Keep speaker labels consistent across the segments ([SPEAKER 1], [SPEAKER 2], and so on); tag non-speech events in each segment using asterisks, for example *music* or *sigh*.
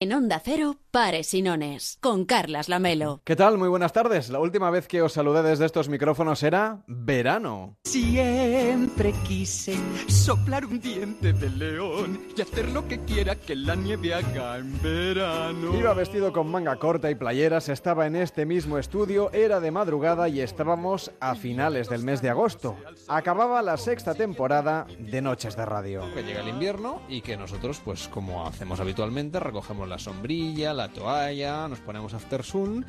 [SPEAKER 1] En Onda Cero, Pares y Nones, con Carlas Lamelo.
[SPEAKER 2] ¿Qué tal? Muy buenas tardes. La última vez que os saludé desde estos micrófonos era verano.
[SPEAKER 3] Siempre quise soplar un diente de león y hacer lo que quiera que la nieve haga en verano.
[SPEAKER 2] Iba vestido con manga corta y playeras, estaba en este mismo estudio, era de madrugada y estábamos a finales del mes de agosto. Acababa la sexta temporada de Noches de Radio.
[SPEAKER 4] Que llega el invierno y que nosotros, pues como hacemos habitualmente, recogemos la sombrilla, la toalla, nos ponemos after sun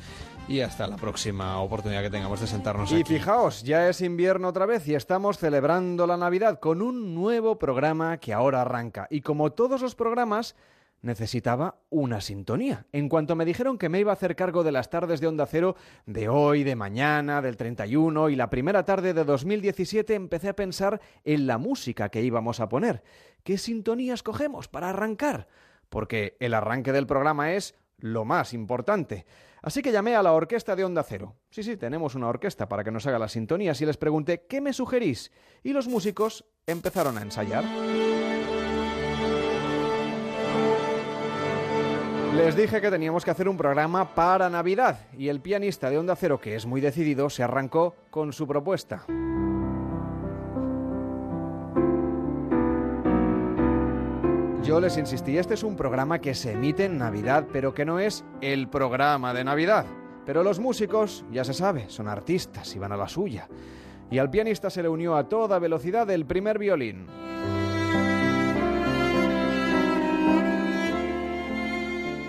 [SPEAKER 4] y hasta la próxima oportunidad que tengamos de sentarnos
[SPEAKER 2] Y
[SPEAKER 4] aquí.
[SPEAKER 2] fijaos, ya es invierno otra vez y estamos celebrando la Navidad con un nuevo programa que ahora arranca. Y como todos los programas, necesitaba una sintonía. En cuanto me dijeron que me iba a hacer cargo de las tardes de Onda Cero de hoy, de mañana, del 31 y la primera tarde de 2017, empecé a pensar en la música que íbamos a poner. ¿Qué sintonía escogemos para arrancar? Porque el arranque del programa es lo más importante. Así que llamé a la orquesta de Onda Cero. Sí, sí, tenemos una orquesta para que nos haga las sintonías y les pregunté ¿qué me sugerís? Y los músicos empezaron a ensayar. Les dije que teníamos que hacer un programa para Navidad y el pianista de Onda Cero, que es muy decidido, se arrancó con su propuesta. Yo les insistí, este es un programa que se emite en Navidad, pero que no es el programa de Navidad. Pero los músicos, ya se sabe, son artistas y van a la suya. Y al pianista se le unió a toda velocidad el primer violín.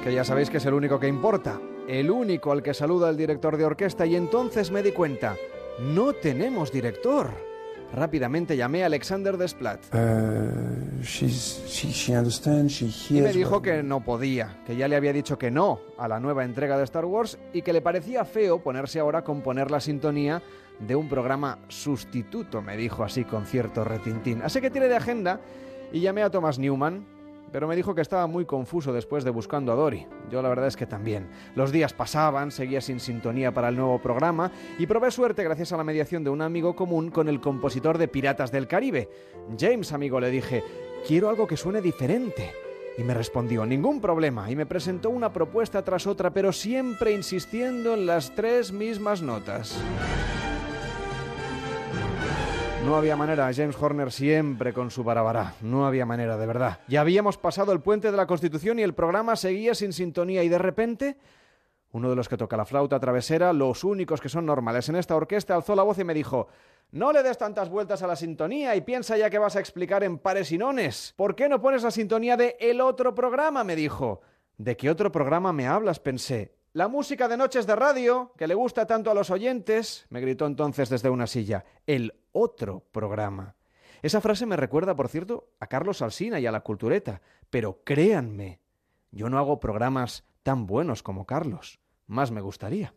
[SPEAKER 2] Que ya sabéis que es el único que importa, el único al que saluda el director de orquesta y entonces me di cuenta, no tenemos director. Rápidamente llamé a Alexander Desplat.
[SPEAKER 5] Uh, she's, she, she understands, she
[SPEAKER 2] Y me dijo que no podía, que ya le había dicho que no a la nueva entrega de Star Wars y que le parecía feo ponerse ahora a componer la sintonía de un programa sustituto, me dijo así con cierto retintín. Así que tiré de agenda y llamé a Thomas Newman, pero me dijo que estaba muy confuso después de buscando a Dory. Yo la verdad es que también. Los días pasaban, seguía sin sintonía para el nuevo programa y probé suerte gracias a la mediación de un amigo común con el compositor de Piratas del Caribe. James, amigo, le dije, quiero algo que suene diferente. Y me respondió, ningún problema, y me presentó una propuesta tras otra, pero siempre insistiendo en las tres mismas notas. No había manera, James Horner siempre con su barabará. No había manera, de verdad. Ya habíamos pasado el puente de la Constitución y el programa seguía sin sintonía y de repente... Uno de los que toca la flauta travesera, los únicos que son normales en esta orquesta, alzó la voz y me dijo No le des tantas vueltas a la sintonía y piensa ya que vas a explicar en pares y nones. ¿Por qué no pones la sintonía de el otro programa? me dijo. ¿De qué otro programa me hablas? pensé. La música de noches de radio, que le gusta tanto a los oyentes, me gritó entonces desde una silla. El otro programa. Esa frase me recuerda, por cierto, a Carlos Alsina y a la cultureta. Pero créanme, yo no hago programas tan buenos como Carlos. Más me gustaría.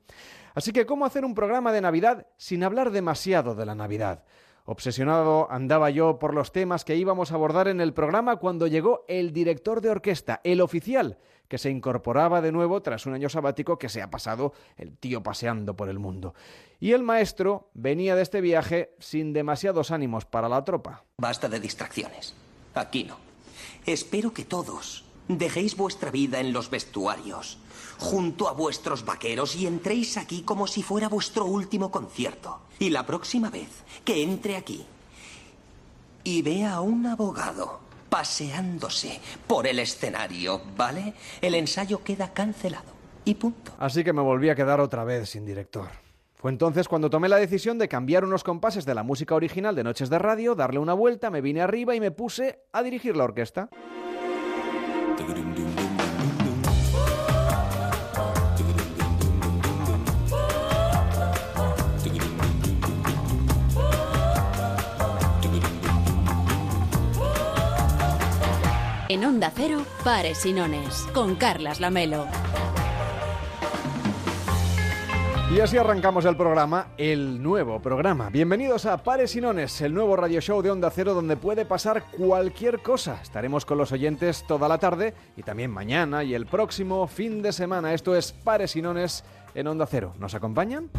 [SPEAKER 2] Así que, ¿cómo hacer un programa de Navidad sin hablar demasiado de la Navidad? Obsesionado andaba yo por los temas que íbamos a abordar en el programa cuando llegó el director de orquesta, el oficial, que se incorporaba de nuevo tras un año sabático que se ha pasado el tío paseando por el mundo. Y el maestro venía de este viaje sin demasiados ánimos para la tropa.
[SPEAKER 6] Basta de distracciones. Aquí no. Espero que todos dejéis vuestra vida en los vestuarios, junto a vuestros vaqueros, y entréis aquí como si fuera vuestro último concierto. Y la próxima vez que entre aquí y vea a un abogado paseándose por el escenario, ¿vale? El ensayo queda cancelado. Y punto.
[SPEAKER 2] Así que me volví a quedar otra vez sin director. Fue entonces cuando tomé la decisión de cambiar unos compases de la música original de Noches de Radio, darle una vuelta, me vine arriba y me puse a dirigir la orquesta.
[SPEAKER 1] En Onda Cero, Pares y Nones, con Carlas Lamelo.
[SPEAKER 2] Y así arrancamos el programa, el nuevo programa. Bienvenidos a Pares y Nones, el nuevo radio show de Onda Cero donde puede pasar cualquier cosa. Estaremos con los oyentes toda la tarde y también mañana y el próximo fin de semana. Esto es Pares y Nones en Onda Cero. ¿Nos acompañan?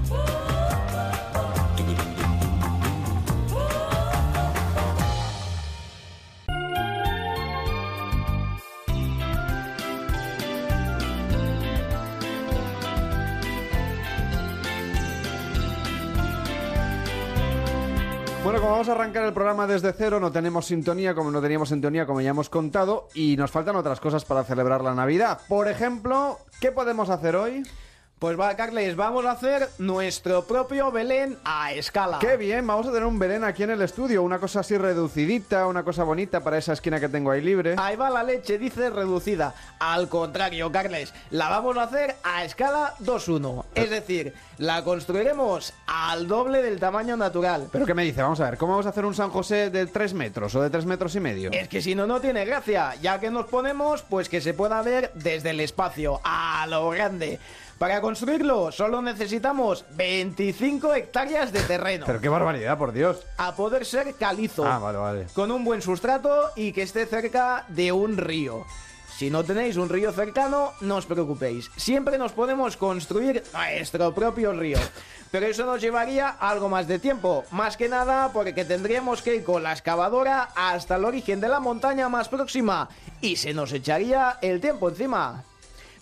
[SPEAKER 2] Bueno, como vamos a arrancar el programa desde cero, no tenemos sintonía, como no teníamos sintonía, como ya hemos contado, y nos faltan otras cosas para celebrar la Navidad. Por ejemplo, ¿qué podemos hacer hoy?
[SPEAKER 7] Pues va, Carles, vamos a hacer nuestro propio Belén a escala.
[SPEAKER 2] Qué bien, vamos a tener un Belén aquí en el estudio, una cosa así reducidita, una cosa bonita para esa esquina que tengo ahí libre.
[SPEAKER 7] Ahí va la leche, dice reducida. Al contrario, Carles, la vamos a hacer a escala 2-1. Es decir, la construiremos al doble del tamaño natural.
[SPEAKER 2] ¿Pero qué me dice? Vamos a ver, ¿cómo vamos a hacer un San José de 3 metros o de 3 metros y medio?
[SPEAKER 7] Es que si no, no tiene gracia, ya que nos ponemos, pues que se pueda ver desde el espacio, a lo grande. Para construirlo solo necesitamos 25 hectáreas de terreno.
[SPEAKER 2] Pero qué barbaridad, por Dios.
[SPEAKER 7] A poder ser calizo.
[SPEAKER 2] Ah, vale, vale.
[SPEAKER 7] Con un buen sustrato y que esté cerca de un río. Si no tenéis un río cercano, no os preocupéis. Siempre nos podemos construir nuestro propio río. Pero eso nos llevaría algo más de tiempo. Más que nada porque tendríamos que ir con la excavadora hasta el origen de la montaña más próxima. Y se nos echaría el tiempo encima.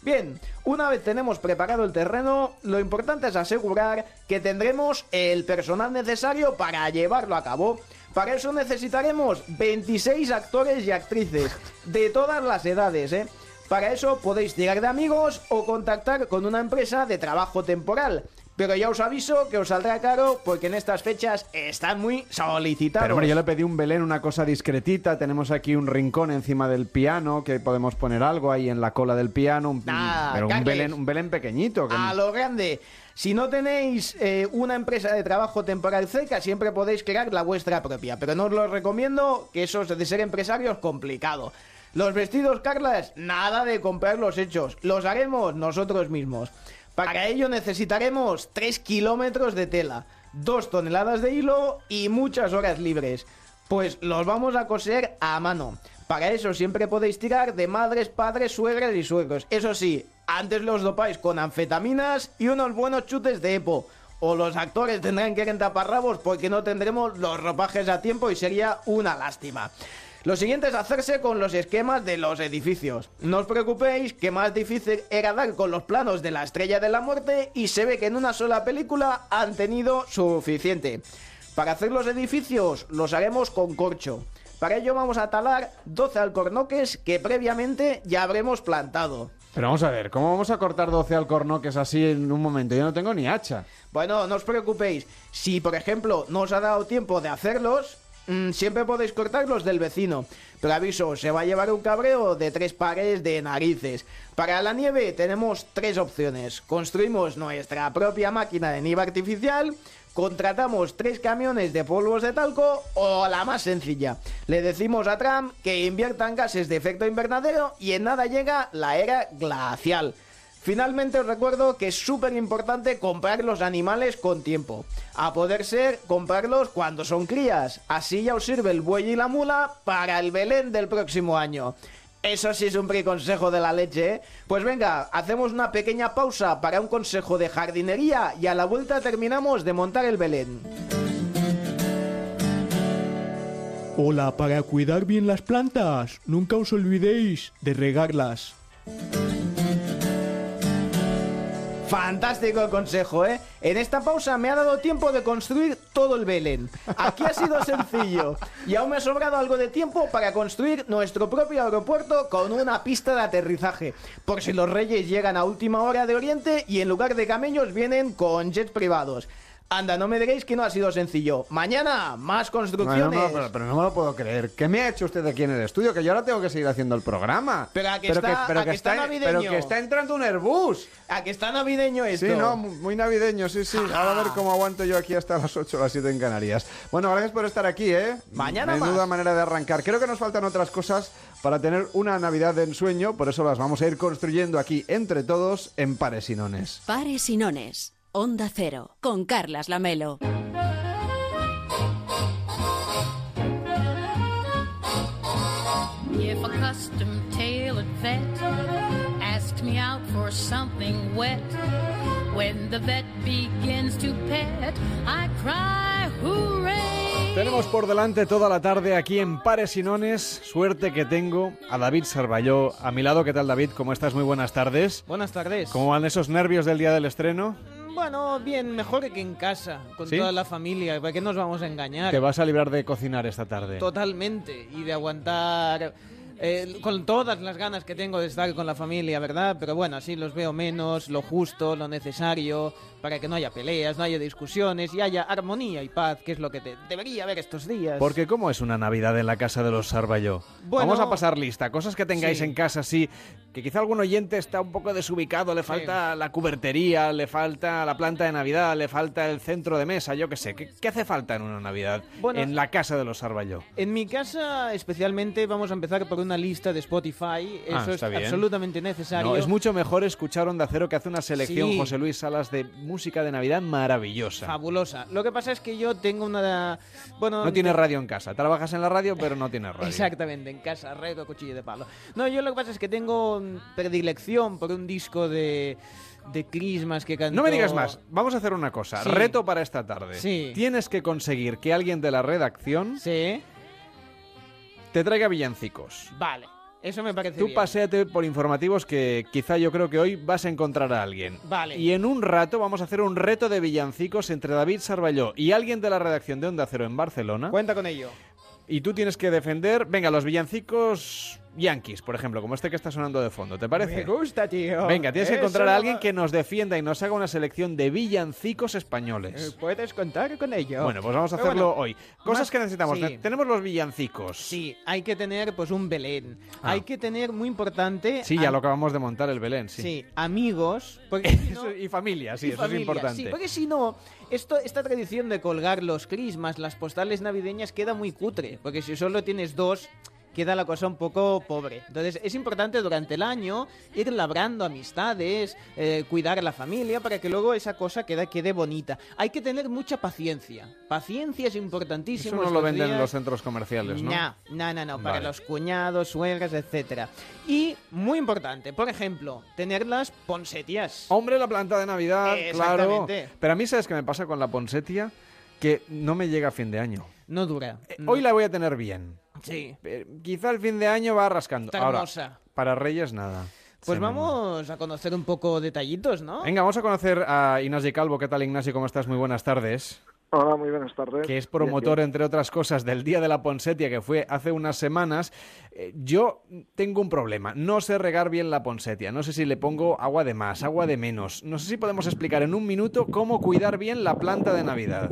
[SPEAKER 7] Bien, una vez tenemos preparado el terreno, lo importante es asegurar que tendremos el personal necesario para llevarlo a cabo. Para eso necesitaremos 26 actores y actrices de todas las edades, ¿eh? Para eso podéis tirar de amigos o contactar con una empresa de trabajo temporal. Pero ya os aviso que os saldrá caro porque en estas fechas están muy solicitados.
[SPEAKER 2] Pero hombre, yo le pedí un Belén, una cosa discretita. Tenemos aquí un rincón encima del piano que podemos poner algo ahí en la cola del piano. Un,
[SPEAKER 7] Ah,
[SPEAKER 2] pero un. Belén, un Belén pequeñito. que-
[SPEAKER 7] A lo grande. Si no tenéis eh, una empresa de trabajo temporal cerca, siempre podéis crear la vuestra propia. Pero no os lo recomiendo, que eso de ser empresario es complicado. Los vestidos, Carlas, nada de comprar los hechos. Los haremos nosotros mismos. Para ello necesitaremos 3 kilómetros de tela, 2 toneladas de hilo y muchas horas libres. Pues los vamos a coser a mano. Para eso siempre podéis tirar de madres, padres, suegras y suegros. Eso sí, antes los dopáis con anfetaminas y unos buenos chutes de EPO. O los actores tendrán que ir en taparrabos porque no tendremos los ropajes a tiempo y sería una lástima. Lo siguiente es hacerse con los esquemas de los edificios. No os preocupéis que más difícil era dar con los planos de la Estrella de la Muerte y se ve que en una sola película han tenido suficiente. Para hacer los edificios los haremos con corcho. Para ello vamos a talar 12 alcornoques que previamente ya habremos plantado.
[SPEAKER 2] Pero vamos a ver, ¿cómo vamos a cortar 12 alcornoques así en un momento? Yo no tengo ni hacha.
[SPEAKER 7] Bueno, no os preocupéis. Si, por ejemplo, no os ha dado tiempo de hacerlos, siempre podéis cortarlos del vecino. Pero aviso, se va a llevar un cabreo de tres pares de narices. Para la nieve tenemos tres opciones. Construimos nuestra propia máquina de nieve artificial, contratamos tres camiones de polvos de talco o la más sencilla. Le decimos a Trump que inviertan gases de efecto invernadero y en nada llega la era glacial. Finalmente os recuerdo que es súper importante comprar los animales con tiempo. A poder ser, comprarlos cuando son crías. Así ya os sirve el buey y la mula para el Belén del próximo año. Eso sí es un consejo de la leche, ¿eh? Pues venga, hacemos una pequeña pausa para un consejo de jardinería y a la vuelta terminamos de montar el Belén.
[SPEAKER 8] Hola, para cuidar bien las plantas, nunca os olvidéis de regarlas.
[SPEAKER 7] Fantástico el consejo, ¿eh? En esta pausa me ha dado tiempo de construir todo el Belén. Aquí ha sido sencillo. Y aún me ha sobrado algo de tiempo para construir nuestro propio aeropuerto con una pista de aterrizaje. Por si los reyes llegan a última hora de Oriente y en lugar de camellos vienen con jets privados. Anda, no me diréis que no ha sido sencillo. Mañana, más
[SPEAKER 2] Bueno,
[SPEAKER 7] construcciones.
[SPEAKER 2] no, pero, pero no me lo puedo creer. ¿Qué me ha hecho usted aquí en el estudio? Que yo ahora tengo que seguir haciendo el programa.
[SPEAKER 7] Pero a que
[SPEAKER 2] pero
[SPEAKER 7] está-
[SPEAKER 2] pero
[SPEAKER 7] a que está
[SPEAKER 2] pero
[SPEAKER 7] navideño.
[SPEAKER 2] que está entrando un Airbus.
[SPEAKER 7] ¿A que está navideño esto?
[SPEAKER 2] Sí, no, mu- muy navideño, sí, sí. Ahora a ver cómo aguanto yo aquí hasta las 8 o las 7 en Canarias. Bueno, gracias por estar aquí, ¿eh?
[SPEAKER 7] Mañana
[SPEAKER 2] Menuda
[SPEAKER 7] más.
[SPEAKER 2] manera de arrancar. Creo que nos faltan otras cosas para tener una Navidad de ensueño, por eso las vamos a ir construyendo aquí entre todos en pares y
[SPEAKER 9] Onda Cero. Con Carlas Lamelo.
[SPEAKER 10] If a custom tailored vet asks me out for something wet, when the vet begins to pet, I cry hooray.
[SPEAKER 2] Tenemos por delante toda la tarde aquí en Pares y Nones. Suerte que tengo a David Sarballó a mi lado. ¿Qué tal, David? ¿Cómo estás? Muy buenas tardes.
[SPEAKER 7] Buenas tardes.
[SPEAKER 2] ¿Cómo van esos nervios del día del estreno?
[SPEAKER 11] Bueno, bien, mejor que en casa, con
[SPEAKER 2] ¿Sí?
[SPEAKER 11] toda la familia. ¿Para qué nos vamos a engañar?
[SPEAKER 2] Te vas a librar de cocinar esta tarde.
[SPEAKER 11] Totalmente. Y de aguantar eh, con todas las ganas que tengo de estar con la familia, ¿verdad? Pero bueno, así los veo menos, lo justo, lo necesario, para que no haya peleas, no haya discusiones y haya armonía y paz, que es lo que te debería haber estos días.
[SPEAKER 2] Porque ¿cómo es una Navidad en la casa de los?
[SPEAKER 11] Bueno-
[SPEAKER 2] Vamos a pasar lista. Cosas que tengáis
[SPEAKER 11] Sí.
[SPEAKER 2] en casa, sí. Que quizá algún oyente está un poco desubicado. Le falta la cubertería, le falta la planta de Navidad, le falta el centro de mesa, yo qué sé. ¿Qué, qué hace falta en una Navidad
[SPEAKER 11] Bueno-
[SPEAKER 2] en la casa de los Sarbayó?
[SPEAKER 11] En mi casa, especialmente, vamos a empezar por una lista de Spotify. Eso
[SPEAKER 2] Ah,
[SPEAKER 11] es
[SPEAKER 2] bien.
[SPEAKER 11] absolutamente necesario.
[SPEAKER 2] No, es mucho mejor escuchar Onda Cero que hace una selección
[SPEAKER 11] Sí.
[SPEAKER 2] José Luis Salas de música de Navidad maravillosa.
[SPEAKER 11] Fabulosa. Lo que pasa es que yo tengo una... Bueno,
[SPEAKER 2] No tienes radio en casa. Trabajas en la radio, pero no tienes radio.
[SPEAKER 11] Exactamente, en casa, reto, cuchillo de palo. No, yo lo que pasa es que tengo mm, predilección por un disco de, de Christmas que cantó...
[SPEAKER 2] No me digas más. Vamos a hacer una cosa.
[SPEAKER 11] Sí.
[SPEAKER 2] Reto para esta tarde.
[SPEAKER 11] Sí.
[SPEAKER 2] Tienes que conseguir que alguien de la redacción
[SPEAKER 11] Sí,
[SPEAKER 2] te traiga villancicos.
[SPEAKER 11] vale. Eso me parece
[SPEAKER 2] Tú
[SPEAKER 11] bien.
[SPEAKER 2] paséate por informativos que quizá yo creo que hoy vas a encontrar a alguien.
[SPEAKER 11] Vale.
[SPEAKER 2] Y en un rato vamos a hacer un reto de villancicos entre David Sarballó y alguien de la redacción de Onda Cero en Barcelona.
[SPEAKER 11] Cuenta con ello.
[SPEAKER 2] Y tú tienes que defender, venga, los villancicos yankees, por ejemplo, como este que está sonando de fondo, ¿te parece?
[SPEAKER 11] Me gusta, tío.
[SPEAKER 2] Venga, tienes que encontrar a alguien que nos defienda y nos haga una selección de villancicos españoles.
[SPEAKER 11] Eh, Puedes contar con ello.
[SPEAKER 2] Bueno, pues vamos a hacerlo
[SPEAKER 11] bueno,
[SPEAKER 2] hoy. Cosas
[SPEAKER 11] más-
[SPEAKER 2] que necesitamos.
[SPEAKER 11] sí.
[SPEAKER 2] Tenemos los villancicos.
[SPEAKER 11] Sí, hay que tener pues un Belén.
[SPEAKER 2] Ah.
[SPEAKER 11] Hay que tener, muy importante...
[SPEAKER 2] Sí, ya lo acabamos de montar el Belén, sí.
[SPEAKER 11] Sí, amigos. Porque *laughs* si no-
[SPEAKER 2] Eso- y familia, sí,
[SPEAKER 11] y
[SPEAKER 2] eso
[SPEAKER 11] familia,
[SPEAKER 2] es importante.
[SPEAKER 11] Sí, porque si no, esto, esta tradición de colgar los crismas, las postales navideñas, queda muy cutre. Porque si solo tienes dos, queda la cosa un poco pobre. Entonces, es importante durante el año ir labrando amistades, eh, cuidar a la familia, para que luego esa cosa quede, quede bonita. Hay que tener mucha paciencia. Paciencia es importantísimo.
[SPEAKER 2] Eso no lo venden en los centros comerciales, ¿no?
[SPEAKER 11] No, no, no, no, para los cuñados, suegras, etcétera. Y muy importante, por ejemplo, tener las ponsetias.
[SPEAKER 2] Hombre, la planta de Navidad, claro. Pero a mí, ¿sabes qué me pasa con la ponsetia? Que no me llega a fin de año.
[SPEAKER 11] No dura.
[SPEAKER 2] Eh,
[SPEAKER 11] no.
[SPEAKER 2] Hoy la voy a tener bien.
[SPEAKER 11] Sí.
[SPEAKER 2] Eh, quizá el fin de año va rascando.
[SPEAKER 11] Está
[SPEAKER 2] Ahora,
[SPEAKER 11] hermosa.
[SPEAKER 2] para Reyes, nada.
[SPEAKER 11] Pues
[SPEAKER 2] Se me muere.
[SPEAKER 11] vamos a conocer un poco detallitos, ¿no?
[SPEAKER 2] Venga, vamos a conocer a Ignacio Calvo. ¿Qué tal, Ignacio? ¿Cómo estás? Muy buenas tardes.
[SPEAKER 12] Hola, muy buenas tardes.
[SPEAKER 2] que es
[SPEAKER 12] Bien,
[SPEAKER 2] promotor,
[SPEAKER 12] bien.
[SPEAKER 2] entre otras cosas, del Día de la Ponsetia, que fue hace unas semanas. Eh, yo tengo un problema. No sé regar bien la ponsetia. No sé si le pongo agua de más, agua de menos. No sé si podemos explicar en un minuto cómo cuidar bien la planta de Navidad.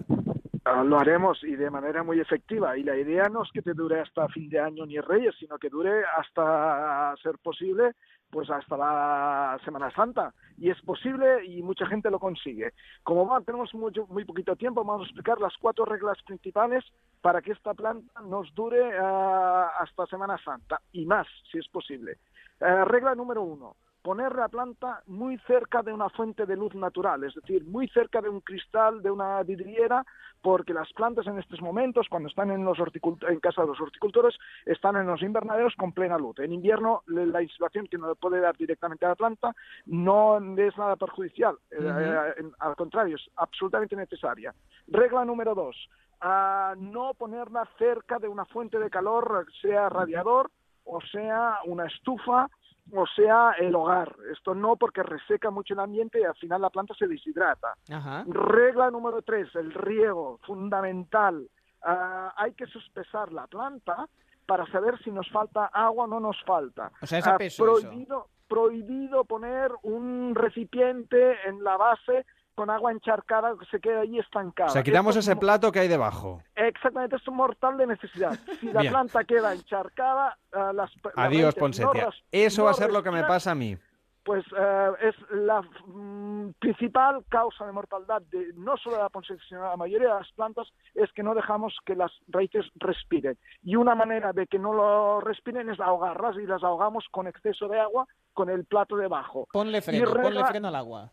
[SPEAKER 12] Lo haremos y de manera muy efectiva. Y la idea no es que te dure hasta fin de año ni Reyes, sino que dure hasta ser posible, pues hasta la Semana Santa. Y es posible y mucha gente lo consigue. Como va, tenemos mucho, muy poquito tiempo, vamos a explicar las cuatro reglas principales para que esta planta nos dure ah, hasta Semana Santa y más, si es posible. Eh, regla número uno. Poner la planta muy cerca de una fuente de luz natural, es decir, muy cerca de un cristal, de una vidriera, porque las plantas en estos momentos, cuando están en, los en casa de los horticultores, están en los invernaderos con plena luz. En invierno, la insolación que no puede dar directamente a la planta no es nada perjudicial, eh, eh, al contrario, es absolutamente necesaria. Regla número dos, a no ponerla cerca de una fuente de calor, sea radiador o sea una estufa o sea el hogar. Esto no porque reseca mucho el ambiente y al final la planta se deshidrata.
[SPEAKER 11] Ajá.
[SPEAKER 12] Regla número tres, el riego, fundamental. Ah, hay que sospesar la planta para saber si nos falta agua o no nos falta.
[SPEAKER 11] O sea, es
[SPEAKER 12] Ah,
[SPEAKER 11] eso.
[SPEAKER 12] prohibido, prohibido poner un recipiente en la base con agua encharcada que se quede ahí estancada.
[SPEAKER 2] O sea, quitamos
[SPEAKER 12] Esto
[SPEAKER 2] ese plato que hay debajo.
[SPEAKER 12] Exactamente, es un mortal de necesidad. Si la
[SPEAKER 2] Bien.
[SPEAKER 12] planta queda encharcada, ah, las,
[SPEAKER 2] Adiós, Ponsetia.
[SPEAKER 12] no
[SPEAKER 2] Eso
[SPEAKER 12] no
[SPEAKER 2] va a ser lo que me pasa a mí.
[SPEAKER 12] Pues eh, es la mm, principal causa de mortalidad de no solo de la poncetia, sino de la mayoría de las plantas es que no dejamos que las raíces respiren. Y una manera de que no lo respiren es ahogarlas y las ahogamos con exceso de agua con el plato debajo.
[SPEAKER 11] Ponle freno, ponle freno al agua.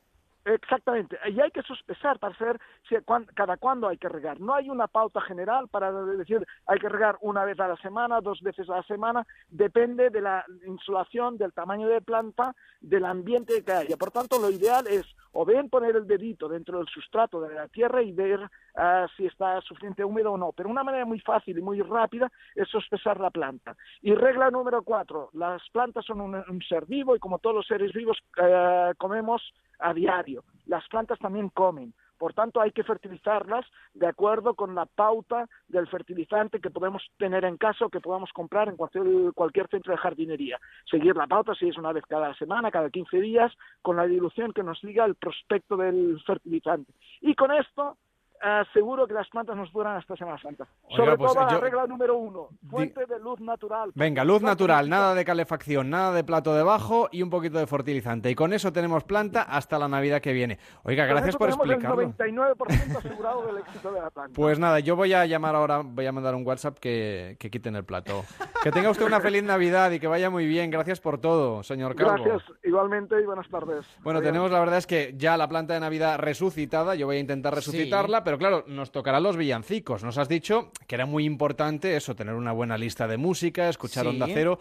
[SPEAKER 12] Exactamente, y hay que sospechar para saber si, cuán- cada cuándo hay que regar. No hay una pauta general para decir hay que regar una vez a la semana, dos veces a la semana, depende de la insolación, del tamaño de planta, del ambiente que haya. Por tanto, lo ideal es o bien poner el dedito dentro del sustrato de la tierra y ver ah, si está suficiente húmedo o no. Pero una manera muy fácil y muy rápida es sospesar la planta. Y regla número cuatro, las plantas son un, ser vivo y como todos los seres vivos eh, comemos a diario. las plantas también comen. Por tanto, hay que fertilizarlas de acuerdo con la pauta del fertilizante que podemos tener en casa o que podamos comprar en cualquier, cualquier centro de jardinería. Seguir la pauta, si es una vez cada semana, cada 15 días, con la dilución que nos diga el prospecto del fertilizante. Y con esto ah, seguro que las plantas nos duran hasta Semana Santa.
[SPEAKER 2] Oiga,
[SPEAKER 12] Sobre
[SPEAKER 2] pues,
[SPEAKER 12] todo la
[SPEAKER 2] yo-
[SPEAKER 12] regla número uno, fuente de luz natural.
[SPEAKER 2] Venga, luz natural, nada de calefacción, nada de plato debajo y un poquito de fertilizante. Y con eso tenemos planta hasta la Navidad que viene. Oiga,
[SPEAKER 12] Con
[SPEAKER 2] gracias
[SPEAKER 12] eso
[SPEAKER 2] por
[SPEAKER 12] tenemos
[SPEAKER 2] explicarlo.
[SPEAKER 12] el *laughs* 99% asegurado del éxito de la planta.
[SPEAKER 2] Pues nada, yo voy a llamar ahora, voy a mandar un WhatsApp que, que quiten el plato. Que tenga usted una feliz Navidad y que vaya muy bien. Gracias por todo, señor Calvo.
[SPEAKER 12] Gracias, igualmente, y buenas tardes.
[SPEAKER 2] Bueno,
[SPEAKER 12] Adiós.
[SPEAKER 2] tenemos la verdad es que ya la planta de Navidad resucitada, yo voy a intentar resucitarla, pero claro, nos tocarán los villancicos. Nos has dicho que era muy importante eso, tener una buena lista de música, escuchar
[SPEAKER 13] Sí.
[SPEAKER 2] Onda Cero.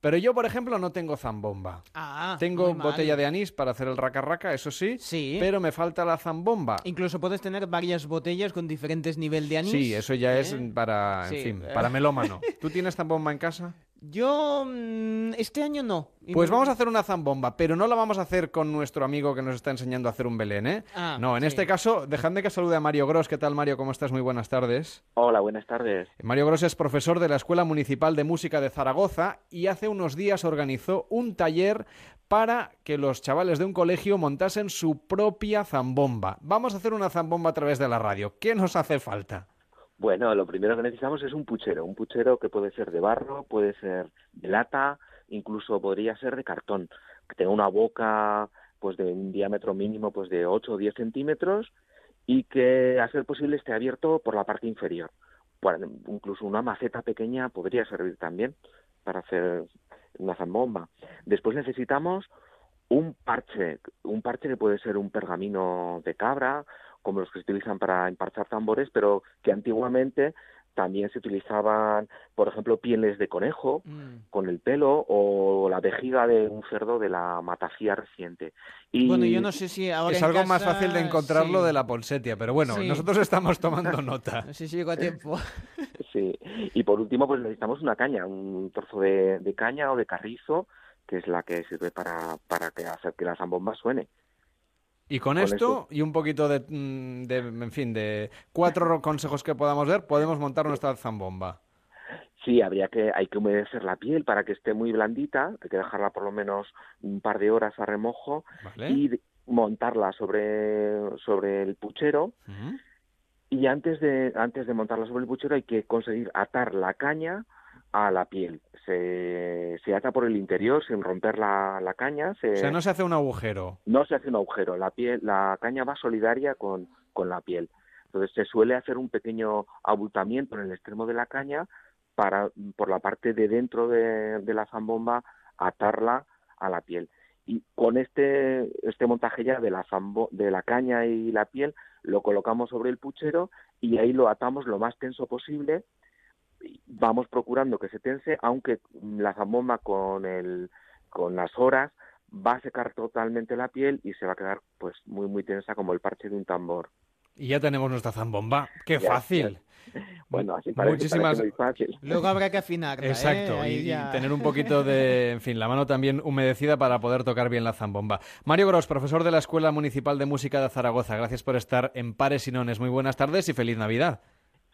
[SPEAKER 2] Pero yo, por ejemplo, no tengo zambomba.
[SPEAKER 13] Ah,
[SPEAKER 2] tengo botella de anís para hacer el raca raca, eso sí,
[SPEAKER 13] Sí.
[SPEAKER 2] pero me falta la zambomba.
[SPEAKER 13] Incluso puedes tener varias botellas con diferentes niveles de anís.
[SPEAKER 2] Sí, eso ya es
[SPEAKER 13] ¿eh?
[SPEAKER 2] para, en
[SPEAKER 13] Sí,
[SPEAKER 2] fin, para melómano. *laughs* ¿Tú tienes zambomba en casa?
[SPEAKER 13] Yo mm, este año no. Y
[SPEAKER 2] Pues vamos a hacer una zambomba, pero no la vamos a hacer con nuestro amigo que nos está enseñando a hacer un Belén, ¿eh?
[SPEAKER 13] Ah,
[SPEAKER 2] no, en
[SPEAKER 13] sí.
[SPEAKER 2] este caso, dejadme que salude a Mario Gross. ¿Qué tal, Mario? ¿Cómo estás? Muy buenas tardes.
[SPEAKER 14] Hola, buenas tardes.
[SPEAKER 2] Mario Gross es profesor de la Escuela Municipal de Música de Zaragoza y hace unos días organizó un taller para que los chavales de un colegio montasen su propia zambomba. Vamos a hacer una zambomba a través de la radio. ¿Qué nos hace falta?
[SPEAKER 14] Bueno, lo primero que necesitamos es un puchero, un puchero que puede ser de barro, puede ser de lata, incluso podría ser de cartón, que tenga una boca pues de un diámetro mínimo pues de 8 o 10 centímetros y que a ser posible esté abierto por la parte inferior. Incluso una maceta pequeña podría servir también para hacer una zambomba. Después necesitamos un parche, un parche que puede ser un pergamino de cabra, como los que se utilizan para emparchar tambores, pero que antiguamente también se utilizaban, por ejemplo, pieles de conejo
[SPEAKER 13] Mm.
[SPEAKER 14] con el pelo o la vejiga de un cerdo de la matafía reciente. Y
[SPEAKER 13] Bueno, yo no sé si ahora
[SPEAKER 2] es
[SPEAKER 13] en
[SPEAKER 2] algo más fácil de encontrarlo
[SPEAKER 13] sí.
[SPEAKER 2] de la polsetia, pero bueno,
[SPEAKER 13] Sí.
[SPEAKER 2] nosotros estamos tomando nota. *laughs*
[SPEAKER 13] No sé si llego a tiempo. *laughs*
[SPEAKER 14] Sí, y por último, pues necesitamos una caña, un trozo de, de caña o de carrizo, que es la que sirve para, para que hacer que la zambomba suene.
[SPEAKER 2] Y con,
[SPEAKER 14] Con
[SPEAKER 2] esto y un poquito de, mm, de, en fin, de cuatro consejos que podamos ver, podemos montar nuestra zambomba.
[SPEAKER 14] Sí, habría que, hay que humedecer la piel para que esté muy blandita, hay que dejarla por lo menos un par de horas a remojo
[SPEAKER 2] ¿Vale?
[SPEAKER 14] y montarla sobre, sobre el puchero. Y antes de, antes de montarla sobre el puchero hay que conseguir atar la caña a la piel. Se, se ata por el interior sin romper la, la caña. Se,
[SPEAKER 2] O sea, no se hace un agujero.
[SPEAKER 14] no se hace un agujero, la piel, la caña va solidaria con, con la piel. Entonces se suele hacer un pequeño abultamiento en el extremo de la caña para por la parte de dentro de, de la zambomba atarla a la piel. Y con este, este montaje ya de la, zambo- de la caña y la piel lo colocamos sobre el puchero y ahí lo atamos lo más tenso posible. Vamos procurando que se tense, aunque la zambomba con, el, con las horas va a secar totalmente la piel y se va a quedar pues muy muy tensa como el parche de un tambor.
[SPEAKER 2] Y ya tenemos nuestra zambomba. ¡Qué
[SPEAKER 14] Ya,
[SPEAKER 2] fácil! *laughs*
[SPEAKER 14] Bueno, así parece,
[SPEAKER 2] Muchísimas-
[SPEAKER 14] parece muy fácil.
[SPEAKER 13] Luego habrá que afinarla, ¿eh?
[SPEAKER 2] Exacto, y, tener un poquito de, *laughs* en fin, la mano también humedecida para poder tocar bien la zambomba. Mario Gros, profesor de la Escuela Municipal de Música de Zaragoza, gracias por estar en Pares y Nones. Muy buenas tardes y feliz Navidad.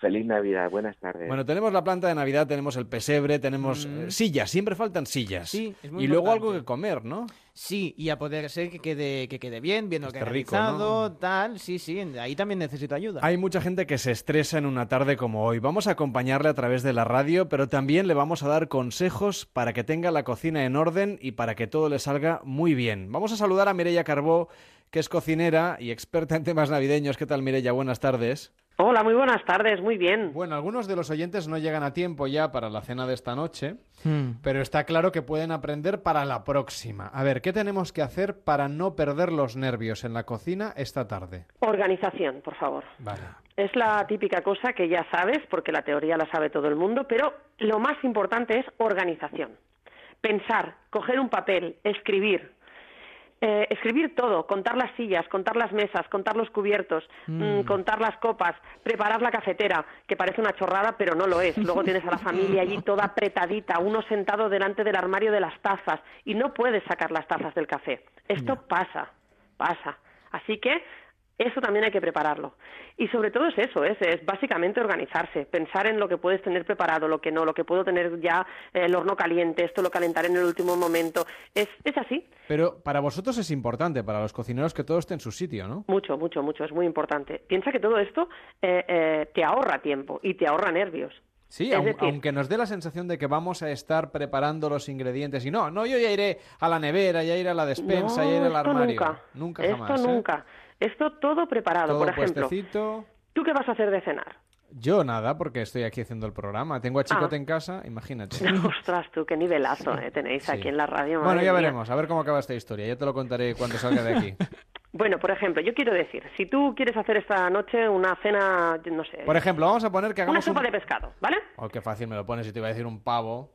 [SPEAKER 14] Feliz Navidad, buenas tardes.
[SPEAKER 2] Bueno, tenemos la planta de Navidad, tenemos el pesebre, tenemos eh, sillas, siempre faltan sillas.
[SPEAKER 13] Mm. Sí, es muy
[SPEAKER 2] y luego algo que comer, ¿no?
[SPEAKER 13] Sí, y a poder ser que quede, que quede bien, bien
[SPEAKER 2] rico,
[SPEAKER 13] organizado, tal. Sí, sí, ahí también necesito ayuda.
[SPEAKER 2] Hay mucha gente que se estresa en una tarde como hoy. Vamos a acompañarle a través de la radio, pero también le vamos a dar consejos para que tenga la cocina en orden y para que todo le salga muy bien. Vamos a saludar a Mireia Carbó, que es cocinera y experta en temas navideños. ¿Qué tal, Mireia? Buenas tardes.
[SPEAKER 15] Hola, muy buenas tardes, muy bien.
[SPEAKER 2] Bueno, algunos de los oyentes no llegan a tiempo ya para la cena de esta noche,
[SPEAKER 13] Hmm.
[SPEAKER 2] pero está claro que pueden aprender para la próxima. A ver, ¿qué tenemos que hacer para no perder los nervios en la cocina esta tarde?
[SPEAKER 15] Organización, por favor.
[SPEAKER 2] Vale.
[SPEAKER 15] Es la típica cosa que ya sabes, porque la teoría la sabe todo el mundo, pero lo más importante es organización. Pensar, coger un papel, escribir. Eh, escribir todo, contar las sillas, contar las mesas, contar los cubiertos,
[SPEAKER 16] Mm.
[SPEAKER 15] mm, contar las copas, preparar la cafetera, que parece una chorrada, pero no lo es. Luego *laughs* tienes a la familia allí toda apretadita, uno sentado delante del armario de las tazas y no puedes sacar las tazas del café. Esto pasa, pasa. Así que eso también hay que prepararlo. Y sobre todo es eso, es, es básicamente organizarse, pensar en lo que puedes tener preparado, lo que no, lo que puedo tener ya eh, el horno caliente, esto lo calentaré en el último momento. Es, es así.
[SPEAKER 2] Pero para vosotros es importante, para los cocineros, que todo esté en su sitio, ¿no?
[SPEAKER 15] Mucho, mucho, mucho, es muy importante. Piensa que todo esto eh, eh, te ahorra tiempo y te ahorra nervios.
[SPEAKER 2] Sí, aun-
[SPEAKER 15] decir-
[SPEAKER 2] aunque nos dé la sensación de que vamos a estar preparando los ingredientes y no, no, yo ya iré a la nevera, ya iré a la despensa,
[SPEAKER 15] no,
[SPEAKER 2] ya iré al armario.
[SPEAKER 15] nunca.
[SPEAKER 2] Nunca
[SPEAKER 15] esto
[SPEAKER 2] jamás. ¿eh?
[SPEAKER 15] Esto todo preparado.
[SPEAKER 2] Todo
[SPEAKER 15] Por ejemplo,
[SPEAKER 2] puestecito.
[SPEAKER 15] ¿tú qué vas a hacer de cenar?
[SPEAKER 2] Yo nada, porque estoy aquí haciendo el programa. Tengo a Chicote
[SPEAKER 15] Ah.
[SPEAKER 2] en casa, imagínate.
[SPEAKER 15] Ostras, tú, qué nivelazo eh, tenéis aquí en la radio.
[SPEAKER 2] Bueno, ya
[SPEAKER 15] mía.
[SPEAKER 2] veremos, a ver cómo acaba esta historia. Ya te lo contaré cuando salga de aquí. *laughs*
[SPEAKER 15] Bueno, por ejemplo, yo quiero decir, si tú quieres hacer esta noche una cena, no sé,
[SPEAKER 2] Por ejemplo, vamos a poner que
[SPEAKER 15] una
[SPEAKER 2] hagamos
[SPEAKER 15] sopa
[SPEAKER 2] un...
[SPEAKER 15] de pescado, ¿vale?
[SPEAKER 2] Oh, qué fácil me lo pones si te iba a decir un pavo.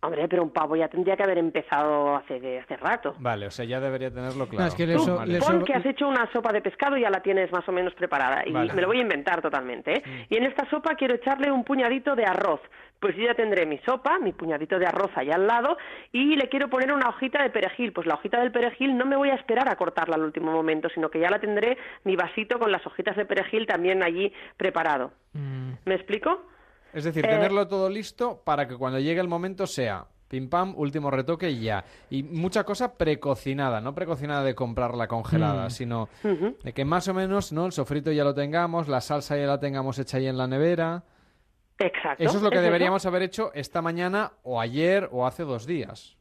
[SPEAKER 15] Hombre, pero un pavo ya tendría que haber empezado hace, de- hace rato.
[SPEAKER 2] Vale, o sea, ya debería tenerlo claro.
[SPEAKER 17] es que le
[SPEAKER 15] Tú
[SPEAKER 17] so-
[SPEAKER 2] Vale.
[SPEAKER 17] le
[SPEAKER 15] pon
[SPEAKER 17] so-
[SPEAKER 15] que has hecho una sopa de pescado y ya la tienes más o menos preparada. Y
[SPEAKER 2] Vale.
[SPEAKER 15] me lo voy a inventar totalmente. ¿eh? Y en esta sopa quiero echarle un puñadito de arroz. Pues yo ya tendré mi sopa, mi puñadito de arroz allá al lado, y le quiero poner una hojita de perejil. Pues la hojita del perejil no me voy a esperar a cortarla al último momento, sino que ya la tendré mi vasito con las hojitas de perejil también allí preparado.
[SPEAKER 17] Mm.
[SPEAKER 15] ¿Me explico?
[SPEAKER 2] Es decir,
[SPEAKER 15] Eh,
[SPEAKER 2] tenerlo todo listo para que cuando llegue el momento sea pim pam, último retoque y ya. Y mucha cosa precocinada, no precocinada de comprarla congelada,
[SPEAKER 17] Mm.
[SPEAKER 2] sino de que más o menos no el sofrito ya lo tengamos, la salsa ya la tengamos hecha ahí en la nevera.
[SPEAKER 15] Exacto.
[SPEAKER 2] Eso es lo que deberíamos haber hecho esta mañana o ayer o hace dos días.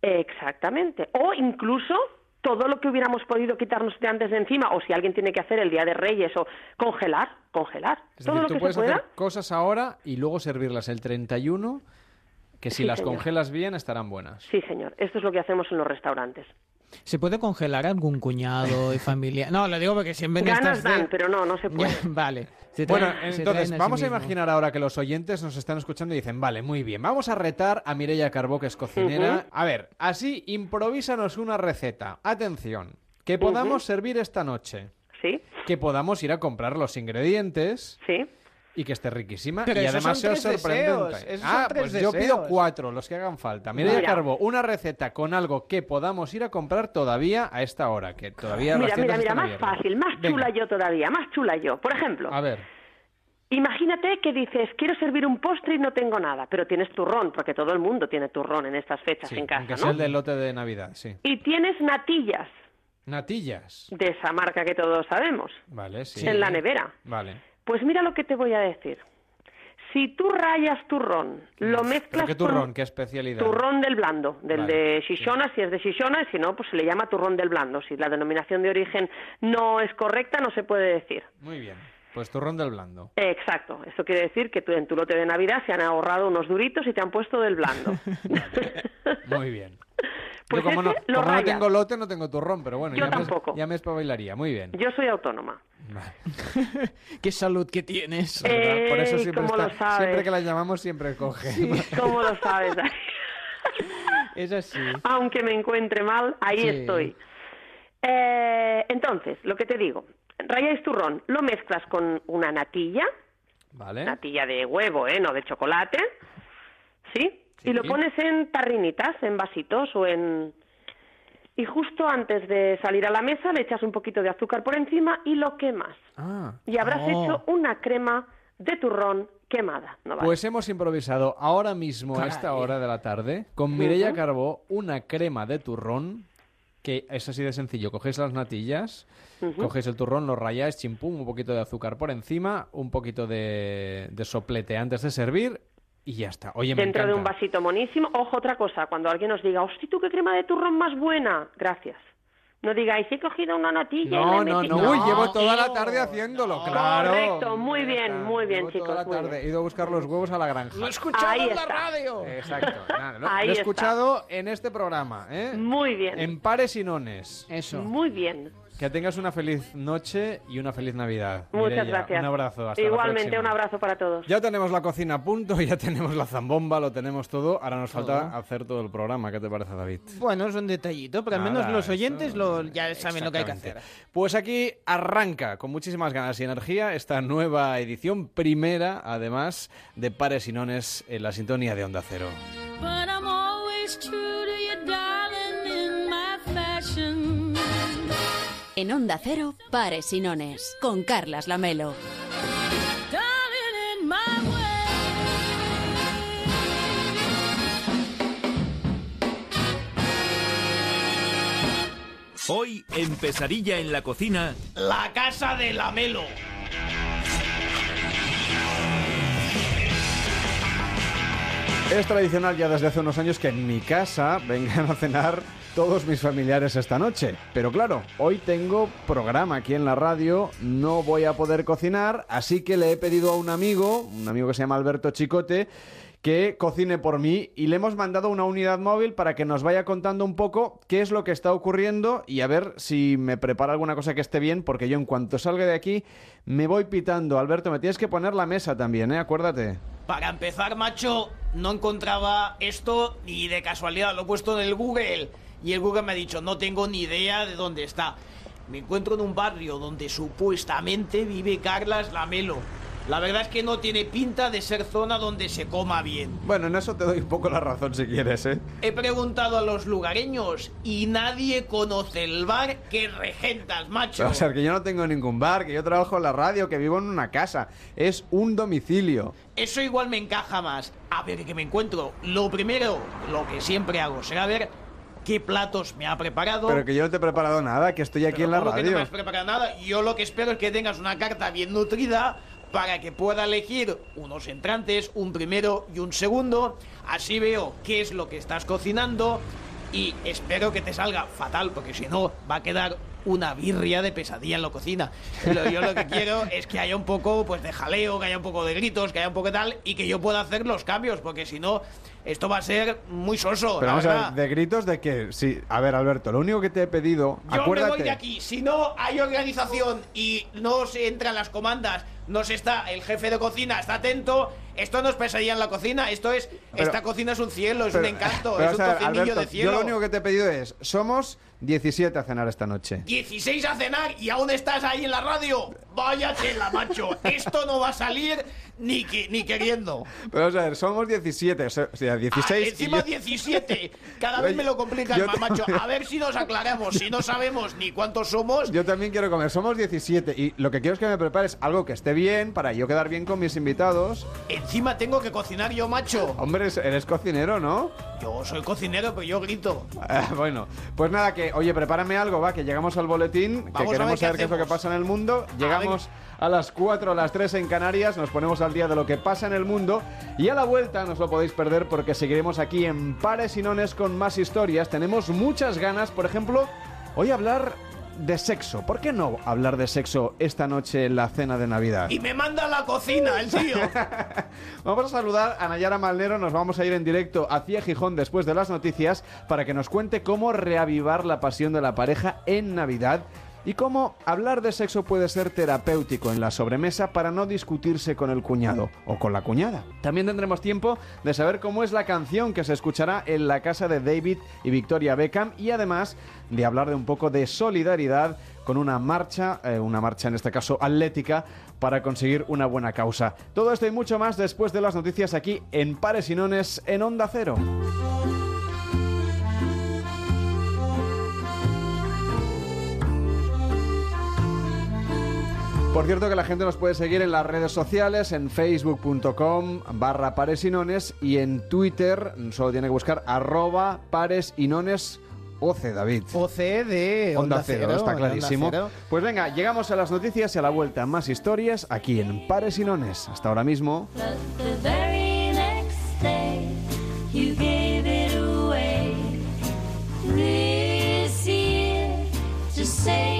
[SPEAKER 15] Exactamente. O incluso todo lo que hubiéramos podido quitarnos de antes de encima, o si alguien tiene que hacer el Día de Reyes, o congelar, congelar.
[SPEAKER 2] Es
[SPEAKER 15] todo
[SPEAKER 2] decir,
[SPEAKER 15] lo
[SPEAKER 2] tú
[SPEAKER 15] que
[SPEAKER 2] puedes
[SPEAKER 15] se pueda.
[SPEAKER 2] hacer cosas ahora y luego servirlas el 31, que si
[SPEAKER 15] Sí,
[SPEAKER 2] las
[SPEAKER 15] señor.
[SPEAKER 2] congelas bien estarán buenas.
[SPEAKER 15] Sí, señor. Esto es lo que hacemos en los restaurantes.
[SPEAKER 17] ¿Se puede congelar algún cuñado y *laughs* familia? No, lo digo porque siempre en
[SPEAKER 15] Ganas dan,
[SPEAKER 17] ce-
[SPEAKER 15] pero no, no se puede. *laughs*
[SPEAKER 17] Vale. Se
[SPEAKER 2] Bueno,
[SPEAKER 17] traen-
[SPEAKER 2] entonces,
[SPEAKER 17] sí
[SPEAKER 2] vamos a imaginar ahora que los oyentes nos están escuchando y dicen, vale, muy bien, vamos a retar a Mireia Carbó, que es cocinera. A ver, así, improvísanos una receta. Atención, que podamos servir esta noche.
[SPEAKER 15] Sí,
[SPEAKER 2] Que podamos ir a comprar los ingredientes
[SPEAKER 15] sí.
[SPEAKER 2] Y que esté riquísima
[SPEAKER 13] Pero
[SPEAKER 2] y además sea sorprendente. ah, pues yo pido cuatro, los que hagan falta. Mireia
[SPEAKER 15] Mira.
[SPEAKER 2] Carbó, una receta con algo que podamos ir a comprar todavía a esta hora, que todavía
[SPEAKER 15] Mira, mira, mira, más
[SPEAKER 2] abiertas.
[SPEAKER 15] fácil, más
[SPEAKER 2] Venga,
[SPEAKER 15] chula yo todavía, más chula yo. Por ejemplo,
[SPEAKER 2] A ver.
[SPEAKER 15] imagínate que dices, quiero servir un postre y no tengo nada, pero tienes turrón, porque todo el mundo tiene turrón en estas fechas
[SPEAKER 2] Sí,
[SPEAKER 15] en casa,
[SPEAKER 2] aunque
[SPEAKER 15] ¿no?
[SPEAKER 2] sea el del lote de Navidad, sí.
[SPEAKER 15] Y tienes natillas
[SPEAKER 2] Natillas.
[SPEAKER 15] de esa marca que todos sabemos,
[SPEAKER 2] Vale, sí.
[SPEAKER 15] en la nevera.
[SPEAKER 2] Vale.
[SPEAKER 15] Pues mira lo que te voy a decir. Si tú rayas turrón, lo
[SPEAKER 2] ¿Pero
[SPEAKER 15] mezclas
[SPEAKER 2] qué
[SPEAKER 15] con
[SPEAKER 2] turrón? ¿Qué especialidad?
[SPEAKER 15] turrón del blando, del
[SPEAKER 2] Vale,
[SPEAKER 15] de Shishona, si es de Shishona, y si no, pues se le llama turrón del blando. Si la denominación de origen no es correcta, no se puede decir.
[SPEAKER 2] Muy bien. Pues turrón del blando.
[SPEAKER 15] Exacto. Eso quiere decir que tú en tu lote de Navidad se han ahorrado unos duritos y te han puesto del blando. *laughs*
[SPEAKER 2] Muy bien. *laughs*
[SPEAKER 15] Pues
[SPEAKER 2] Yo como, no,
[SPEAKER 15] lo
[SPEAKER 2] como no
[SPEAKER 15] rayas.
[SPEAKER 2] tengo lote, no tengo turrón, pero bueno,
[SPEAKER 15] Yo
[SPEAKER 2] ya, me,
[SPEAKER 15] tampoco.
[SPEAKER 2] ya me espabilaría. Muy bien.
[SPEAKER 15] Yo soy autónoma. *laughs*
[SPEAKER 17] Qué salud que tienes.
[SPEAKER 2] ¿Verdad? Por eso siempre,
[SPEAKER 15] ¿cómo
[SPEAKER 2] está-
[SPEAKER 15] lo sabes?
[SPEAKER 2] siempre que la llamamos, siempre coge.
[SPEAKER 15] ¿Cómo lo sabes? *laughs*
[SPEAKER 17] Es así.
[SPEAKER 15] Aunque me encuentre mal, ahí
[SPEAKER 17] Sí.
[SPEAKER 15] estoy. Eh, entonces, lo que te digo, rayáis turrón, lo mezclas con una natilla,
[SPEAKER 2] Vale.
[SPEAKER 15] natilla de huevo, ¿eh? No de chocolate, ¿sí?
[SPEAKER 2] Sí.
[SPEAKER 15] Y lo pones en tarrinitas, en vasitos o en... Y justo antes de salir a la mesa le echas un poquito de azúcar por encima y lo quemas.
[SPEAKER 2] Ah.
[SPEAKER 15] Y habrás
[SPEAKER 17] Oh.
[SPEAKER 15] hecho una crema de turrón quemada. ¿no vale?
[SPEAKER 2] Pues hemos improvisado ahora mismo, a esta hora de la tarde, con Mireia
[SPEAKER 15] Ujú.
[SPEAKER 2] Carbó, una crema de turrón, que es así de sencillo. Cogéis las natillas, cogéis el turrón, lo rayáis, chimpum, un poquito de azúcar por encima, un poquito de, de soplete antes de servir y ya está. Oye, me
[SPEAKER 15] Dentro de un vasito monísimo. Ojo, otra cosa, cuando alguien os diga, hostia, tú qué crema de turrón más buena. Gracias. No digáis, he cogido una natilla y
[SPEAKER 2] No,
[SPEAKER 15] le
[SPEAKER 2] no,
[SPEAKER 15] metí-".
[SPEAKER 2] no, Uy, llevo toda la tarde haciéndolo, claro.
[SPEAKER 15] Correcto, muy bien, muy bien,
[SPEAKER 2] Llevo
[SPEAKER 15] chicos.
[SPEAKER 2] toda la tarde.
[SPEAKER 15] bien.
[SPEAKER 2] He ido a buscar los huevos a la granja.
[SPEAKER 17] Lo he escuchado
[SPEAKER 15] Ahí
[SPEAKER 17] en la
[SPEAKER 15] está.
[SPEAKER 17] radio.
[SPEAKER 2] Exacto. Nada, lo,
[SPEAKER 15] Ahí
[SPEAKER 2] lo he
[SPEAKER 15] está.
[SPEAKER 2] escuchado en este programa, ¿eh?
[SPEAKER 15] Muy bien,
[SPEAKER 2] En pares y nones.
[SPEAKER 17] Eso.
[SPEAKER 15] muy bien.
[SPEAKER 2] Que tengas una feliz noche y una feliz Navidad.
[SPEAKER 15] Muchas
[SPEAKER 2] Mireia.
[SPEAKER 15] gracias.
[SPEAKER 2] Un abrazo. Hasta
[SPEAKER 15] Igualmente, un abrazo para todos.
[SPEAKER 2] Ya tenemos la cocina a punto, *laughs* ya tenemos la zambomba, lo tenemos todo. Ahora nos falta hacer todo el programa. ¿Qué te parece, David?
[SPEAKER 17] Bueno, es un detallito, pero al menos los oyentes lo, ya saben lo que hay que hacer.
[SPEAKER 2] Pues aquí arranca con muchísimas ganas y energía esta nueva edición, primera además, de Pares y Nones en la sintonía de Onda Cero.
[SPEAKER 18] But I'm always true
[SPEAKER 9] En Onda Cero, Pares y Nones, con Carlas Lamelo.
[SPEAKER 19] Hoy, en Pesadilla en la cocina,
[SPEAKER 8] La casa de Lamelo.
[SPEAKER 2] Es tradicional ya desde hace unos años que en mi casa vengan a cenar todos mis familiares esta noche. Pero claro, hoy tengo programa aquí en la radio, no voy a poder cocinar, así que le he pedido a un amigo, un amigo que se llama Alberto Chicote, que cocine por mí y le hemos mandado una unidad móvil para que nos vaya contando un poco qué es lo que está ocurriendo y a ver si me prepara alguna cosa que esté bien, porque yo en cuanto salga de aquí me voy pitando. Alberto, me tienes que poner la mesa también, ¿eh? Acuérdate.
[SPEAKER 8] Para empezar, macho, no encontraba esto ni de casualidad. Lo he puesto en el Google y el Google me ha dicho, no tengo ni idea de dónde está. Me encuentro en un barrio donde supuestamente vive Carlas Lamelo. La verdad es que no tiene pinta de ser zona donde se coma bien.
[SPEAKER 2] Bueno, en eso te doy un poco la razón si quieres, ¿eh?
[SPEAKER 8] He preguntado a los lugareños y nadie conoce el bar que regentas, macho.
[SPEAKER 2] O sea, que yo no tengo ningún bar, que yo trabajo en la radio, que vivo en una casa. Es un domicilio.
[SPEAKER 8] Eso igual me encaja más. A ver, que me encuentro. Lo primero, lo que siempre hago, será ver qué platos me ha preparado.
[SPEAKER 2] Pero que yo no te he preparado nada, que estoy aquí
[SPEAKER 8] Pero
[SPEAKER 2] en la
[SPEAKER 8] ¿cómo que no me
[SPEAKER 2] radio.
[SPEAKER 8] has preparado nada? Yo lo que espero es que tengas una carta bien nutrida para que pueda elegir unos entrantes, un primero y un segundo. Así veo qué es lo que estás cocinando y espero que te salga fatal, porque si no va a quedar una birria de pesadilla en la cocina. Yo lo que quiero es que haya un poco pues de jaleo, que haya un poco de gritos, que haya un poco de tal y que yo pueda hacer los cambios, porque si no esto va a ser muy soso.
[SPEAKER 2] Pero
[SPEAKER 8] la
[SPEAKER 2] vamos a ver, de gritos de que... Sí, a ver, Alberto, lo único que te he pedido...
[SPEAKER 8] Yo
[SPEAKER 2] acuérdate...
[SPEAKER 8] me voy de aquí. Si no hay organización y no se entran las comandas, no se está, el jefe de cocina está atento. Esto no es pesadilla en la cocina, esto es.
[SPEAKER 2] Pero-
[SPEAKER 8] esta cocina es un cielo, es
[SPEAKER 2] Pero-
[SPEAKER 8] un encanto,
[SPEAKER 2] pero
[SPEAKER 8] es un tocinillo
[SPEAKER 2] Alberto,
[SPEAKER 8] de cielo.
[SPEAKER 2] Yo lo único que te he pedido es... Somos 17 a cenar esta noche.
[SPEAKER 8] 16 a cenar y aún estás ahí en la radio. Vaya tela, macho. Esto no va a salir ni, que- ni queriendo.
[SPEAKER 2] Pero vamos a ver, somos 17, o sea, 16...
[SPEAKER 8] Ah, encima
[SPEAKER 2] yo-
[SPEAKER 8] 17. Cada vez me lo complicas más, macho. A ver si nos *laughs* aclaramos. Si no sabemos ni cuántos somos,
[SPEAKER 2] Yo también quiero comer, somos 17 y lo que quiero es que me prepares algo que esté bien para yo quedar bien con mis invitados.
[SPEAKER 8] Encima tengo que cocinar yo, macho.
[SPEAKER 2] Hombre, eres- cocinero, ¿no?
[SPEAKER 8] Yo soy cocinero, pero yo grito.
[SPEAKER 2] Ah, bueno, pues nada, que oye, prepárame algo, va, que llegamos al boletín, que
[SPEAKER 8] Vamos
[SPEAKER 2] queremos saber qué es lo que pasa en el mundo. Llegamos a las 4, a las 3 en Canarias, nos ponemos al día de lo que pasa en el mundo y a la vuelta no os lo podéis perder porque seguiremos aquí en Pares y Nones con más historias. Tenemos muchas ganas, por ejemplo, hoy hablar de sexo. ¿Por qué no hablar de sexo esta noche en la cena de Navidad?
[SPEAKER 8] Y me manda a la cocina, el tío. *laughs*
[SPEAKER 2] Vamos a saludar a Nayara Malnero, nos vamos a ir en directo hacia Gijón después de las noticias para que nos cuente cómo reavivar la pasión de la pareja en Navidad y cómo hablar de sexo puede ser terapéutico en la sobremesa para no discutirse con el cuñado o con la cuñada. También tendremos tiempo de saber cómo es la canción que se escuchará en la casa de David y Victoria Beckham y además de hablar de un poco de solidaridad con una marcha, eh, una marcha en este caso atlética, para conseguir una buena causa. Todo esto y mucho más después de las noticias aquí en Pares y Nones en Onda Cero. Por cierto que la gente nos puede seguir en las redes sociales, en facebook.com barra paresinones y en Twitter solo tiene que buscar arroba paresinones OC, David.
[SPEAKER 8] OC de
[SPEAKER 2] Onda,
[SPEAKER 8] Onda
[SPEAKER 2] cero,
[SPEAKER 8] Cero,
[SPEAKER 2] está clarísimo.
[SPEAKER 8] Onda Cero.
[SPEAKER 2] Pues venga, llegamos a las noticias y a la vuelta más historias aquí en Pares y Nones. Hasta ahora mismo.
[SPEAKER 20] The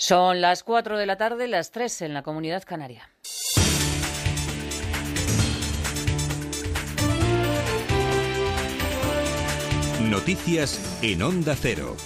[SPEAKER 21] Son las 4 de la tarde, las 3 en la comunidad canaria.
[SPEAKER 19] Noticias en Onda Cero.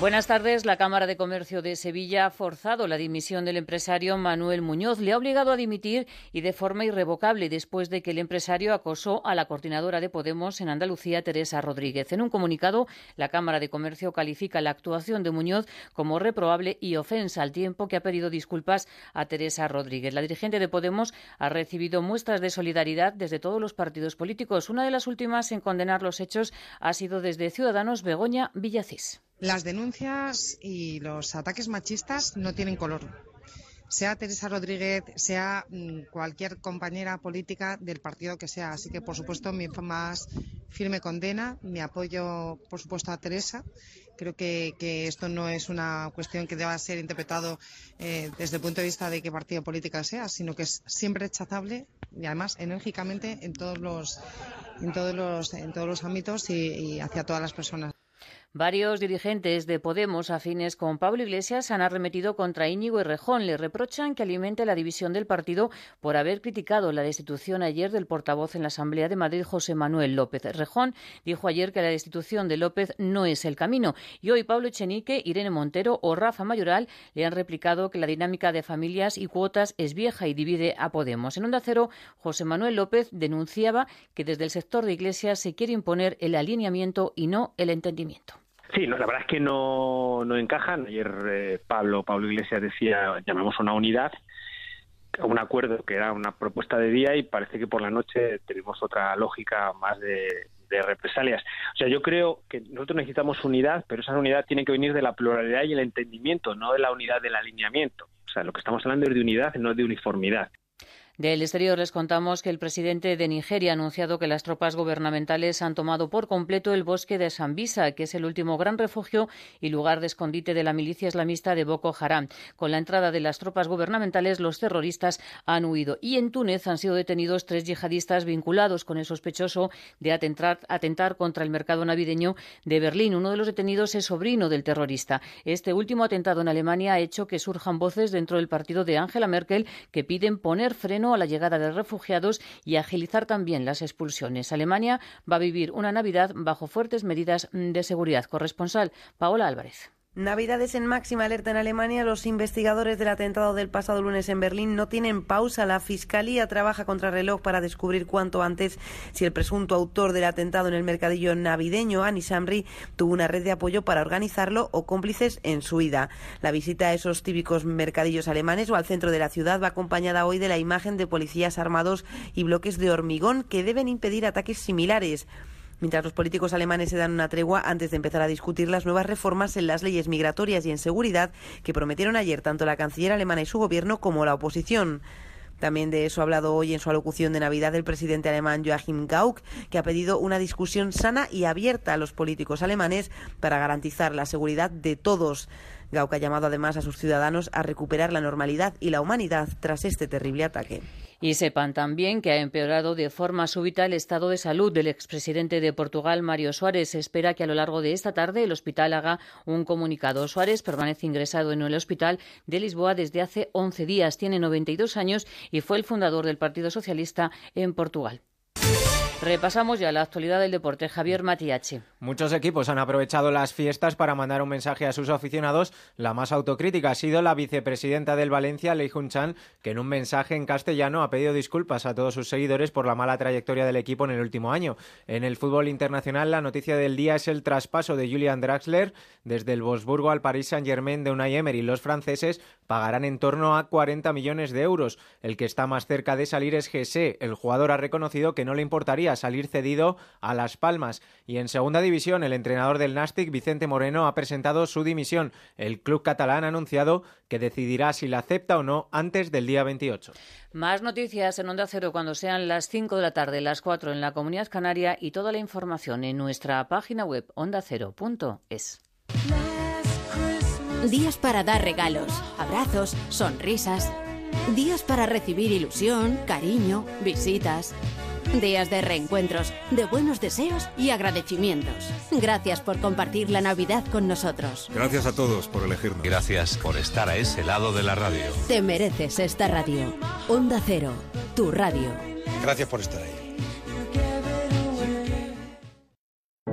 [SPEAKER 21] Buenas tardes. La Cámara de Comercio de Sevilla ha forzado la dimisión del empresario Manuel Muñoz. Le ha obligado a dimitir y de forma irrevocable después de que el empresario acosó a la coordinadora de Podemos en Andalucía, Teresa Rodríguez. En un comunicado, la Cámara de Comercio califica la actuación de Muñoz como reprobable y ofensa al tiempo que ha pedido disculpas a Teresa Rodríguez. La dirigente de Podemos ha recibido muestras de solidaridad desde todos los partidos políticos. Una de las últimas en condenar los hechos ha sido desde Ciudadanos Begoña Villacís.
[SPEAKER 22] Las denuncias y los ataques machistas no tienen color. Sea Teresa Rodríguez, sea mm, cualquier compañera política del partido que sea. Así que, por supuesto, mi más firme condena, mi apoyo, por supuesto, a Teresa. Creo que, esto no es una cuestión que deba ser interpretado eh, desde el punto de vista de qué partido político sea, sino que es siempre rechazable y además enérgicamente en todos los, en todos los, en todos los ámbitos y hacia todas las personas.
[SPEAKER 21] Varios dirigentes de Podemos afines con Pablo Iglesias han arremetido contra Íñigo Errejón. Le reprochan que alimente la división del partido por haber criticado la destitución ayer del portavoz en la Asamblea de Madrid, José Manuel López. Errejón dijo ayer que la destitución de López no es el camino. Y hoy Pablo Echenique, Irene Montero o Rafa Mayoral le han replicado que la dinámica de familias y cuotas es vieja y divide a Podemos. En Onda Cero, José Manuel López denunciaba que desde el sector de Iglesias se quiere imponer el alineamiento y no el entendimiento.
[SPEAKER 23] Sí, no, la verdad es que no, no encajan. Ayer eh, Pablo, Pablo Iglesias decía, llamamos una unidad, un acuerdo que era una propuesta de día y parece que por la noche tenemos otra lógica más de, de represalias. O sea, yo creo que nosotros necesitamos unidad, pero esa unidad tiene que venir de la pluralidad y el entendimiento, no de la unidad del alineamiento. O sea, lo que estamos hablando es de unidad, no de uniformidad.
[SPEAKER 21] Del exterior les contamos que el presidente de Nigeria ha anunciado que las tropas gubernamentales han tomado por completo el bosque de Sambisa, que es el último gran refugio y lugar de escondite de la milicia islamista de Boko Haram. Con la entrada de las tropas gubernamentales, los terroristas han huido. Y en Túnez han sido detenidos tres yihadistas vinculados con el sospechoso de atentar, atentar contra el mercado navideño de Berlín. Uno de los detenidos es sobrino del terrorista. Este último atentado en Alemania ha hecho que surjan voces dentro del partido de Angela Merkel que piden poner freno a la llegada de refugiados y agilizar también las expulsiones. Alemania va a vivir una Navidad bajo fuertes medidas de seguridad. Corresponsal Paola Álvarez.
[SPEAKER 24] Navidades en máxima alerta en Alemania. Los investigadores del atentado del pasado lunes en Berlín no tienen pausa. La Fiscalía trabaja contra reloj para descubrir cuanto antes si el presunto autor del atentado en el mercadillo navideño, Anis Amri, tuvo una red de apoyo para organizarlo o cómplices en su ida. La visita a esos típicos mercadillos alemanes o al centro de la ciudad va acompañada hoy de la imagen de policías armados y bloques de hormigón que deben impedir ataques similares mientras los políticos alemanes se dan una tregua antes de empezar a discutir las nuevas reformas en las leyes migratorias y en seguridad que prometieron ayer tanto la canciller alemana y su gobierno como la oposición. También de eso ha hablado hoy en su alocución de Navidad el presidente alemán Joachim Gauck, que ha pedido una discusión sana y abierta a los políticos alemanes para garantizar la seguridad de todos. Gauck ha llamado además a sus ciudadanos a recuperar la normalidad y la humanidad tras este terrible ataque.
[SPEAKER 21] Y sepan también que ha empeorado de forma súbita el estado de salud del expresidente de Portugal, Mario Suárez. Se espera que a lo largo de esta tarde el hospital haga un comunicado. Suárez permanece ingresado en el hospital de Lisboa desde hace 11 días. Tiene 92 años y fue el fundador del Partido Socialista en Portugal. Repasamos ya la actualidad del deporte. Javier Matiachi.
[SPEAKER 25] Muchos equipos han aprovechado las fiestas para mandar un mensaje a sus aficionados. La más autocrítica ha sido la vicepresidenta del Valencia, Lei Chan, que en un mensaje en castellano ha pedido disculpas a todos sus seguidores por la mala trayectoria del equipo en el último año. En el fútbol internacional, la noticia del día es el traspaso de Julian Draxler desde el Wolfsburgo al Paris Saint-Germain de Unai Emery. Los franceses pagarán en torno a 40 millones de euros. El que está más cerca de salir es Gese. El jugador ha reconocido que no le importaría a salir cedido a Las Palmas. Y en segunda división, el entrenador del Nastic, Vicente Moreno, ha presentado su dimisión. El club catalán ha anunciado que decidirá si la acepta o no antes del día 28.
[SPEAKER 21] Más noticias en Onda Cero cuando sean las 5 de la tarde, las 4 en la Comunidad Canaria y toda la información en nuestra página web ondacero.es.
[SPEAKER 9] Días para dar regalos, abrazos, sonrisas. Días para recibir ilusión, cariño, visitas. Días de reencuentros, de buenos deseos y agradecimientos. Gracias por compartir la Navidad con nosotros.
[SPEAKER 26] Gracias a todos por elegirnos.
[SPEAKER 27] Gracias por estar a ese lado de la radio.
[SPEAKER 9] Te mereces esta radio. Onda Cero, tu radio.
[SPEAKER 26] Gracias por estar ahí.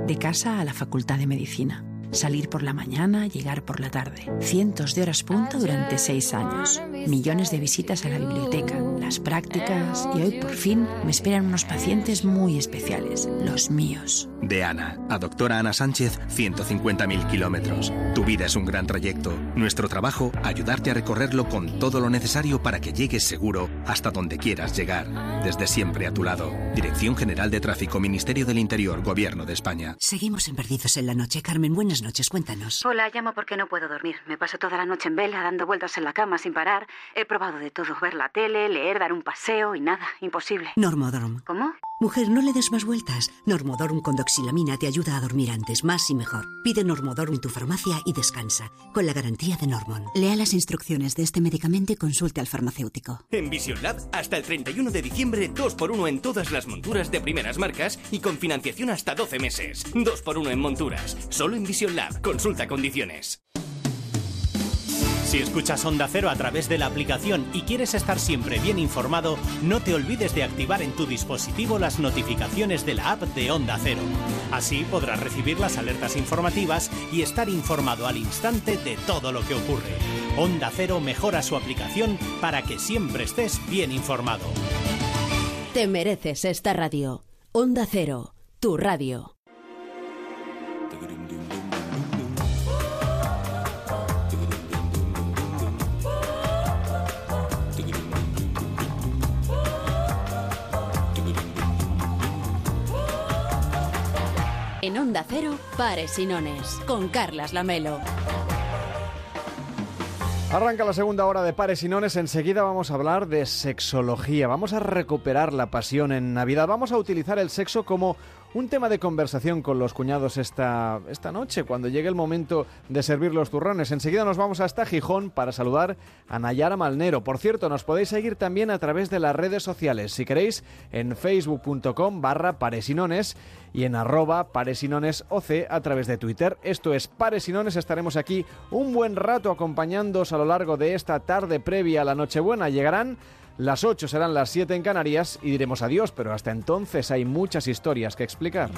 [SPEAKER 28] De casa a la Facultad de Medicina. Salir por la mañana, llegar por la tarde. Cientos de horas punta durante seis años. Millones de visitas a la biblioteca, las prácticas y hoy por fin me esperan unos pacientes muy especiales, los míos.
[SPEAKER 29] De Ana, a doctora Ana Sánchez, 150.000 kilómetros. Tu vida es un gran trayecto. Nuestro trabajo, ayudarte a recorrerlo con todo lo necesario para que llegues seguro hasta donde quieras llegar. Desde siempre a tu lado. Dirección General de Tráfico, Ministerio del Interior, Gobierno de España.
[SPEAKER 30] Seguimos en Perdidos en la Noche. Carmen, buenas noches, cuéntanos.
[SPEAKER 31] Hola, llamo porque no puedo dormir. Me paso toda la noche en vela, dando vueltas en la cama sin parar. He probado de todo, ver la tele, leer, dar un paseo y nada, imposible.
[SPEAKER 30] Normodorm.
[SPEAKER 31] ¿Cómo?
[SPEAKER 30] Mujer, no le des más vueltas. Normodorm con doxilamina te ayuda a dormir antes, más y mejor. Pide Normodorm en tu farmacia y descansa, con la garantía de Normon. Lea las instrucciones de este medicamento y consulte al farmacéutico.
[SPEAKER 19] En Vision Lab, hasta el 31 de diciembre, 2x1 en todas las monturas de primeras marcas y con financiación hasta 12 meses. 2x1 en monturas. Solo en Vision Lab. Consulta condiciones.
[SPEAKER 32] Si escuchas Onda Cero a través de la aplicación y quieres estar siempre bien informado, no te olvides de activar en tu dispositivo las notificaciones de la app de Onda Cero. Así podrás recibir las alertas informativas y estar informado al instante de todo lo que ocurre. Onda Cero mejora su aplicación para que siempre estés bien informado.
[SPEAKER 9] Te mereces esta radio. Onda Cero, tu radio. En Onda Cero, Pares y Nones, con Carlas Lamelo.
[SPEAKER 2] Arranca la segunda hora de Pares y Nones. Enseguida vamos a hablar de sexología. Vamos a recuperar la pasión en Navidad. Vamos a utilizar el sexo como un tema de conversación con los cuñados esta, esta noche, cuando llegue el momento de servir los turrones. Enseguida nos vamos hasta Gijón para saludar a Nayara Malnero. Por cierto, nos podéis seguir también a través de las redes sociales, si queréis, en facebook.com barra paresinones y en arroba paresinonesoc a través de Twitter. Esto es Paresinones, estaremos aquí un buen rato acompañándoos a lo largo de esta tarde previa a la Nochebuena. Llegarán las 8 serán las 7 en Canarias y diremos adiós, pero hasta entonces hay muchas historias que explicar.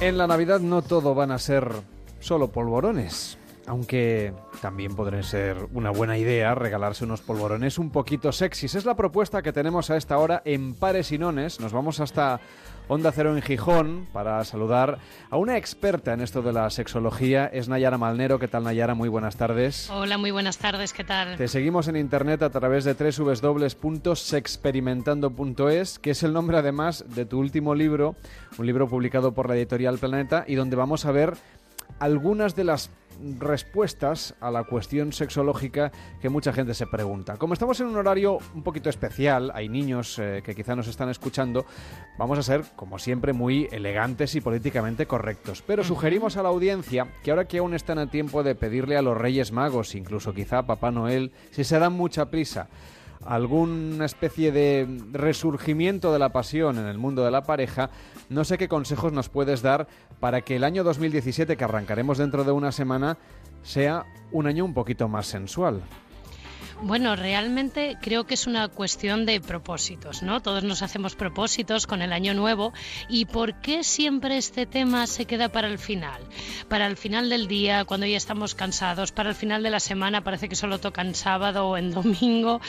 [SPEAKER 2] En la Navidad no todo van a ser solo polvorones, aunque también podría ser una buena idea regalarse unos polvorones un poquito sexys. Es la propuesta que tenemos a esta hora en Pares y Nones. Nos vamos hasta Onda Cero en Gijón para saludar a una experta en esto de la sexología. Es Nayara Malnero. ¿Qué tal, Nayara? Muy buenas tardes.
[SPEAKER 33] Hola, muy buenas tardes. ¿Qué tal?
[SPEAKER 2] Te seguimos en internet a través de www.sexperimentando.es, que es el nombre además de tu último libro, un libro publicado por la editorial Planeta y donde vamos a ver algunas de las respuestas a la cuestión sexológica que mucha gente se pregunta. Como estamos en un horario un poquito especial, hay niños eh, que quizá nos están escuchando, vamos a ser, como siempre, muy elegantes y políticamente correctos. Pero sugerimos a la audiencia que ahora que aún están a tiempo de pedirle a los Reyes Magos, incluso quizá a Papá Noel, si se dan mucha prisa, alguna especie de resurgimiento de la pasión en el mundo de la pareja, no sé qué consejos nos puedes dar para que el año 2017, que arrancaremos dentro de una semana, sea un año un poquito más sensual.
[SPEAKER 33] Bueno, realmente creo que es una cuestión de propósitos, ¿no? Todos nos hacemos propósitos con el año nuevo y ¿por qué siempre este tema se queda para el final? Para el final del día, cuando ya estamos cansados, para el final de la semana parece que solo tocan sábado o en *laughs* domingo.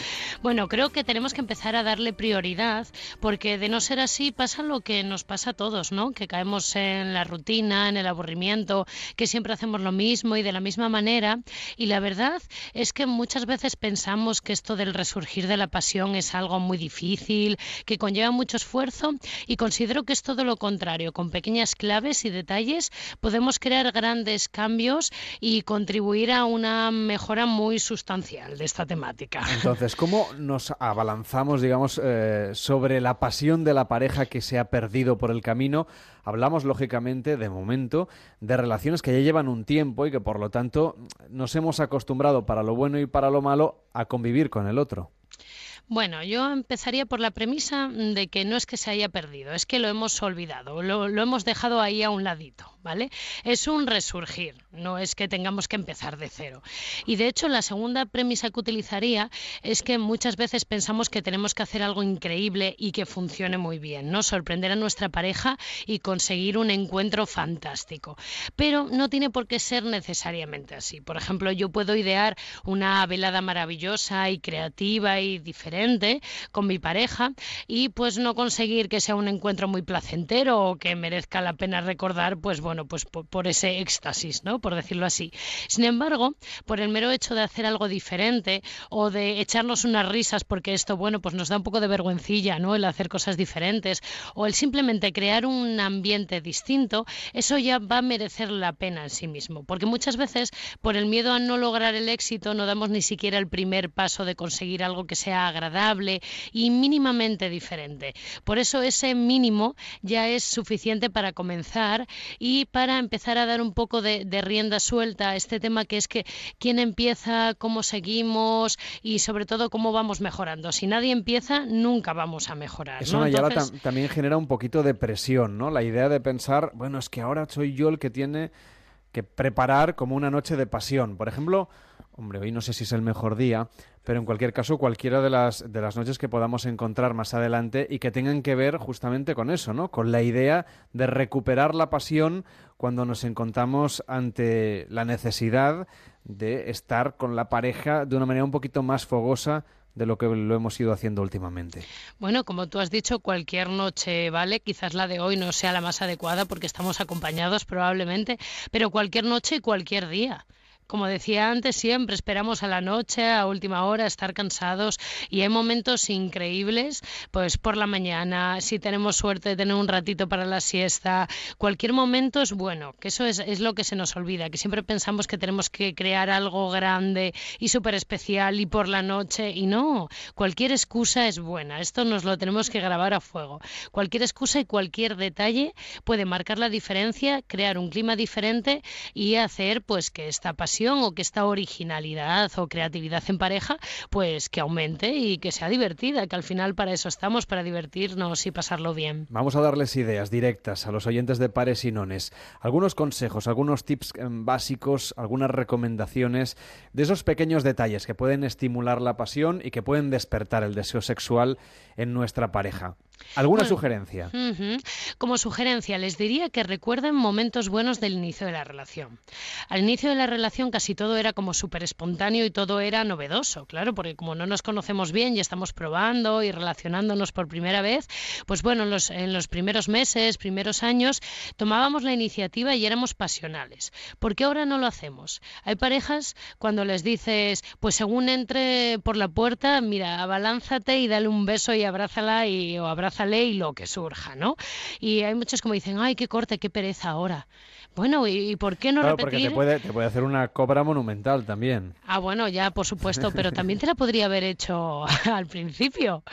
[SPEAKER 33] Bueno, creo que tenemos que empezar a darle prioridad porque de no ser así pasa lo que nos pasa a todos, ¿no? Que caemos en la rutina, en el aburrimiento, que siempre hacemos lo mismo y de la misma manera y la verdad es que muchas veces pensamos pensamos que esto del resurgir de la pasión es algo muy difícil, que conlleva mucho esfuerzo y considero que es todo lo contrario. Con pequeñas claves y detalles podemos crear grandes cambios y contribuir a una mejora muy sustancial de esta temática.
[SPEAKER 2] Entonces, ¿cómo nos abalanzamos, digamos, eh, sobre la pasión de la pareja que se ha perdido por el camino? Hablamos, lógicamente, de momento, de relaciones que ya llevan un tiempo y que, por lo tanto, nos hemos acostumbrado para lo bueno y para lo malo a convivir con el otro.
[SPEAKER 33] Bueno, yo empezaría por la premisa de que no es que se haya perdido, es que lo hemos olvidado, lo, lo, hemos dejado ahí a un ladito, ¿vale? Es un resurgir, no es que tengamos que empezar de cero. Y de hecho, la segunda premisa que utilizaría es que muchas veces pensamos que tenemos que hacer algo increíble y que funcione muy bien, ¿no? Sorprender a nuestra pareja y conseguir un encuentro fantástico. Pero no tiene por qué ser necesariamente así. Por ejemplo, yo puedo idear una velada maravillosa y creativa y diferente con mi pareja y pues no conseguir que sea un encuentro muy placentero o que merezca la pena recordar, pues bueno, pues por, por ese éxtasis, ¿no? Por decirlo así. Sin embargo, por el mero hecho de hacer algo diferente o de echarnos unas risas porque esto, bueno, pues nos da un poco de vergüencilla, ¿no? El hacer cosas diferentes o el simplemente crear un ambiente distinto, eso ya va a merecer la pena en sí mismo, porque muchas veces por el miedo a no lograr el éxito no damos ni siquiera el primer paso de conseguir algo que sea agradable y mínimamente diferente. Por eso ese mínimo ya es suficiente para comenzar y para empezar a dar un poco de, de rienda suelta a este tema que es que quién empieza, cómo seguimos y sobre todo cómo vamos mejorando. Si nadie empieza, nunca vamos a mejorar.
[SPEAKER 2] Eso
[SPEAKER 33] ¿no?
[SPEAKER 2] Entonces... también genera un poquito de presión, ¿no? La idea de pensar, bueno, es que ahora soy yo el que tiene que preparar como una noche de pasión. Por ejemplo, hombre, hoy no sé si es el mejor día, pero en cualquier caso cualquiera de las, de las noches que podamos encontrar más adelante y que tengan que ver justamente con eso, ¿no? Con la idea de recuperar la pasión cuando nos encontramos ante la necesidad de estar con la pareja de una manera un poquito más fogosa de lo que lo hemos ido haciendo últimamente.
[SPEAKER 33] Bueno, como tú has dicho, cualquier noche vale, quizás la de hoy no sea la más adecuada porque estamos acompañados probablemente, pero cualquier noche y cualquier día. Como decía antes, siempre esperamos a la noche, a última hora, estar cansados y hay momentos increíbles, pues por la mañana, si tenemos suerte de tener un ratito para la siesta, cualquier momento es bueno, que eso es, es lo que se nos olvida, que siempre pensamos que tenemos que crear algo grande y súper especial y por la noche y no, cualquier excusa es buena, esto nos lo tenemos que grabar a fuego. Cualquier excusa y cualquier detalle puede marcar la diferencia, crear un clima diferente y hacer pues que esta pasión o que esta originalidad o creatividad en pareja pues que aumente y que sea divertida, que al final para eso estamos, para divertirnos y pasarlo bien.
[SPEAKER 2] Vamos a darles ideas directas a los oyentes de Pares y Nones, algunos consejos, algunos tips básicos, algunas recomendaciones de esos pequeños detalles que pueden estimular la pasión y que pueden despertar el deseo sexual en nuestra pareja. ¿Alguna
[SPEAKER 33] Bueno,
[SPEAKER 2] sugerencia?
[SPEAKER 33] Ujú. Como sugerencia, les diría que recuerden momentos buenos del inicio de la relación. Al inicio de la relación casi todo era como súper espontáneo y todo era novedoso, claro, porque como no nos conocemos bien y estamos probando y relacionándonos por primera vez, pues bueno, en los, en los primeros meses, primeros años, tomábamos la iniciativa y éramos pasionales. ¿Por qué ahora no lo hacemos? Hay parejas cuando les dices, pues según entre por la puerta, mira, abalánzate y dale un beso y abrázala y, o abrázale y lo que surja, ¿no? Y hay muchos como dicen, ay, qué corte, qué pereza ahora. Bueno, ¿y, por qué no
[SPEAKER 2] claro, porque
[SPEAKER 33] repetir?
[SPEAKER 2] te puede, te puede hacer una cobra monumental también.
[SPEAKER 33] Ah, bueno, ya, por supuesto, pero también te la podría haber hecho *laughs* al principio.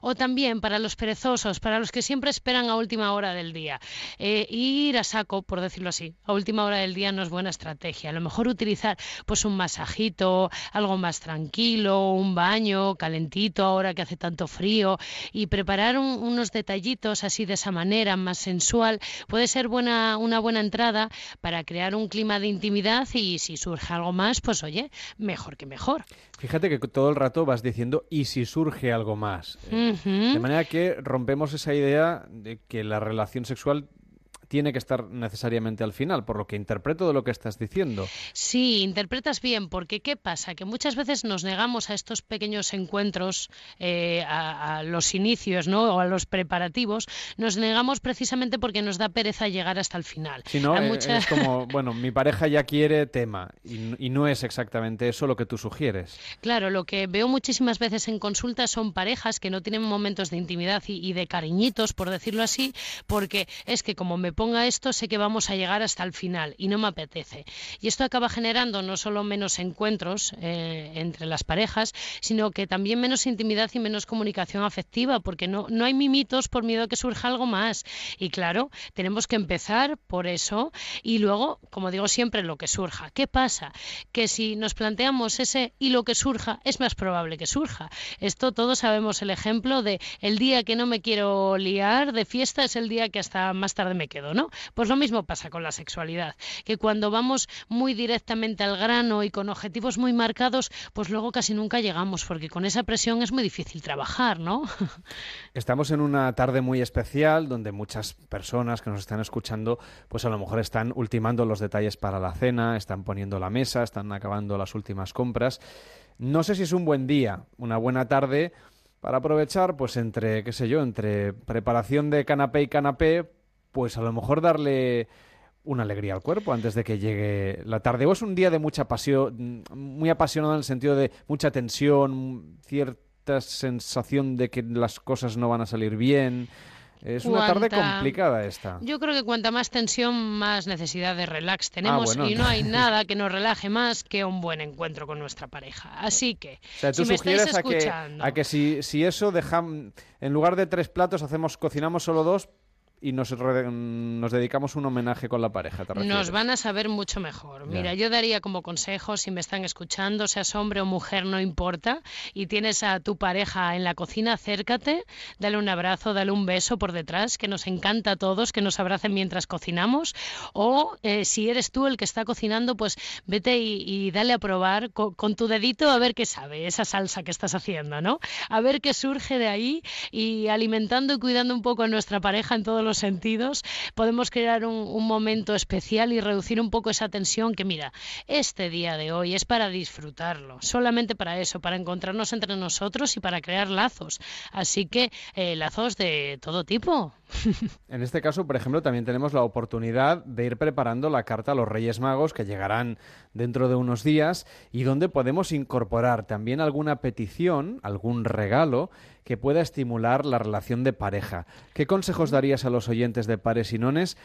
[SPEAKER 33] O también para los perezosos, para los que siempre esperan a última hora del día. Eh, ir a saco, por decirlo así, a última hora del día no es buena estrategia. A lo mejor utilizar pues un masajito, algo más tranquilo, un baño calentito ahora que hace tanto frío y preparar un- unos detallitos así de esa manera, más sensual, puede ser buena, una buena entrada para crear un clima de intimidad y si surge algo más, pues oye, mejor que mejor.
[SPEAKER 2] Fíjate que todo el rato vas diciendo, ¿y si surge algo más? Eh. De manera que rompemos esa idea de que la relación sexual tiene que estar necesariamente al final, por lo que interpreto de lo que estás diciendo.
[SPEAKER 33] Sí, interpretas bien, porque ¿qué pasa? Que muchas veces nos negamos a estos pequeños encuentros, eh, a, los inicios, ¿no? O a los preparativos, nos negamos precisamente porque nos da pereza llegar hasta el final.
[SPEAKER 2] Si no, eh, es como, *laughs* bueno, mi pareja ya quiere tema, y, y no es exactamente eso lo que tú sugieres.
[SPEAKER 33] Claro, lo que veo muchísimas veces en consulta son parejas que no tienen momentos de intimidad y, de cariñitos, por decirlo así, porque es que como me ponga esto sé que vamos a llegar hasta el final y no me apetece. Y esto acaba generando no solo menos encuentros eh, entre las parejas, sino que también menos intimidad y menos comunicación afectiva, porque no, no hay mimitos por miedo a que surja algo más. Y claro, tenemos que empezar por eso y luego, como digo siempre, lo que surja. ¿Qué pasa? Que si nos planteamos ese y lo que surja, es más probable que surja. Esto todos sabemos el ejemplo de el día que no me quiero liar de fiesta es el día que hasta más tarde me quedo, ¿no? Pues lo mismo pasa con la sexualidad, que cuando vamos muy directamente al grano y con objetivos muy marcados, pues luego casi nunca llegamos, porque con esa presión es muy difícil trabajar, ¿no? *laughs*
[SPEAKER 2] Estamos en una tarde muy especial donde muchas personas que nos están escuchando, pues a lo mejor están ultimando los detalles para la cena, están poniendo la mesa, están acabando las últimas compras. No sé si es un buen día, una buena tarde para aprovechar, pues entre, qué sé yo, entre preparación de canapé y canapé, pues a lo mejor darle una alegría al cuerpo antes de que llegue la tarde. O es un día de mucha pasión, muy apasionado en el sentido de mucha tensión, cierta sensación de que las cosas no van a salir bien. Es una tarde complicada esta.
[SPEAKER 33] Yo creo que cuanta más tensión, más necesidad de relax tenemos y no hay *laughs* nada que nos relaje más que un buen encuentro con nuestra pareja. Así que, si me estáis escuchando...
[SPEAKER 2] a que, si, si eso dejamos, en lugar de tres platos, hacemos cocinamos solo dos, y nos, nos dedicamos un homenaje con la pareja.
[SPEAKER 33] nos van a saber mucho mejor. Mira, yo daría como consejo, si me están escuchando, seas hombre o mujer, no importa, y tienes a tu pareja en la cocina, acércate, dale un abrazo, dale un beso por detrás, que nos encanta a todos que nos abracen mientras cocinamos, o eh, si eres tú el que está cocinando, pues vete y, dale a probar con, con, tu dedito a ver qué sabe esa salsa que estás haciendo, ¿no? A ver qué surge de ahí y alimentando y cuidando un poco a nuestra pareja en todos los sentidos, podemos crear un, momento especial y reducir un poco esa tensión que, mira, este día de hoy es para disfrutarlo, solamente para eso, para encontrarnos entre nosotros y para crear lazos. Así que eh, lazos de todo tipo. *laughs*
[SPEAKER 2] En este caso, por ejemplo, también tenemos la oportunidad de ir preparando la carta a los Reyes Magos que llegarán dentro de unos días y donde podemos incorporar también alguna petición, algún regalo que pueda estimular la relación de pareja. ¿Qué consejos darías a los oyentes de Pares y Nones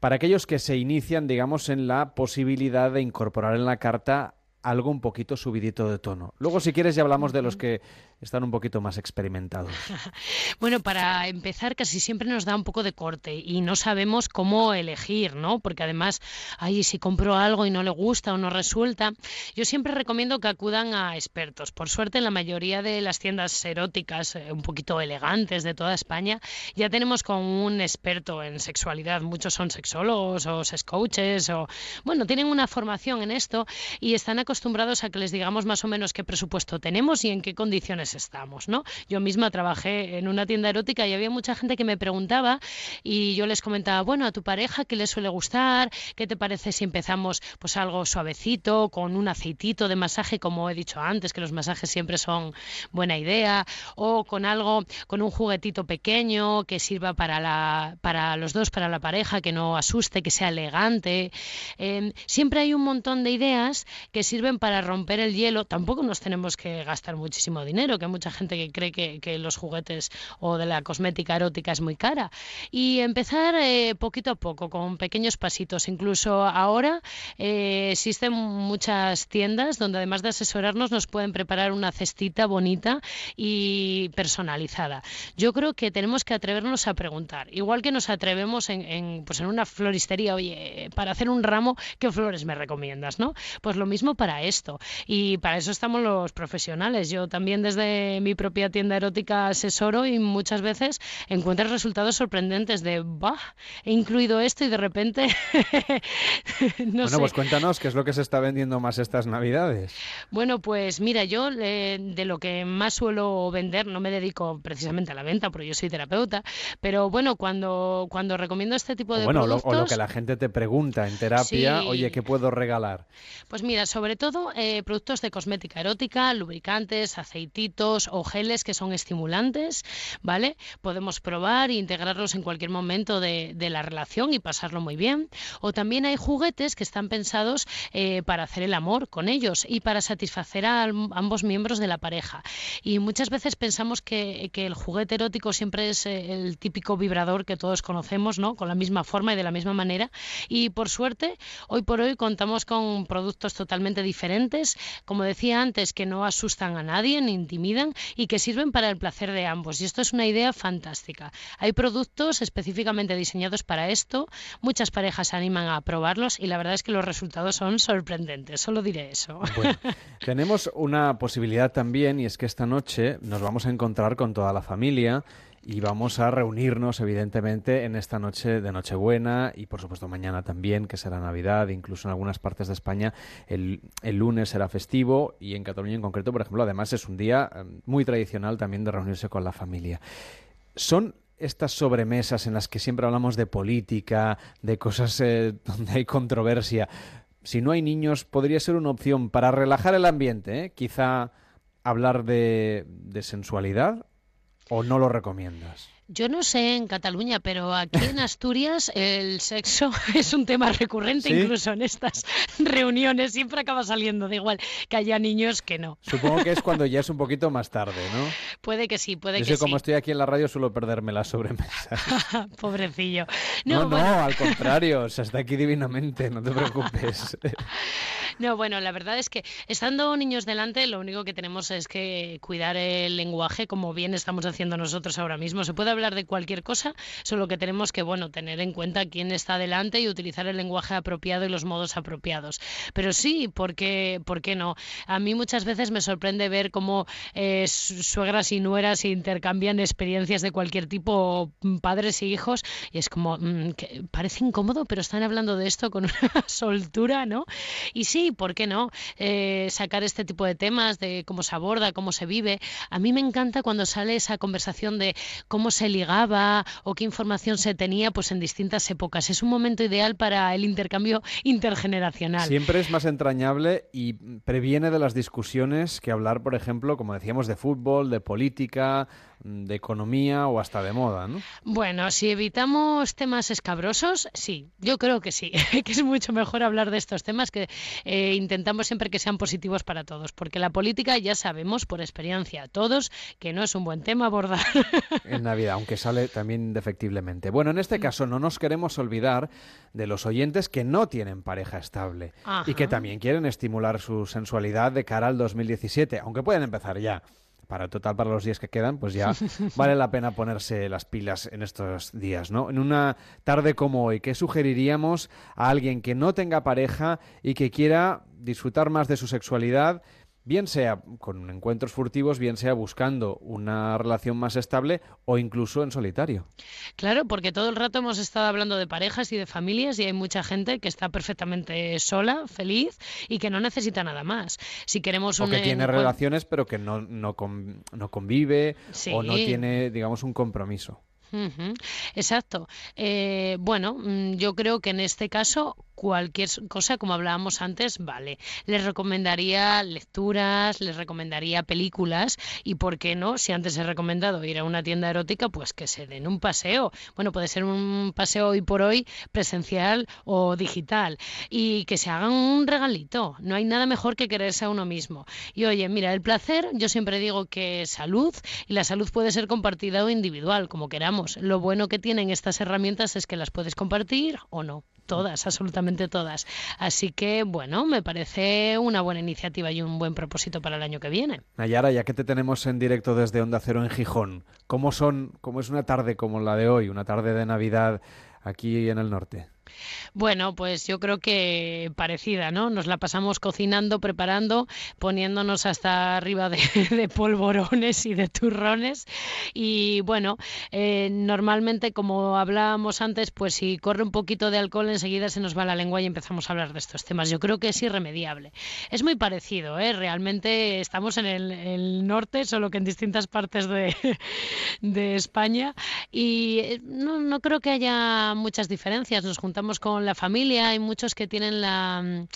[SPEAKER 2] para aquellos que se inician, digamos, en la posibilidad de incorporar en la carta algo un poquito subidito de tono? Luego, si quieres, ya hablamos de los que están un poquito más experimentados. *laughs*
[SPEAKER 33] bueno, para empezar, casi siempre nos da un poco de corte y no sabemos cómo elegir, ¿no? Porque además, ay, si compro algo y no le gusta o no resulta, yo siempre recomiendo que acudan a expertos. Por suerte, en la mayoría de las tiendas eróticas eh, un poquito elegantes de toda España, ya tenemos con un experto en sexualidad. Muchos son sexólogos o sex coaches o, bueno, tienen una formación en esto y están acostumbrados a que les digamos más o menos qué presupuesto tenemos y en qué condiciones estamos, ¿no? Yo misma trabajé en una tienda erótica y había mucha gente que me preguntaba y yo les comentaba, bueno, a tu pareja qué le suele gustar, qué te parece si empezamos pues algo suavecito, con un aceitito de masaje, como he dicho antes, que los masajes siempre son buena idea, o con algo, con un juguetito pequeño que sirva para la, para los dos, para la pareja, que no asuste, que sea elegante. Em, siempre hay un montón de ideas que sirven para romper el hielo. Tampoco nos tenemos que gastar muchísimo dinero, que hay mucha gente que cree que, los juguetes o de la cosmética erótica es muy cara. Y empezar eh, poquito a poco, con pequeños pasitos. Incluso ahora eh, existen muchas tiendas donde además de asesorarnos nos pueden preparar una cestita bonita y personalizada. Yo creo que tenemos que atrevernos a preguntar, igual que nos atrevemos en, pues en una floristería, oye, para hacer un ramo, ¿qué flores me recomiendas? ¿no? Pues lo mismo para para esto. Y para eso estamos los profesionales. Yo también desde mi propia tienda erótica asesoro y muchas veces encuentro resultados sorprendentes de, bah, he incluido esto y de repente... *laughs*
[SPEAKER 2] no bueno, pues cuéntanos qué es lo que se está vendiendo más estas navidades.
[SPEAKER 33] Bueno, pues mira, yo eh, de lo que más suelo vender, no me dedico precisamente a la venta, porque yo soy terapeuta, pero bueno, cuando, cuando recomiendo este tipo de
[SPEAKER 2] bueno,
[SPEAKER 33] productos...
[SPEAKER 2] o lo que la gente te pregunta en terapia, oye, ¿qué puedo regalar?
[SPEAKER 33] Pues mira, sobre todo eh, productos de cosmética erótica, lubricantes, aceititos o geles que son estimulantes, ¿vale? Podemos probar e integrarlos en cualquier momento de, la relación y pasarlo muy bien. O también hay juguetes que están pensados eh, para hacer el amor con ellos y para satisfacer a ambos miembros de la pareja. Y muchas veces pensamos que, que el juguete erótico siempre es eh, el típico vibrador que todos conocemos, ¿no? Con la misma forma y de la misma manera. Y por suerte, hoy por hoy contamos con productos totalmente diferentes, como decía antes, que no asustan a nadie ni intimidan y que sirven para el placer de ambos. Y esto es una idea fantástica. Hay productos específicamente diseñados para esto, muchas parejas se animan a probarlos y la verdad es que los resultados son sorprendentes, solo diré eso. *laughs*
[SPEAKER 2] tenemos una posibilidad también y es que esta noche nos vamos a encontrar con toda la familia y vamos a reunirnos, evidentemente, en esta noche de Nochebuena y, por supuesto, mañana también, que será Navidad, incluso en algunas partes de España el, lunes será festivo y en Cataluña en concreto, por ejemplo, además es un día eh, muy tradicional también de reunirse con la familia. Son estas sobremesas en las que siempre hablamos de política, de cosas eh, *laughs* donde hay controversia, si no hay niños, podría ser una opción para relajar el ambiente, ¿eh? quizá hablar de, de sensualidad o no lo recomiendas.
[SPEAKER 33] Yo no sé en Cataluña, pero aquí en Asturias el sexo *laughs* es un tema recurrente, incluso en estas *laughs* reuniones. Siempre acaba saliendo, da igual que haya niños que no.
[SPEAKER 2] Supongo que es *laughs* cuando ya es un poquito más tarde, ¿no?
[SPEAKER 33] Puede que sí, puede
[SPEAKER 2] Yo
[SPEAKER 33] que
[SPEAKER 2] sé, como estoy aquí en la radio, suelo perderme las sobremesas.
[SPEAKER 33] Pobrecillo.
[SPEAKER 2] No, no, al contrario, se está aquí divinamente, no te preocupes.
[SPEAKER 33] No, bueno, la verdad es que estando niños delante, lo único que tenemos es que cuidar el lenguaje, como bien estamos haciendo nosotros ahora mismo. Se puede hablar de cualquier cosa, solo que tenemos que, bueno, tener en cuenta quién está delante y utilizar el lenguaje apropiado y los modos apropiados. Pero sí, ¿por qué, por qué no? A mí muchas veces me sorprende ver cómo eh, suegras y nueras intercambian experiencias de cualquier tipo, padres y hijos, y es como, mm, que parece incómodo, pero están hablando de esto con *laughs* una soltura, ¿no? Y sí, ¿por qué no? Eh, sacar este tipo de temas, de cómo se aborda, cómo se vive. A mí me encanta cuando sale esa conversación de cómo se ligaba o qué información se tenía pues en distintas épocas. Es un momento ideal para el intercambio intergeneracional.
[SPEAKER 2] Siempre es más entrañable y previene de las discusiones que hablar, por ejemplo, como decíamos, de fútbol, de política, de economía o hasta de moda, ¿no?
[SPEAKER 33] Bueno, si evitamos temas escabrosos, sí, yo creo que sí, *laughs* que es mucho mejor hablar de estos temas que eh, intentamos siempre que sean positivos para todos, porque la política ya sabemos por experiencia todos que no es un buen tema abordar. *laughs*
[SPEAKER 2] En Navidad, aunque sale también defectiblemente. Bueno, en este caso no nos queremos olvidar de los oyentes que no tienen pareja estable y que también quieren estimular su sensualidad de cara al 2017, aunque pueden empezar ya para total para los días que quedan, pues ya *laughs* vale la pena ponerse las pilas en estos días, ¿no? En una tarde como hoy, ¿qué sugeriríamos a alguien que no tenga pareja y que quiera disfrutar más de su sexualidad? Bien sea con encuentros furtivos, bien sea buscando una relación más estable o incluso en solitario.
[SPEAKER 33] Claro, porque todo el rato hemos estado hablando de parejas y de familias y hay mucha gente que está perfectamente sola, feliz y que no necesita nada más. Si queremos
[SPEAKER 2] o que tiene relaciones pero que no, no, no convive o no tiene, digamos, un compromiso.
[SPEAKER 33] Exacto. Eh, bueno, mm, yo creo que en este caso cualquier cosa, como hablábamos antes, vale. Les recomendaría lecturas, les recomendaría películas y, ¿por qué no? Si antes he recomendado ir a una tienda erótica, pues que se den un paseo. Bueno, puede ser un paseo hoy por hoy presencial o digital y que se hagan un regalito. No hay nada mejor que quererse a uno mismo. Y oye, mira, el placer, yo siempre digo que es salud y la salud puede ser compartida o individual, como queramos. Lo bueno que tienen estas herramientas es que las puedes compartir o no. Todas, absolutamente todas. Así que, bueno, me parece una buena iniciativa y un buen propósito para el año que viene.
[SPEAKER 2] Nayara, ya que te tenemos en directo desde Onda Cero en Gijón, ¿cómo son, cómo es una tarde como la de hoy, una tarde de Navidad aquí en el norte?
[SPEAKER 33] Bueno, pues yo creo que parecida, ¿no? Nos la pasamos cocinando, preparando, poniéndonos hasta arriba *laughs* de, polvorones y de turrones. Y bueno, eh, normalmente, como hablábamos antes, pues si corre un poquito de alcohol, enseguida se nos va la lengua y empezamos a hablar de estos temas. Yo creo que es irremediable. Es muy parecido, ¿eh? Realmente estamos en el, el norte, solo que en distintas partes de, *laughs* de España. Y eh, no, no creo que haya muchas diferencias. Nos juntamos con la familia, hay muchos que tienen la mm,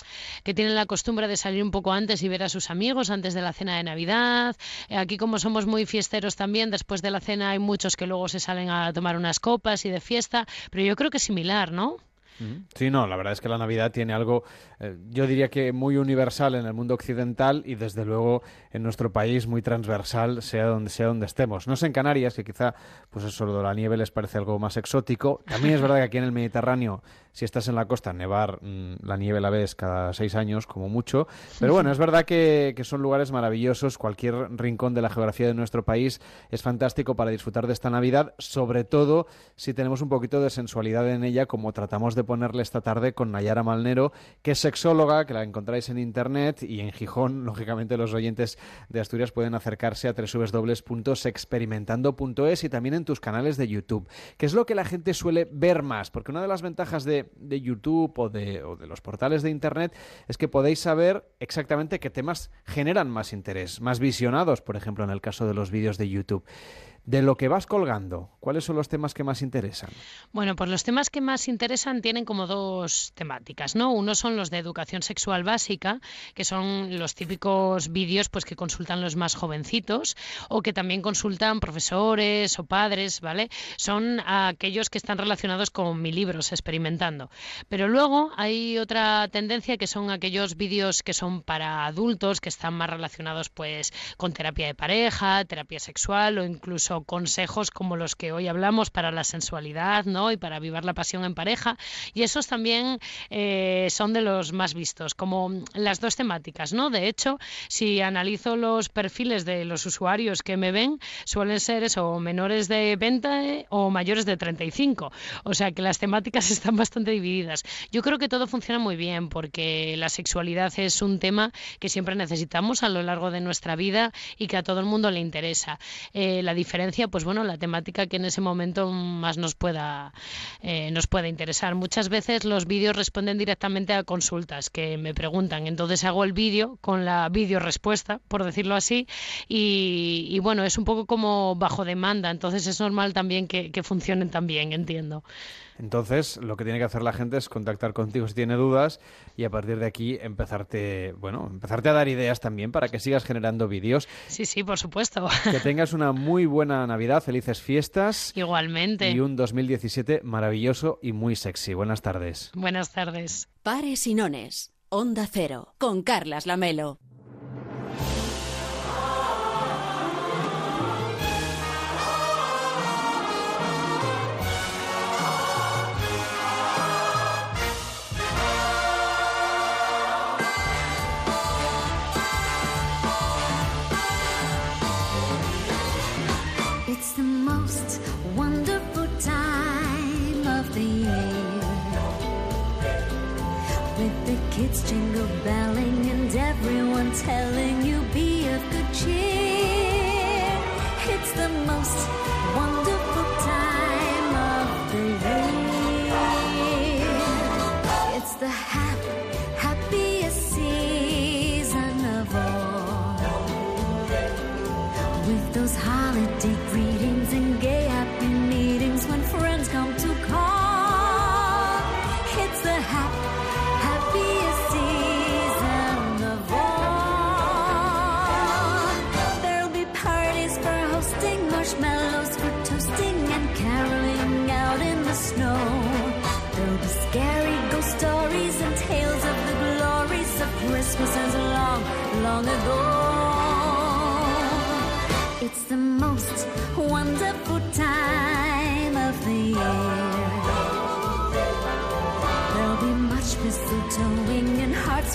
[SPEAKER 33] que tienen la costumbre de salir un poco antes y ver a sus amigos antes de la cena de Navidad. Eh, Aquí como somos muy fiesteros también, después de la cena hay muchos que luego se salen a tomar unas copas y de fiesta, pero yo creo que es similar, ¿no?
[SPEAKER 2] Sí, no, la verdad es que la Navidad tiene algo, eh, yo diría que muy universal en el mundo occidental y desde luego en nuestro país muy transversal, sea donde sea donde estemos. No sé en Canarias, que quizá pues eso de la nieve les parece algo más exótico. También es verdad que aquí en el Mediterráneo, si estás en la costa, nevar, mm, la nieve la ves cada seis años como mucho. Pero bueno, es verdad que, que son lugares maravillosos. Cualquier rincón de la geografía de nuestro país es fantástico para disfrutar de esta Navidad, sobre todo si tenemos un poquito de sensualidad en ella, como tratamos de ponerle esta tarde con Nayara Malnero, que es sexóloga, que la encontráis en internet y en Gijón, *laughs* lógicamente los oyentes de Asturias pueden acercarse a www.sexperimentando.es y también en tus canales de YouTube, que es lo que la gente suele ver más, porque una de las ventajas de, de YouTube o de, o de los portales de internet es que podéis saber exactamente qué temas generan más interés, más visionados, por ejemplo, en el caso de los vídeos de YouTube. De lo que vas colgando, ¿cuáles son los temas que más interesan?
[SPEAKER 33] Bueno, pues los temas que más interesan tienen como dos temáticas, ¿no? Uno son los de educación sexual básica, que son los típicos vídeos pues que consultan los más jovencitos o que también consultan profesores o padres, ¿vale? Son aquellos que están relacionados con mi libros experimentando. Pero luego hay otra tendencia que son aquellos vídeos que son para adultos, que están más relacionados pues con terapia de pareja, terapia sexual o incluso consejos como los que hoy hablamos para la sensualidad ¿no? y para avivar la pasión en pareja. Y esos también eh, son de los más vistos, como las dos temáticas. ¿no? De hecho, si analizo los perfiles de los usuarios que me ven, suelen ser eso, menores de 20 o mayores de 35. O sea que las temáticas *laughs* están bastante divididas. Yo creo que todo funciona muy bien porque la sexualidad es un tema que siempre necesitamos a lo largo de nuestra vida y que a todo el mundo le interesa. Eh, la diferencia pues bueno, la temática que en ese momento más nos pueda, eh, nos pueda interesar. Muchas veces los vídeos responden directamente a consultas que me preguntan, entonces hago el vídeo con la vídeo respuesta, por decirlo así, y, y, bueno, es un poco como bajo demanda, entonces es normal también que, que funcionen también, entiendo.
[SPEAKER 2] Entonces, lo que tiene que hacer la gente es contactar contigo si tiene dudas y a partir de aquí empezarte, bueno, empezarte a dar ideas también para que sigas generando vídeos.
[SPEAKER 33] Sí, sí, por supuesto.
[SPEAKER 2] Que tengas una muy buena Navidad, felices fiestas.
[SPEAKER 33] Igualmente.
[SPEAKER 2] Y un 2017 maravilloso y muy sexy. Buenas tardes.
[SPEAKER 33] Buenas tardes.
[SPEAKER 1] Pares y nones. Onda Cero. Con Carlas Lamelo.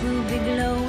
[SPEAKER 34] And hearts will be glowing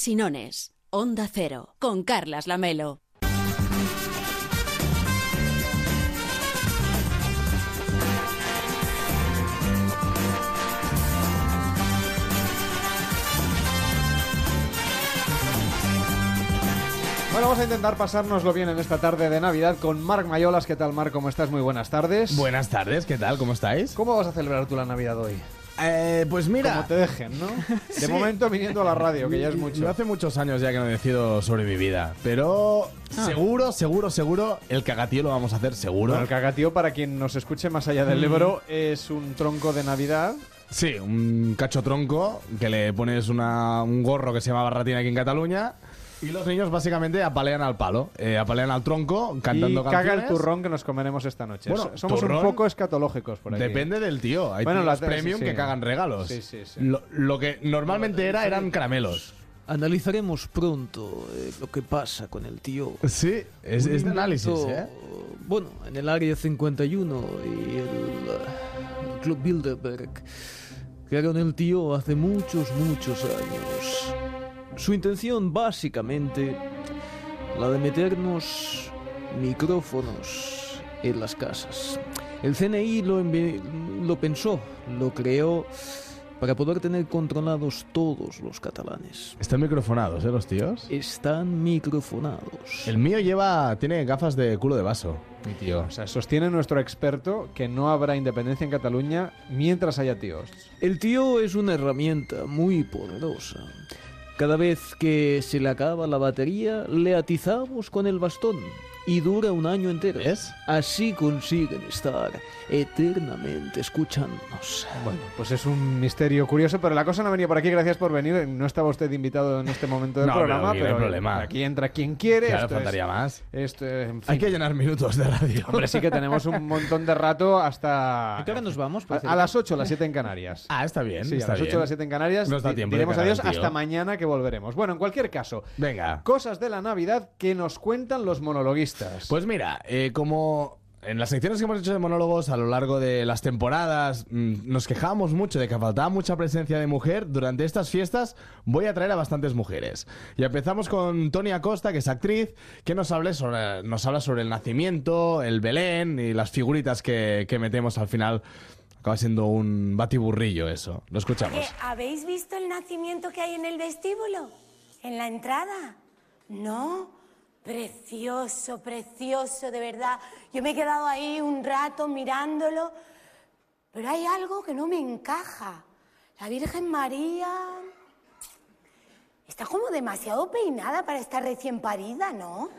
[SPEAKER 1] Ares y Nones. Onda Cero. Con Carlas Lamelo.
[SPEAKER 2] Bueno, vamos a intentar pasárnoslo bien en esta tarde de Navidad con Marc Mayolas. ¿Qué tal, Marc? ¿Cómo estás? Muy buenas tardes.
[SPEAKER 35] Buenas tardes, ¿qué tal? ¿Cómo estáis?
[SPEAKER 2] ¿Cómo vas a celebrar tú la Navidad hoy?
[SPEAKER 35] Eh, pues mira.
[SPEAKER 2] Como te dejen, ¿no? *laughs* De
[SPEAKER 35] Sí.
[SPEAKER 2] momento viniendo a la radio, que ya es
[SPEAKER 35] Yo
[SPEAKER 2] mucho.
[SPEAKER 35] hace muchos años ya que no decido sobre mi vida. Pero
[SPEAKER 2] Ah.
[SPEAKER 35] seguro, seguro, seguro, el cagatío lo vamos a hacer seguro.
[SPEAKER 2] Bueno, el cagatío, para quien nos escuche más allá del
[SPEAKER 35] Mm.
[SPEAKER 2] Ebro, es un tronco de Navidad.
[SPEAKER 35] Sí, un cacho tronco que le pones una- un gorro que se llama barratina aquí en Cataluña. Y los niños básicamente apalean al palo, eh, apalean al tronco cantando
[SPEAKER 2] y caga el turrón que nos comeremos esta noche.
[SPEAKER 35] Bueno,
[SPEAKER 2] So- Somos
[SPEAKER 35] turrón
[SPEAKER 2] un poco escatológicos por aquí.
[SPEAKER 35] Depende del tío. Hay
[SPEAKER 2] Bueno,
[SPEAKER 35] tíos premium
[SPEAKER 2] sí, sí.
[SPEAKER 35] que cagan regalos.
[SPEAKER 2] Sí, sí, sí.
[SPEAKER 35] Lo, lo que normalmente era eran caramelos.
[SPEAKER 36] Analizaremos pronto eh, lo que pasa con el tío.
[SPEAKER 35] Sí, es, es de análisis, ¿eh?
[SPEAKER 36] Bueno, en el área 51 y el, el Club Bilderberg crearon el tío hace muchos, muchos años. Su intención básicamente la de meternos micrófonos en las casas. El CNI lo, pensó, lo creó para poder tener controlados todos los catalanes.
[SPEAKER 35] Están microfonados, ¿eh, los tíos?
[SPEAKER 36] Están microfonados.
[SPEAKER 35] El mío lleva, tiene gafas de culo de vaso, mi tío.
[SPEAKER 2] O sea, sostiene nuestro experto que no habrá independencia en Cataluña mientras haya tíos.
[SPEAKER 36] El tío es una herramienta muy poderosa. Cada vez que se le acaba la batería, le atizamos con el bastón y dura un año entero. Así consiguen estar eternamente escuchándonos.
[SPEAKER 2] Bueno, pues es un misterio curioso, pero la cosa no ha venido por aquí. Gracias por venir. No estaba usted invitado en este momento del
[SPEAKER 35] No,
[SPEAKER 2] programa,
[SPEAKER 35] pero no problema.
[SPEAKER 2] aquí entra quien quiere.
[SPEAKER 35] Claro,
[SPEAKER 2] esto
[SPEAKER 35] faltaría
[SPEAKER 2] es-
[SPEAKER 35] más.
[SPEAKER 2] Esto, en fin.
[SPEAKER 35] Hay que llenar minutos de radio.
[SPEAKER 2] Hombre, sí que tenemos un montón de rato hasta...
[SPEAKER 36] ¿A qué hora nos vamos?
[SPEAKER 2] A, a las 8, las 7 en Canarias.
[SPEAKER 35] Ah, está bien.
[SPEAKER 2] Sí,
[SPEAKER 35] está
[SPEAKER 2] a las 8,
[SPEAKER 35] bien.
[SPEAKER 2] las 7 en Canarias.
[SPEAKER 35] Nos da tiempo
[SPEAKER 2] Diremos adiós
[SPEAKER 35] tío.
[SPEAKER 2] hasta mañana que volveremos. Bueno, en cualquier caso,
[SPEAKER 35] Venga.
[SPEAKER 2] cosas de la Navidad que nos cuentan los monologuistas.
[SPEAKER 35] Pues mira, eh, como en las secciones que hemos hecho de monólogos a lo largo de las temporadas mm, nos quejábamos mucho de que faltaba mucha presencia de mujer, durante estas fiestas voy a traer a bastantes mujeres. Y empezamos con Tony Acosta, que es actriz, que nos, hable sobre, nos habla sobre el nacimiento, el Belén y las figuritas que, que metemos al final. Acaba siendo un batiburrillo eso. Lo escuchamos.
[SPEAKER 37] Eh, ¿Habéis visto el nacimiento que hay en el vestíbulo? ¿En la entrada? No. Precioso, precioso, de verdad. Yo me he quedado ahí un rato mirándolo, pero hay algo que no me encaja. La Virgen María está como demasiado peinada para estar recién parida, ¿no?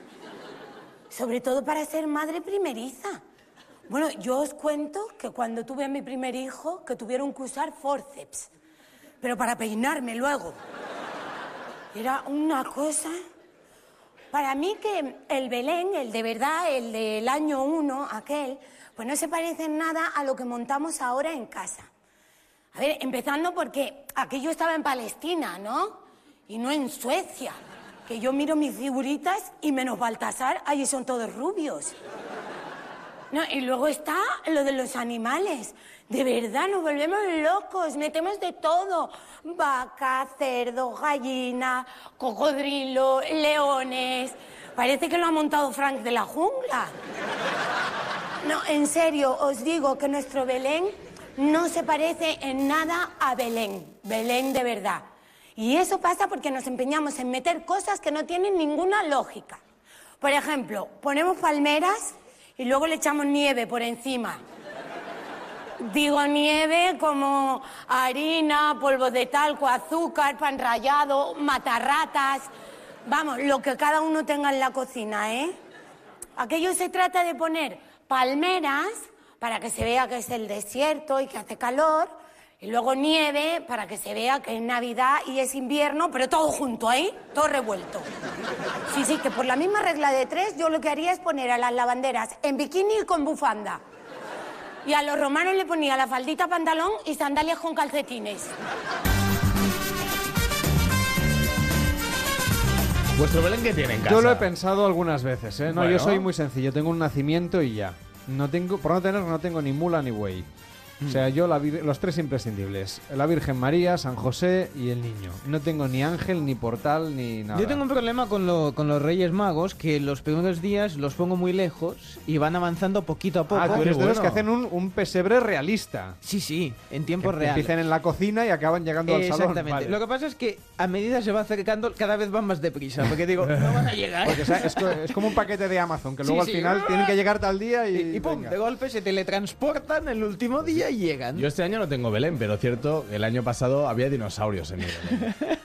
[SPEAKER 37] Sobre todo para ser madre primeriza. Bueno, yo os cuento que cuando tuve a mi primer hijo, que tuvieron que usar forceps, pero para peinarme luego. Era una cosa... Para mí que el Belén, el de verdad, el del año uno, aquel, pues no se parece en nada a lo que montamos ahora en casa. A ver, empezando porque aquello estaba en Palestina, ¿no? Y no en Suecia. Que yo miro mis figuritas y menos Baltasar, allí son todos rubios. No, y luego está lo de los animales. De verdad, nos volvemos locos, metemos de todo. Vaca, cerdo, gallina, cocodrilo, leones. Parece que lo ha montado Frank de la jungla. No, en serio, os digo que nuestro Belén no se parece en nada a Belén. Belén de verdad. Y eso pasa porque nos empeñamos en meter cosas que no tienen ninguna lógica. Por ejemplo, ponemos palmeras y luego le echamos nieve por encima. Digo nieve como harina, polvo de talco, azúcar, pan rallado, matarratas. Vamos, lo que cada uno tenga en la cocina, ¿eh? Aquello se trata de poner palmeras para que se vea que es el desierto y que hace calor, y luego nieve para que se vea que es Navidad y es invierno, pero todo junto ahí, todo revuelto. Sí, sí, que por la misma regla de tres yo lo que haría es poner a las lavanderas en bikini y con bufanda. Y a los romanos le ponía la faldita pantalón y sandalias con calcetines.
[SPEAKER 35] ¿Vuestro Belén qué tiene en casa?
[SPEAKER 2] Yo lo he pensado algunas veces, ¿eh? No,
[SPEAKER 35] Bueno.
[SPEAKER 2] yo soy muy sencillo. Tengo un nacimiento y ya. No tengo, por no tener, no tengo ni mula ni buey. O sea, yo la vir- los tres imprescindibles. La Virgen María, San José y el niño. No tengo ni ángel, ni portal, ni nada.
[SPEAKER 11] Yo tengo un problema con, lo- con los Reyes Magos, que los primeros días los pongo muy lejos y van avanzando poquito a poco.
[SPEAKER 2] Ah, tú eres de los que hacen un, un pesebre realista.
[SPEAKER 11] Sí, sí, en tiempo
[SPEAKER 2] Que
[SPEAKER 11] real.
[SPEAKER 2] Empiezan en la cocina y acaban llegando al salón.
[SPEAKER 11] Exactamente.
[SPEAKER 2] Vale.
[SPEAKER 11] Lo que pasa es que a medida se va acercando, cada vez van más deprisa. Porque digo, *laughs* no van a llegar.
[SPEAKER 2] Porque o sea, es, es como un paquete de Amazon, que
[SPEAKER 11] Sí,
[SPEAKER 2] luego
[SPEAKER 11] sí.
[SPEAKER 2] al final tienen que llegar tal día y...
[SPEAKER 11] Y pum,
[SPEAKER 2] venga.
[SPEAKER 11] de golpe se teletransportan el último día y llegan.
[SPEAKER 35] Yo este año no tengo Belén, pero cierto, el año pasado había dinosaurios en mi Belén. *laughs*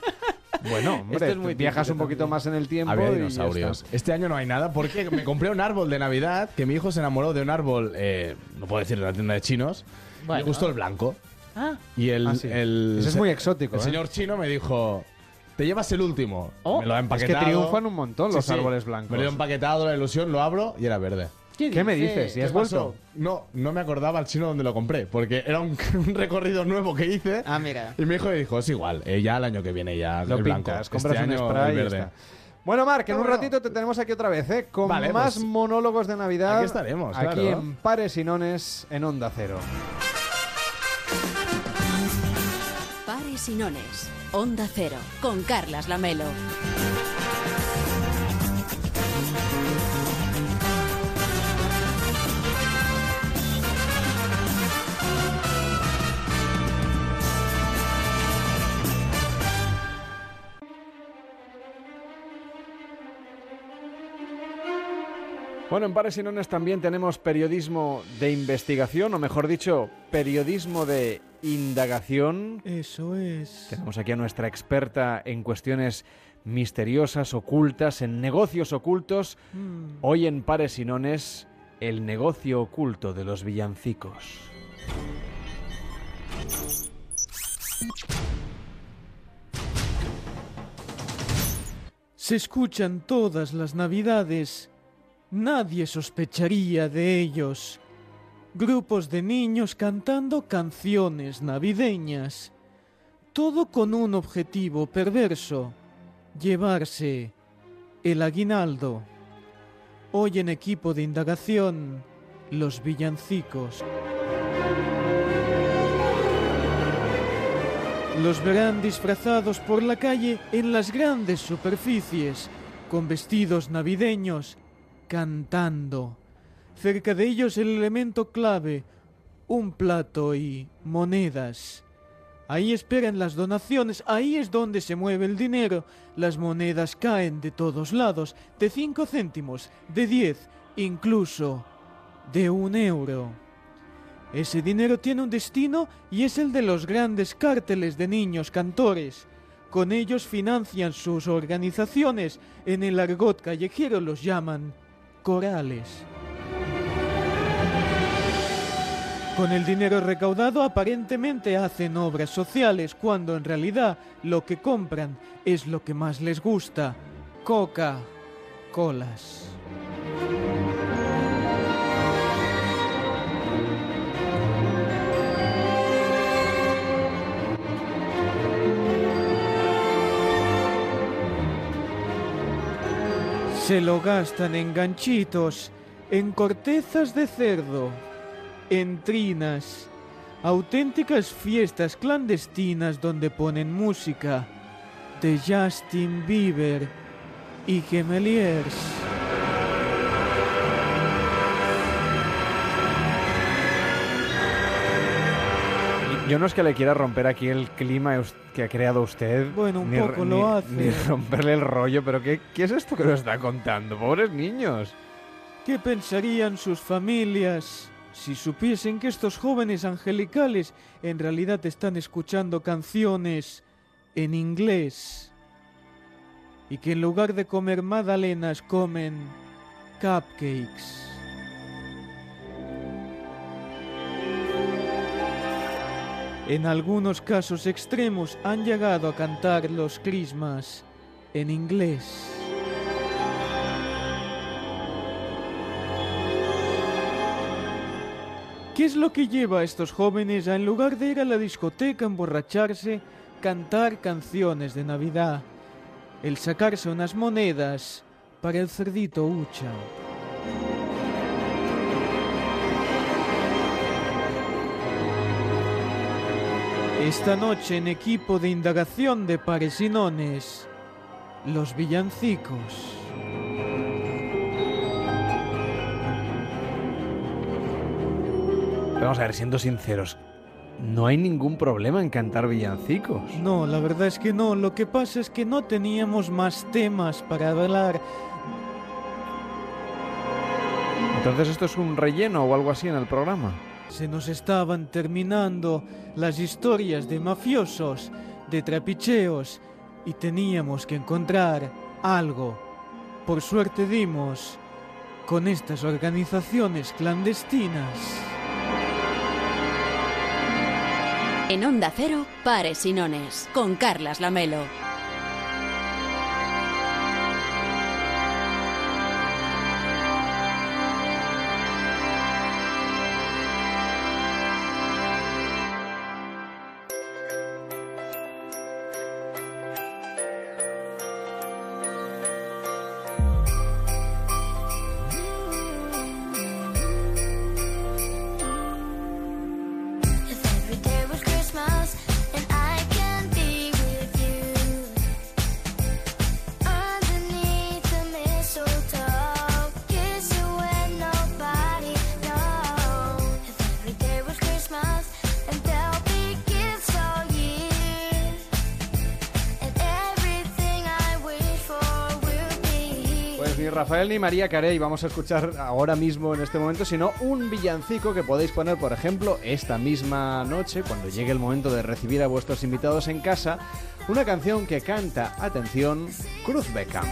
[SPEAKER 2] Bueno, hombre,
[SPEAKER 11] Esto es muy
[SPEAKER 2] viajas un poquito más en el tiempo
[SPEAKER 35] Había
[SPEAKER 2] y
[SPEAKER 35] dinosaurios.
[SPEAKER 2] está.
[SPEAKER 35] Este año no hay nada porque me compré un árbol de Navidad que mi hijo se enamoró de un árbol, eh, no puedo decir de una tienda de chinos, y
[SPEAKER 11] Bueno.
[SPEAKER 35] le gustó el blanco.
[SPEAKER 11] Ah,
[SPEAKER 35] Y el,
[SPEAKER 2] Ah, sí.
[SPEAKER 35] el-
[SPEAKER 2] Ese es muy exótico,
[SPEAKER 35] El
[SPEAKER 2] ¿eh?
[SPEAKER 35] señor chino me dijo, te llevas el último.
[SPEAKER 11] Oh.
[SPEAKER 35] me lo ha
[SPEAKER 2] Es
[SPEAKER 35] empaquetado.
[SPEAKER 2] que triunfan un montón los
[SPEAKER 35] Sí, sí.
[SPEAKER 2] árboles blancos.
[SPEAKER 35] Me lo he empaquetado, la ilusión, lo abro y era verde.
[SPEAKER 2] ¿Qué me dices? ¿Y
[SPEAKER 35] ¿Qué
[SPEAKER 2] has vuelto?
[SPEAKER 35] No, no me acordaba el chino donde lo compré, porque era un, *laughs* un recorrido nuevo que hice.
[SPEAKER 11] Ah, mira.
[SPEAKER 35] Y mi hijo dijo, es igual, eh, ya el año que viene ya
[SPEAKER 2] Lo
[SPEAKER 35] el blanco.
[SPEAKER 2] pintas,
[SPEAKER 35] Este
[SPEAKER 2] compras un
[SPEAKER 35] año
[SPEAKER 2] spray
[SPEAKER 35] el verde.
[SPEAKER 2] Bueno, Marc, en un ratito te tenemos aquí otra vez, ¿eh? Con
[SPEAKER 35] Vale,
[SPEAKER 2] más
[SPEAKER 35] pues,
[SPEAKER 2] monólogos de Navidad.
[SPEAKER 35] aquí estaremos,
[SPEAKER 2] Aquí
[SPEAKER 35] claro.
[SPEAKER 2] en Pares y Nones, en Onda Cero.
[SPEAKER 9] Pares y Nones. Onda Cero. Con Carlas Lamelo.
[SPEAKER 2] Bueno, en Pares y Nones también tenemos periodismo de investigación, o mejor dicho, periodismo de indagación.
[SPEAKER 11] Eso es.
[SPEAKER 2] Tenemos aquí a nuestra experta en cuestiones misteriosas, ocultas, en negocios ocultos.
[SPEAKER 11] Mm.
[SPEAKER 2] Hoy en Pares y Nones, el negocio oculto de los villancicos.
[SPEAKER 11] Se escuchan todas las navidades. Nadie sospecharía de ellos. Grupos de niños cantando canciones navideñas. Todo con un objetivo perverso. Llevarse el aguinaldo. Hoy en equipo de indagación, los villancicos. Los verán disfrazados por la calle en las grandes superficies, con vestidos navideños, cantando. Cerca de ellos el elemento clave, un plato y monedas. Ahí esperan las donaciones, ahí es donde se mueve el dinero. Las monedas caen de todos lados, de cinco céntimos, de diez, incluso de un euro. Ese dinero tiene un destino y es el de los grandes cárteles de niños cantores. Con ellos financian sus organizaciones. En el argot callejero los llaman corales. Con el dinero recaudado aparentemente hacen obras sociales cuando en realidad lo que compran es lo que más les gusta. Coca. Colas. Se lo gastan en ganchitos, en cortezas de cerdo, en trinas, auténticas fiestas clandestinas donde ponen música de Justin Bieber y Gemeliers.
[SPEAKER 2] Yo no es que le quiera romper aquí el clima que ha creado usted.
[SPEAKER 11] Bueno, un
[SPEAKER 2] ni-
[SPEAKER 11] poco
[SPEAKER 2] ni-
[SPEAKER 11] lo hace.
[SPEAKER 2] Ni romperle el rollo, pero ¿qué, ¿qué es esto que nos está contando? Pobres niños.
[SPEAKER 11] ¿Qué pensarían sus familias si supiesen que estos jóvenes angelicales en realidad están escuchando canciones en inglés? Y que en lugar de comer magdalenas comen cupcakes. En algunos casos extremos han llegado a cantar los Christmas en inglés. ¿Qué es lo que lleva a estos jóvenes a, en lugar de ir a la discoteca, emborracharse, cantar canciones de Navidad? El sacarse unas monedas para el cerdito Ucha.
[SPEAKER 36] Esta noche en equipo de indagación de pares y nones, los villancicos.
[SPEAKER 2] Pero vamos a ver, siendo sinceros, no hay ningún problema en cantar villancicos.
[SPEAKER 36] No, la verdad es que no. Lo que pasa es que no teníamos más temas para hablar.
[SPEAKER 2] Entonces esto es un relleno o algo así en el programa.
[SPEAKER 36] Se nos estaban terminando las historias de mafiosos, de trapicheos, y teníamos que encontrar algo. Por suerte dimos con estas organizaciones clandestinas.
[SPEAKER 1] En Onda Cero, Pares y Nones, con Carlas Lamelo.
[SPEAKER 2] Rafael ni María Carey vamos a escuchar ahora mismo en este momento, sino un villancico que podéis poner, por ejemplo, esta misma noche, cuando llegue el momento de recibir a vuestros invitados en casa, una canción que canta, atención, Cruz Beckham.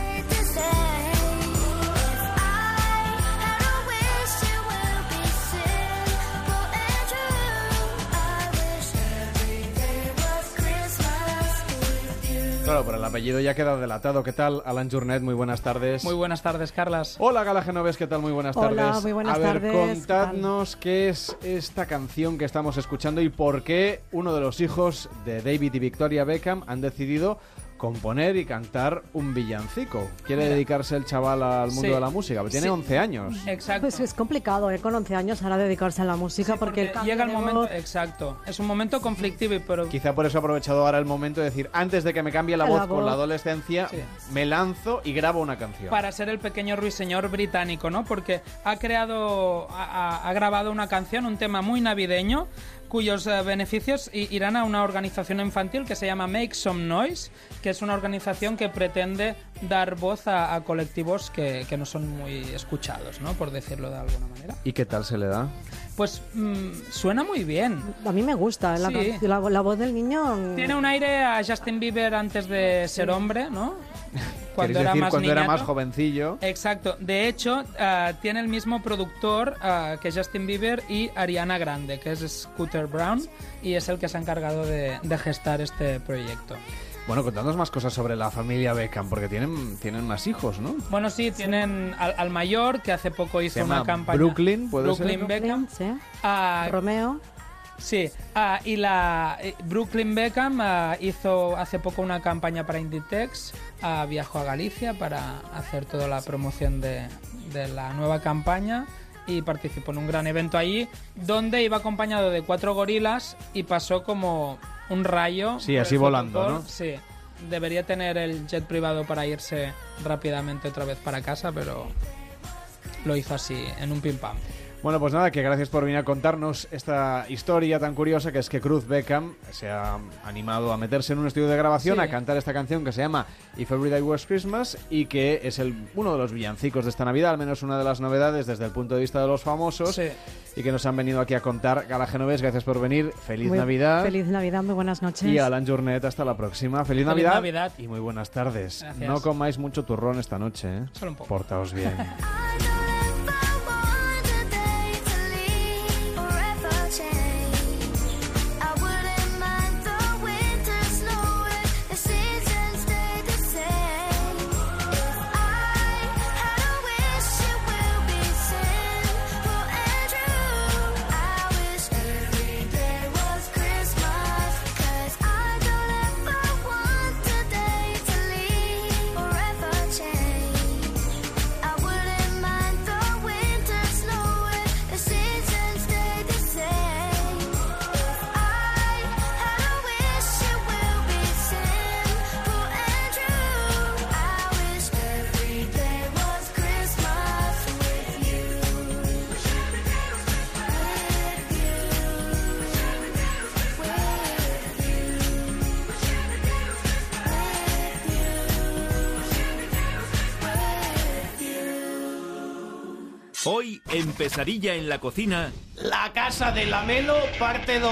[SPEAKER 2] Claro, pero el apellido ya queda delatado. ¿Qué tal, Alan Journet? Muy buenas tardes.
[SPEAKER 38] Muy buenas tardes, Carlas.
[SPEAKER 2] Hola, Gala Genoves, ¿qué tal? Muy buenas
[SPEAKER 38] Hola,
[SPEAKER 2] tardes.
[SPEAKER 38] muy buenas
[SPEAKER 2] a ver,
[SPEAKER 38] tardes,
[SPEAKER 2] contadnos qué es esta canción que estamos escuchando y por qué uno de los hijos de David y Victoria Beckham han decidido componer y cantar un villancico. Quiere
[SPEAKER 38] Mira.
[SPEAKER 2] dedicarse el chaval al mundo
[SPEAKER 38] Sí.
[SPEAKER 2] de la música. Tiene
[SPEAKER 38] Sí.
[SPEAKER 2] 11 años.
[SPEAKER 38] Exacto.
[SPEAKER 39] Pues es complicado, ¿eh? Con 11 años ahora dedicarse a la música porque,
[SPEAKER 38] Llega el momento,
[SPEAKER 39] voz-
[SPEAKER 38] exacto. Es un momento conflictivo, pero
[SPEAKER 2] Quizá por eso ha aprovechado ahora el momento de decir, antes de que me cambie la
[SPEAKER 38] La
[SPEAKER 2] voz,
[SPEAKER 38] voz.
[SPEAKER 2] con la adolescencia,
[SPEAKER 38] Sí.
[SPEAKER 2] me lanzo y grabo una canción.
[SPEAKER 38] para ser el pequeño ruiseñor británico, ¿no? Porque ha creado, ha grabado una canción, un tema muy navideño, cuyos eh, beneficios irán a una organización infantil que se llama Make Some Noise, que es una organización que pretende dar voz a, a colectivos que, que no son muy escuchados, ¿no? Por decirlo de alguna manera.
[SPEAKER 2] ¿Y qué tal se le da?
[SPEAKER 38] Pues mm, suena muy bien.
[SPEAKER 39] A mí me gusta la,
[SPEAKER 38] Sí.
[SPEAKER 39] can- la, la voz del niño. mm,
[SPEAKER 38] Tiene un aire a Justin Bieber antes de ser hombre, ¿no?
[SPEAKER 2] ¿Quieres decir cuando era más jovencillo?
[SPEAKER 38] Exacto. De hecho, ah, tiene el mismo productor ah, que Justin Bieber y Ariana Grande, que es Scooter Brown, y es el que se ha encargado de, de gestar este proyecto.
[SPEAKER 2] Bueno, contadnos más cosas sobre la familia Beckham, porque tienen, tienen más hijos, ¿no?
[SPEAKER 38] Bueno, sí, tienen al, al mayor, que hace poco hizo
[SPEAKER 2] Se llama
[SPEAKER 38] una campaña.
[SPEAKER 2] Brooklyn, ¿puede
[SPEAKER 38] Brooklyn
[SPEAKER 2] ser?
[SPEAKER 38] Beckham.
[SPEAKER 39] Sí.
[SPEAKER 38] Ah,
[SPEAKER 39] Romeo.
[SPEAKER 38] Sí, ah, y la eh, Brooklyn Beckham ah, hizo hace poco una campaña para Inditex, ah, viajó a Galicia para hacer toda la promoción de, de la nueva campaña y participó en un gran evento allí donde iba acompañado de cuatro gorilas y pasó como un rayo.
[SPEAKER 2] Sí, así volando. ¿no?
[SPEAKER 38] Sí, debería tener el jet privado para irse rápidamente otra vez para casa, pero lo hizo así, en un pim pam.
[SPEAKER 2] Bueno, pues nada, que gracias por venir a contarnos esta historia tan curiosa que es que Cruz Beckham se ha animado a meterse en un estudio de grabación
[SPEAKER 38] Sí.
[SPEAKER 2] a cantar esta canción que se llama If Every Day Was Christmas y que es el, uno de los villancicos de esta Navidad, al menos una de las novedades desde el punto de vista de los famosos
[SPEAKER 38] Sí.
[SPEAKER 2] y que nos han venido aquí a contar. Gala Genovés, gracias por venir. Feliz
[SPEAKER 39] Muy-
[SPEAKER 2] Navidad.
[SPEAKER 39] Feliz Navidad, muy buenas noches.
[SPEAKER 2] Y Alan Journet, hasta la próxima. Feliz,
[SPEAKER 38] Feliz
[SPEAKER 2] Navidad,
[SPEAKER 38] Navidad.
[SPEAKER 2] y muy buenas tardes.
[SPEAKER 38] Gracias.
[SPEAKER 2] No comáis mucho turrón esta noche, ¿eh?
[SPEAKER 38] Solo un poco.
[SPEAKER 2] Portaos bien. *laughs*
[SPEAKER 40] En Pesadilla en la cocina,
[SPEAKER 8] La casa de Lamelo, parte 2.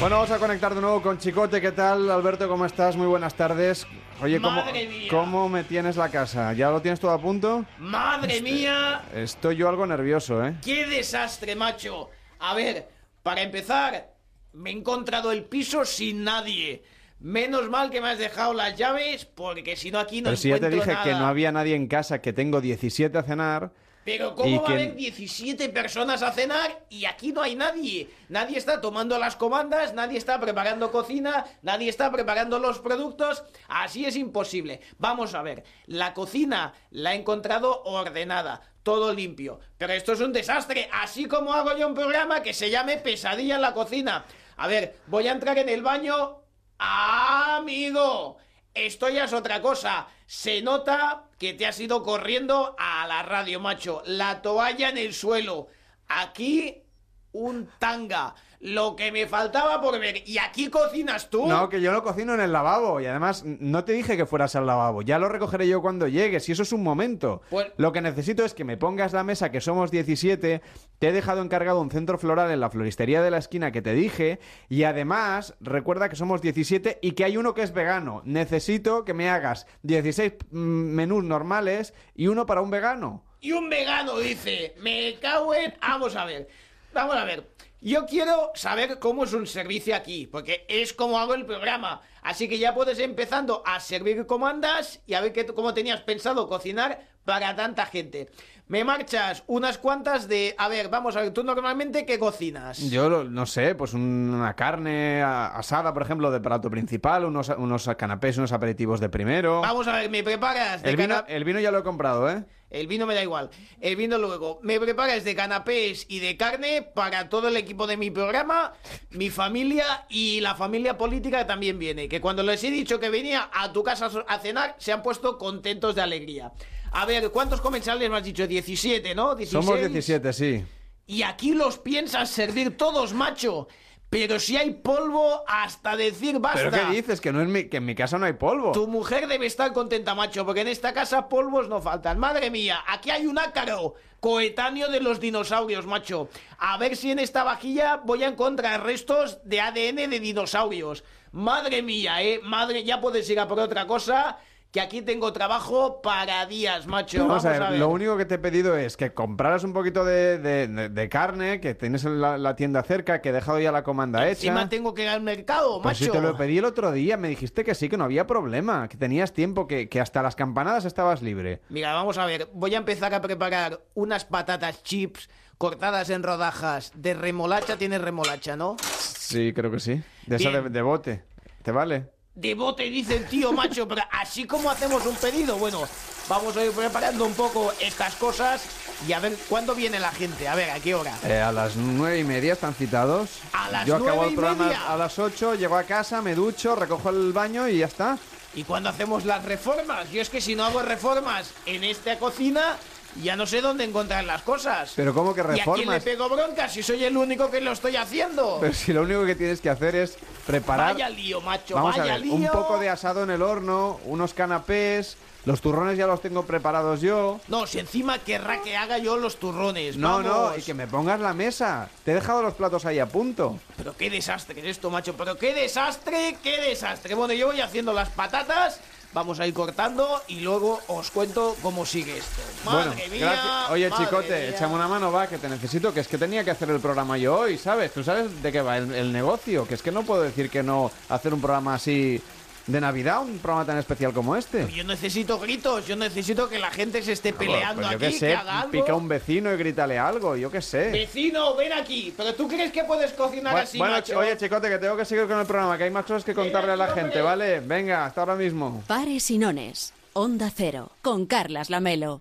[SPEAKER 2] Bueno, vamos a conectar de nuevo con Chicote. ¿Qué tal, Alberto? ¿Cómo estás? Muy buenas tardes. Oye, ¿cómo,
[SPEAKER 8] Madre mía.
[SPEAKER 2] ¿cómo me tienes la casa? ¿Ya lo tienes todo a punto?
[SPEAKER 8] Madre mía,
[SPEAKER 2] Estoy yo algo nervioso, ¿eh?
[SPEAKER 8] qué desastre, macho. A ver, para empezar, me he encontrado el piso sin nadie. Menos mal que me has dejado las llaves, porque si no aquí no
[SPEAKER 2] Pero si ya te dije que no había nadie en casa, que tengo 17 a cenar.
[SPEAKER 8] Pero ¿cómo va
[SPEAKER 2] que-
[SPEAKER 8] a haber 17 personas a cenar y aquí no hay nadie? Nadie está tomando las comandas, nadie está preparando cocina, nadie está preparando los productos. Así es imposible. Vamos a ver, la cocina la he encontrado ordenada, todo limpio. Pero esto es un desastre, así como hago yo un programa que se llame Pesadilla en la cocina. A ver, voy a entrar en el baño. ¡Ah, amigo! Esto ya es otra cosa. Se nota que te has ido corriendo a la radio, macho. La toalla en el suelo. Aquí un tanga. Lo que me faltaba por ver. ¿Y aquí cocinas tú?
[SPEAKER 2] No, que yo lo cocino en el lavabo y además no te dije que fueras al lavabo, ya lo recogeré yo cuando llegues y eso es un momento.
[SPEAKER 8] Pues-
[SPEAKER 2] Lo que necesito es que me pongas la mesa, que somos 17, te he dejado encargado un centro floral en la floristería de la esquina que te dije y además recuerda que somos 17 y que hay uno que es vegano. Necesito que me hagas 16 mm, menús normales y uno para un vegano.
[SPEAKER 8] Y un vegano dice, me cago en... Vamos a ver, vamos a ver. Yo quiero saber cómo es un servicio aquí, porque es como hago el programa. Así que ya puedes ir empezando a servir comandas y a ver qué, cómo tenías pensado cocinar para tanta gente. Me marchas unas cuantas de... A ver, vamos a ver, tú normalmente qué cocinas.
[SPEAKER 2] Yo no sé, pues una carne asada, por ejemplo, de plato principal, unos, unos canapés, unos aperitivos de primero.
[SPEAKER 8] Vamos a ver, me preparas de
[SPEAKER 2] El vino,
[SPEAKER 8] cana-
[SPEAKER 2] el vino ya lo he comprado, ¿eh?
[SPEAKER 8] El vino me da igual. El vino luego. Me preparas de canapés y de carne para todo el equipo de mi programa, mi familia y la familia política también viene. Que cuando les he dicho que venía a tu casa a cenar, se han puesto contentos de alegría. A ver, ¿cuántos comensales me has dicho? 17, ¿no? 16.
[SPEAKER 2] Somos 17, sí.
[SPEAKER 8] Y aquí los piensas servir todos, macho. Pero si hay polvo, hasta decir basta.
[SPEAKER 2] ¿Pero qué dices? Que, no en mi, que en mi casa no hay polvo.
[SPEAKER 8] Tu mujer debe estar contenta, macho, porque en esta casa polvos no faltan. Madre mía, aquí hay un ácaro coetáneo de los dinosaurios, macho. A ver si en esta vajilla voy a encontrar restos de ADN de dinosaurios. Madre mía, eh. Madre, ya puedes ir a por otra cosa, que aquí tengo trabajo para días, macho.
[SPEAKER 2] Vamos, a, ver, lo único que te he pedido es que compraras un poquito de, de- de- de carne, que tienes la, la tienda cerca, que he dejado ya la comanda
[SPEAKER 8] Encima
[SPEAKER 2] hecha.
[SPEAKER 8] tengo que ir al mercado,
[SPEAKER 2] Pues
[SPEAKER 8] macho.
[SPEAKER 2] si te lo pedí el otro día, me dijiste que sí, que no había problema, que tenías tiempo, que, que hasta las campanadas estabas libre.
[SPEAKER 8] Mira, vamos a ver. Voy a empezar a preparar unas patatas chips cortadas en rodajas de remolacha. Tienes remolacha, ¿no?
[SPEAKER 2] Sí, creo que sí. De esa
[SPEAKER 8] Bien.
[SPEAKER 2] de bote. ¿Te vale?
[SPEAKER 8] De bote, dice el tío, macho. Pero así como hacemos un pedido, bueno, vamos a ir preparando un poco estas cosas y a ver cuándo viene la gente. A ver, ¿a qué hora?
[SPEAKER 2] Eh, a las nueve y media están citados.
[SPEAKER 8] A las
[SPEAKER 2] Yo acabo
[SPEAKER 8] nueve
[SPEAKER 2] el
[SPEAKER 8] y
[SPEAKER 2] programa
[SPEAKER 8] media.
[SPEAKER 2] a las ocho, llego a casa, me ducho, recojo el baño y ya está.
[SPEAKER 8] ¿Y cuándo hacemos las reformas? Yo es que si no hago reformas en esta cocina, ya no sé dónde encontrar las cosas.
[SPEAKER 2] Pero ¿cómo que
[SPEAKER 8] ¿Y a quién le
[SPEAKER 2] reformas?
[SPEAKER 8] pego bronca si soy el único que lo estoy haciendo?
[SPEAKER 2] Pero si lo único que tienes que hacer es preparar...
[SPEAKER 8] Vaya lío, macho,
[SPEAKER 2] Vamos
[SPEAKER 8] vaya
[SPEAKER 2] a ver,
[SPEAKER 8] lío.
[SPEAKER 2] un poco de asado en el horno, unos canapés, los turrones ya los tengo preparados yo.
[SPEAKER 8] No, si encima querrá que haga yo los turrones.
[SPEAKER 2] No, no, y que me pongas la mesa. Te he dejado los platos ahí a punto.
[SPEAKER 8] Pero qué desastre es esto, macho. Pero qué desastre, qué desastre. Bueno, yo voy haciendo las patatas. Vamos a ir cortando y luego os cuento cómo sigue esto. Madre
[SPEAKER 2] bueno,
[SPEAKER 8] mía.
[SPEAKER 2] gracias. Oye,
[SPEAKER 8] madre
[SPEAKER 2] chicote,
[SPEAKER 8] mía.
[SPEAKER 2] échame una mano, va, que te necesito, que es que tenía que hacer el programa yo hoy, ¿sabes? Tú sabes de qué va el, el negocio, que es que no puedo decir que no hacer un programa así de Navidad, un programa tan especial como este.
[SPEAKER 8] Yo necesito gritos, yo necesito que la gente se esté peleando
[SPEAKER 2] Pues yo
[SPEAKER 8] aquí,
[SPEAKER 2] qué sé,
[SPEAKER 8] que haga algo.
[SPEAKER 2] pica un vecino y grítale algo, yo qué sé.
[SPEAKER 8] Vecino, ven aquí. Pero tú crees que puedes cocinar
[SPEAKER 2] Bu-
[SPEAKER 8] así,
[SPEAKER 2] bueno,
[SPEAKER 8] macho?
[SPEAKER 2] ch- oye, chicote, que tengo que seguir con el programa, que hay más cosas que contarle a la gente, ¿vale? Venga, hasta ahora mismo.
[SPEAKER 1] Pares y nones. Onda Cero. Con Carlas Lamelo.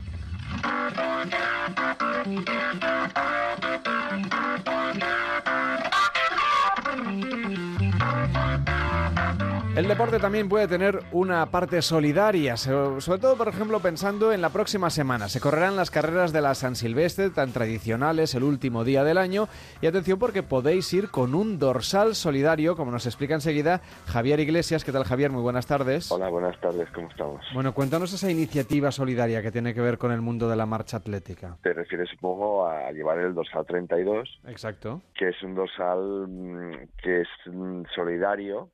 [SPEAKER 2] El deporte también puede tener una parte solidaria, so- sobre todo, por ejemplo, pensando en la próxima semana. Se correrán las carreras de la San Silvestre, tan tradicionales, el último día del año. Y atención porque podéis ir con un dorsal solidario, como nos explica enseguida Javier Iglesias. ¿Qué tal, Javier? Muy buenas tardes.
[SPEAKER 41] Hola, buenas tardes, ¿cómo estamos?
[SPEAKER 2] Bueno, cuéntanos esa iniciativa solidaria que tiene que ver con el mundo de la marcha atlética.
[SPEAKER 41] Te refieres, supongo, a llevar el dorsal 32,
[SPEAKER 2] Exacto.
[SPEAKER 41] que es un dorsal mm, que es mm, solidario,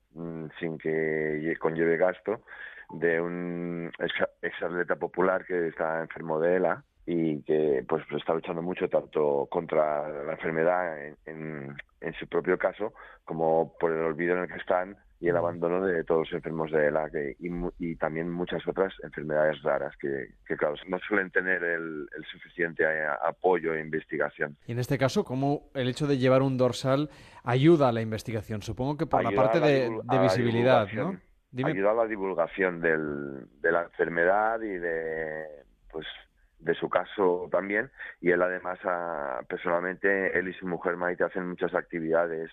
[SPEAKER 41] sin que lle- conlleve gasto, de un ex- exatleta popular que está enfermo de ELA y que pues está luchando mucho tanto contra la enfermedad en, en- en su propio caso como por el olvido en el que están y el abandono de todos los enfermos de ELA que- y, y también muchas otras enfermedades raras que, que, claro, no suelen tener el, el suficiente a- apoyo e investigación.
[SPEAKER 2] Y en este caso, ¿cómo el hecho de llevar un dorsal ayuda a la investigación? Supongo que por la parte
[SPEAKER 41] la
[SPEAKER 2] de, visibilidad, ¿no? Dime.
[SPEAKER 41] Ayuda a la divulgación del, de la enfermedad y de pues de su caso también. Y él además ah, personalmente él y su mujer Maite hacen muchas actividades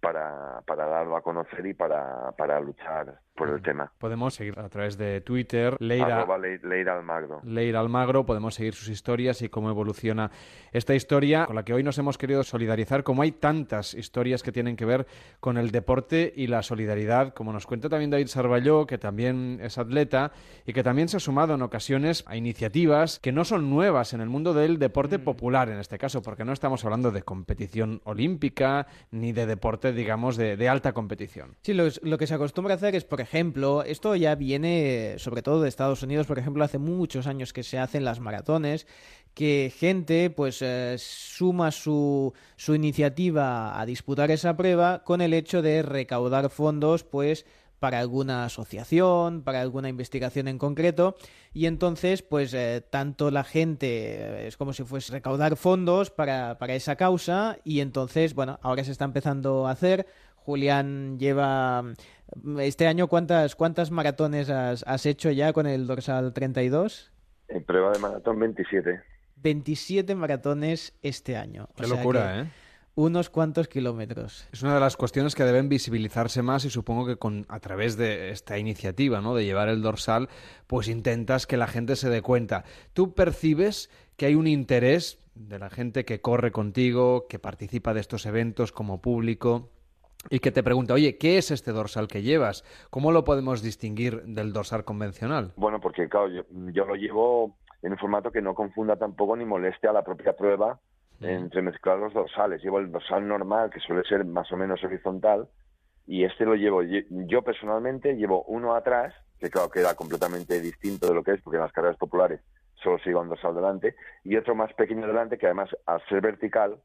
[SPEAKER 41] para, para darlo a conocer y para, para luchar por el tema.
[SPEAKER 2] Podemos seguir a través de Twitter, Leira,
[SPEAKER 41] Le- Leira Almagro.
[SPEAKER 2] Leira Almagro, podemos seguir sus historias y cómo evoluciona esta historia con la que hoy nos hemos querido solidarizar, como hay tantas historias que tienen que ver con el deporte y la solidaridad, como nos cuenta también David Sarballó, que también es atleta y que también se ha sumado en ocasiones a iniciativas que no son nuevas en el mundo del deporte popular en este caso, porque no estamos hablando de competición olímpica ni de deporte, digamos, de, alta competición.
[SPEAKER 11] Sí, lo, lo que se acostumbra a hacer es, por ejemplo, esto ya viene sobre todo de Estados Unidos, por ejemplo, hace muchos años que se hacen las maratones, que gente pues eh, suma su, su iniciativa a disputar esa prueba con el hecho de recaudar fondos pues para alguna asociación, para alguna investigación en concreto, y entonces, pues, eh, tanto la gente eh, es como si fuese recaudar fondos para, para esa causa, y entonces, bueno, ahora se está empezando a hacer. Julián lleva mm, este año cuántas cuántas maratones has, has hecho ya con el dorsal 32?
[SPEAKER 41] En prueba de maratón 27.
[SPEAKER 11] 27 maratones este año. O
[SPEAKER 2] Qué
[SPEAKER 11] sea
[SPEAKER 2] locura,
[SPEAKER 11] que
[SPEAKER 2] ¿eh?
[SPEAKER 11] Unos cuantos kilómetros.
[SPEAKER 2] Es una de las cuestiones que deben visibilizarse más y supongo que con a través de esta iniciativa, ¿no? De llevar el dorsal, pues intentas que la gente se dé cuenta. ¿Tú percibes que hay un interés de la gente que corre contigo, que participa de estos eventos como público y que te pregunta, oye, ¿qué es este dorsal que llevas? ¿Cómo lo podemos distinguir del dorsal convencional?
[SPEAKER 41] Bueno, porque claro, yo, yo lo llevo en un formato que no confunda tampoco ni moleste a la propia prueba entre mezclar los dorsales. Llevo el dorsal normal, que suele ser más o menos horizontal, y este lo llevo, yo personalmente llevo uno atrás, que claro queda completamente distinto de lo que es, porque en las carreras populares solo se lleva un dorsal delante, y otro más pequeño delante, que además al ser vertical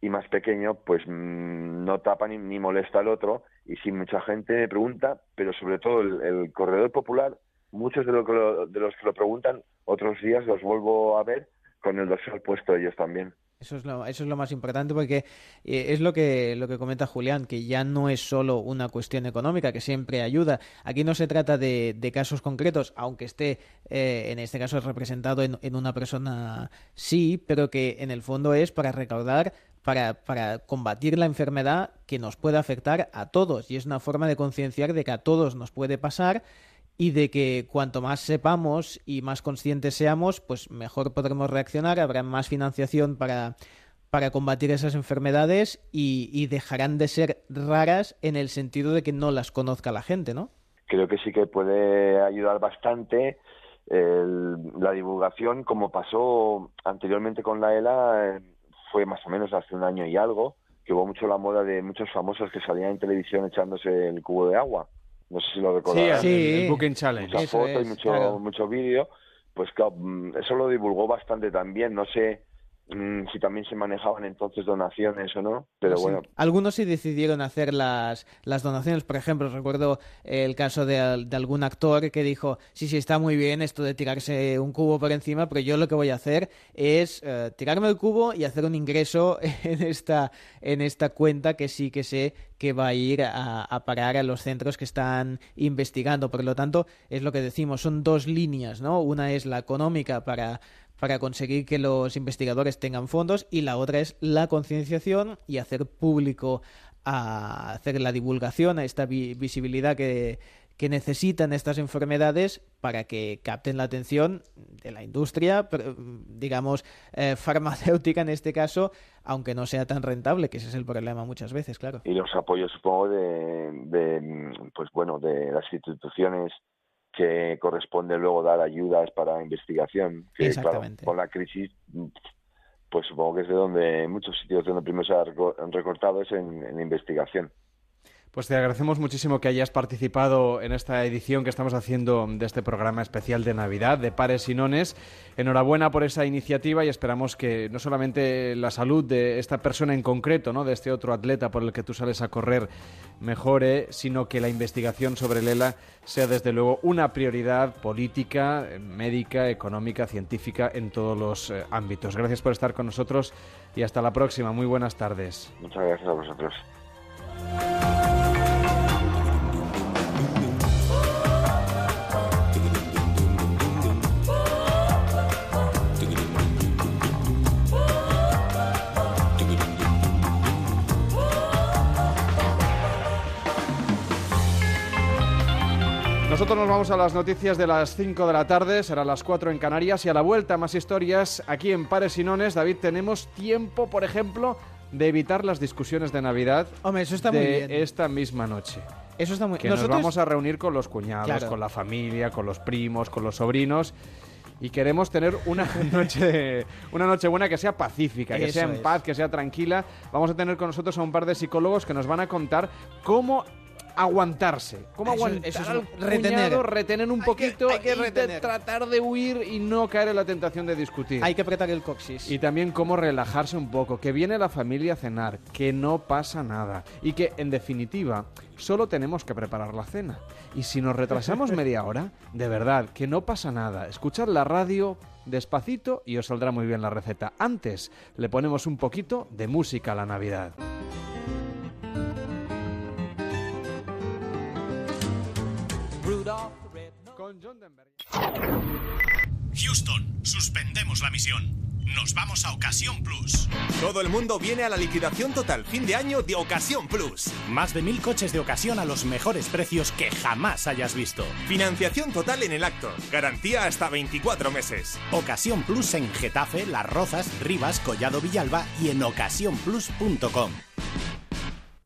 [SPEAKER 41] y más pequeño, pues mm, no tapa ni, molesta al otro, y sí, mucha gente me pregunta, pero sobre todo el, el corredor popular, muchos de, lo que lo- de los que lo preguntan, otros días los vuelvo a ver con el dorsal puesto ellos también.
[SPEAKER 11] Eso es lo, eso es lo más importante porque eh, es lo que, lo que comenta Julián, que ya no es solo una cuestión económica, que siempre ayuda. Aquí no se trata de, de casos concretos, aunque esté eh, en este caso representado en, en una persona sí, pero que en el fondo es para recaudar, para, para combatir la enfermedad que nos puede afectar a todos. Y es una forma de concienciar de que a todos nos puede pasar y de que cuanto más sepamos y más conscientes seamos, pues mejor podremos reaccionar, habrá más financiación para, para combatir esas enfermedades y, y dejarán de ser raras en el sentido de que no las conozca la gente, ¿no?
[SPEAKER 41] Creo que sí que puede ayudar bastante el- la divulgación, como pasó anteriormente con la ELA, eh, fue más o menos hace un año y algo, que hubo mucho la moda de muchos famosos que salían en televisión echándose el cubo de agua. No sé si lo recordarán.
[SPEAKER 2] Sí, el- el Booking Challenge.
[SPEAKER 41] Mucha
[SPEAKER 2] Eso
[SPEAKER 41] foto y mucho,
[SPEAKER 2] claro.
[SPEAKER 41] mucho vídeo. Pues claro, mm, eso lo divulgó bastante también. No sé si también se manejaban entonces donaciones o no, pero
[SPEAKER 11] Sí.
[SPEAKER 41] bueno,
[SPEAKER 11] Algunos sí decidieron hacer las, las donaciones. Por ejemplo, recuerdo el caso de, de algún actor que dijo, sí, sí, está muy bien esto de tirarse un cubo por encima, pero yo lo que voy a hacer es eh, tirarme el cubo y hacer un ingreso *laughs* en esta, en esta cuenta que sí que sé que va a ir a, a parar a los centros que están investigando. Por lo tanto, es lo que decimos, son dos líneas, ¿no? Una es la económica para para conseguir que los investigadores tengan fondos y la otra es la concienciación y hacer público a hacer la divulgación, a esta vi- visibilidad que, que necesitan estas enfermedades para que capten la atención de la industria, digamos, eh, *laughs* farmacéutica en este caso, aunque no sea tan rentable, que ese es el problema muchas veces, claro.
[SPEAKER 41] y los apoyos supongo de, de, pues bueno de las instituciones que corresponde luego dar ayudas para investigación que claro,
[SPEAKER 11] Exactamente.
[SPEAKER 41] con la crisis pues supongo que es de donde en muchos sitios donde primero se ha recortado es en, en investigación
[SPEAKER 2] Pues te agradecemos muchísimo que hayas participado en esta edición que estamos haciendo de este programa especial de Navidad, de Pares y Nones. Enhorabuena por esa iniciativa y esperamos que no solamente la salud de esta persona en concreto, ¿no? de este otro atleta por el que tú sales a correr, mejore, sino que la investigación sobre Lela sea desde luego una prioridad política, médica, económica, científica en todos los eh, ámbitos. Gracias por estar con nosotros y hasta la próxima. Muy buenas tardes.
[SPEAKER 41] muchas gracias a vosotros
[SPEAKER 2] Nosotros nos vamos a las noticias de las 5 de la tarde, serán las 4 en Canarias y a la vuelta más historias aquí en Pares y Nones. David, tenemos tiempo, por ejemplo, de evitar las discusiones de Navidad
[SPEAKER 11] Hombre, eso está
[SPEAKER 2] de
[SPEAKER 11] muy bien.
[SPEAKER 2] esta misma noche.
[SPEAKER 11] Eso está muy
[SPEAKER 2] Que nos
[SPEAKER 11] Nosotros-
[SPEAKER 2] vamos a reunir con los cuñados,
[SPEAKER 11] Claro.
[SPEAKER 2] con la familia, con los primos, con los sobrinos y queremos tener una *laughs* noche una noche buena que sea pacífica, que
[SPEAKER 11] Eso
[SPEAKER 2] sea en
[SPEAKER 11] es.
[SPEAKER 2] paz, que sea tranquila. Vamos a tener con nosotros a un par de psicólogos que nos van a contar cómo aguantarse, cómo
[SPEAKER 11] Eso-
[SPEAKER 2] aguantar
[SPEAKER 11] eso es
[SPEAKER 2] al
[SPEAKER 11] retener.
[SPEAKER 2] cuñado, retener un poquito
[SPEAKER 11] hay que
[SPEAKER 2] y de
[SPEAKER 11] retener.
[SPEAKER 2] tratar de huir y no caer en la tentación de discutir.
[SPEAKER 11] Hay que apretar el coxis.
[SPEAKER 2] Y también cómo relajarse un poco, que viene la familia a cenar, que no pasa nada y que en definitiva solo tenemos que preparar la cena. Y si nos retrasamos *laughs* media hora, de verdad, que no pasa nada. Escuchad la radio despacito y os saldrá muy bien la receta. Antes le ponemos un poquito de música a la Navidad.
[SPEAKER 42] Houston, suspendemos la misión. Nos vamos a Ocasión Plus.
[SPEAKER 43] Todo el mundo viene a la liquidación total fin de año de Ocasión Plus.
[SPEAKER 32] Más de mil coches de ocasión a los mejores precios que jamás hayas visto.
[SPEAKER 43] Financiación total en el acto. Garantía hasta 24 meses.
[SPEAKER 32] Ocasión Plus en Getafe, Las Rozas, Rivas, Collado Villalba y en ocasiónplus.com.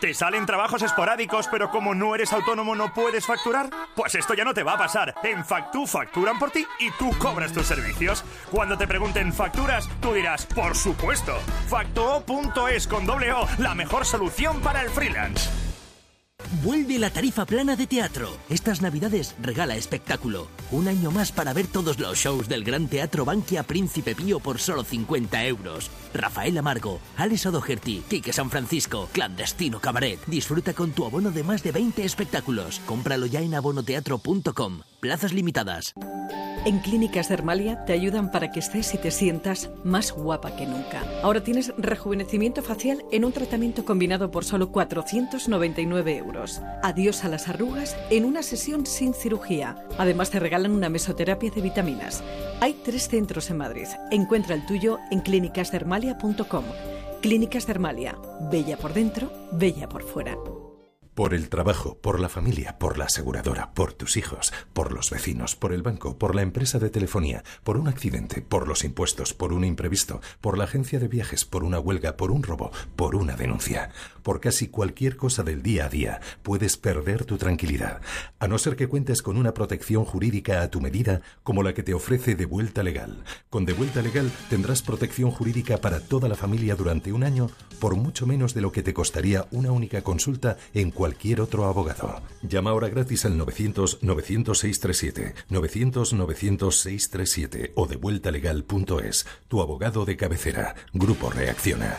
[SPEAKER 44] ¿Te salen trabajos esporádicos, pero como no eres autónomo no puedes facturar? Pues esto ya no te va a pasar. En Factu facturan por ti y tú cobras tus servicios. Cuando te pregunten facturas, tú dirás, por supuesto. Factuo.es con doble O, la mejor solución para el freelance.
[SPEAKER 45] Vuelve la tarifa plana de teatro. Estas navidades regala espectáculo. Un año más para ver todos los shows del Gran Teatro Bankia Príncipe Pío por solo 50 euros. Rafael Amargo, Alex O'Doherty, Quique San Francisco, Clandestino Cabaret. Disfruta con tu abono de más de 20 espectáculos. Cómpralo ya en abonoteatro.com. Plazas limitadas.
[SPEAKER 46] En Clínicas Dermalia te ayudan para que estés y te sientas más guapa que nunca. Ahora tienes rejuvenecimiento facial en un tratamiento combinado por solo 499 euros. Adiós a las arrugas en una sesión sin cirugía. Además te regalan una mesoterapia de vitaminas. Hay tres centros en Madrid. Encuentra el tuyo en clínicasdermalia.com. Clínicas Dermalia. Bella por dentro, bella por fuera.
[SPEAKER 47] Por el trabajo, por la familia, por la aseguradora, por tus hijos, por los vecinos, por el banco, por la empresa de telefonía, por un accidente, por los impuestos, por un imprevisto, por la agencia de viajes, por una huelga, por un robo, por una denuncia. Por casi cualquier cosa del día a día puedes perder tu tranquilidad, a no ser que cuentes con una protección jurídica a tu medida como la que te ofrece De Vuelta Legal. Con De Vuelta Legal tendrás protección jurídica para toda la familia durante un año por mucho menos de lo que te costaría una única consulta en cualquier otro abogado. Llama ahora gratis al 900-900-637, 900-900-637 o devueltalegal.es. Tu abogado de cabecera. Grupo Reacciona.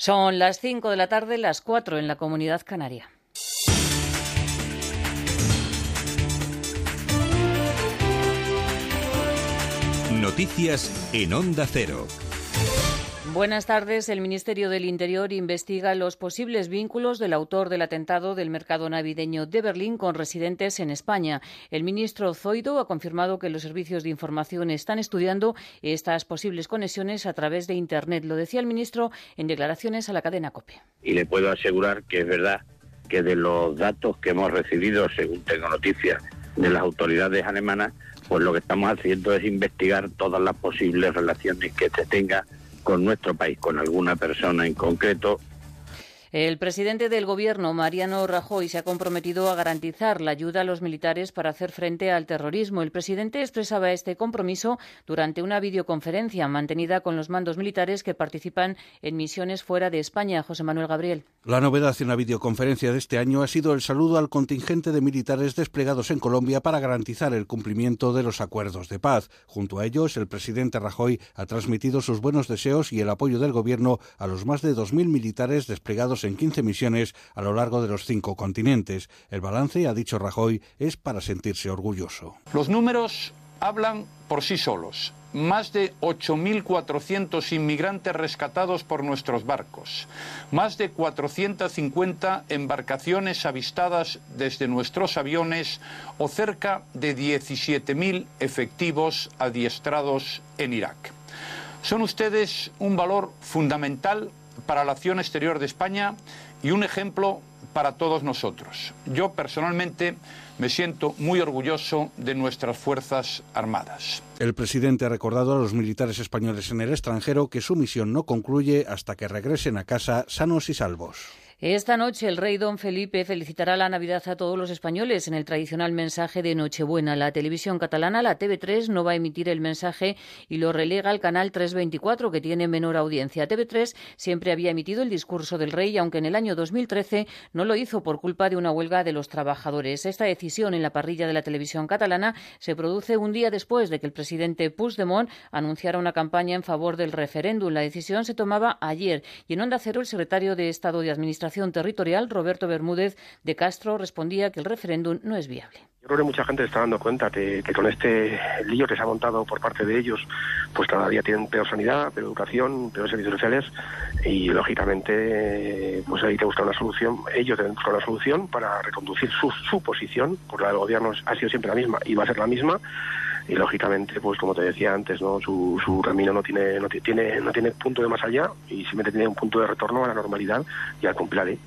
[SPEAKER 21] Son las 5 de la tarde, las 4 en la comunidad canaria.
[SPEAKER 27] Noticias en Onda Cero.
[SPEAKER 21] Buenas tardes. El Ministerio del Interior investiga los posibles vínculos del autor del atentado del mercado navideño de Berlín con residentes en España. El ministro Zoido ha confirmado que los servicios de información están estudiando estas posibles conexiones a través de Internet. Lo decía el ministro en declaraciones a la cadena COPE.
[SPEAKER 48] Y le puedo asegurar que es verdad que de los datos que hemos recibido, según tengo noticias de las autoridades alemanas, pues lo que estamos haciendo es investigar todas las posibles relaciones que se tenga con nuestro país, con alguna persona en concreto.
[SPEAKER 21] El presidente del Gobierno, Mariano Rajoy, se ha comprometido a garantizar la ayuda a los militares para hacer frente al terrorismo. El presidente expresaba este compromiso durante una videoconferencia mantenida con los mandos militares que participan en misiones fuera de España. José Manuel Gabriel.
[SPEAKER 49] La novedad en la videoconferencia de este año ha sido el saludo al contingente de militares desplegados en Colombia para garantizar el cumplimiento de los acuerdos de paz. Junto a ellos, el presidente Rajoy ha transmitido sus buenos deseos y el apoyo del Gobierno a los más de 2.000 militares desplegados en 15 misiones a lo largo de los cinco continentes. El balance, ha dicho Rajoy, es para sentirse orgulloso.
[SPEAKER 50] Los números hablan por sí solos. Más de 8.400 inmigrantes rescatados por nuestros barcos. Más de 450 embarcaciones avistadas desde nuestros aviones o cerca de 17.000 efectivos adiestrados en Irak. Son ustedes un valor fundamental para la acción exterior de España y un ejemplo para todos nosotros. Yo personalmente me siento muy orgulloso de nuestras Fuerzas Armadas.
[SPEAKER 49] El presidente ha recordado a los militares españoles en el extranjero que su misión no concluye hasta que regresen a casa sanos y salvos.
[SPEAKER 21] Esta noche el rey don Felipe felicitará la Navidad a todos los españoles en el tradicional mensaje de Nochebuena. La televisión catalana, la TV3, no va a emitir el mensaje y lo relega al canal 324, que tiene menor audiencia. TV3 siempre había emitido el discurso del rey, aunque en el año 2013 no lo hizo por culpa de una huelga de los trabajadores. Esta decisión en la parrilla de la televisión catalana se produce un día después de que el presidente Puigdemont anunciara una campaña en favor del referéndum. La decisión se tomaba ayer y en Onda Cero el secretario de Estado de Administración Territorial, Roberto Bermúdez de Castro, respondía que el referéndum no es viable.
[SPEAKER 45] Yo creo que mucha gente se está dando cuenta que, que, con este lío que se ha montado por parte de ellos, pues todavía tienen peor sanidad, peor educación, peor servicios sociales y lógicamente pues hay que buscar una solución, ellos deben buscar una solución para reconducir su, su posición, porque la del gobierno ha sido siempre la misma y va a ser la misma y lógicamente pues como te decía antes no su, su camino no tiene no tiene no tiene punto de más allá y simplemente tiene un punto de retorno a la normalidad y al cumplir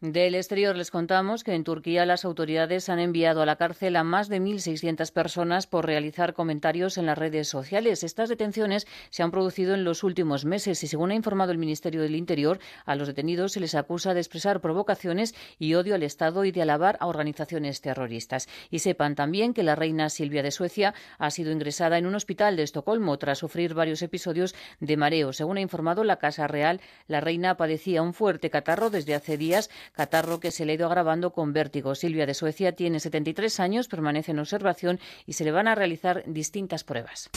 [SPEAKER 21] del exterior les contamos que en Turquía las autoridades han enviado a la cárcel a más de 1.600 personas por realizar comentarios en las redes sociales. Estas detenciones se han producido en los últimos meses y, según ha informado el Ministerio del Interior, a los detenidos se les acusa de expresar provocaciones y odio al Estado y de alabar a organizaciones terroristas. Y sepan también que la reina Silvia de Suecia ha sido ingresada en un hospital de Estocolmo tras sufrir varios episodios de mareo. Según ha informado la Casa Real, la reina padecía un fuerte catarro desde hace días catarro que se le ha ido agravando con vértigo. Silvia de Suecia tiene 73 años, permanece en observación y se le van a realizar distintas pruebas.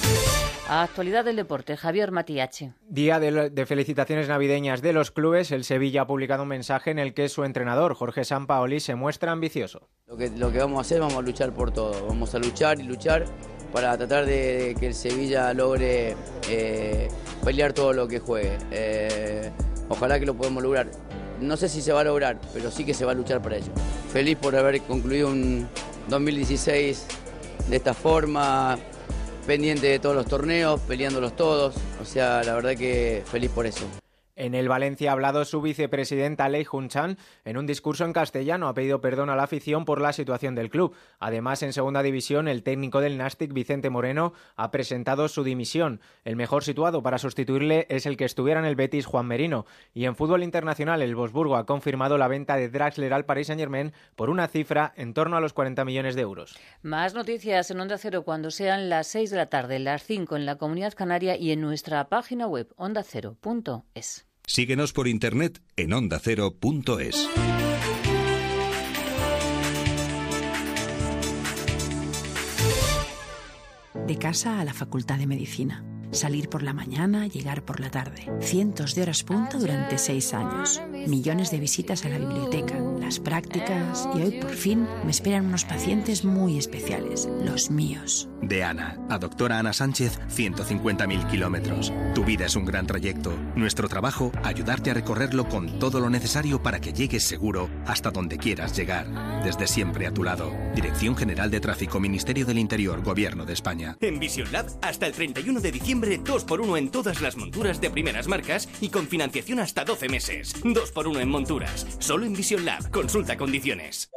[SPEAKER 21] A actualidad del deporte, Javier Matiache.
[SPEAKER 51] Día de, de, felicitaciones navideñas de los clubes. El Sevilla ha publicado un mensaje en el que su entrenador, Jorge Sampaoli, se muestra ambicioso.
[SPEAKER 52] Lo que, lo que vamos a hacer, vamos a luchar por todo. Vamos a luchar y luchar para tratar de, que el Sevilla logre eh, pelear todo lo que juegue. Eh, ojalá que lo podamos lograr. No sé si se va a lograr, pero sí que se va a luchar para ello. Feliz por haber concluido un 2016 de esta forma, pendiente de todos los torneos, peleándolos todos. O sea, la verdad que feliz por eso.
[SPEAKER 53] En el Valencia ha hablado su vicepresidenta Lei Jun-chan en un discurso en castellano. Ha pedido perdón a la afición por la situación del club. Además, en segunda división, el técnico del Nastic, Vicente Moreno, ha presentado su dimisión. El mejor situado para sustituirle es el que estuviera en el Betis, Juan Merino. Y en fútbol internacional, el Bosburgo ha confirmado la venta de Draxler al Paris Saint-Germain por una cifra en torno a los 40 millones de euros.
[SPEAKER 21] Más noticias en Onda Cero cuando sean las 6 de la tarde, las 5 en la Comunidad Canaria y en nuestra página web ondacero.es.
[SPEAKER 27] Síguenos por internet en ondacero.es.
[SPEAKER 54] De casa a la Facultad de Medicina. Salir por la mañana, llegar por la tarde. Cientos de horas punta durante seis años. Millones de visitas a la biblioteca, las prácticas y hoy por fin me esperan unos pacientes muy especiales, los míos.
[SPEAKER 29] De Ana a doctora Ana Sánchez, 150.000 kilómetros. Tu vida es un gran trayecto. Nuestro trabajo, ayudarte a recorrerlo con todo lo necesario para que llegues seguro hasta donde quieras llegar. Desde siempre a tu lado. Dirección General de Tráfico, Ministerio del Interior, Gobierno de España.
[SPEAKER 19] En Vision Lab, hasta el 31 de diciembre, 2x1 en todas las monturas de primeras marcas y con financiación hasta 12 meses. 2x1 en monturas. Solo en Vision Lab. Consulta condiciones.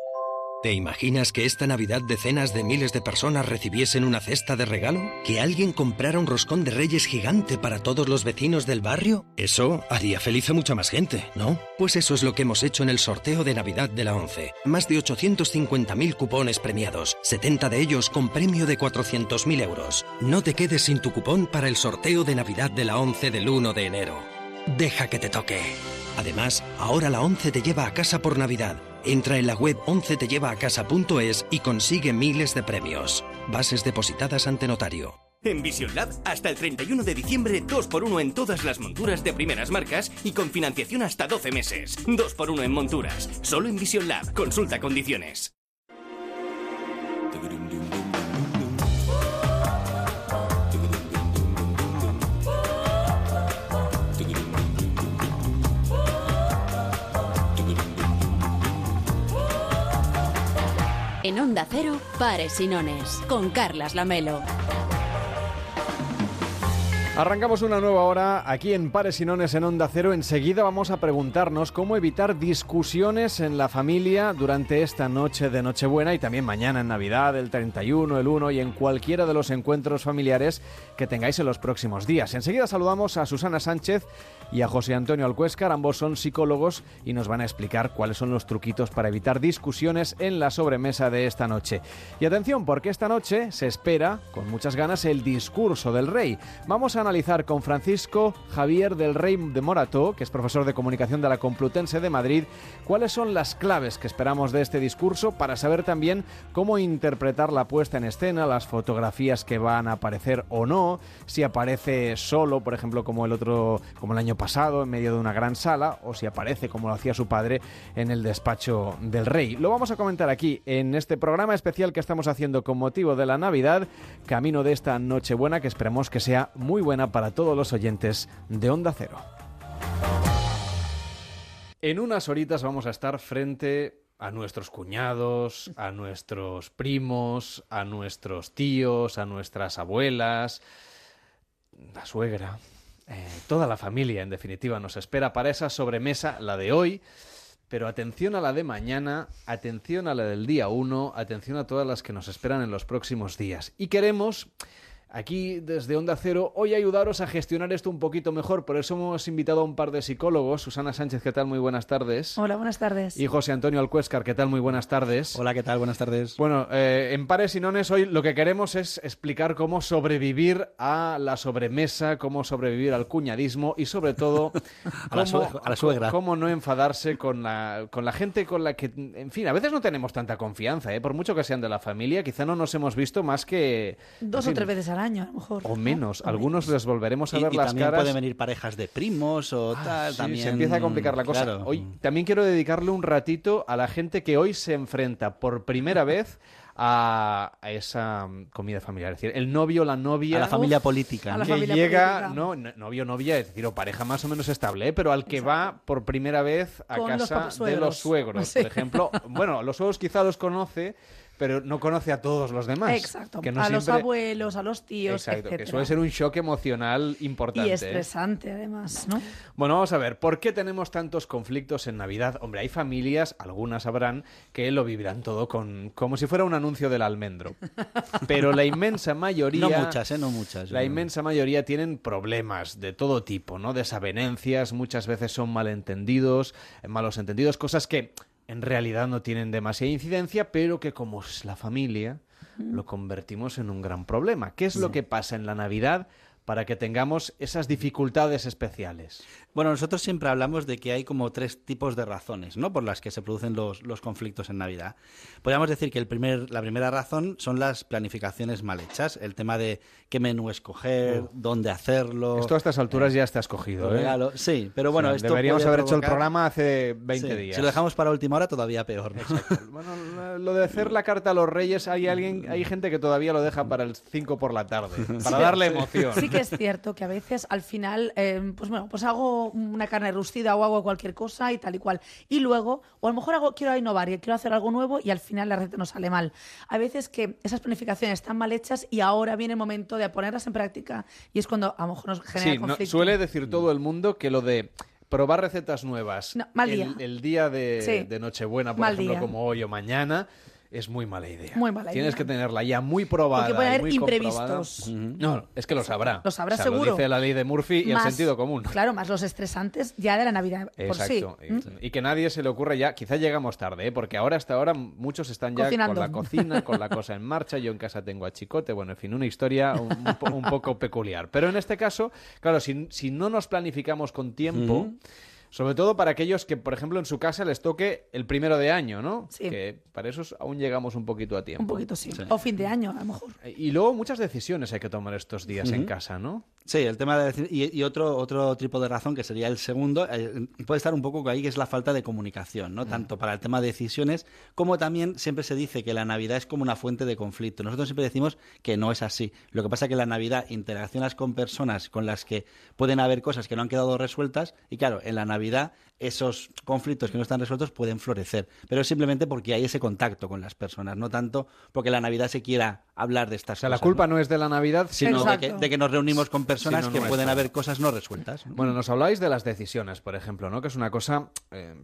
[SPEAKER 55] ¿Te imaginas que esta Navidad decenas de miles de personas recibiesen una cesta de regalo? ¿Que alguien comprara un roscón de reyes gigante para todos los vecinos del barrio? Eso haría feliz a mucha más gente, ¿no? Pues eso es lo que hemos hecho en el sorteo de Navidad de la 11. Más de 850.000 cupones premiados, 70 de ellos con premio de 400.000 euros. No te quedes sin tu cupón para el sorteo de Navidad de la 11 del 1 de enero. Deja que te toque. Además, ahora la 11 te lleva a casa por Navidad. Entra en la web 11tellevacasa.es y consigue miles de premios. Bases depositadas ante notario.
[SPEAKER 19] En Vision Lab, hasta el 31 de diciembre, 2x1 en todas las monturas de primeras marcas y con financiación hasta 12 meses. 2x1 en monturas. Solo en Vision Lab. Consulta condiciones.
[SPEAKER 9] En Onda Cero, Pares y Nones, con Carlas Lamelo.
[SPEAKER 2] Arrancamos una nueva hora aquí en Pares y Nones en Onda Cero. Enseguida vamos a preguntarnos cómo evitar discusiones en la familia durante esta noche de Nochebuena y también mañana en Navidad, el 31, el 1 y en cualquiera de los encuentros familiares que tengáis en los próximos días. Enseguida saludamos a Susana Sánchez y a José Antonio Alcuéscar. Ambos son psicólogos y nos van a explicar cuáles son los truquitos para evitar discusiones en la sobremesa de esta noche. Y atención, porque esta noche se espera con muchas ganas el discurso del rey. Vamos a analizar con Francisco Javier del Rey de Morató, que es profesor de comunicación de la Complutense de Madrid, cuáles son las claves que esperamos de este discurso para saber también cómo interpretar la puesta en escena, las fotografías que van a aparecer o no, si aparece solo, por ejemplo, como el otro, como el año pasado, en medio de una gran sala, o si aparece como lo hacía su padre en el despacho del rey. Lo vamos a comentar aquí en este programa especial que estamos haciendo con motivo de la Navidad, camino de esta Nochebuena que esperemos que sea muy buena para todos los oyentes de Onda Cero. En unas horitas vamos a estar frente a nuestros cuñados, a nuestros primos, a nuestros tíos, a nuestras abuelas, la suegra, eh, toda la familia en definitiva nos espera para esa sobremesa, la de hoy. Pero atención a la de mañana, atención a la del día 1, atención a todas las que nos esperan en los próximos días. Y queremos aquí desde Onda Cero hoy ayudaros a gestionar esto un poquito mejor. Por eso hemos invitado a un par de psicólogos. Susana Sánchez, ¿qué tal? Muy buenas tardes.
[SPEAKER 56] Hola, buenas tardes.
[SPEAKER 2] Y José Antonio Alcuéscar, ¿qué tal? Muy buenas tardes.
[SPEAKER 57] Hola, ¿qué tal? Buenas tardes.
[SPEAKER 2] Bueno, eh, en Pares y Nones hoy lo que queremos es explicar cómo sobrevivir a la sobremesa, cómo sobrevivir al cuñadismo y sobre todo *laughs*
[SPEAKER 57] a, la
[SPEAKER 2] cómo,
[SPEAKER 57] a, la suegra.
[SPEAKER 2] cómo no enfadarse con la, con la gente con la que, en fin, a veces no tenemos tanta confianza, ¿eh? por mucho que sean de la familia, quizá no nos hemos visto más que...
[SPEAKER 56] Dos o tres veces al año, a lo mejor.
[SPEAKER 2] O menos. Algunos les volveremos a
[SPEAKER 57] y,
[SPEAKER 2] ver
[SPEAKER 57] y
[SPEAKER 2] las
[SPEAKER 57] también
[SPEAKER 2] caras.
[SPEAKER 57] pueden venir parejas de primos o
[SPEAKER 2] Ah,
[SPEAKER 57] tal.
[SPEAKER 2] sí,
[SPEAKER 57] también...
[SPEAKER 2] se empieza a complicar la cosa.
[SPEAKER 57] Claro.
[SPEAKER 2] Hoy también quiero dedicarle un ratito a la gente que hoy se enfrenta por primera *laughs* vez a, a esa mm, comida familiar. Es decir, el novio, la novia.
[SPEAKER 57] A la familia política.
[SPEAKER 56] a la
[SPEAKER 2] que
[SPEAKER 56] familia
[SPEAKER 2] llega,
[SPEAKER 56] política.
[SPEAKER 2] no, no- novio, novia, es decir, o pareja más o menos estable, ¿eh? pero al que va por primera vez a
[SPEAKER 56] Con los
[SPEAKER 2] casa de los suegros, *laughs*
[SPEAKER 56] Sí.
[SPEAKER 2] por ejemplo. Bueno, los suegros quizá los conoce, pero no conoce a todos los demás.
[SPEAKER 58] Exacto.
[SPEAKER 2] Que no
[SPEAKER 58] a los abuelos, a los tíos,
[SPEAKER 2] Exacto, que
[SPEAKER 58] etcétera.
[SPEAKER 2] suele ser un shock emocional importante.
[SPEAKER 58] Y
[SPEAKER 2] ¿eh?
[SPEAKER 58] estresante, además, ¿no?
[SPEAKER 2] Bueno, vamos a ver, ¿por qué tenemos tantos conflictos en Navidad? Hombre, hay familias, algunas habrán, que lo vivirán todo con como si fuera un anuncio del almendro. *laughs* Pero la inmensa mayoría...
[SPEAKER 57] No muchas, ¿eh? No muchas.
[SPEAKER 2] La inmensa mayoría tienen problemas de todo tipo, ¿no? Desavenencias, muchas veces son malentendidos, eh, malos entendidos, cosas que en realidad no tienen demasiada incidencia, pero que como es la familia, lo convertimos en un gran problema. ¿Qué es lo que pasa en la Navidad para que tengamos esas dificultades especiales?
[SPEAKER 57] Bueno, nosotros siempre hablamos de que hay como tres tipos de razones, ¿no? Por las que se producen los, los conflictos en Navidad. Podríamos decir que el primer, la primera razón son las planificaciones mal hechas, el tema de qué menú escoger,
[SPEAKER 2] Oh.
[SPEAKER 57] dónde hacerlo.
[SPEAKER 2] Esto a estas alturas ya está escogido, ¿eh?
[SPEAKER 57] regalo. Sí, pero bueno,
[SPEAKER 2] sea,
[SPEAKER 57] esto
[SPEAKER 2] deberíamos
[SPEAKER 57] puede
[SPEAKER 2] haber hecho el programa hace 20
[SPEAKER 57] Sí,
[SPEAKER 2] días.
[SPEAKER 57] Si lo dejamos para última hora, todavía peor. ¿no? *laughs*
[SPEAKER 2] Bueno, lo de hacer la carta a los reyes, hay alguien, hay gente que todavía lo deja para el 5 por la tarde, para
[SPEAKER 58] Sí,
[SPEAKER 2] darle
[SPEAKER 58] sí.
[SPEAKER 2] emoción.
[SPEAKER 58] Sí que es cierto que a veces al final, eh, pues bueno, pues hago una carne rustida o hago cualquier cosa y tal y cual. Y luego, o a lo mejor hago, quiero innovar y quiero hacer algo nuevo y al final la receta no sale mal. A veces que esas planificaciones están mal hechas y ahora viene el momento de ponerlas en práctica y es cuando a lo mejor nos genera
[SPEAKER 2] Sí, no-
[SPEAKER 58] conflicto.
[SPEAKER 2] suele decir todo el mundo que lo de probar recetas nuevas
[SPEAKER 58] No, mal
[SPEAKER 2] el,
[SPEAKER 58] día.
[SPEAKER 2] el día de,
[SPEAKER 58] Sí.
[SPEAKER 2] de Nochebuena, por
[SPEAKER 58] Mal
[SPEAKER 2] ejemplo,
[SPEAKER 58] día.
[SPEAKER 2] como hoy o mañana, es muy mala idea.
[SPEAKER 58] Muy mala
[SPEAKER 2] Tienes
[SPEAKER 58] idea.
[SPEAKER 2] que tenerla ya muy probada.
[SPEAKER 58] Porque puede haber
[SPEAKER 2] muy
[SPEAKER 58] imprevistos.
[SPEAKER 2] No, es que lo sabrá.
[SPEAKER 58] Lo sabrá
[SPEAKER 2] O sea,
[SPEAKER 58] seguro.
[SPEAKER 2] Lo dice la ley de Murphy y el sentido común.
[SPEAKER 58] Claro, más los estresantes ya de la Navidad por sí.
[SPEAKER 2] Exacto.
[SPEAKER 58] ¿Mm?
[SPEAKER 2] Y, y que nadie se le ocurra ya, quizá llegamos tarde, ¿eh? porque ahora hasta ahora muchos están ya
[SPEAKER 58] Cocinando.
[SPEAKER 2] con la cocina, con la cosa en marcha, yo en casa tengo a Chicote, bueno, en fin, una historia un, un po- un poco peculiar. Pero en este caso, claro, si, si no nos planificamos con tiempo... Sobre todo para aquellos que, por ejemplo, en su casa les toque el primero de año, ¿no?
[SPEAKER 58] Sí.
[SPEAKER 2] Que para eso aún llegamos un poquito a tiempo.
[SPEAKER 58] Un poquito sí. O fin de año, a lo mejor.
[SPEAKER 2] Y luego muchas decisiones hay que tomar estos días en casa, ¿no?
[SPEAKER 57] Sí, el tema de y, y otro otro tipo de razón que sería el segundo eh, puede estar un poco ahí que es la falta de comunicación,
[SPEAKER 2] Mm.
[SPEAKER 57] no tanto para el tema de decisiones como también siempre se dice que la Navidad es como una fuente de conflicto. Nosotros siempre decimos que no es así. Lo que pasa es que la Navidad interaccionas con personas con las que pueden haber cosas que no han quedado resueltas y claro, en la Navidad Navidad esos conflictos que no están resueltos pueden florecer, pero es simplemente porque hay ese contacto con las personas, no tanto porque la Navidad se quiera hablar de estas
[SPEAKER 2] O sea, la
[SPEAKER 57] cosas.
[SPEAKER 2] culpa no es de la Navidad,
[SPEAKER 57] sino de que, de que nos reunimos con personas que pueden haber cosas no resueltas. ¿no?
[SPEAKER 2] Bueno, nos habláis de las decisiones, por ejemplo, ¿no? Que es una cosa eh,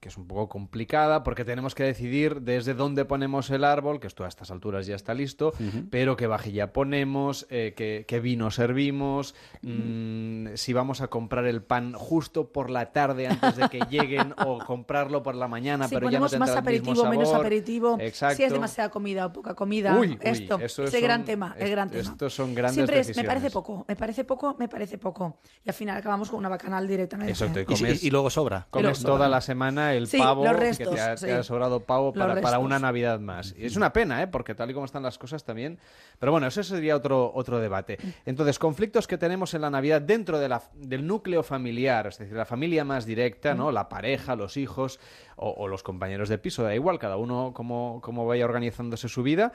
[SPEAKER 2] que es un poco complicada porque tenemos que decidir desde dónde ponemos el árbol, que esto a estas alturas ya está listo, pero qué vajilla ponemos, eh, qué, qué vino servimos, mm, si vamos a comprar el pan justo por la tarde antes de que lleguen o comprarlo por la mañana,
[SPEAKER 58] Si
[SPEAKER 2] pero ya no
[SPEAKER 58] más
[SPEAKER 2] el mismo
[SPEAKER 58] aperitivo, menos aperitivo,
[SPEAKER 2] Exacto.
[SPEAKER 58] si es demasiada comida o poca comida,
[SPEAKER 2] Uy, uy,
[SPEAKER 58] esto, gran tema, el gran tema.
[SPEAKER 2] estos son grandes
[SPEAKER 58] Siempre es, me parece poco, me parece poco, me parece poco. Y al final acabamos con una bacanal directamente.
[SPEAKER 2] Eso te
[SPEAKER 57] Y si-
[SPEAKER 2] comes,
[SPEAKER 57] y luego sobra.
[SPEAKER 2] Comes toda
[SPEAKER 58] sobra.
[SPEAKER 2] la semana el
[SPEAKER 58] Sí,
[SPEAKER 2] pavo
[SPEAKER 58] los
[SPEAKER 2] que te ha, te
[SPEAKER 58] sí.
[SPEAKER 2] ha sobrado pavo para, una Navidad más. Y es una pena, ¿eh? porque tal y como están las cosas también. Pero bueno, eso sería otro, otro debate. Entonces, conflictos que tenemos en la Navidad dentro de la, del núcleo familiar, es decir, la familia más directa, ¿no? La pareja, los hijos o, o los compañeros de piso, da igual, cada uno como, como vaya organizándose su vida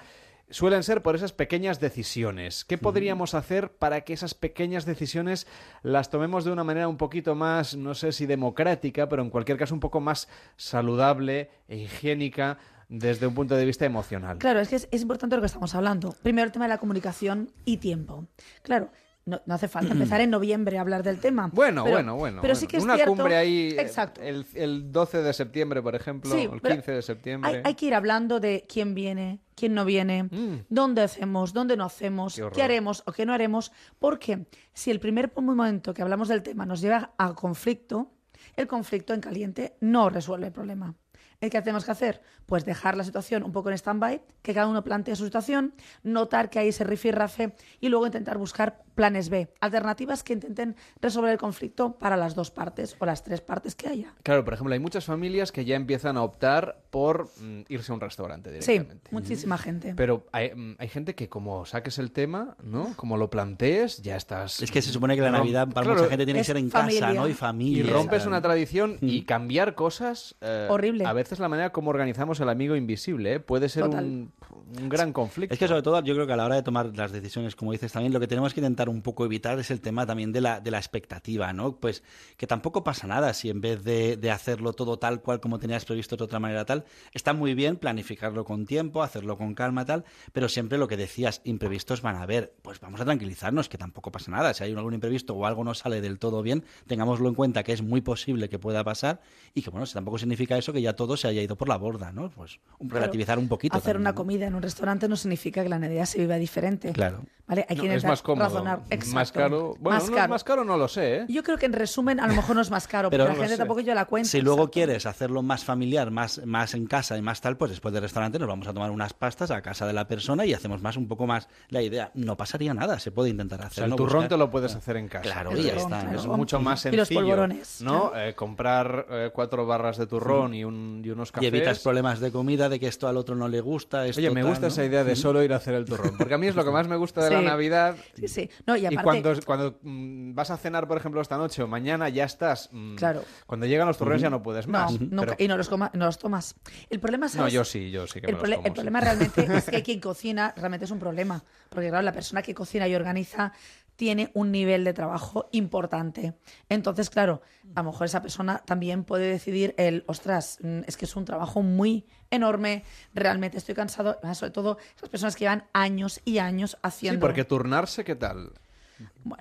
[SPEAKER 2] suelen ser por esas pequeñas decisiones. ¿Qué podríamos hacer para que esas pequeñas decisiones las tomemos de una manera un poquito más, no sé si democrática, pero en cualquier caso un poco más saludable e higiénica desde un punto de vista emocional?
[SPEAKER 58] Claro, es que es, es importante lo que estamos hablando. Primero el tema de la comunicación y tiempo. Claro, no, no hace falta empezar en noviembre a hablar del tema.
[SPEAKER 2] Bueno,
[SPEAKER 58] pero-
[SPEAKER 2] bueno, bueno.
[SPEAKER 58] Pero sí que es
[SPEAKER 2] Una
[SPEAKER 58] cierto-
[SPEAKER 2] cumbre ahí eh,
[SPEAKER 58] Exacto.
[SPEAKER 2] El, el 12 de septiembre, por ejemplo,
[SPEAKER 58] Sí,
[SPEAKER 2] el
[SPEAKER 58] pero
[SPEAKER 2] 15 de septiembre.
[SPEAKER 58] Hay, hay que ir hablando de quién viene, quién no viene, dónde hacemos, dónde no hacemos,
[SPEAKER 2] Mm. Qué
[SPEAKER 58] haremos o qué no haremos, porque si el primer momento que hablamos del tema nos lleva a conflicto, el conflicto en caliente no resuelve el problema. ¿El qué tenemos que hacer? Pues dejar la situación un poco en stand-by, que cada uno plantee su situación, notar que hay ese rifirrafe y luego intentar buscar planes B, alternativas que intenten resolver el conflicto para las dos partes o las tres partes que haya.
[SPEAKER 2] Claro, por ejemplo, hay muchas familias que ya empiezan a optar por mm, irse a un restaurante
[SPEAKER 58] Sí,
[SPEAKER 2] directamente.
[SPEAKER 58] muchísima gente.
[SPEAKER 2] Pero hay, mm, hay gente que como saques el tema, ¿no? Como lo plantees, ya estás...
[SPEAKER 57] Es que se supone que la Navidad para
[SPEAKER 2] Claro,
[SPEAKER 57] mucha gente tiene que ser en
[SPEAKER 58] familia.
[SPEAKER 57] casa, ¿no? Y
[SPEAKER 2] Y
[SPEAKER 57] familia.
[SPEAKER 2] rompes
[SPEAKER 57] tal.
[SPEAKER 2] una tradición y cambiar cosas... eh,
[SPEAKER 58] Horrible.
[SPEAKER 2] A veces esta es la manera como organizamos el amigo invisible. ¿eh? Puede ser un, un gran conflicto.
[SPEAKER 57] Es que sobre todo yo creo que a la hora de tomar las decisiones, como dices también, lo que tenemos que intentar un poco evitar es el tema también de la, de la expectativa, ¿no? Pues que tampoco pasa nada si en vez de, de hacerlo todo tal cual como tenías previsto de otra manera tal, está muy bien planificarlo con tiempo, hacerlo con calma tal, pero siempre lo que decías, imprevistos van a haber, pues vamos a tranquilizarnos, que tampoco pasa nada, si hay algún imprevisto o algo no sale del todo bien, tengámoslo en cuenta que es muy posible que pueda pasar y que bueno, si tampoco significa eso que ya todo se haya ido por la borda, ¿no? Pues relativizar un poquito.
[SPEAKER 58] Hacer
[SPEAKER 57] también,
[SPEAKER 58] una
[SPEAKER 57] ¿no?
[SPEAKER 58] comida en un restaurante no significa que la Navidad se viva diferente.
[SPEAKER 57] Claro.
[SPEAKER 58] ¿Vale? Hay
[SPEAKER 2] No,
[SPEAKER 58] que
[SPEAKER 2] es más cómodo.
[SPEAKER 58] razonar. Exacto.
[SPEAKER 2] Más caro. Bueno,
[SPEAKER 58] Más
[SPEAKER 2] no,
[SPEAKER 58] caro.
[SPEAKER 2] más caro no lo sé, ¿eh?
[SPEAKER 58] Yo creo que en resumen a lo mejor no es más caro,
[SPEAKER 57] Pero
[SPEAKER 58] porque la gente
[SPEAKER 57] sé.
[SPEAKER 58] tampoco yo la cuenta.
[SPEAKER 57] Si luego quieres hacerlo más familiar, más, más en casa y más tal, pues después del restaurante nos vamos a tomar unas pastas a casa de la persona y hacemos más un poco más la idea. No pasaría nada, se puede intentar
[SPEAKER 2] O
[SPEAKER 57] hacer.
[SPEAKER 2] sea, el
[SPEAKER 57] ¿no?
[SPEAKER 2] turrón
[SPEAKER 57] Buscar-
[SPEAKER 2] te lo puedes hacer en casa.
[SPEAKER 57] Claro, y ya está.
[SPEAKER 2] Es mucho más
[SPEAKER 58] Y los
[SPEAKER 2] sencillo.
[SPEAKER 58] polvorones,
[SPEAKER 2] ¿no? Eh, comprar eh, cuatro barras de turrón y, un, y unos
[SPEAKER 57] Y
[SPEAKER 2] cafés.
[SPEAKER 57] evitas problemas de comida, de que esto al otro no le gusta. Esto
[SPEAKER 2] Oye, me gusta
[SPEAKER 57] ¿no?
[SPEAKER 2] esa idea de solo ir a hacer el turrón. Porque a mí es lo que más me gusta de la. Navidad.
[SPEAKER 58] Sí, sí. No, y aparte-
[SPEAKER 2] cuando, cuando mm, vas a cenar, por ejemplo, esta noche o mañana, ya estás. mm,
[SPEAKER 58] Claro.
[SPEAKER 2] Cuando llegan los turrones ya no puedes
[SPEAKER 58] No,
[SPEAKER 2] más.
[SPEAKER 58] no,
[SPEAKER 2] Pero-
[SPEAKER 58] y no los, coma- no los tomas. El problema
[SPEAKER 2] no,
[SPEAKER 58] ¿sabes?
[SPEAKER 2] yo sí, yo sí que
[SPEAKER 58] el,
[SPEAKER 2] me los
[SPEAKER 58] el
[SPEAKER 2] sí.
[SPEAKER 58] problema realmente *laughs* es que quien cocina realmente es un problema. Porque, claro, la persona que cocina y organiza tiene un nivel de trabajo importante. Entonces, claro, a lo mejor esa persona también puede decidir el, ostras, mm, es que es un trabajo muy enorme, realmente estoy cansado, sobre todo esas personas que llevan años y años
[SPEAKER 2] Sí,
[SPEAKER 58] haciendo...
[SPEAKER 2] porque turnarse, ¿qué tal?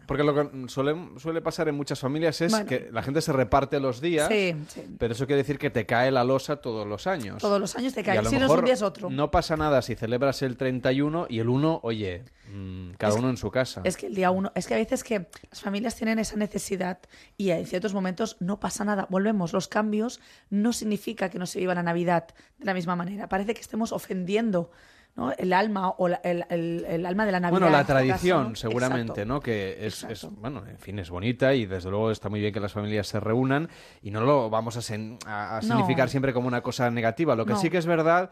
[SPEAKER 2] Porque lo que suele, suele pasar en muchas familias es
[SPEAKER 58] Bueno.
[SPEAKER 2] que la gente se reparte los días,
[SPEAKER 58] Sí, sí.
[SPEAKER 2] pero eso quiere decir que te cae la losa todos los años.
[SPEAKER 58] Todos los años te cae. Si no es un día es otro.
[SPEAKER 2] No pasa nada si celebras el 31 y el 1, oye, mm, cada
[SPEAKER 58] Es
[SPEAKER 2] uno en su casa.
[SPEAKER 58] Es que el día uno, es que a veces que las familias tienen esa necesidad y en ciertos momentos no pasa nada. Volvemos, los cambios no significa que no se viva la Navidad de la misma manera. Parece que estemos ofendiendo ¿no? el alma o la- el, el- el alma de la Navidad.
[SPEAKER 2] Bueno, la
[SPEAKER 58] caso,
[SPEAKER 2] tradición,
[SPEAKER 58] ¿no?
[SPEAKER 2] seguramente,
[SPEAKER 58] Exacto.
[SPEAKER 2] ¿no? Que es, es, bueno, en fin, es bonita y desde luego está muy bien que las familias se reúnan y no lo vamos a, sen- a- a
[SPEAKER 58] No.
[SPEAKER 2] significar siempre como una cosa negativa. Lo que sí que es verdad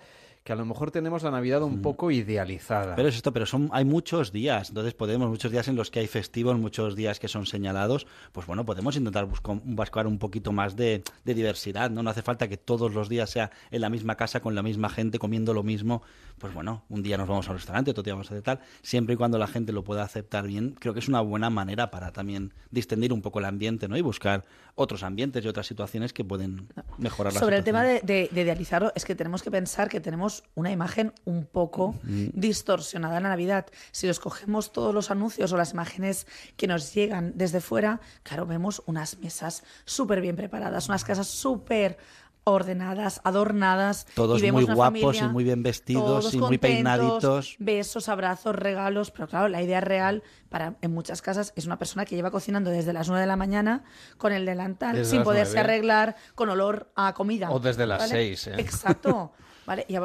[SPEAKER 2] que a lo mejor tenemos la Navidad
[SPEAKER 58] Mm.
[SPEAKER 2] un poco idealizada.
[SPEAKER 57] Pero es esto, pero son, hay muchos días, entonces podemos, muchos días en los que hay festivos, muchos días que son señalados, pues bueno, podemos intentar buscar, buscar un poquito más de, de diversidad, ¿no? No hace falta que todos los días sea en la misma casa, con la misma gente, comiendo lo mismo, pues bueno, un día nos vamos a un restaurante, otro día vamos a hacer tal, siempre y cuando la gente lo pueda aceptar bien, creo que es una buena manera para también distender un poco el ambiente, ¿no? Y buscar otros ambientes y otras situaciones que pueden mejorar la
[SPEAKER 58] Sobre el tema de, de- de idealizarlo, es que tenemos que pensar que tenemos una imagen un poco
[SPEAKER 57] Mm.
[SPEAKER 58] distorsionada en la Navidad. Si los cogemos todos los anuncios o las imágenes que nos llegan desde fuera, claro, vemos unas mesas súper bien preparadas, unas casas súper ordenadas, adornadas.
[SPEAKER 57] Todos
[SPEAKER 58] y vemos
[SPEAKER 57] muy
[SPEAKER 58] una
[SPEAKER 57] guapos
[SPEAKER 58] familia,
[SPEAKER 57] y muy bien vestidos y muy peinaditos.
[SPEAKER 58] Besos, abrazos, regalos. Pero claro, la idea real para en muchas casas es una persona que lleva cocinando desde las 9 de la mañana con el delantal,
[SPEAKER 2] Desde
[SPEAKER 58] sin poderse
[SPEAKER 2] 9.
[SPEAKER 58] arreglar, con olor a comida.
[SPEAKER 2] O desde las
[SPEAKER 58] ¿vale?
[SPEAKER 2] 6, ¿eh?
[SPEAKER 58] Exacto. *laughs* ¿Vale? Y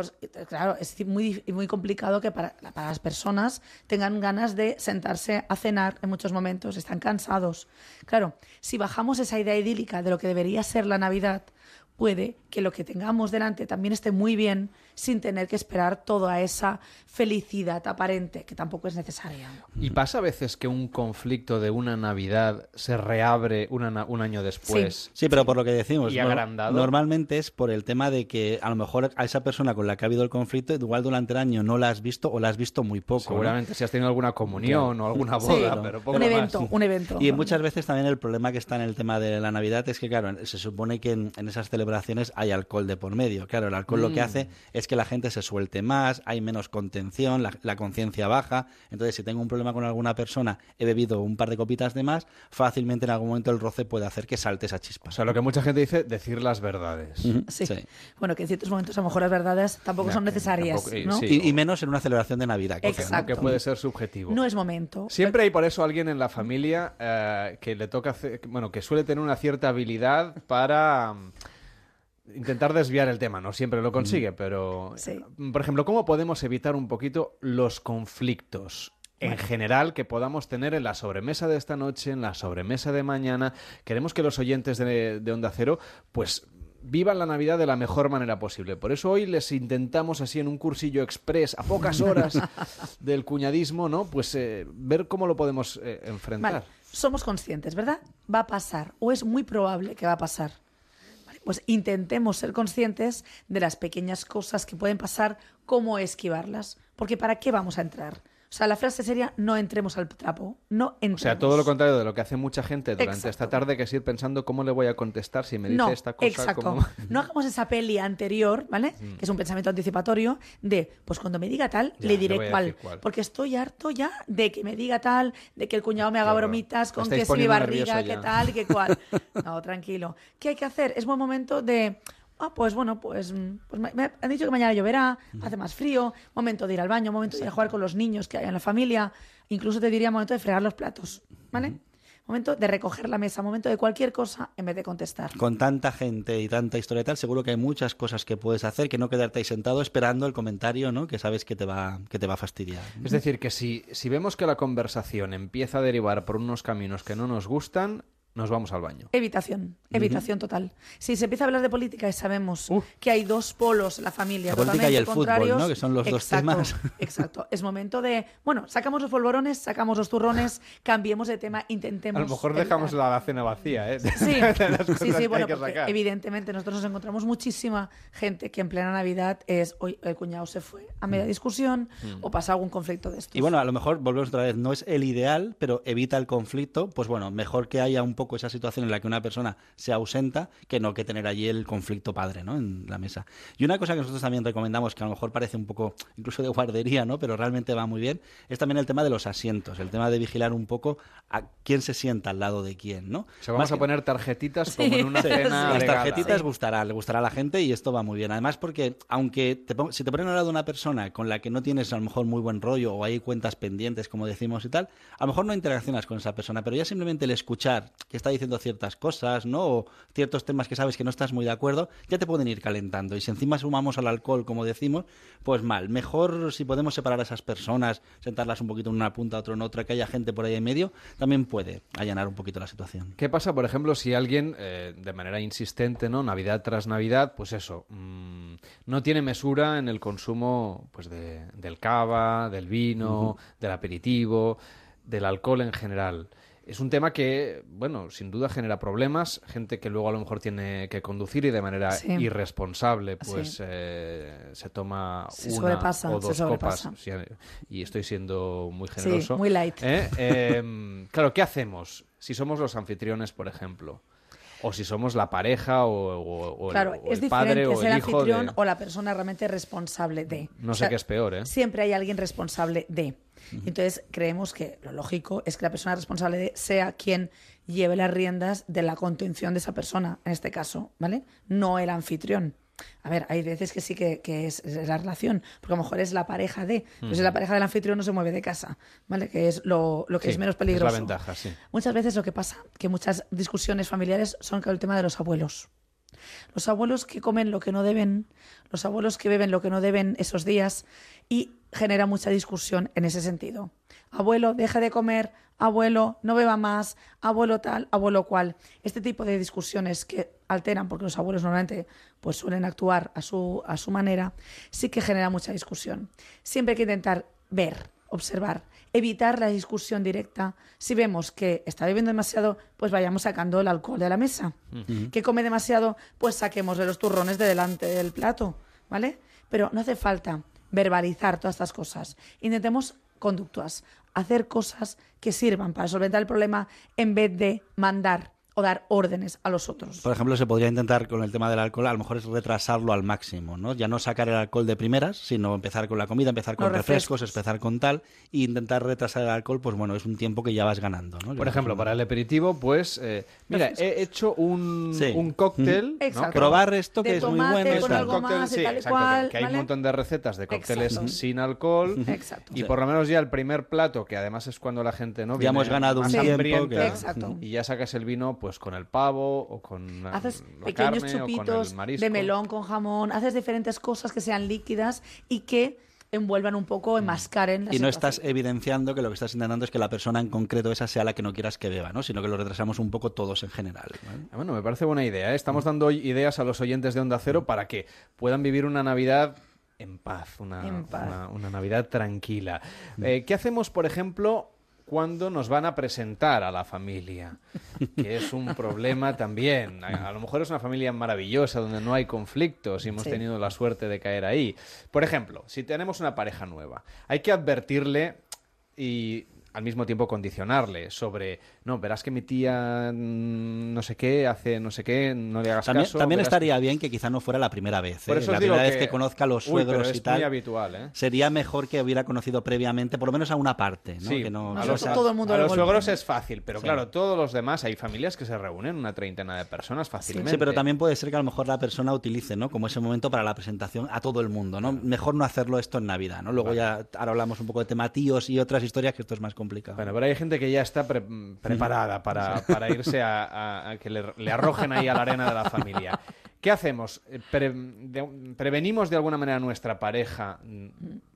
[SPEAKER 58] claro, es muy, muy complicado que para, para las personas tengan ganas de sentarse a cenar en muchos momentos, están cansados. Claro, si bajamos esa idea idílica de lo que debería ser la Navidad, puede que lo que tengamos delante también esté muy bien sin tener que esperar toda esa felicidad aparente, que tampoco es necesaria.
[SPEAKER 2] ¿Y pasa a veces que un conflicto de una Navidad se reabre una na- un año después?
[SPEAKER 57] Sí, pero por lo que decimos,
[SPEAKER 2] ¿Y
[SPEAKER 57] no-
[SPEAKER 2] agrandado?
[SPEAKER 57] normalmente es por el tema de que a lo mejor a esa persona con la que ha habido el conflicto, igual durante el año no la has visto o la has visto muy poco. ¿no?
[SPEAKER 2] Seguramente si has tenido alguna comunión o alguna
[SPEAKER 58] Sí,
[SPEAKER 2] boda, pero poco
[SPEAKER 58] un
[SPEAKER 2] más.
[SPEAKER 58] evento, un evento.
[SPEAKER 57] Y muchas veces también el problema que está en el tema de la Navidad es que, claro, se supone que en, en esas celebraciones hay alcohol de por medio. Claro, el alcohol lo que
[SPEAKER 2] Mm.
[SPEAKER 57] hace es que la gente se suelte más, hay menos contención, la, la conciencia baja. Entonces, si tengo un problema con alguna persona, he bebido un par de copitas de más, fácilmente en algún momento el roce puede hacer que salte esa chispa.
[SPEAKER 2] O sea, lo que mucha gente dice, decir las verdades.
[SPEAKER 58] Sí. Bueno, que en ciertos momentos a lo mejor las verdades tampoco
[SPEAKER 2] Ya,
[SPEAKER 58] son
[SPEAKER 2] que
[SPEAKER 58] necesarias.
[SPEAKER 2] tampoco-
[SPEAKER 58] ¿no?
[SPEAKER 2] sí.
[SPEAKER 57] Y, y menos en una celebración de Navidad. que-
[SPEAKER 58] Exacto.
[SPEAKER 2] Que puede ser subjetivo.
[SPEAKER 58] No es momento.
[SPEAKER 2] Siempre hay por eso alguien en la familia eh, que le toca hacer, bueno, que suele tener una cierta habilidad para intentar desviar el tema. No siempre lo consigue, pero
[SPEAKER 58] Sí.
[SPEAKER 2] mm, por ejemplo, ¿cómo podemos evitar un poquito los conflictos? En general, que podamos tener en la sobremesa de esta noche, en la sobremesa de mañana. Queremos que los oyentes de, de Onda Cero, pues vivan la Navidad de la mejor manera posible. Por eso hoy les intentamos así en un cursillo express, a pocas horas *laughs* del cuñadismo, ¿no? Pues eh, ver cómo lo podemos eh, enfrentar.
[SPEAKER 58] Vale, somos conscientes, ¿verdad? Va a pasar, o es muy probable que va a pasar. Pues intentemos ser conscientes de las pequeñas cosas que pueden pasar, cómo esquivarlas. Porque ¿para qué vamos a entrar? O sea, la frase sería no entremos al trapo, no entremos.
[SPEAKER 2] O sea, todo lo contrario de lo que hace mucha gente durante esta tarde, que es ir pensando cómo le voy a contestar si me dice
[SPEAKER 58] no,
[SPEAKER 2] esta cosa.
[SPEAKER 58] Exacto.
[SPEAKER 2] como- *laughs*
[SPEAKER 58] No hagamos esa peli anterior, ¿vale?
[SPEAKER 2] Mm.
[SPEAKER 58] Que es un pensamiento anticipatorio de, pues cuando me diga tal,
[SPEAKER 2] Ya,
[SPEAKER 58] le diré cuál. Porque estoy harto ya de que me diga tal, de que el cuñado me haga bromitas con que si mi barriga, que
[SPEAKER 2] ya.
[SPEAKER 58] tal y que cual. *laughs* No, tranquilo. ¿Qué hay que hacer? Es buen momento de. Ah, pues bueno, pues, mm, pues me, me han dicho que mañana lloverá, hace más frío, momento de ir al baño, momento de ir a jugar con los niños que hay en la familia, incluso te diría momento de fregar los platos, ¿vale? Momento de recoger la mesa, momento de cualquier cosa en vez de contestar.
[SPEAKER 57] Con tanta gente y tanta historia y tal, seguro que hay muchas cosas que puedes hacer que no quedarte ahí sentado esperando el comentario, ¿no? Que sabes que te va, que te va a fastidiar.
[SPEAKER 2] Es decir, que si, si vemos que la conversación empieza a derivar por unos caminos que no nos gustan, nos vamos al baño.
[SPEAKER 58] Evitación, evitación total. Si se empieza a hablar de política y sabemos que hay dos polos en la familia
[SPEAKER 57] La política y el fútbol, ¿no? Que son los dos
[SPEAKER 58] exacto,
[SPEAKER 57] temas.
[SPEAKER 58] Exacto. Es momento de, bueno, sacamos los polvorones, sacamos los turrones, cambiemos de tema, intentemos.
[SPEAKER 2] A lo mejor
[SPEAKER 58] evitar.
[SPEAKER 2] dejamos la cena vacía, ¿eh?
[SPEAKER 58] Sí, *laughs* sí, sí, bueno,
[SPEAKER 2] sacar.
[SPEAKER 58] evidentemente nosotros nos encontramos muchísima gente que en plena Navidad es, hoy el cuñado se fue a media discusión
[SPEAKER 57] Mm.
[SPEAKER 58] o pasa algún conflicto de estos.
[SPEAKER 57] Y bueno, a lo mejor volvemos otra vez, no es el ideal, pero evita el conflicto, pues bueno, mejor que haya un poco esa situación en la que una persona se ausenta que no que tener allí el conflicto padre, ¿no? En la mesa. Y una cosa que nosotros también recomendamos, que a lo mejor parece un poco incluso de guardería, ¿no? Pero realmente va muy bien, es también el tema de los asientos, el tema de vigilar un poco a quién se sienta al lado de quién, ¿no?
[SPEAKER 2] Se vamos
[SPEAKER 57] Más
[SPEAKER 2] a
[SPEAKER 57] que-
[SPEAKER 2] poner tarjetitas como en una
[SPEAKER 57] Sí,
[SPEAKER 2] cena
[SPEAKER 57] Las tarjetitas gustará, le gustará a la gente y esto va muy bien. Además, porque aunque te pon- si te ponen al lado de una persona con la que no tienes a lo mejor muy buen rollo o hay cuentas pendientes, como decimos y tal, a lo mejor no interaccionas con esa persona, pero ya simplemente el escuchar que está diciendo ciertas cosas, ¿no? O ciertos temas que sabes que no estás muy de acuerdo, ya te pueden ir calentando. Y si encima sumamos al alcohol, como decimos, pues mal. Mejor si podemos separar a esas personas, sentarlas un poquito en una punta, otro en otra, que haya gente por ahí en medio, también puede allanar un poquito la situación.
[SPEAKER 2] ¿Qué pasa, por ejemplo, si alguien, eh, de manera insistente, ¿no? Navidad tras Navidad, pues eso, mm, no tiene mesura en el consumo pues de- del cava, del vino, del aperitivo, del alcohol en general. Es un tema que, bueno, sin duda genera problemas. Gente que luego a lo mejor tiene que conducir y de manera
[SPEAKER 58] Sí.
[SPEAKER 2] irresponsable, pues
[SPEAKER 58] Sí.
[SPEAKER 2] eh, se toma
[SPEAKER 58] Se
[SPEAKER 2] una
[SPEAKER 58] sobrepasa,
[SPEAKER 2] o
[SPEAKER 58] se
[SPEAKER 2] dos copas.
[SPEAKER 58] sobrepasa.
[SPEAKER 2] Sí, y estoy siendo muy
[SPEAKER 58] Sí,
[SPEAKER 2] generoso.
[SPEAKER 58] muy light.
[SPEAKER 2] ¿Eh? Em, claro, ¿qué hacemos si somos los anfitriones, por ejemplo? O si somos la pareja o, o- o el-
[SPEAKER 58] Claro,
[SPEAKER 2] o
[SPEAKER 58] es
[SPEAKER 2] el, padre
[SPEAKER 58] diferente
[SPEAKER 2] o
[SPEAKER 58] ser
[SPEAKER 2] el hijo
[SPEAKER 58] anfitrión
[SPEAKER 2] de...
[SPEAKER 58] o la persona realmente responsable de.
[SPEAKER 2] No sé
[SPEAKER 58] sea,
[SPEAKER 2] qué es peor, ¿eh?
[SPEAKER 58] Siempre hay alguien responsable de. Entonces, creemos que lo lógico es que la persona responsable de sea quien lleve las riendas de la contención de esa persona, en este caso, ¿vale? No el anfitrión. A ver, hay veces que sí que, que es, es la relación, porque a lo mejor es la pareja de, pues si
[SPEAKER 2] Ujú.
[SPEAKER 58] la pareja del anfitrión no se mueve de casa, ¿vale? Que es lo, lo que
[SPEAKER 2] Sí,
[SPEAKER 58] es menos
[SPEAKER 2] es la
[SPEAKER 58] peligroso.
[SPEAKER 2] ventaja, sí.
[SPEAKER 58] Muchas veces lo que pasa, que muchas discusiones familiares son con el tema de los abuelos. Los abuelos que comen lo que no deben, los abuelos que beben lo que no deben esos días y genera mucha discusión en ese sentido. Abuelo, deje de comer, abuelo, no beba más, abuelo tal, abuelo cual. Este tipo de discusiones que alteran, porque los abuelos normalmente pues suelen actuar a su, a su manera, sí que genera mucha discusión. Siempre hay que intentar ver, observar, evitar la discusión directa. Si vemos que está bebiendo demasiado, pues vayamos sacando el alcohol de la mesa. Que come demasiado, pues saquémosle los turrones de delante del plato, ¿vale? Pero no hace falta verbalizar todas estas cosas. Intentemos conductuas, hacer cosas que sirvan para solventar el problema en vez de mandar o dar órdenes a los otros.
[SPEAKER 57] Por ejemplo, se podría intentar con el tema del alcohol, a lo mejor es retrasarlo al máximo, ¿no? Ya no sacar el alcohol de primeras, sino empezar con la comida, empezar con
[SPEAKER 58] Los
[SPEAKER 57] refrescos,
[SPEAKER 58] refrescos.
[SPEAKER 57] empezar con tal, e intentar retrasar el alcohol, pues bueno, es un tiempo que ya vas ganando, ¿no?
[SPEAKER 2] Por ejemplo, para el aperitivo, pues, eh, mira, he hecho un,
[SPEAKER 57] Sí.
[SPEAKER 2] un cóctel. ¿no?
[SPEAKER 57] Exacto. Probar esto que es muy bueno
[SPEAKER 58] con algo
[SPEAKER 2] Cóctel,
[SPEAKER 58] más
[SPEAKER 2] sí,
[SPEAKER 58] tal
[SPEAKER 2] exacto, que-
[SPEAKER 58] cual,
[SPEAKER 2] que hay
[SPEAKER 58] ¿vale?
[SPEAKER 2] un montón de recetas de cócteles
[SPEAKER 58] Exacto.
[SPEAKER 2] sin alcohol.
[SPEAKER 58] Exacto.
[SPEAKER 2] Y por lo menos ya el primer plato, que además es cuando la gente no
[SPEAKER 57] Ya
[SPEAKER 2] viene
[SPEAKER 57] hemos ganado un tiempo que-
[SPEAKER 58] Exacto.
[SPEAKER 2] y ya sacas el vino pues con el pavo o con la-
[SPEAKER 58] Haces
[SPEAKER 2] la
[SPEAKER 58] pequeños
[SPEAKER 2] carne o con
[SPEAKER 58] chupitos
[SPEAKER 2] el marisco.
[SPEAKER 58] de melón con jamón, haces diferentes cosas que sean líquidas y que envuelvan un poco, enmascaren la
[SPEAKER 57] Y no
[SPEAKER 58] situación.
[SPEAKER 57] estás evidenciando que lo que estás intentando es que la persona en concreto esa sea la que no quieras que beba, ¿no? Sino que lo retrasamos un poco todos en general. ¿vale?
[SPEAKER 2] Ah, Bueno, me parece buena idea. ¿eh? Estamos dando hoy ideas a los oyentes de Onda Cero para que puedan vivir una Navidad en paz, una,
[SPEAKER 58] En paz.
[SPEAKER 2] una- una Navidad tranquila. Eh, ¿Qué hacemos, por ejemplo, cuándo nos van a presentar a la familia, que es un problema también. A, a lo mejor es una familia maravillosa donde no hay conflictos y hemos
[SPEAKER 58] Sí.
[SPEAKER 2] tenido la suerte de caer ahí. Por ejemplo, si tenemos una pareja nueva, hay que advertirle y al mismo tiempo condicionarle sobre, no, verás que mi tía mm, no sé qué, hace no sé qué, no le hagas
[SPEAKER 57] También,
[SPEAKER 2] caso.
[SPEAKER 57] también estaría bien que quizá no fuera la primera vez.
[SPEAKER 2] Por
[SPEAKER 57] ¿eh? la primera vez
[SPEAKER 2] que-
[SPEAKER 57] que conozca a los
[SPEAKER 2] Uy, pero
[SPEAKER 57] suegros
[SPEAKER 2] es
[SPEAKER 57] y tal.
[SPEAKER 2] muy habitual, ¿eh?
[SPEAKER 57] Sería mejor que hubiera conocido previamente, por lo menos a una parte. ¿no?
[SPEAKER 2] Sí,
[SPEAKER 57] Que no-
[SPEAKER 2] a los,
[SPEAKER 57] sea-
[SPEAKER 2] a los suegros es fácil, pero
[SPEAKER 57] Sí.
[SPEAKER 2] claro, todos los demás, hay familias que se reúnen, una treintena de personas fácilmente.
[SPEAKER 57] Sí, pero también puede ser que a lo mejor la persona utilice, ¿no? Como ese momento para la presentación a todo el mundo, ¿no? Mejor no hacerlo esto en Navidad, ¿no? Luego ya ahora hablamos un poco de tema tíos y otras historias que esto es más complicado.
[SPEAKER 2] Bueno, pero hay gente que ya está pre- preparada para, para irse a, a- a que le, le arrojen ahí a la arena de la familia. *laughs* ¿Qué hacemos? Eh, pre- de- ¿Prevenimos de alguna manera a nuestra pareja? Mm,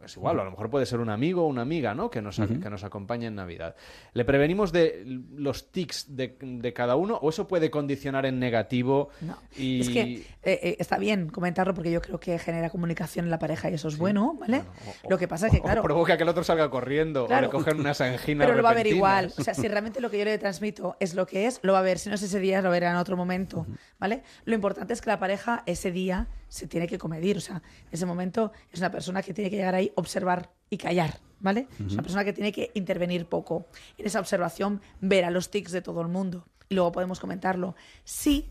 [SPEAKER 2] Es igual, a lo mejor puede ser un amigo o una amiga, ¿no? Que nos, que nos acompañe en Navidad. ¿Le prevenimos de los tics de, de cada uno o eso puede condicionar en negativo?
[SPEAKER 58] No.
[SPEAKER 2] Y...
[SPEAKER 58] Es que eh, eh, está bien comentarlo porque yo creo que genera comunicación en la pareja y eso es bueno, ¿vale? Lo que pasa es que,
[SPEAKER 2] o
[SPEAKER 58] claro,
[SPEAKER 2] provoca que el otro salga corriendo
[SPEAKER 58] Claro.
[SPEAKER 2] o le cogen unas anginas
[SPEAKER 58] pero lo va a ver igual. O sea, *laughs* si realmente lo que yo le transmito es lo que es, lo va a ver. Si no es ese día, lo verá en otro momento, ¿vale? Lo importante es que la pareja ese día se tiene que comedir. O sea, ese momento es una persona que tiene que llegar ahí, observar y callar, ¿vale? Es una persona que tiene que intervenir poco. En esa observación, ver a los tics de todo el mundo. Y luego podemos comentarlo. Sí,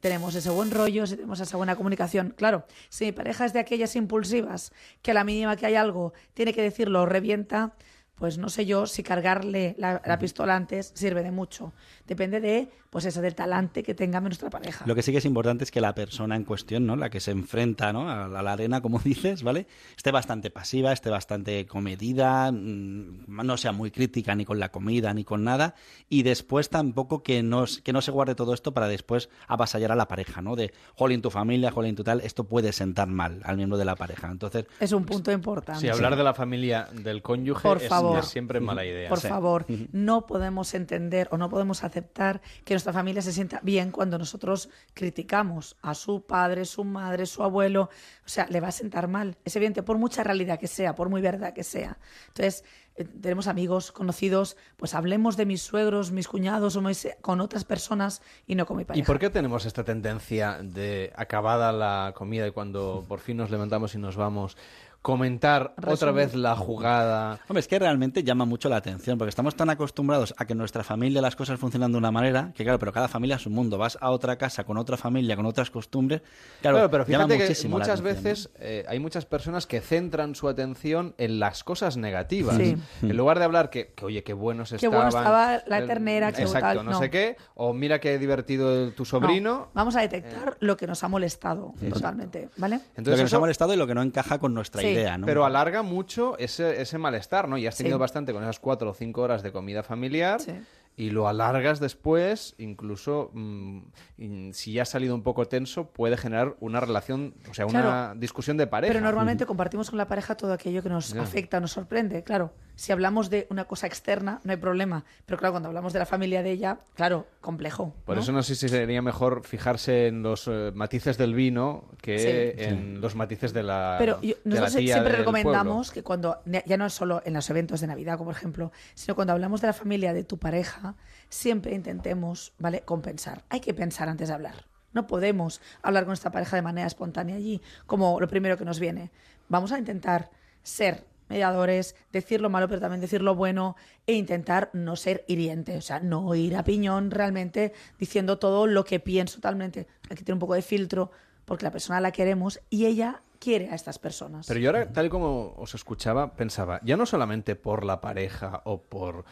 [SPEAKER 58] tenemos ese buen rollo, si tenemos esa buena comunicación. Claro, si mi pareja es de aquellas impulsivas que a la mínima que hay algo tiene que decirlo, revienta, pues no sé yo si cargarle la, la pistola antes sirve de mucho. Depende de, pues eso, del talante que tenga nuestra pareja.
[SPEAKER 57] Lo que sí que es importante es que la persona en cuestión, ¿no? La que se enfrenta, ¿no? A la, a la arena, como *laughs* dices, ¿vale? Esté bastante pasiva, esté bastante comedida, mm, no sea muy crítica ni con la comida ni con nada. Y después tampoco que no, que no se guarde todo esto para después avasallar a la pareja, ¿no? De, jolín, tu familia, jolín, tu tal. Esto puede sentar mal al miembro de la pareja. Entonces,
[SPEAKER 58] Es un punto importante.
[SPEAKER 2] Sí, hablar de la familia del cónyuge
[SPEAKER 58] Por
[SPEAKER 2] es,
[SPEAKER 58] favor.
[SPEAKER 2] es siempre mala idea.
[SPEAKER 58] Por
[SPEAKER 2] Sí.
[SPEAKER 58] favor, no podemos entender o no podemos aceptar que nuestra familia se sienta bien cuando nosotros criticamos a su padre, su madre, su abuelo. O sea, le va a sentar mal. Es evidente, por mucha realidad que sea, por muy verdad que sea. Entonces, eh, tenemos amigos, conocidos, pues hablemos de mis suegros, mis cuñados o mis- con otras personas y no con mi
[SPEAKER 2] ¿Y
[SPEAKER 58] pareja.
[SPEAKER 2] por qué tenemos esta tendencia de acabada la comida y cuando por fin nos levantamos y nos vamos, comentar otra
[SPEAKER 57] Resumir.
[SPEAKER 2] vez la jugada?
[SPEAKER 57] Hombre, es que realmente llama mucho la atención, porque estamos tan acostumbrados a que en nuestra familia las cosas funcionan de una manera, que claro, pero cada familia es un mundo. Vas a otra casa con otra familia, con otras costumbres. Claro,
[SPEAKER 2] Claro, pero
[SPEAKER 57] llama
[SPEAKER 2] fíjate que
[SPEAKER 57] muchísimo la
[SPEAKER 2] muchas
[SPEAKER 57] ¿no?
[SPEAKER 2] veces eh, hay muchas personas que centran su atención en las cosas negativas.
[SPEAKER 58] Sí.
[SPEAKER 2] En lugar de hablar que, que, oye, qué buenos
[SPEAKER 58] Qué
[SPEAKER 2] estaban.
[SPEAKER 58] bueno estaba la
[SPEAKER 2] eh,
[SPEAKER 58] ternera, qué
[SPEAKER 2] Exacto,
[SPEAKER 58] tal,
[SPEAKER 2] no,
[SPEAKER 58] no.
[SPEAKER 2] sé qué. O mira qué divertido tu
[SPEAKER 58] No,
[SPEAKER 2] sobrino.
[SPEAKER 58] vamos a detectar lo que nos ha molestado
[SPEAKER 2] Exacto.
[SPEAKER 58] totalmente, ¿vale?
[SPEAKER 57] lo que nos
[SPEAKER 2] eso-
[SPEAKER 57] ha molestado y lo que no encaja con nuestra
[SPEAKER 58] Sí.
[SPEAKER 57] Idea, ¿no?
[SPEAKER 2] Pero alarga mucho ese, ese malestar, ¿no? Y has tenido
[SPEAKER 58] Sí.
[SPEAKER 2] bastante con esas cuatro o cinco horas de comida familiar.
[SPEAKER 58] Sí.
[SPEAKER 2] Y lo alargas después, incluso mm, si ya ha salido un poco tenso, puede generar una relación, o sea, una
[SPEAKER 58] Claro.
[SPEAKER 2] discusión de pareja.
[SPEAKER 58] Pero normalmente compartimos con la pareja todo aquello que nos afecta, nos sorprende. Claro, si hablamos de una cosa externa, no hay problema. Pero claro, cuando hablamos de la familia de ella, claro, complejo.
[SPEAKER 2] Por
[SPEAKER 58] ¿no?
[SPEAKER 2] eso no sé si sería mejor fijarse en los eh, matices del vino que
[SPEAKER 58] Sí.
[SPEAKER 2] en los matices de la
[SPEAKER 58] Pero yo-
[SPEAKER 2] de la
[SPEAKER 58] nosotros
[SPEAKER 2] tía
[SPEAKER 58] siempre
[SPEAKER 2] del
[SPEAKER 58] recomendamos que cuando, ya no es solo en los eventos de Navidad, como por ejemplo, sino cuando hablamos de la familia de tu pareja, siempre intentemos, ¿vale? Compensar. Hay que pensar antes de hablar. No podemos hablar con esta pareja de manera espontánea allí, como lo primero que nos viene. Vamos a intentar ser mediadores, decir lo malo, pero también decir lo bueno, e intentar no ser hiriente, o sea, no ir a piñón realmente diciendo todo lo que pienso totalmente. Hay que tener un poco de filtro, porque la persona la queremos y ella quiere a estas personas.
[SPEAKER 2] Pero yo ahora, tal y como os escuchaba, pensaba, ya no solamente por la pareja o por...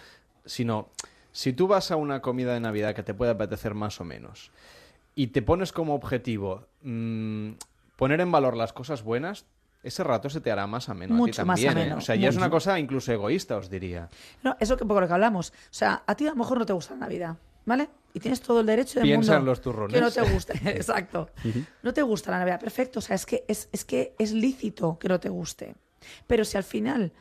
[SPEAKER 2] sino, si tú vas a una comida de Navidad que te puede apetecer más o menos y te pones como objetivo mm, poner en valor las cosas buenas, ese rato se te hará más ameno a ti
[SPEAKER 58] Mucho más
[SPEAKER 2] también. ¿eh?
[SPEAKER 58] ameno,
[SPEAKER 2] O sea, ya es una cosa incluso egoísta, os diría.
[SPEAKER 58] No, eso que poco lo que hablamos. O sea, a ti a lo mejor no te gusta la Navidad, ¿vale? Y tienes todo el derecho del
[SPEAKER 2] Piensa
[SPEAKER 58] mundo
[SPEAKER 2] en los turrones.
[SPEAKER 58] que no te guste. *laughs* Exacto. No te gusta la Navidad, perfecto. O sea, es que es, es que es lícito que no te guste. Pero si al final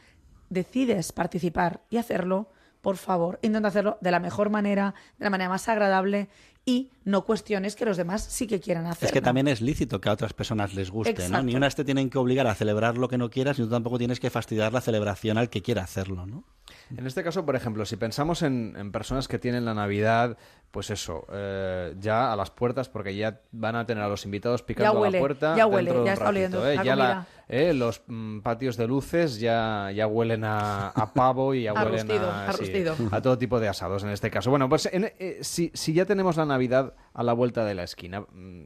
[SPEAKER 58] decides participar y hacerlo, por favor, intenta hacerlo de la mejor manera, de la manera más agradable y no cuestiones que los demás sí que quieran hacer.
[SPEAKER 57] Es que también es lícito que a otras personas les guste, ¿no? Ni unas te tienen que obligar a celebrar lo que no quieras, ni tú tampoco tienes que fastidiar la celebración al que quiera hacerlo, ¿no?
[SPEAKER 2] En este caso, por ejemplo, si pensamos en, en personas que tienen la Navidad, pues eso, eh, ya a las puertas, porque ya van a tener a los invitados picando
[SPEAKER 58] huele,
[SPEAKER 2] a la puerta.
[SPEAKER 58] ya huele,
[SPEAKER 2] dentro de
[SPEAKER 58] ya está
[SPEAKER 2] ratito,
[SPEAKER 58] oliendo
[SPEAKER 2] ¿eh? Ya la- eh, los mm, patios de luces ya, ya huelen a, a pavo y ya
[SPEAKER 58] A
[SPEAKER 2] huelen
[SPEAKER 58] rustido,
[SPEAKER 2] a,
[SPEAKER 58] a
[SPEAKER 2] sí,
[SPEAKER 58] rustido.
[SPEAKER 2] a todo tipo de asados en este caso. Bueno, pues en- eh, si, si ya tenemos la Navidad a la vuelta de la esquina, mm,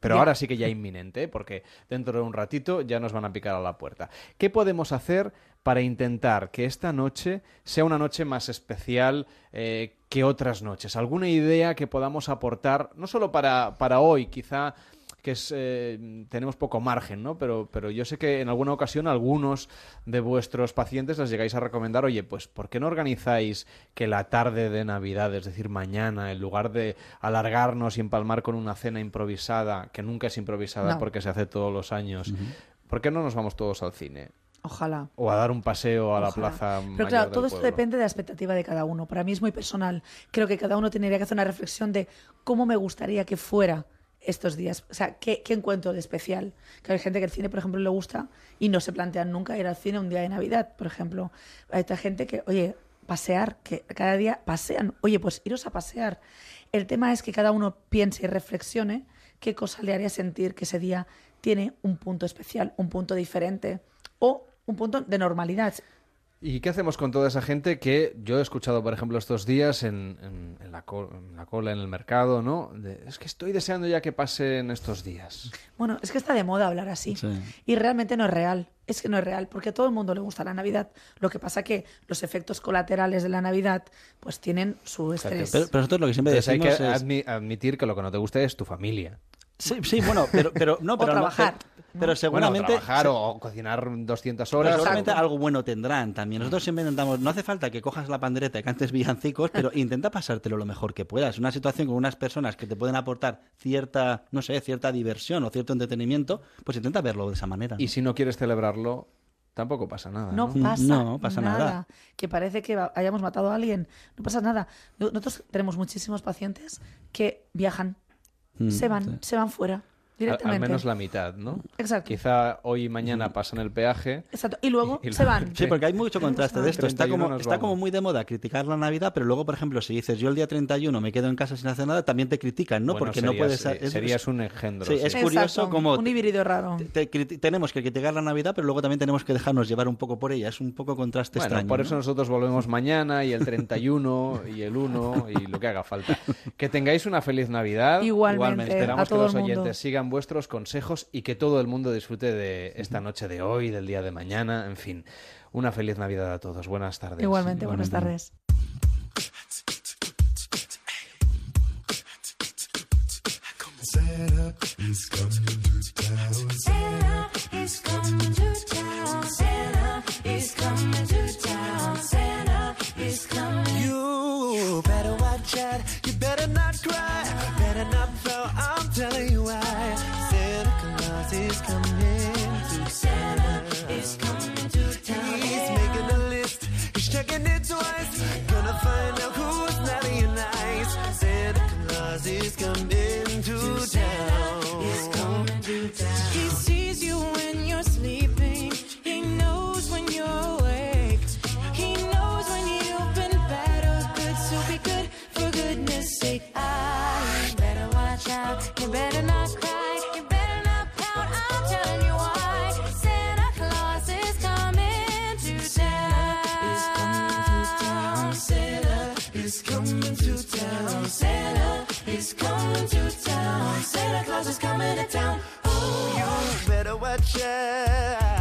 [SPEAKER 2] pero
[SPEAKER 58] Ya.
[SPEAKER 2] ahora sí que ya inminente, porque dentro de un ratito ya nos van a picar a la puerta. ¿Qué podemos hacer para intentar que esta noche sea una noche más especial eh, que otras noches? ¿Alguna idea que podamos aportar, no solo para, para hoy, quizá que es, eh, tenemos poco margen, ¿no? Pero, pero yo sé que en alguna ocasión algunos de vuestros pacientes les llegáis a recomendar, oye, pues ¿por qué no organizáis que la tarde de Navidad, es decir, mañana, en lugar de alargarnos y empalmar con una cena improvisada, que nunca es improvisada
[SPEAKER 58] No.
[SPEAKER 2] porque se hace todos los años, ¿por qué no nos vamos todos al cine?
[SPEAKER 58] Ojalá.
[SPEAKER 2] O a dar un paseo a la
[SPEAKER 58] Ojalá.
[SPEAKER 2] plaza
[SPEAKER 58] Pero
[SPEAKER 2] mayor
[SPEAKER 58] claro,
[SPEAKER 2] del
[SPEAKER 58] todo esto
[SPEAKER 2] pueblo?
[SPEAKER 58] depende de la expectativa de cada uno. Para mí es muy personal. Creo que cada uno tendría que hacer una reflexión de cómo me gustaría que fuera estos días. O sea, ¿qué, qué encuentro de especial? Que hay gente que el cine, por ejemplo, le gusta y no se plantean nunca ir al cine un día de Navidad, por ejemplo. Hay otra gente que, oye, pasear, que cada día pasean. Oye, pues iros a pasear. El tema es que cada uno piense y reflexione qué cosa le haría sentir que ese día tiene un punto especial, un punto diferente o un punto de normalidad.
[SPEAKER 2] ¿Y qué hacemos con toda esa gente que yo he escuchado, por ejemplo, estos días en, en- en la, co- en la cola, en el mercado, ¿no? De, es que estoy deseando ya que pasen estos días.
[SPEAKER 58] Bueno, es que está de moda hablar así. Y realmente no es real. Es que no es real, porque a todo el mundo le gusta la Navidad. Lo que pasa que los efectos colaterales de la Navidad pues tienen su estrés.
[SPEAKER 57] Pero, pero nosotros lo que siempre
[SPEAKER 2] Entonces hay que
[SPEAKER 57] decimos es...
[SPEAKER 2] admi- admitir que lo que no te gusta es tu familia.
[SPEAKER 57] Sí, sí, bueno, pero, pero no,
[SPEAKER 58] O
[SPEAKER 57] pero no-
[SPEAKER 58] trabajar,
[SPEAKER 57] pero- pero seguramente
[SPEAKER 2] Bueno, trabajar o, cocinar 200
[SPEAKER 57] Pero
[SPEAKER 2] horas.
[SPEAKER 57] seguramente algo bueno tendrán también. Nosotros siempre intentamos, no hace falta que cojas la pandereta y cantes villancicos, pero *laughs* intenta pasártelo lo mejor que puedas. Una situación con unas personas que te pueden aportar cierta, no sé, cierta diversión o cierto entretenimiento, pues intenta verlo de esa manera.
[SPEAKER 2] Y si no quieres celebrarlo, tampoco pasa nada.
[SPEAKER 58] No
[SPEAKER 2] No,
[SPEAKER 58] pasa,
[SPEAKER 57] No pasa nada.
[SPEAKER 58] Que parece que hayamos matado a alguien. No pasa nada. No- Nosotros tenemos muchísimos pacientes que viajan,
[SPEAKER 2] Mm,
[SPEAKER 58] se van,
[SPEAKER 2] sí.
[SPEAKER 58] se van fuera directamente.
[SPEAKER 2] al menos la mitad, ¿no?
[SPEAKER 58] Exacto.
[SPEAKER 2] Quizá hoy y mañana pasan el peaje.
[SPEAKER 58] Exacto. Y luego
[SPEAKER 2] Y
[SPEAKER 58] se
[SPEAKER 2] la-
[SPEAKER 58] van.
[SPEAKER 57] Sí, porque hay mucho contraste de esto. Está
[SPEAKER 2] 31
[SPEAKER 57] como, está muy de moda criticar la Navidad, pero luego, por ejemplo, si dices yo el día 31 me quedo en casa sin hacer nada, también te critican, ¿no?
[SPEAKER 2] Bueno,
[SPEAKER 57] porque no
[SPEAKER 2] serías-
[SPEAKER 57] puedes...
[SPEAKER 2] sí,
[SPEAKER 57] es-
[SPEAKER 2] serías un engendro,
[SPEAKER 57] Sí,
[SPEAKER 2] sí.
[SPEAKER 57] es curioso
[SPEAKER 58] Exacto,
[SPEAKER 57] como...
[SPEAKER 58] Un híbrido raro.
[SPEAKER 57] te tenemos que criticar la Navidad, pero luego también tenemos que dejarnos llevar un poco por ella. Es un poco contraste
[SPEAKER 2] Bueno,
[SPEAKER 57] extraño.
[SPEAKER 2] por
[SPEAKER 57] ¿no?
[SPEAKER 2] eso nosotros volvemos mañana y el 31 y el 1 y lo que haga falta. Que tengáis una feliz Navidad.
[SPEAKER 58] Igualmente,
[SPEAKER 2] Esperamos
[SPEAKER 58] a todo
[SPEAKER 2] que los
[SPEAKER 58] mundo.
[SPEAKER 2] oyentes vuestros consejos y que todo el mundo disfrute de esta noche de hoy, del día de mañana, en fin. Una feliz Navidad a todos. Buenas tardes.
[SPEAKER 58] Igualmente, buenas tardes.
[SPEAKER 10] Checking it twice. Gonna find out who's town.
[SPEAKER 56] Ooh,
[SPEAKER 10] You better watch out.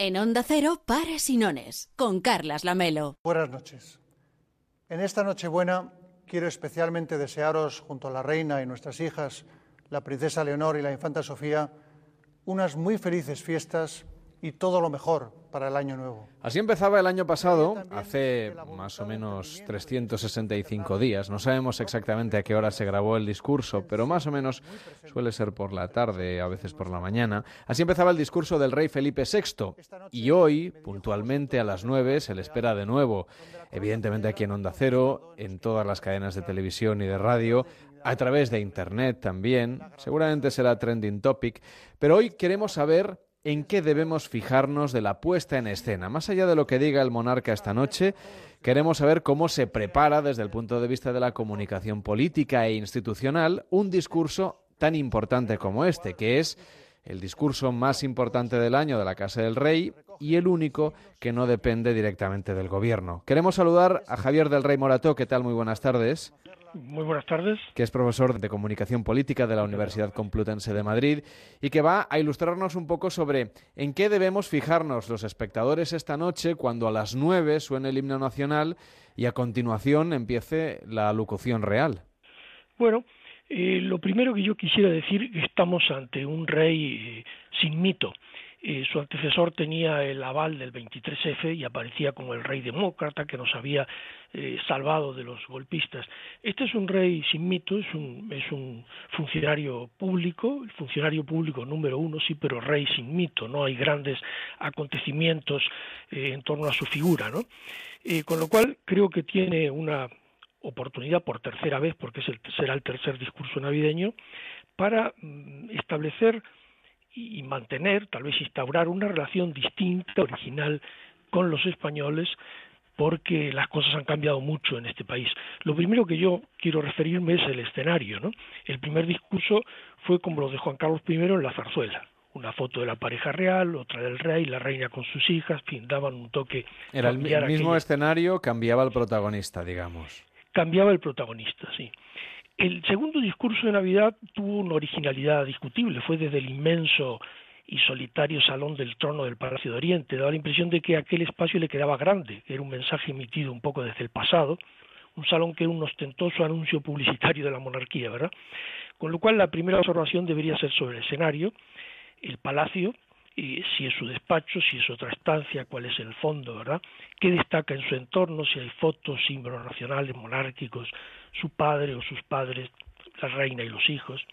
[SPEAKER 9] En Onda Cero, para Sinones, con Carlas Lamelo.
[SPEAKER 59] Buenas noches. En esta Nochebuena quiero especialmente desearos, junto a la reina y nuestras hijas, la princesa Leonor y la infanta Sofía, unas muy felices fiestas y todo lo mejor para el año nuevo.
[SPEAKER 2] Así empezaba el año pasado, hace más o menos 365 días. No sabemos exactamente a qué hora se grabó el discurso, pero más o menos suele ser por la tarde, a veces por la mañana. Así empezaba el discurso del rey Felipe VI. Y hoy, puntualmente a las 9, se le espera de nuevo. Evidentemente aquí en Onda Cero, en todas las cadenas de televisión y de radio, a través de Internet también. Seguramente será trending topic. Pero hoy queremos saber en qué debemos fijarnos de la puesta en escena. Más allá de lo que diga el monarca esta noche, queremos saber cómo se prepara desde el punto de vista de la comunicación política e institucional un discurso tan importante como este, que es el discurso más importante del año de la Casa del Rey y el único que no depende directamente del gobierno. Queremos saludar a Javier del Rey Morató. ¿Qué tal? Muy buenas tardes
[SPEAKER 60] Muy buenas tardes.
[SPEAKER 2] que es profesor de Comunicación Política de la Universidad Complutense de Madrid y que va a ilustrarnos un poco sobre en qué debemos fijarnos los espectadores esta noche cuando a las nueve suene el himno nacional y a continuación empiece la locución real.
[SPEAKER 60] Bueno, eh, lo primero que yo quisiera decir es que estamos ante un rey eh, sin mito. Eh, su antecesor tenía el aval del 23F y aparecía como el rey demócrata que nos había eh, salvado de los golpistas. Este es un rey sin mito, es un, es un funcionario público, el funcionario público número uno, sí, pero rey sin mito, no hay grandes acontecimientos eh, en torno a su figura, ¿no? Con lo cual creo que tiene una oportunidad por tercera vez, porque es el, será el tercer discurso navideño, para mm, establecer y mantener, tal vez instaurar una relación distinta, original con los españoles, porque las cosas han cambiado mucho en este país. Lo primero que yo quiero referirme es el escenario. ¿no? El primer discurso fue como lo de Juan Carlos I en la zarzuela. Una foto de la pareja real, otra del rey, la reina con sus hijas, en fin, daban un toque.
[SPEAKER 2] Era el, mismo escenario, cambiaba el protagonista, digamos.
[SPEAKER 60] cambiaba el protagonista, sí. El segundo discurso de Navidad tuvo una originalidad discutible, fue desde el inmenso y solitario salón del trono del Palacio de Oriente. Daba la impresión de que aquel espacio le quedaba grande, que era un mensaje emitido un poco desde el pasado, un salón que era un ostentoso anuncio publicitario de la monarquía, ¿verdad? Con lo cual la primera observación debería ser sobre el escenario, el palacio, y si es su despacho, si es otra estancia, cuál es el fondo, ¿verdad? ¿Qué destaca en su entorno? Si hay fotos, símbolos nacionales, monárquicos, su padre o sus padres, la reina y los hijos.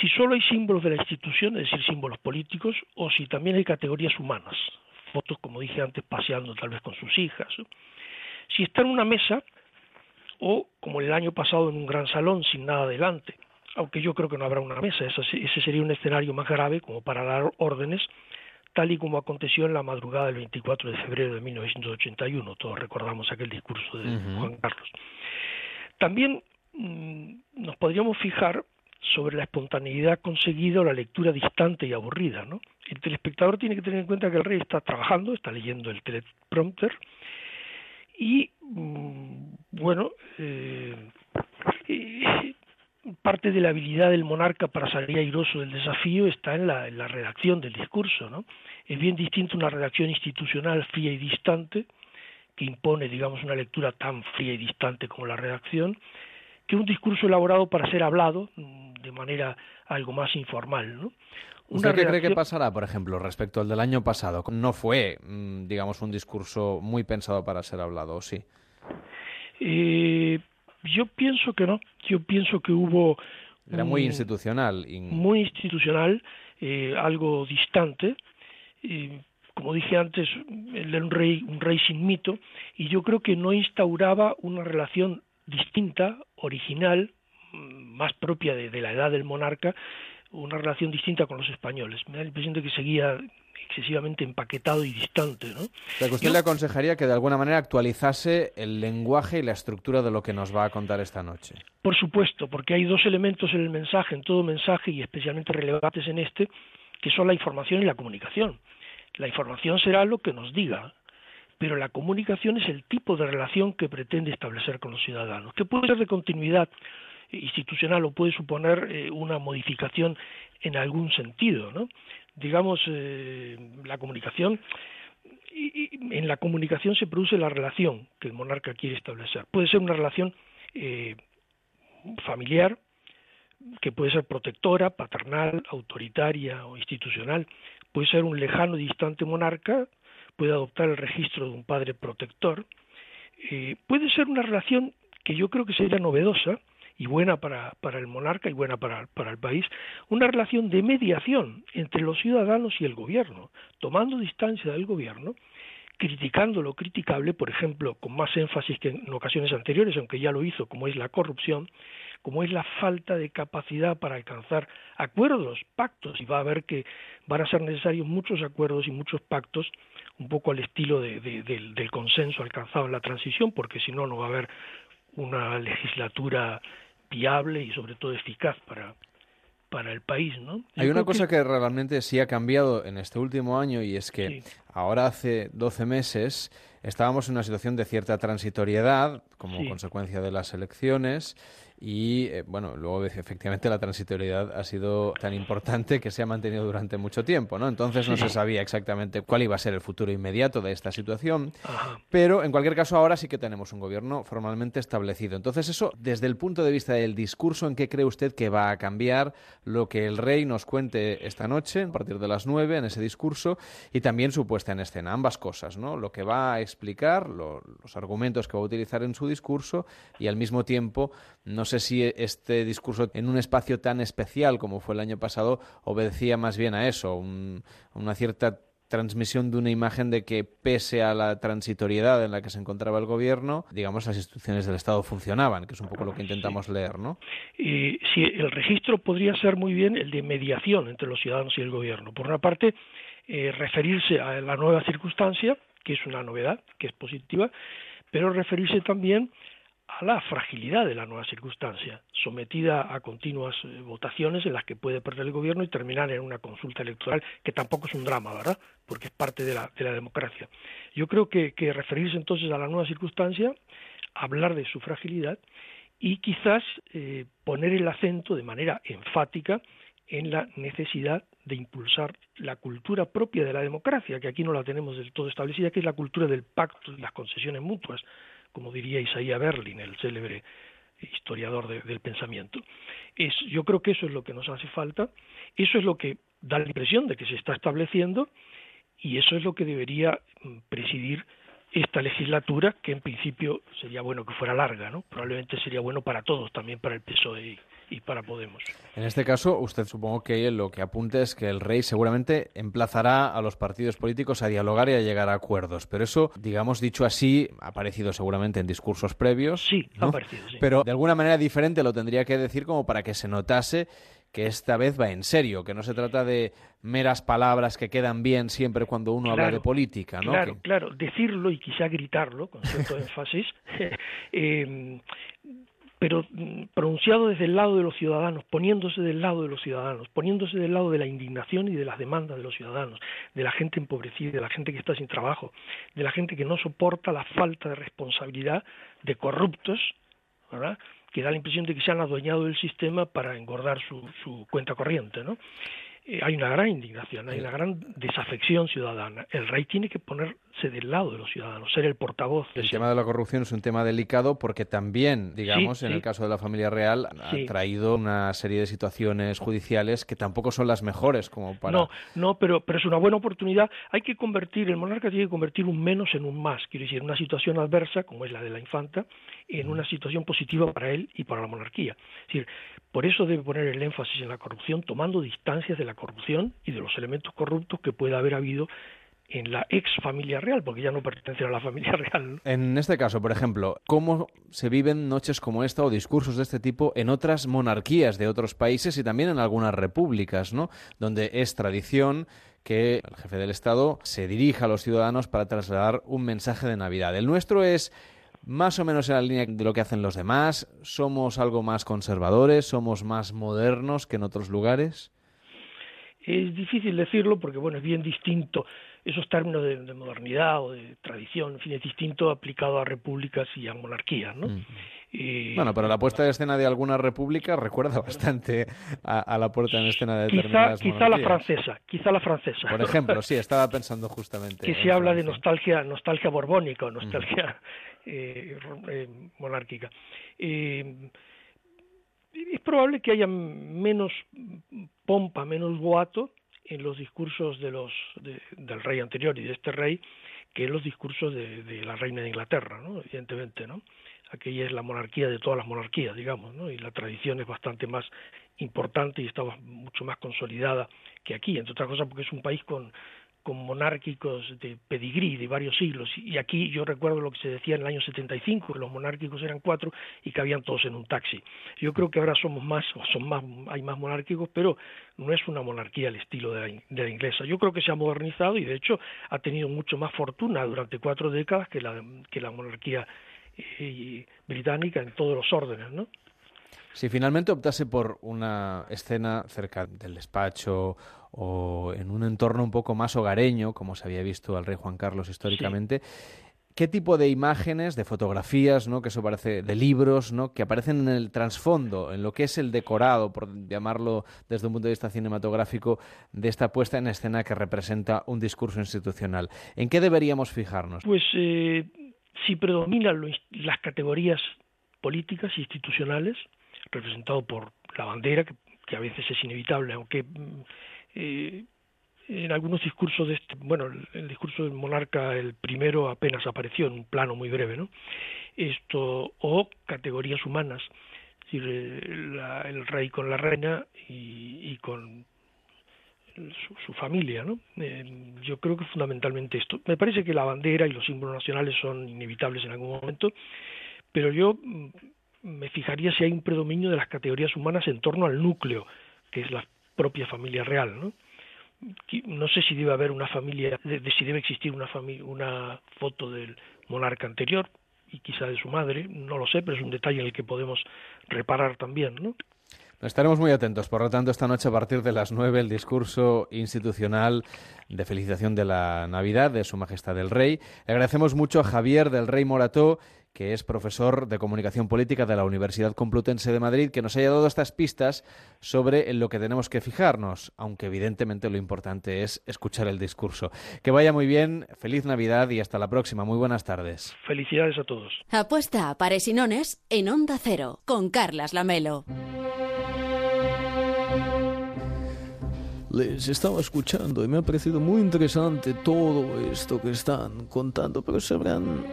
[SPEAKER 60] Si solo hay símbolos de la institución, es decir, símbolos políticos, o si también hay categorías humanas, fotos, como dije antes, paseando tal vez con sus hijas. Si está en una mesa, o como el año pasado en un gran salón sin nada delante, aunque yo creo que no habrá una mesa, ese, sería un escenario más grave como para dar órdenes, tal y como aconteció en la madrugada del 24 de febrero de 1981, todos recordamos aquel discurso de. Juan Carlos. También mm, nos podríamos fijar sobre la espontaneidad conseguida o la lectura distante y aburrida. ¿no? El telespectador tiene que tener en cuenta que el rey está trabajando, está leyendo el teleprompter y, mm, bueno, eh, parte de la habilidad del monarca para salir airoso del desafío está en la, redacción del discurso. Es bien distinto una redacción institucional fría y distante, que impone, digamos, una lectura tan fría y distante como la redacción, que un discurso elaborado para ser hablado mm, de manera algo más informal. ¿no?
[SPEAKER 2] ¿Usted qué cree que
[SPEAKER 60] redacción-
[SPEAKER 2] pasará, por ejemplo, respecto al del año pasado? No fue, mm, digamos, un discurso muy pensado para ser hablado, ¿o sí?
[SPEAKER 60] Eh, yo pienso que no. Yo pienso que hubo
[SPEAKER 2] Era muy
[SPEAKER 60] un-
[SPEAKER 2] institucional. y-
[SPEAKER 60] muy institucional, eh, algo distante. eh, como dije antes, él era un rey, un rey sin mito, y yo creo que no instauraba una relación distinta, original, mm, más propia de, de la edad del monarca, una relación distinta con los españoles. Me da la impresión de que seguía excesivamente empaquetado y distante, ¿no?
[SPEAKER 2] O sea, que usted le aconsejaría que de alguna manera actualizase el lenguaje y la estructura de lo que nos va a contar esta noche.
[SPEAKER 60] Por supuesto, porque hay dos elementos en el mensaje, en todo mensaje y especialmente relevantes en este, que son la información y la comunicación. La información será lo que nos diga, pero la comunicación es el tipo de relación que pretende establecer con los ciudadanos, que puede ser de continuidad institucional o puede suponer eh, una modificación en algún sentido, ¿no? digamos, eh, la comunicación, y, en la comunicación se produce la relación que el monarca quiere establecer. Puede ser una relación eh, familiar, que puede ser protectora, paternal, autoritaria o institucional, puede ser un lejano, distante monarca, puede adoptar el registro de un padre protector, eh, puede ser una relación que yo creo que sería novedosa y buena para, para el monarca y buena para, para el país, una relación de mediación entre los ciudadanos y el gobierno, tomando distancia del gobierno, criticando lo criticable, por ejemplo, con más énfasis que en ocasiones anteriores, aunque ya lo hizo, como es la corrupción, como es la falta de capacidad para alcanzar acuerdos, pactos, y va a haber que van a ser necesarios muchos acuerdos y muchos pactos, un poco al estilo de- de- del, del consenso alcanzado en la transición, porque si no, no va a haber una legislatura viable y sobre todo eficaz para, para el país, ¿no? Yo
[SPEAKER 2] Hay una cosa que... realmente sí ha cambiado en este último año y es que ahora hace 12 meses estábamos en una situación de cierta transitoriedad como
[SPEAKER 60] Sí.
[SPEAKER 2] consecuencia de las elecciones y eh, bueno, luego efectivamente la transitoriedad ha sido tan importante que se ha mantenido durante mucho tiempo, ¿no? Entonces no se sabía exactamente cuál iba a ser el futuro inmediato de esta situación. Pero en cualquier caso ahora sí que tenemos un gobierno formalmente establecido. Entonces eso, desde el punto de vista del discurso, ¿en qué cree usted que va a cambiar lo que el rey nos cuente esta noche, a partir de las nueve, en ese discurso, y también su puesta en escena? Ambas cosas, ¿no? Lo que va a explicar, lo- los argumentos que va a utilizar en su discurso y al mismo tiempo, no sé si este discurso en un espacio tan especial como fue el año pasado obedecía más bien a eso, un- una cierta transmisión de una imagen de que pese a la transitoriedad en la que se encontraba el gobierno, digamos, las instituciones del Estado funcionaban, que es un poco lo que intentamos leer, ¿no?
[SPEAKER 60] Y si el registro podría ser muy bien el de mediación entre los ciudadanos y el gobierno. Por una parte, eh, referirse a la nueva circunstancia, que es una novedad, que es positiva, pero referirse también a la fragilidad de la nueva circunstancia, sometida a continuas eh, votaciones en las que puede perder el gobierno y terminar en una consulta electoral, que tampoco es un drama, ¿verdad? Porque es parte de la, de la democracia. Yo creo que, que referirse entonces a la nueva circunstancia, hablar de su fragilidad y quizás eh, poner el acento de manera enfática en la necesidad de impulsar la cultura propia de la democracia, que aquí no la tenemos del todo establecida, que es la cultura del pacto y las concesiones mutuas, como diría Isaías Berlin, el célebre historiador de- del pensamiento. Es, yo creo que eso es lo que nos hace falta, eso es lo que da la impresión de que se está estableciendo y eso es lo que debería mm, presidir esta legislatura, que en principio sería bueno que fuera larga, ¿no? Probablemente sería bueno para todos, también para el PSOE y, para Podemos.
[SPEAKER 2] En este caso, usted supongo que lo que apunta es que el rey seguramente emplazará a los partidos políticos a dialogar y a llegar a acuerdos. Pero eso, digamos, dicho así, ha aparecido seguramente en discursos previos.
[SPEAKER 60] Sí, ha aparecido, sí.
[SPEAKER 2] Pero de alguna manera diferente lo tendría que decir como para que se notase que esta vez va en serio, que no se trata de meras palabras que quedan bien siempre cuando uno habla de política, ¿no?
[SPEAKER 60] Claro,
[SPEAKER 2] Que-
[SPEAKER 60] claro, decirlo y quizá gritarlo con cierto *laughs* énfasis, *laughs* eh, pero mm, pronunciado desde el lado de los ciudadanos, poniéndose del lado de los ciudadanos, poniéndose del lado de la indignación y de las demandas de los ciudadanos, de la gente empobrecida, de la gente que está sin trabajo, de la gente que no soporta la falta de responsabilidad de corruptos, ¿verdad? que da la impresión de que se han adueñado del sistema para engordar su, su cuenta corriente, ¿no? Eh, hay una gran indignación, hay una gran desafección ciudadana. El rey tiene que del lado de los ciudadanos, ser el portavoz.
[SPEAKER 2] El tema de la corrupción es un tema delicado porque también, digamos, en
[SPEAKER 60] sí.
[SPEAKER 2] el caso de la familia real,
[SPEAKER 60] Sí.
[SPEAKER 2] ha traído una serie de situaciones judiciales que tampoco son las mejores como para...
[SPEAKER 60] No, no, pero, pero es una buena oportunidad. Hay que convertir, el monarca tiene que convertir un menos en un más. Quiero decir, una situación adversa, como es la de la infanta, en una situación positiva para él y para la monarquía. Es decir, por eso debe poner el énfasis en la corrupción, tomando distancias de la corrupción y de los elementos corruptos que pueda haber habido en la ex familia real, porque ya no pertenece a la familia *laughs* real. ¿no?
[SPEAKER 2] En este caso, por ejemplo, ¿cómo se viven noches como esta o discursos de este tipo en otras monarquías de otros países y también en algunas repúblicas, ¿no? Donde es tradición que el jefe del Estado se dirija a los ciudadanos para trasladar un mensaje de Navidad. El nuestro es más o menos en la línea de lo que hacen los demás. Somos algo más conservadores, somos más modernos que en otros lugares.
[SPEAKER 60] Es difícil decirlo porque, bueno, es bien distinto esos términos de, de modernidad o de tradición, en fin, es distinto aplicado a repúblicas y a monarquías, ¿no? Y-
[SPEAKER 2] Bueno, pero la puesta en escena de alguna república recuerda bastante a, a la puesta en escena de
[SPEAKER 60] quizá,
[SPEAKER 2] determinadas
[SPEAKER 60] quizá la
[SPEAKER 2] monarquías.
[SPEAKER 60] francesa, quizá la francesa.
[SPEAKER 2] Por ejemplo, sí, estaba pensando justamente.
[SPEAKER 60] que se habla de nostalgia nostalgia borbónica o nostalgia eh, eh, monárquica. Eh, es probable que haya menos pompa, menos boato en los discursos de los de- del rey anterior y de este rey que en los discursos de, de la reina de Inglaterra, ¿no? Evidentemente, ¿no? Aquella es la monarquía de todas las monarquías, digamos, ¿no? Y la tradición es bastante más importante y está mucho más consolidada que aquí, entre otras cosas porque es un país con con monárquicos de pedigrí de varios siglos. Y aquí yo recuerdo lo que se decía en el año 75, que los monárquicos eran cuatro y cabían todos en un taxi. Yo creo que ahora somos más, son más, hay más monárquicos, pero no es una monarquía al estilo de la, de la inglesa. Yo creo que se ha modernizado y de hecho ha tenido mucho más fortuna durante cuatro décadas que la, que la monarquía eh, británica en todos los órdenes, ¿no?
[SPEAKER 2] Si finalmente optase por una escena cerca del despacho o en un entorno un poco más hogareño, como se había visto al rey Juan Carlos históricamente, ¿qué tipo de imágenes, de fotografías, ¿no? que eso parece, de libros, ¿no? que aparecen en el trasfondo, en lo que es el decorado, por llamarlo desde un punto de vista cinematográfico, de esta puesta en escena que representa un discurso institucional? ¿En qué deberíamos fijarnos?
[SPEAKER 60] Pues eh, si predominan lo las categorías políticas institucionales, representado por la bandera, que, que a veces es inevitable, aunque mm, eh, en algunos discursos de este, bueno, el, el discurso del monarca, el primero apenas apareció en un plano muy breve, ¿no? Esto, o categorías humanas, es decir, eh, la- el rey con la reina y, con su, su familia, ¿no? Yo creo que fundamentalmente esto. Me parece que la bandera y los símbolos nacionales son inevitables en algún momento, pero yo mm, me fijaría si hay un predominio de las categorías humanas en torno al núcleo, que es la propia familia real, ¿no? No sé si debe haber una familia, de, si debe existir una fami- una foto del monarca anterior y quizá de su madre, no lo sé, pero es un detalle en el que podemos reparar también, ¿no?
[SPEAKER 2] Estaremos muy atentos, por lo tanto, esta noche a partir de las 9 el discurso institucional de felicitación de la Navidad de Su Majestad el Rey. Le agradecemos mucho a Javier del Rey Morató, que es profesor de Comunicación Política de la Universidad Complutense de Madrid, que nos haya dado estas pistas sobre en lo que tenemos que fijarnos, aunque evidentemente lo importante es escuchar el discurso. Que vaya muy bien, feliz Navidad y hasta la próxima. Muy buenas tardes.
[SPEAKER 60] Felicidades a todos.
[SPEAKER 9] Apuesta a pares y nones en Onda Cero con Carlas Lamelo.
[SPEAKER 61] Les estaba escuchando y me ha parecido muy interesante todo esto que están contando, pero se habrán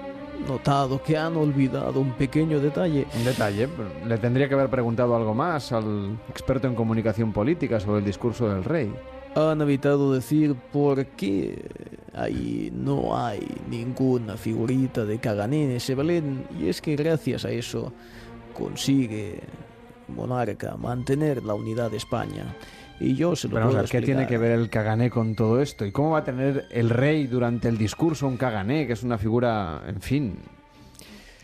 [SPEAKER 61] notado que han olvidado un pequeño detalle.
[SPEAKER 2] Un detalle, le tendría que haber preguntado algo más al experto en comunicación política sobre el discurso del rey.
[SPEAKER 61] Han evitado decir por qué ahí no hay ninguna figurita de Cagané en ese y es que gracias a eso consigue Monarca mantener la unidad de España. Y yo se lo
[SPEAKER 2] Pero vamos a
[SPEAKER 61] puedo
[SPEAKER 2] ver, ¿qué tiene que ver el Cagané con todo esto? ¿Y cómo va a tener el rey durante el discurso un Cagané, que es una figura, en fin,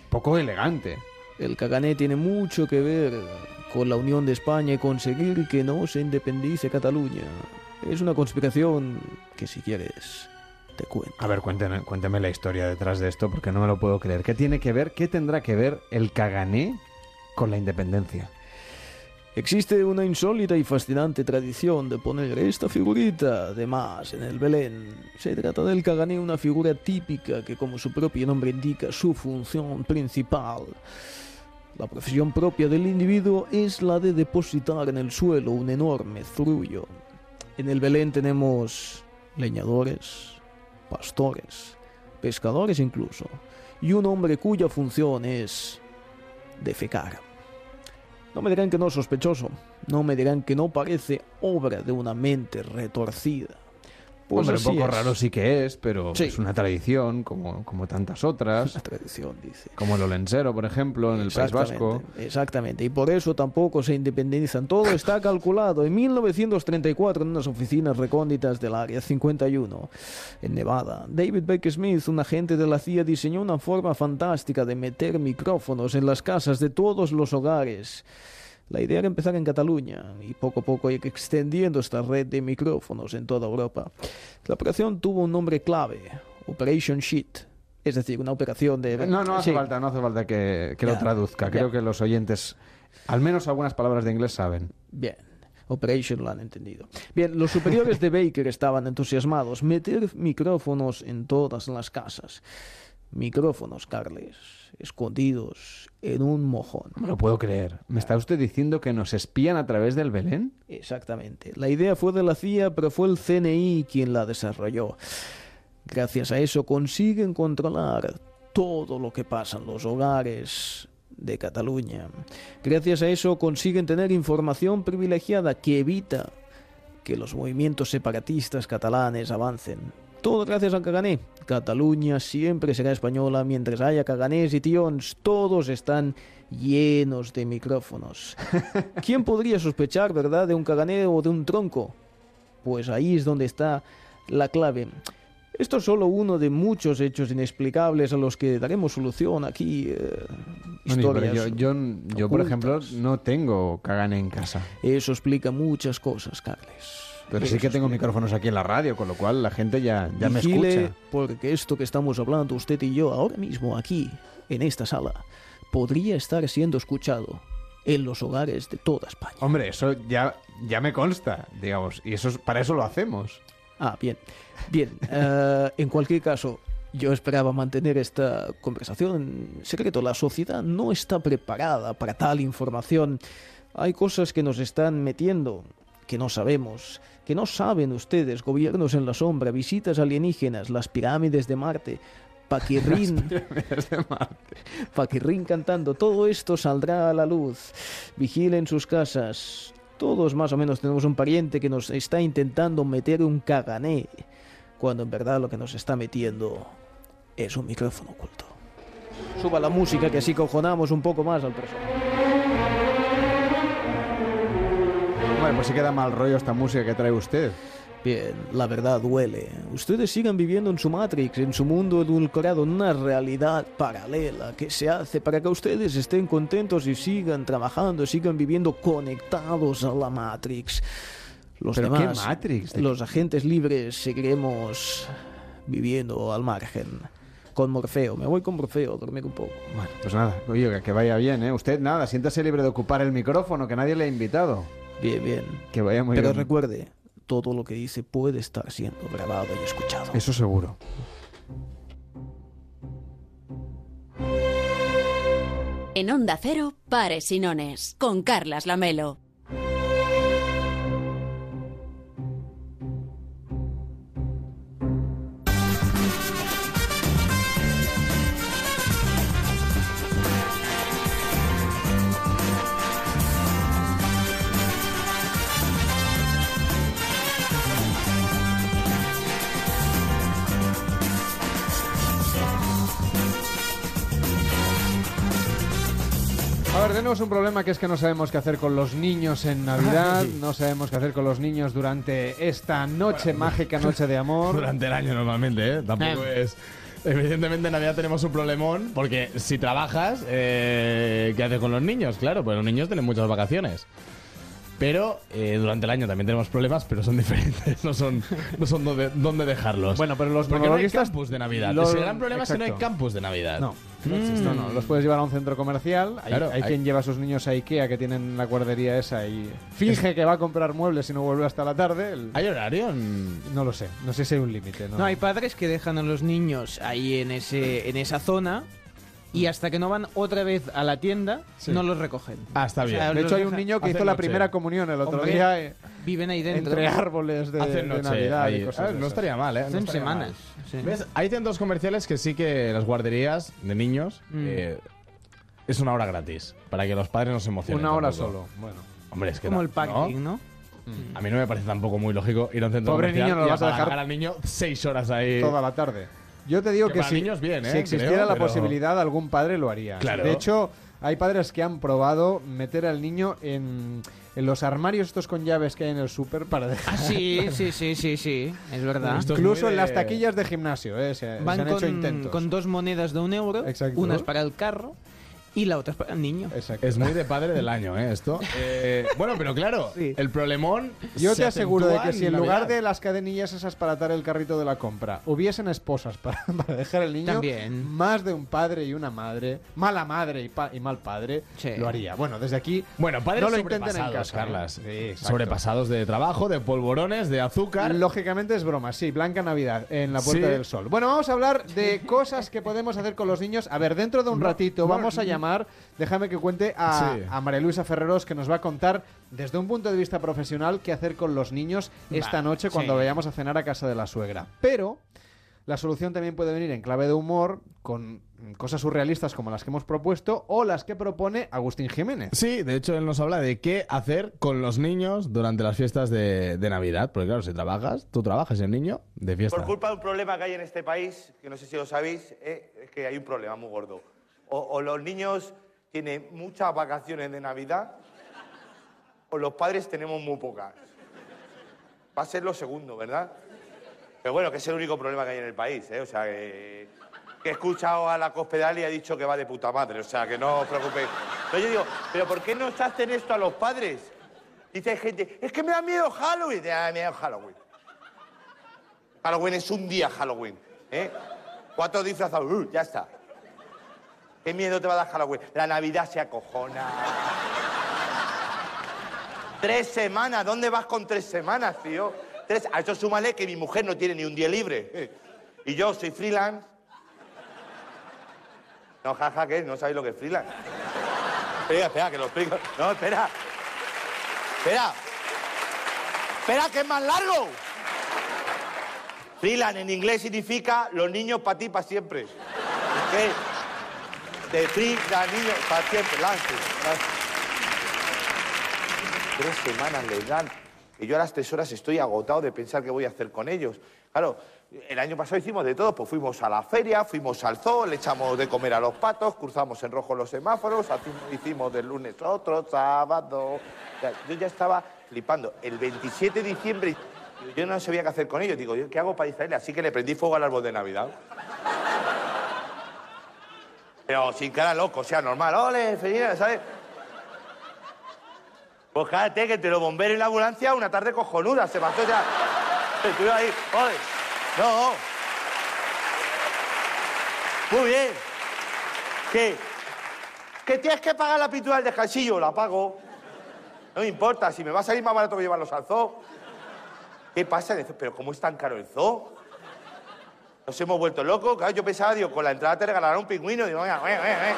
[SPEAKER 2] poco elegante?
[SPEAKER 61] El Cagané tiene mucho que ver con la unión de España y conseguir que no se independice Cataluña. Es una conspiración que si quieres te cuento.
[SPEAKER 2] A ver, cuénteme, cuénteme la historia detrás de esto, porque no me lo puedo creer. ¿Qué tiene que ver, qué tendrá que ver el Cagané con la independencia?
[SPEAKER 61] Existe una insólita y fascinante tradición de poner esta figurita de más en el Belén. Se trata del Cagané, una figura típica que, como su propio nombre indica, su función principal. La profesión propia del individuo es la de depositar en el suelo un enorme zurullo. En el Belén tenemos leñadores, pastores, pescadores incluso, y un hombre cuya función es defecar. No me dirán que no es sospechoso, no me dirán que no parece obra de una mente retorcida. Pues
[SPEAKER 2] Hombre, un poco
[SPEAKER 61] es.
[SPEAKER 2] raro sí que es, pero
[SPEAKER 61] Sí.
[SPEAKER 2] es una tradición, como, como tantas otras.
[SPEAKER 61] Una *laughs* tradición, dice.
[SPEAKER 2] Como el Olensero, por ejemplo, en el País Vasco.
[SPEAKER 61] Exactamente, Exactamente, y por eso tampoco se independizan. Todo está *laughs* calculado. En 1934, en unas oficinas recónditas del Área 51, en Nevada, David Beck Smith, un agente de la CIA, diseñó una forma fantástica de meter micrófonos en las casas de todos los hogares. La idea era empezar en Cataluña y poco a poco ir extendiendo esta red de micrófonos en toda Europa. La operación tuvo un nombre clave, Operation Sheet. Es decir, una operación de...
[SPEAKER 2] No, no hace
[SPEAKER 61] Sí.
[SPEAKER 2] falta, no hace falta que, que lo traduzca. Creo que los oyentes, al menos algunas palabras de inglés saben.
[SPEAKER 61] Bien. Operation lo han entendido. Bien, los superiores de Baker estaban entusiasmados. Meter micrófonos en todas las casas. Micrófonos, Carles, escondidos en un mojón.
[SPEAKER 2] No me lo puedo creer. ¿Me está usted diciendo que nos espían a través del Belén?
[SPEAKER 61] Exactamente. La idea fue de la CIA, pero fue el CNI quien la desarrolló. Gracias a eso consiguen controlar todo lo que pasa en los hogares de Cataluña. Gracias a eso consiguen tener información privilegiada que evita que los movimientos separatistas catalanes avancen. Todo gracias al Cagané. Cataluña siempre será española mientras haya caganés y tions. Todos están llenos de micrófonos. *laughs* ¿Quién podría sospechar, verdad, de un cagané o de un tronco? Pues ahí es donde está la clave. Esto es solo uno de muchos hechos inexplicables a los que daremos solución aquí. eh, historias.
[SPEAKER 2] yo, yo, yo, por ejemplo, no tengo Kagane en casa.
[SPEAKER 61] Eso explica muchas cosas, Carles.
[SPEAKER 2] Pero sí que tengo micrófonos aquí en la radio, con lo cual la gente ya, ya me escucha.
[SPEAKER 61] porque esto que estamos hablando usted y yo ahora mismo aquí, en esta sala, podría estar siendo escuchado en los hogares de toda España.
[SPEAKER 2] Hombre, eso ya, ya me consta, digamos, y eso es- para eso lo hacemos.
[SPEAKER 61] Ah, bien. Bien, *laughs* eh, en cualquier caso, yo esperaba mantener esta conversación en secreto. La sociedad no está preparada para tal información. Hay cosas que nos están metiendo que no sabemos, que no saben ustedes, gobiernos en la sombra, visitas alienígenas, las pirámides de Marte, Paquirrín, *laughs* Paquirrín cantando, todo esto saldrá a la luz. Vigilen sus casas. Todos más o menos tenemos un pariente que nos está intentando meter un cagané, cuando en verdad lo que nos está metiendo es un micrófono oculto. Suba la música que así cojonamos un poco más al personaje.
[SPEAKER 2] Pues sí queda mal rollo esta música que trae usted.
[SPEAKER 61] Bien, la verdad duele. Ustedes sigan viviendo en su Matrix, en su mundo edulcorado, en una realidad paralela que se hace para que ustedes estén contentos y sigan trabajando, sigan viviendo conectados a la Matrix. Los
[SPEAKER 2] ¿Pero qué
[SPEAKER 61] demás,
[SPEAKER 2] Matrix? ¿De
[SPEAKER 61] los agentes libres, seguiremos viviendo al margen. Con Morfeo, me voy con Morfeo a dormir un poco.
[SPEAKER 2] Bueno, pues nada, oye, que vaya bien, ¿eh? Usted nada, siéntase libre de ocupar el micrófono, que nadie le ha invitado.
[SPEAKER 61] Bien, bien.
[SPEAKER 2] Que vaya muy
[SPEAKER 61] Pero
[SPEAKER 2] bien.
[SPEAKER 61] recuerde, todo lo que dice puede estar siendo grabado y escuchado.
[SPEAKER 2] Eso seguro.
[SPEAKER 9] En Onda Cero, Pares Sinones, con Carlas Lamelo.
[SPEAKER 2] Ver, tenemos un problema que es que no sabemos qué hacer con los niños en Navidad, *laughs* no sabemos qué hacer con los niños durante esta noche mágica, *laughs* noche de amor.
[SPEAKER 35] Durante el año normalmente, ¿eh? Tampoco es... Evidentemente en Navidad tenemos un problemón porque si trabajas, eh, ¿qué haces con los niños? Claro, pues los niños tienen muchas vacaciones. Pero eh, durante el año también tenemos problemas, pero son *laughs* diferentes, no son, no son donde, dónde dejarlos.
[SPEAKER 2] Bueno, pero los
[SPEAKER 35] Porque no hay campus de Navidad.
[SPEAKER 2] los-
[SPEAKER 35] el gran problema es que no hay campus de Navidad.
[SPEAKER 2] No, no existe, no, no. Los puedes llevar a un centro comercial. Hay,
[SPEAKER 35] Claro,
[SPEAKER 2] hay
[SPEAKER 35] hay-
[SPEAKER 2] quien lleva a sus niños a Ikea que tienen la guardería esa y finge que va a comprar muebles y no vuelve hasta la tarde. El-
[SPEAKER 35] ¿Hay horario?
[SPEAKER 2] No lo sé, no sé si hay un límite. No.
[SPEAKER 11] No, hay padres que dejan a los niños ahí en, ese, en esa zona y hasta que no van otra vez a la tienda,
[SPEAKER 2] Sí.
[SPEAKER 11] no los recogen.
[SPEAKER 35] Ah, está
[SPEAKER 11] O
[SPEAKER 35] bien.
[SPEAKER 11] sea,
[SPEAKER 2] de hecho, hay un niño que hizo la primera comunión el otro
[SPEAKER 11] Hombre,
[SPEAKER 2] día eh,
[SPEAKER 11] Viven ahí dentro.
[SPEAKER 2] entre árboles de,
[SPEAKER 35] Hacen
[SPEAKER 2] de
[SPEAKER 35] noche
[SPEAKER 2] Navidad
[SPEAKER 35] ahí.
[SPEAKER 2] y cosas
[SPEAKER 35] Ah, no estaría mal, ¿eh?
[SPEAKER 11] Hacen semanas. sí.
[SPEAKER 35] ¿Ves? Hay centros comerciales que sí que las guarderías de niños
[SPEAKER 11] Mm.
[SPEAKER 35] eh, es una hora gratis para que los padres no se emocionen.
[SPEAKER 2] Una hora
[SPEAKER 35] tampoco.
[SPEAKER 2] solo. Bueno.
[SPEAKER 35] Hombre, es que
[SPEAKER 11] Como
[SPEAKER 35] no,
[SPEAKER 11] el parking, ¿no?
[SPEAKER 35] A mí no me parece tampoco muy lógico ir a un centro
[SPEAKER 2] Pobre
[SPEAKER 35] comercial
[SPEAKER 2] niño, no lo
[SPEAKER 35] y
[SPEAKER 2] vas a dejar
[SPEAKER 35] al niño seis horas ahí.
[SPEAKER 2] toda la tarde. Yo te digo
[SPEAKER 35] Que
[SPEAKER 2] si,
[SPEAKER 35] niños bien, ¿eh?
[SPEAKER 2] si existiera
[SPEAKER 35] Creo,
[SPEAKER 2] la
[SPEAKER 35] pero-
[SPEAKER 2] posibilidad, algún padre lo haría.
[SPEAKER 35] Claro.
[SPEAKER 2] De hecho, hay padres que han probado meter al niño en, en los armarios estos con llaves que hay en el súper para dejar.
[SPEAKER 11] Ah, sí, sí, sí, sí, sí, es verdad.
[SPEAKER 35] Esto
[SPEAKER 2] Incluso en
[SPEAKER 35] de-
[SPEAKER 2] las taquillas de gimnasio, ¿eh? se, se
[SPEAKER 11] Van
[SPEAKER 2] hecho
[SPEAKER 11] con,
[SPEAKER 2] intentos.
[SPEAKER 11] con dos monedas de un euro,
[SPEAKER 2] Exacto.
[SPEAKER 11] unas para el carro y la otra es para el niño.
[SPEAKER 35] Es muy de padre del año, ¿eh? Esto. Eh, bueno, pero claro, el problemón.
[SPEAKER 2] Yo te aseguro de que si en
[SPEAKER 35] Navidad.
[SPEAKER 2] lugar de las cadenillas esas para atar el carrito de la compra hubiesen esposas *laughs* para, para dejar el niño,
[SPEAKER 11] También.
[SPEAKER 2] más de un padre y una madre, mala madre y, pa- y mal padre, lo haría. Bueno, desde aquí,
[SPEAKER 35] Bueno, padres
[SPEAKER 2] no lo intenten en
[SPEAKER 35] sobrepasados,
[SPEAKER 2] casa. ¿eh?
[SPEAKER 35] Carlas.
[SPEAKER 2] Sí, exacto.
[SPEAKER 35] Sobrepasados de trabajo, de polvorones, de azúcar.
[SPEAKER 2] Lógicamente es broma, sí, Blanca Navidad en la Puerta
[SPEAKER 35] Sí.
[SPEAKER 2] del Sol. Bueno, vamos a hablar de cosas que podemos hacer con los niños. A ver, dentro de un ratito vamos a llamar, déjame que cuente a,
[SPEAKER 35] Sí.
[SPEAKER 2] a María Luisa Ferreros que nos va a contar desde un punto de vista profesional qué hacer con los niños esta
[SPEAKER 11] Vale,
[SPEAKER 2] noche cuando
[SPEAKER 11] sí.
[SPEAKER 2] vayamos a cenar a casa de la suegra. Pero la solución también puede venir en clave de humor con cosas surrealistas como las que hemos propuesto o las que propone Agustín Jiménez.
[SPEAKER 35] Sí, de hecho él nos habla de qué hacer con los niños durante las fiestas de, de Navidad. Porque claro, si trabajas, tú trabajas y el niño de fiesta.
[SPEAKER 62] Por culpa de un problema que hay en este país, que no sé si lo sabéis, eh, es que hay un problema muy gordo. O, los niños tienen muchas vacaciones de Navidad, o los padres tenemos muy pocas. Va a ser lo segundo, ¿verdad? Pero bueno, que es el único problema que hay en el país, ¿eh? O sea, que, he escuchado a la cospedal y ha dicho que va de puta madre, o sea, que no os preocupéis. Pero yo digo, ¿pero por qué no hacen esto a los padres? Dice gente, es que me da miedo Halloween. Me da miedo Halloween. Halloween es un día Halloween. ¿eh? Cuatro disfrazados, ¡uh! ya está. ¿Qué miedo te va a dar Halloween? La Navidad se acojona. tres semanas, ¿dónde vas con tres semanas, tío? Tres... A eso súmale que mi mujer no tiene ni un día libre. Y yo soy freelance. No, jaja, ¿qué? ¿No sabéis lo que es freelance? Espera, espera, que lo explico. No, espera. Espera. Espera, que es más largo. Freelance en inglés significa los niños para ti, para siempre. Que de free, la niños para siempre. Lance. Tres semanas le dan. Y yo a las tres horas estoy agotado de pensar qué voy a hacer con ellos. Claro, el año pasado hicimos de todo. Pues fuimos a la feria, fuimos al zoo, le echamos de comer a los patos, cruzamos en rojo los semáforos, hicimos del lunes otro, sábado. Yo ya estaba flipando. El 27 de diciembre yo no sabía qué hacer con ellos. Digo, ¿yo ¿qué hago para distraerle? Así que le prendí fuego al árbol de Navidad. Pero sin cara loco, sea, normal. ¡Ole, feliz! ¿Sabes? Pues cállate, que te lo bombero en la ambulancia una tarde cojonuda. Se pasó ya. Estuve ahí. ¡Ole! No. Muy bien. ¿Qué? ¿Que tienes que pagar la pintura del descansillo? La pago. No me importa, si me va a salir más barato que llevarlos al zoo. ¿Qué pasa? ¿Pero cómo es tan caro el zoo? Nos hemos vuelto locos. Claro, yo pensaba, digo, con la entrada te regalarán un pingüino. Digo, venga, venga, venga,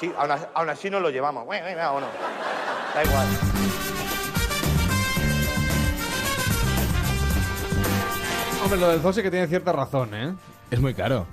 [SPEAKER 62] Sí, aún así, aún así nos lo llevamos. Venga, venga, o no. Da igual.
[SPEAKER 2] Hombre, lo del sí que tiene cierta razón, ¿eh?
[SPEAKER 35] Es muy caro.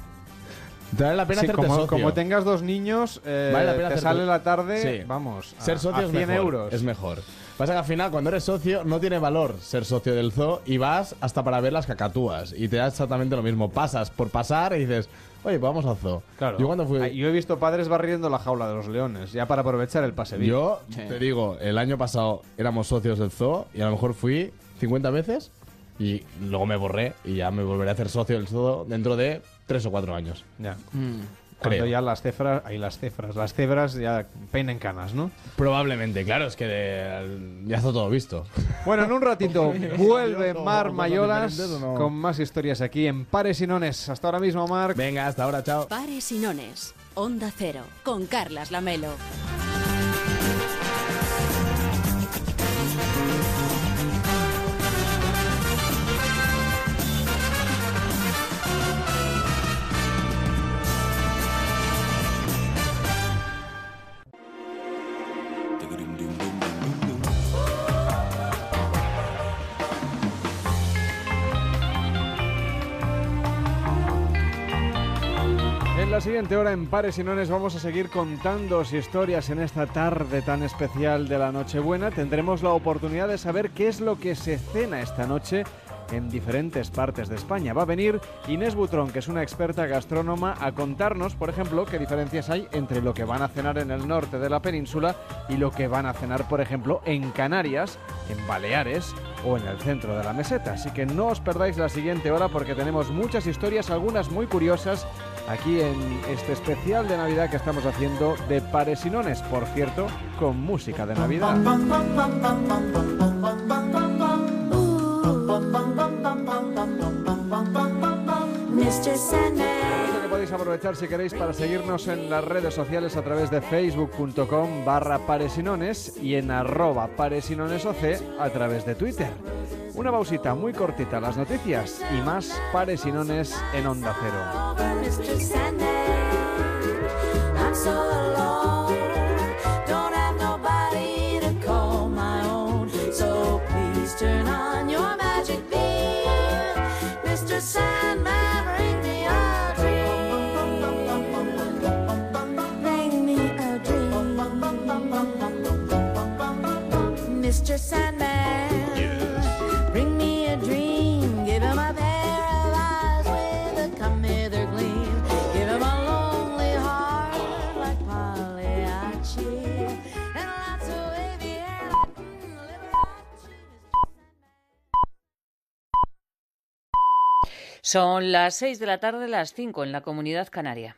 [SPEAKER 35] Te vale la pena
[SPEAKER 2] Sí,
[SPEAKER 35] hacerte
[SPEAKER 2] como,
[SPEAKER 35] socio.
[SPEAKER 2] como tengas dos niños, eh,
[SPEAKER 35] Vale la pena
[SPEAKER 2] te
[SPEAKER 35] hacerte-
[SPEAKER 2] sale la tarde,
[SPEAKER 35] Sí.
[SPEAKER 2] vamos, a,
[SPEAKER 35] Ser socio
[SPEAKER 2] a
[SPEAKER 35] es
[SPEAKER 2] 100
[SPEAKER 35] mejor,
[SPEAKER 2] euros.
[SPEAKER 35] Es mejor. Pasa que al final, cuando eres socio, no tiene valor ser socio del zoo y vas hasta para ver las cacatúas. Y te da exactamente lo mismo. Pasas por pasar y dices, oye, pues vamos al zoo.
[SPEAKER 2] Claro.
[SPEAKER 35] Yo cuando fui.
[SPEAKER 2] Ah, Yo he visto padres barriendo la jaula de los leones, ya para aprovechar el pase VIP.
[SPEAKER 35] Yo te digo, el año pasado éramos socios del zoo y a lo mejor fui 50 veces y luego me borré y ya me volveré a hacer socio del zoo dentro de 3 o 4 años.
[SPEAKER 2] Ya.
[SPEAKER 35] Mm.
[SPEAKER 2] Cuando
[SPEAKER 35] Creo.
[SPEAKER 2] ya las cefras, ahí las cefras, las cebras ya peinen canas, ¿no?
[SPEAKER 35] Probablemente, claro, es que de- ya está todo visto.
[SPEAKER 2] Bueno, en un ratito *laughs* vuelve
[SPEAKER 35] ¿Son
[SPEAKER 2] Mar Mayolas con más historias aquí en Pares y Nones. Hasta ahora mismo, Marc.
[SPEAKER 35] Venga, hasta ahora, chao.
[SPEAKER 9] Pares y nones. Onda Cero. Con Carlas Lamelo.
[SPEAKER 2] Siguiente hora en Pares y Nones vamos a seguir contando historias en esta tarde tan especial de la Nochebuena. Tendremos la oportunidad de saber qué es lo que se cena esta noche en diferentes partes de España. Va a venir Inés Butrón, que es una experta gastrónoma, a contarnos, por ejemplo, qué diferencias hay entre lo que van a cenar en el norte de la península y lo que van a cenar, por ejemplo, en Canarias, en Baleares o en el centro de la meseta. Así que no os perdáis la siguiente hora porque tenemos muchas historias, algunas muy curiosas, aquí en este especial de Navidad que estamos haciendo de Paresinones, por cierto, con música de Navidad. Aprovechar si queréis para seguirnos en las redes sociales a través de facebook.com barra paresinones y en arroba paresinonesoc a través de Twitter. Una pausita muy cortita, las noticias y más paresinones en Onda Cero.
[SPEAKER 56] Mr. Sandman. Mr. Sandman. Bring me a dream. Give a of eyes with a. Give a lonely heart like.
[SPEAKER 21] Son las 6 de la tarde, las 5 en la comunidad canaria.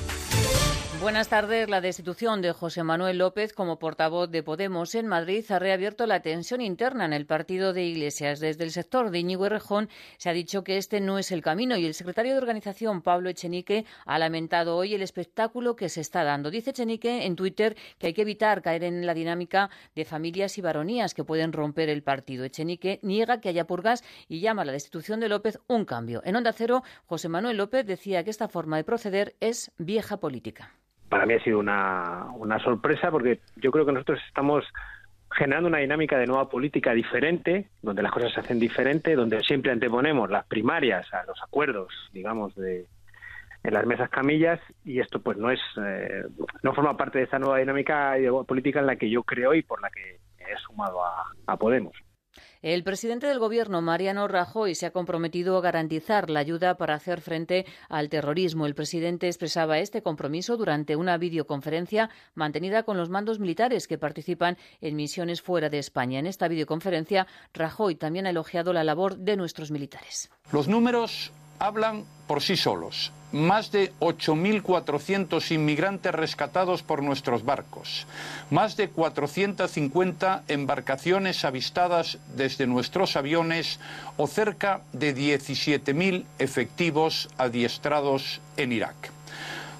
[SPEAKER 21] Buenas tardes. La destitución de José Manuel López como portavoz de Podemos en Madrid ha reabierto la tensión interna en el partido de Iglesias. Desde el sector de Íñigo Errejón se ha dicho que este no es el camino y el secretario de organización, Pablo Echenique, ha lamentado hoy el espectáculo que se está dando. Dice Echenique en Twitter que hay que evitar caer en la dinámica de familias y varonías que pueden romper el partido. Echenique niega que haya purgas y llama a la destitución de López un cambio. En Onda Cero, José Manuel López decía que esta forma de proceder es vieja política.
[SPEAKER 63] Para mí ha sido una, una sorpresa porque yo creo que nosotros estamos generando una dinámica de nueva política diferente, donde las cosas se hacen diferente, donde siempre anteponemos las primarias a los acuerdos, digamos, de en las mesas camillas y esto pues no es eh, no forma parte de esa nueva dinámica política en la que yo creo y por la que he sumado a, a Podemos.
[SPEAKER 21] El presidente del Gobierno, Mariano Rajoy, se ha comprometido a garantizar la ayuda para hacer frente al terrorismo. El presidente expresaba este compromiso durante una videoconferencia mantenida con los mandos militares que participan en misiones fuera de España. En esta videoconferencia, Rajoy también ha elogiado la labor de nuestros militares.
[SPEAKER 50] Los números hablan por sí solos. Más de 8.400 inmigrantes rescatados por nuestros barcos. Más de 450 embarcaciones avistadas desde nuestros aviones o cerca de 17.000 efectivos adiestrados en Irak.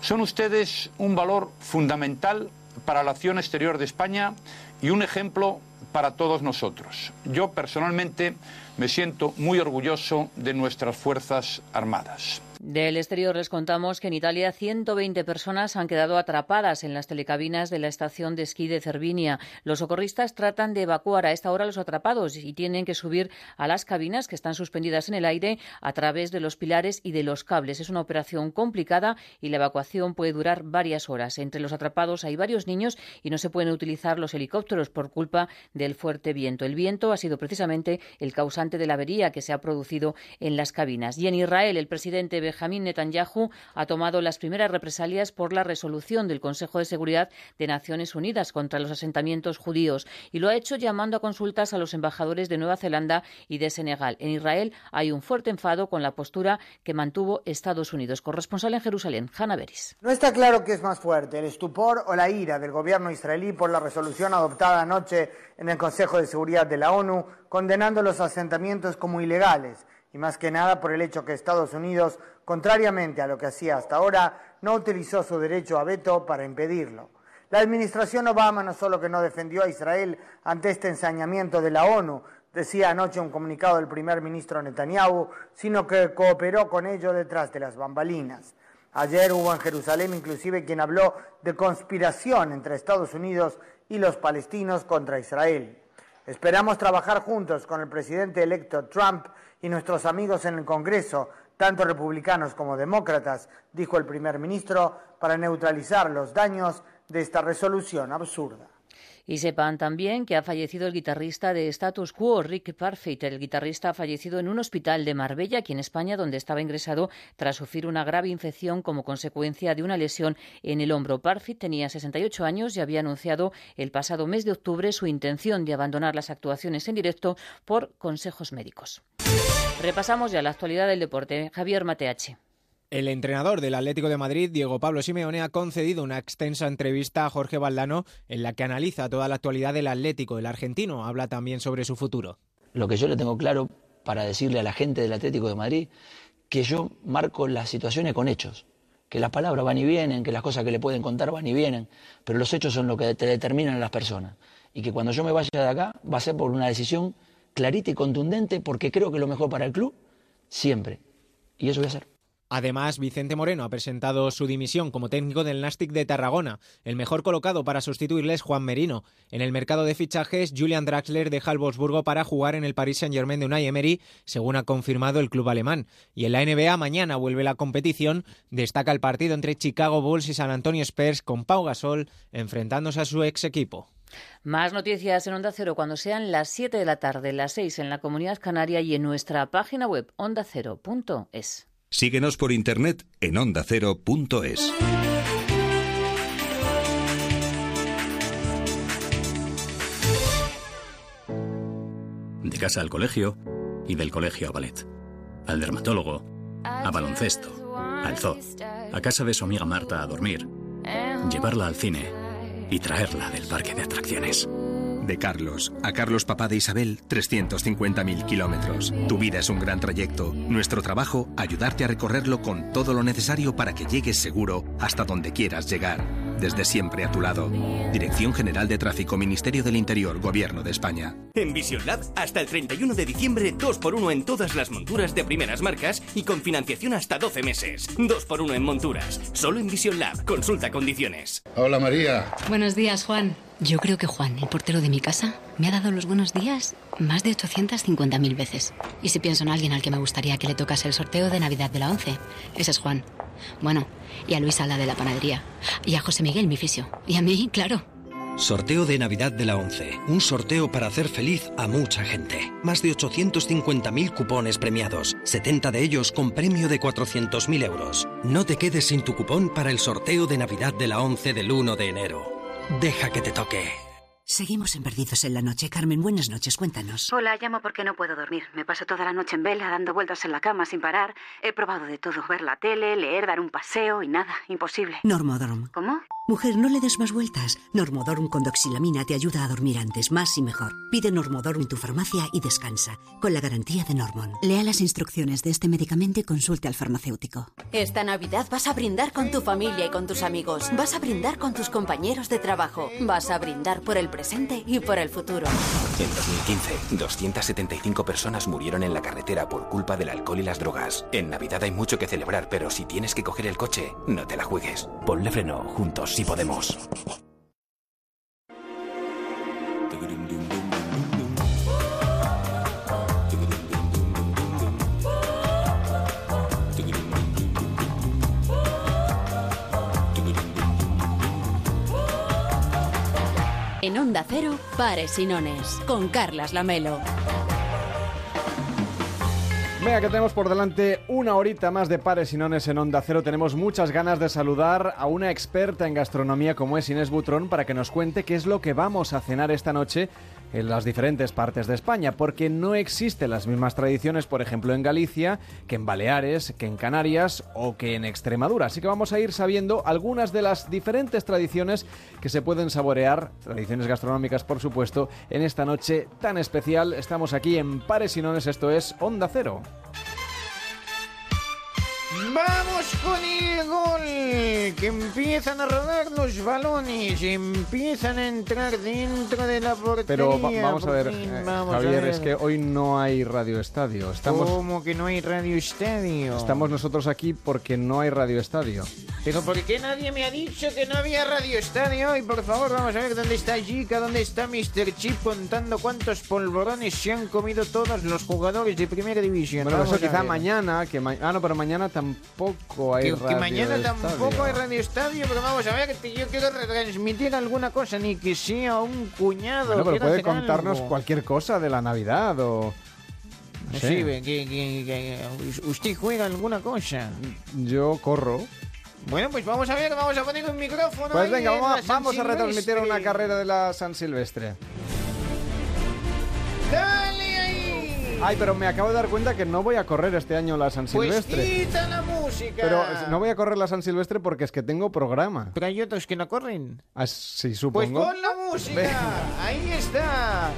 [SPEAKER 50] Son ustedes un valor fundamental para la acción exterior de España y un ejemplo para todos nosotros. Yo personalmente me siento muy orgulloso de nuestras Fuerzas Armadas.
[SPEAKER 21] Del exterior les contamos que en Italia 120 personas han quedado atrapadas en las telecabinas de la estación de esquí de Cervinia. Los socorristas tratan de evacuar a esta hora a los atrapados y tienen que subir a las cabinas que están suspendidas en el aire a través de los pilares y de los cables. Es una operación complicada y la evacuación puede durar varias horas. Entre los atrapados hay varios niños y no se pueden utilizar los helicópteros por culpa del fuerte viento. El viento ha sido precisamente el causante de la avería que se ha producido en las cabinas. Y en Israel, el presidente Benjamín Netanyahu ha tomado las primeras represalias por la resolución del Consejo de Seguridad de Naciones Unidas contra los asentamientos judíos y lo ha hecho llamando a consultas a los embajadores de Nueva Zelanda y de Senegal. En Israel hay un fuerte enfado con la postura que mantuvo Estados Unidos. Corresponsal en Jerusalén, Hanna Beris.
[SPEAKER 64] No está claro qué es más fuerte, el estupor o la ira del gobierno israelí por la resolución adoptada anoche en el Consejo de Seguridad de la ONU, condenando los asentamientos como ilegales y más que nada por el hecho que Estados Unidos, contrariamente a lo que hacía hasta ahora, no utilizó su derecho a veto para impedirlo. La administración Obama no solo que no defendió a Israel ante este ensañamiento de la ONU, decía anoche un comunicado del primer ministro Netanyahu, sino que cooperó con ello detrás de las bambalinas. Ayer hubo en Jerusalén inclusive quien habló de conspiración entre Estados Unidos y los palestinos contra Israel. Esperamos trabajar juntos con el presidente electo Trump y nuestros amigos en el Congreso, tanto republicanos como demócratas, dijo el primer ministro, para neutralizar los daños de esta resolución absurda.
[SPEAKER 21] Y sepan también que ha fallecido el guitarrista de Status Quo, Rick Parfit. El guitarrista ha fallecido en un hospital de Marbella, aquí en España, donde estaba ingresado tras sufrir una grave infección como consecuencia de una lesión en el hombro. Parfit tenía 68 años y había anunciado el pasado mes de octubre su intención de abandonar las actuaciones en directo por consejos médicos. Repasamos ya la actualidad del deporte. Javier Mateachi.
[SPEAKER 51] El entrenador del Atlético de Madrid, Diego Pablo Simeone, ha concedido una extensa entrevista a Jorge Valdano en la que analiza toda la actualidad del Atlético. El argentino habla también sobre su futuro.
[SPEAKER 65] Lo que yo le tengo claro para decirle a la gente del Atlético de Madrid, que yo marco las situaciones con hechos, que las palabras van y vienen, que las cosas que le pueden contar van y vienen, pero los hechos son lo que te determinan a las personas. Y que cuando yo me vaya de acá va a ser por una decisión clarita y contundente, porque creo que lo mejor para el club, siempre. Y eso voy a hacer.
[SPEAKER 51] Además, Vicente Moreno ha presentado su dimisión como técnico del Nastic de Tarragona. El mejor colocado para sustituirle es Juan Merino. En el mercado de fichajes, Julian Draxler deja el Wolfsburgo para jugar en el Paris Saint-Germain de Unai Emery, según ha confirmado el club alemán. Y en la NBA mañana vuelve la competición. Destaca el partido entre Chicago Bulls y San Antonio Spurs con Pau Gasol enfrentándose a su ex equipo.
[SPEAKER 21] Más noticias en Onda Cero cuando sean las 7 de la tarde, las 6 en la Comunidad Canaria y en nuestra página web ondacero.es.
[SPEAKER 66] Síguenos por internet en ondacero.es.
[SPEAKER 67] De casa al colegio y del colegio a ballet. Al dermatólogo, a baloncesto, al zoo, a casa de su amiga Marta a dormir, llevarla al cine y traerla del parque de atracciones.
[SPEAKER 29] De Carlos a Carlos Papá de Isabel, 350.000 kilómetros. Tu vida es un gran trayecto. Nuestro trabajo, ayudarte a recorrerlo con todo lo necesario para que llegues seguro hasta donde quieras llegar. Desde siempre a tu lado. Dirección General de Tráfico, Ministerio del Interior, Gobierno de España.
[SPEAKER 19] En Vision Lab, hasta el 31 de diciembre, 2x1 en todas las monturas de primeras marcas y con financiación hasta 12 meses. 2x1 en monturas. Solo en Vision Lab. Consulta condiciones.
[SPEAKER 68] Hola María.
[SPEAKER 56] Buenos días, Juan. Yo creo que Juan, el portero de mi casa, me ha dado los buenos días más de 850.000 veces. Y si pienso en alguien al que me gustaría que le tocase el sorteo de Navidad de la 11, ese es Juan. Bueno, y a Luisa, la de la panadería. Y a José Miguel, mi fisio. Y a mí, claro.
[SPEAKER 69] Sorteo de Navidad de la 11. Un sorteo para hacer feliz a mucha gente. Más de 850.000 cupones premiados. 70 de ellos con premio de 400.000 euros. No te quedes sin tu cupón para el sorteo de Navidad de la 11 del 1 de enero. Deja que te toque.
[SPEAKER 30] Seguimos en Perdidos en la Noche. Carmen, buenas noches, cuéntanos.
[SPEAKER 70] Hola, llamo porque no puedo dormir. Me paso toda la noche en vela, dando vueltas en la cama sin parar. He probado de todo, ver la tele, leer, dar un paseo y nada, imposible.
[SPEAKER 30] Normodorm.
[SPEAKER 70] ¿Cómo?
[SPEAKER 30] Mujer, no le des más vueltas. Normodorm con doxilamina te ayuda a dormir antes, más y mejor. Pide Normodorm en tu farmacia y descansa, con la garantía de Normon. Lea las instrucciones de este medicamento y consulte al farmacéutico.
[SPEAKER 9] Esta Navidad vas a brindar con tu familia y con tus amigos. Vas a brindar con tus compañeros de trabajo. Vas a brindar por el presente y por el futuro.
[SPEAKER 71] En 2015, 275 personas murieron en la carretera por culpa del alcohol y las drogas. En Navidad hay mucho que celebrar, pero si tienes que coger el coche, no te la juegues. Ponle freno, juntos sí podemos.
[SPEAKER 9] En Onda Cero, Pares y Nones, con Carlas Lamelo.
[SPEAKER 2] Venga, que tenemos por delante una horita más de pares y nones en Onda Cero. Tenemos muchas ganas de saludar a una experta en gastronomía como es Inés Butrón para que nos cuente qué es lo que vamos a cenar esta noche en las diferentes partes de España, porque no existen las mismas tradiciones, por ejemplo, en Galicia, que en Baleares, que en Canarias o que en Extremadura. Así que vamos a ir sabiendo algunas de las diferentes tradiciones que se pueden saborear, tradiciones gastronómicas, por supuesto, en esta noche tan especial. Estamos aquí en Pares y Nones, esto es Onda Cero.
[SPEAKER 8] Vamos con el gol, que empiezan a rodar los balones, empiezan a entrar dentro de la portería.
[SPEAKER 2] Pero va- vamos a ver, eh,
[SPEAKER 8] vamos a
[SPEAKER 2] Javier,
[SPEAKER 8] ver.
[SPEAKER 2] es que hoy no hay Radio Estadio. Estamos,
[SPEAKER 8] ¿Cómo que no hay radio estadio?
[SPEAKER 2] estamos nosotros aquí porque no hay Radio Estadio.
[SPEAKER 8] Pero ¿por qué nadie me ha dicho que no había radio estadio? Y por favor, vamos a ver dónde está Jica, dónde está Mr. Chip contando cuántos polvorones se han comido todos los jugadores de primera división.
[SPEAKER 2] Bueno,
[SPEAKER 8] Vamos
[SPEAKER 2] eso quizá mañana, que ma- ah no, pero mañana tam- tampoco hay
[SPEAKER 8] Que,
[SPEAKER 2] radio
[SPEAKER 8] que mañana tampoco hay Radio Estadio, pero vamos a ver, que yo quiero retransmitir alguna cosa, ni que sea un cuñado.
[SPEAKER 2] Bueno, pero puede contarnos
[SPEAKER 8] algo.
[SPEAKER 2] cualquier cosa de la Navidad o... no sé.
[SPEAKER 8] Sí, ve, que, que- usted juega alguna cosa.
[SPEAKER 2] Yo corro.
[SPEAKER 8] Bueno, pues vamos a ver, vamos a poner un micrófono.
[SPEAKER 2] Pues
[SPEAKER 8] ahí
[SPEAKER 2] venga,
[SPEAKER 8] en
[SPEAKER 2] vamos, vamos a retransmitir una carrera de la San Silvestre.
[SPEAKER 8] ¡Dale!
[SPEAKER 2] Ay, pero me acabo de dar cuenta que no voy a correr este año la San
[SPEAKER 8] Pues
[SPEAKER 2] Silvestre.
[SPEAKER 8] quita la música.
[SPEAKER 2] Pero no voy a correr la San Silvestre porque es que tengo programa.
[SPEAKER 8] Pero hay otros que no corren.
[SPEAKER 2] Ah, sí,
[SPEAKER 8] Pues
[SPEAKER 2] supongo.
[SPEAKER 8] pon la música. Ahí está.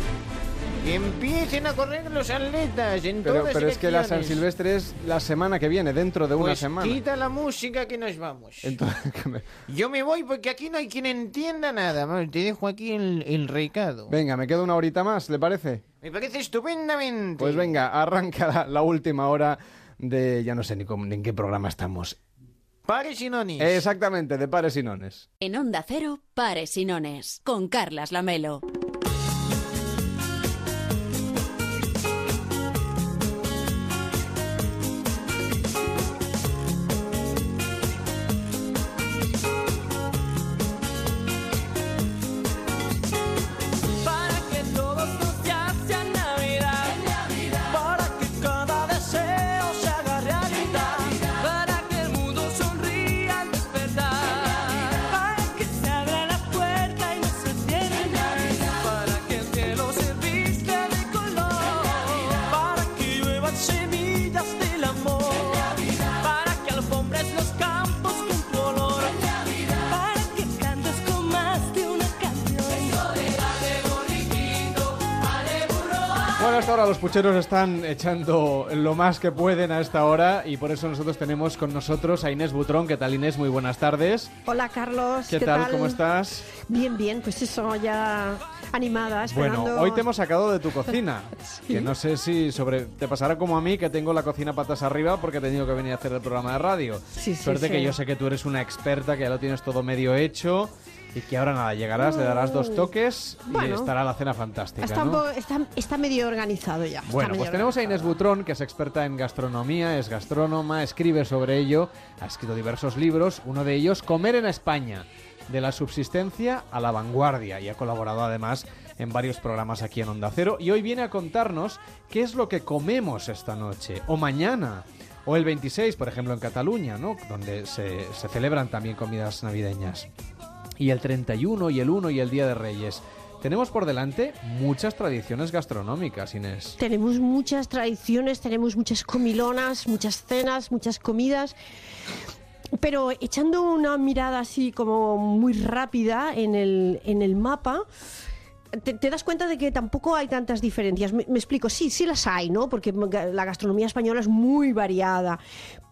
[SPEAKER 8] Que empiecen a correr los atletas en
[SPEAKER 2] Pero,
[SPEAKER 8] todas
[SPEAKER 2] pero es que la San. Silvestre es la semana que viene, dentro de una
[SPEAKER 8] Pues
[SPEAKER 2] semana.
[SPEAKER 8] quita la música que nos vamos.
[SPEAKER 2] Entonces, *laughs* que me-
[SPEAKER 8] Yo me voy porque aquí no hay quien entienda nada. Te dejo aquí el, el recado.
[SPEAKER 2] Venga, me queda una horita más, ¿le parece?
[SPEAKER 8] Me parece estupendamente.
[SPEAKER 2] Pues venga, arranca la, la última hora de... Ya no sé ni, cómo- ni en qué programa estamos.
[SPEAKER 8] Pares y nonis.
[SPEAKER 2] Exactamente, de pares y nones.
[SPEAKER 56] En Onda Cero, Pares y Nones, con Carlas Lamelo.
[SPEAKER 2] Bueno, hasta ahora los pucheros están echando lo más que pueden a esta hora y por eso nosotros tenemos con nosotros a Inés Butrón. ¿Qué tal Inés? Muy buenas tardes.
[SPEAKER 72] Hola Carlos,
[SPEAKER 2] ¿Qué, tal? ¿Cómo estás?
[SPEAKER 72] Bien, bien, pues eso, ya animada, esperando...
[SPEAKER 2] Bueno, hoy te hemos sacado de tu cocina. *laughs* Que no sé si sobre te pasará como a mí, que tengo la cocina patas arriba porque he tenido que venir a hacer el programa de radio.
[SPEAKER 72] Sí, sí,
[SPEAKER 2] Suerte
[SPEAKER 72] sí.
[SPEAKER 2] que yo sé que tú eres una experta, que ya lo tienes todo medio hecho y que ahora nada, llegarás, le darás dos toques y estará la cena fantástica,
[SPEAKER 72] Está,
[SPEAKER 2] ¿no?
[SPEAKER 72] está, está medio organizado ya.
[SPEAKER 2] Bueno, pues tenemos a Inés Butrón, que es experta en gastronomía, es gastrónoma, escribe sobre ello, ha escrito diversos libros, uno de ellos, Comer en España, de la subsistencia a la vanguardia, y ha colaborado además en varios programas aquí en Onda Cero, y hoy viene a contarnos qué es lo que comemos esta noche, o mañana, o el 26, por ejemplo, en Cataluña, ¿no? Donde se, se celebran también comidas navideñas. Y el 31, y el 1, y el Día de Reyes. Tenemos por delante muchas tradiciones gastronómicas, Inés.
[SPEAKER 72] Tenemos muchas tradiciones, tenemos muchas comilonas, muchas cenas, muchas comidas. Pero echando una mirada así como muy rápida en el, en el mapa, te, das cuenta de que tampoco hay tantas diferencias. Me explico, sí, sí las hay, ¿no? Porque la gastronomía española es muy variada.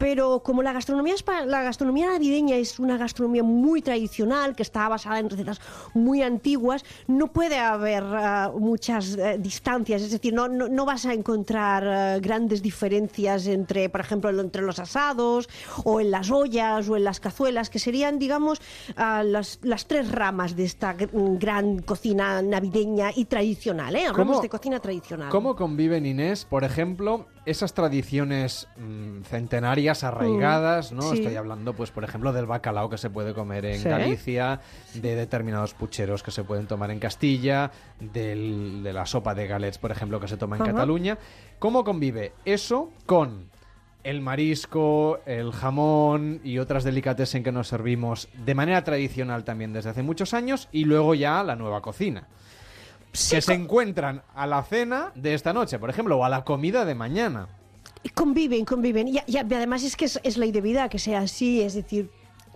[SPEAKER 72] Pero como la gastronomía, la gastronomía navideña es una gastronomía muy tradicional, que está basada en recetas muy antiguas, no puede haber ah, muchas eh, distancias. Es decir, no, no, no vas a encontrar eh, grandes diferencias entre, por ejemplo, entre los asados, o en las ollas, o en las cazuelas, que serían, digamos, ah, las, las tres ramas de esta gr- gran cocina navideña y tradicional. ¿eh? Hablamos
[SPEAKER 2] ¿Cómo-
[SPEAKER 72] de cocina tradicional.
[SPEAKER 2] ¿Cómo conviven, Inés, por ejemplo, esas tradiciones mm, centenarias arraigadas,
[SPEAKER 72] Mm,
[SPEAKER 2] ¿no?
[SPEAKER 72] sí.
[SPEAKER 2] Estoy hablando, pues, por ejemplo, del bacalao que se puede comer en
[SPEAKER 72] Sí.
[SPEAKER 2] Galicia, de determinados pucheros que se pueden tomar en Castilla, del- de la sopa de galets, por ejemplo, que se toma en
[SPEAKER 72] Ajá.
[SPEAKER 2] Cataluña. ¿Cómo convive eso con el marisco, el jamón y otras delicatessen que nos servimos de manera tradicional también desde hace muchos años y luego ya la nueva cocina? que se encuentran a la cena de esta noche, por ejemplo, o a la comida de mañana.
[SPEAKER 72] Conviven, conviven. Y, además es que es, es ley de vida que sea así. Es decir,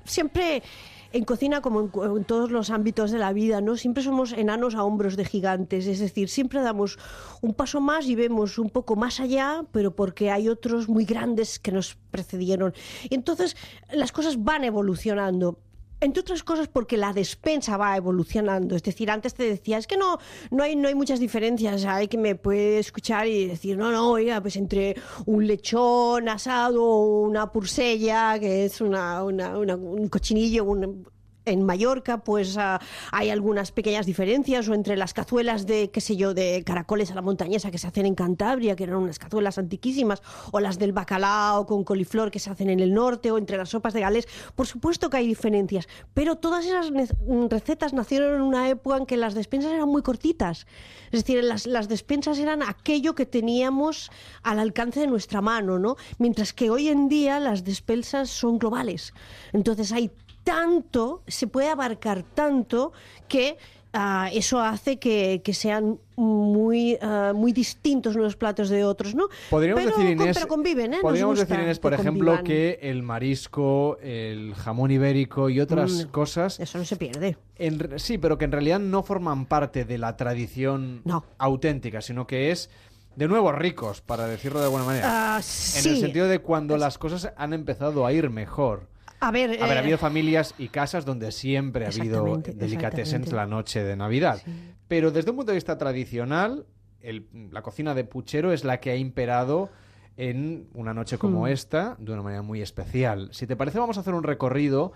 [SPEAKER 72] siempre en cocina, como en, en todos los ámbitos de la vida, ¿no? Siempre somos enanos a hombros de gigantes. Es decir, siempre damos un paso más y vemos un poco más allá, pero porque hay otros muy grandes que nos precedieron. Y entonces las cosas van evolucionando. Entre otras cosas porque la despensa va evolucionando. Es decir, antes te decía, es que no, no, hay, no hay muchas diferencias. Hay que me puede escuchar y decir, no, no, oiga, pues entre un lechón asado una pursella, que es una, una- una- un cochinillo, un- en Mallorca, pues ah, hay algunas pequeñas diferencias, o entre las cazuelas de, qué sé yo, de caracoles a la montañesa que se hacen en Cantabria, que eran unas cazuelas antiquísimas, o las del bacalao con coliflor que se hacen en el norte, o entre las sopas de galés. Por supuesto que hay diferencias, pero todas esas recetas nacieron en una época en que las despensas eran muy cortitas. Es decir, las, las despensas eran aquello que teníamos al alcance de nuestra mano, ¿no? Mientras que hoy en día las despensas son globales. Entonces hay tanto, se puede abarcar tanto que ah, eso hace que, que sean muy, ah, muy distintos unos platos de otros, ¿no?
[SPEAKER 2] Podríamos
[SPEAKER 72] pero,
[SPEAKER 2] decir,
[SPEAKER 72] con-
[SPEAKER 2] Inés,
[SPEAKER 72] pero conviven, ¿eh?
[SPEAKER 2] Podríamos decir, Inés, por
[SPEAKER 72] que
[SPEAKER 2] ejemplo,
[SPEAKER 72] convivan.
[SPEAKER 2] que el marisco, el jamón ibérico y otras
[SPEAKER 72] Mm,
[SPEAKER 2] cosas...
[SPEAKER 72] Eso no se pierde.
[SPEAKER 2] en sí, pero que en realidad no forman parte de la tradición auténtica, sino que es... De nuevo, ricos, para decirlo de alguna manera.
[SPEAKER 72] Ah,
[SPEAKER 2] En el
[SPEAKER 72] sí.
[SPEAKER 2] sentido de cuando las cosas han empezado a ir mejor.
[SPEAKER 72] A ver,
[SPEAKER 2] A ver,
[SPEAKER 72] eh,
[SPEAKER 2] ha habido familias y casas donde siempre ha habido
[SPEAKER 72] Exactamente,
[SPEAKER 2] delicatessen
[SPEAKER 72] exactamente.
[SPEAKER 2] la noche de Navidad. Pero desde un punto de vista tradicional, el- la cocina de puchero es la que ha imperado en una noche como
[SPEAKER 72] Hmm.
[SPEAKER 2] esta, de una manera muy especial. Si te parece, vamos a hacer un recorrido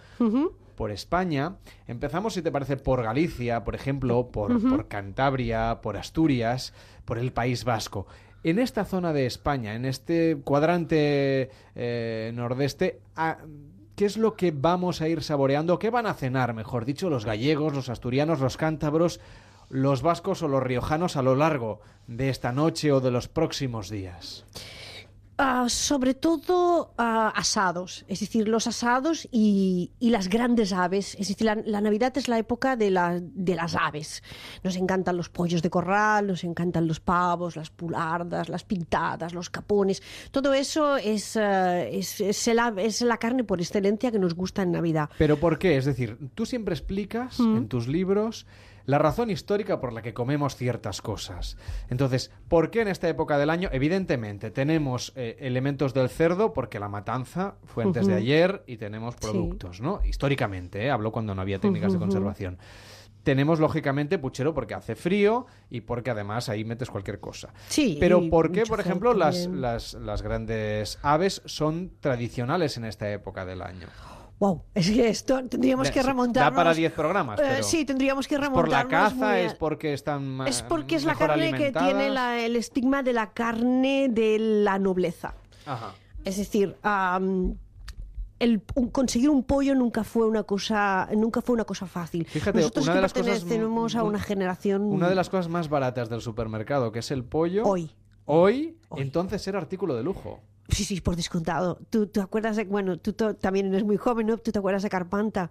[SPEAKER 2] por España. Empezamos, si te parece, por Galicia, por ejemplo, por Cantabria, por Asturias, por el País Vasco. En esta zona de España, en este cuadrante eh, nordeste, ah, ¿qué es lo que vamos a ir saboreando? ¿Qué van a cenar, mejor dicho, los gallegos, los asturianos, los cántabros, los vascos o los riojanos a lo largo de esta noche o de los próximos días?
[SPEAKER 72] Ah, sobre todo ah, asados, es decir, los asados y, y las grandes aves. Es decir, la, la Navidad es la época de, la- de las aves. Nos encantan los pollos de corral, nos encantan los pavos, las pulardas, las pintadas, los capones. Todo eso es, ah, es, es ave- es la carne por excelencia que nos gusta en Navidad.
[SPEAKER 2] ¿Pero por qué? Es decir, tú siempre explicas
[SPEAKER 72] Mm.
[SPEAKER 2] en tus libros la razón histórica por la que comemos ciertas cosas. Entonces, ¿por qué en esta época del año? Evidentemente, tenemos eh, elementos del cerdo porque la matanza fue antes de ayer y tenemos
[SPEAKER 72] Sí.
[SPEAKER 2] productos, ¿no? Históricamente, ¿eh? hablo cuando no había técnicas de conservación. Tenemos, lógicamente, puchero porque hace frío y porque además ahí metes cualquier cosa.
[SPEAKER 72] Sí,
[SPEAKER 2] Pero ¿por qué, por ejemplo, las, las, las grandes aves son tradicionales en esta época del año?
[SPEAKER 72] Wow, es que esto tendríamos que remontarnos.
[SPEAKER 2] Da para 10 programas,
[SPEAKER 72] Eh,
[SPEAKER 2] pero...
[SPEAKER 72] sí, tendríamos que
[SPEAKER 2] ¿Es
[SPEAKER 72] remontarnos.
[SPEAKER 2] por la caza?
[SPEAKER 72] a-
[SPEAKER 2] ¿Es porque están ma-
[SPEAKER 72] Es porque es la carne que tiene la- el estigma de la carne de la nobleza.
[SPEAKER 2] Ajá.
[SPEAKER 72] Es decir, am, el, un- conseguir un pollo nunca fue una cosa nunca fue una cosa fácil.
[SPEAKER 2] Fíjate,
[SPEAKER 72] Nosotros
[SPEAKER 2] una
[SPEAKER 72] que
[SPEAKER 2] de las cosas-
[SPEAKER 72] pertenecemos a una generación
[SPEAKER 2] Una de las cosas más baratas del supermercado, que es el pollo...
[SPEAKER 72] Hoy.
[SPEAKER 2] Hoy, entonces era artículo de lujo.
[SPEAKER 72] Sí, sí, por descontado. ¿Tú te acuerdas de, bueno, tú también eres muy joven, ¿no? ¿Tú te acuerdas de Carpanta?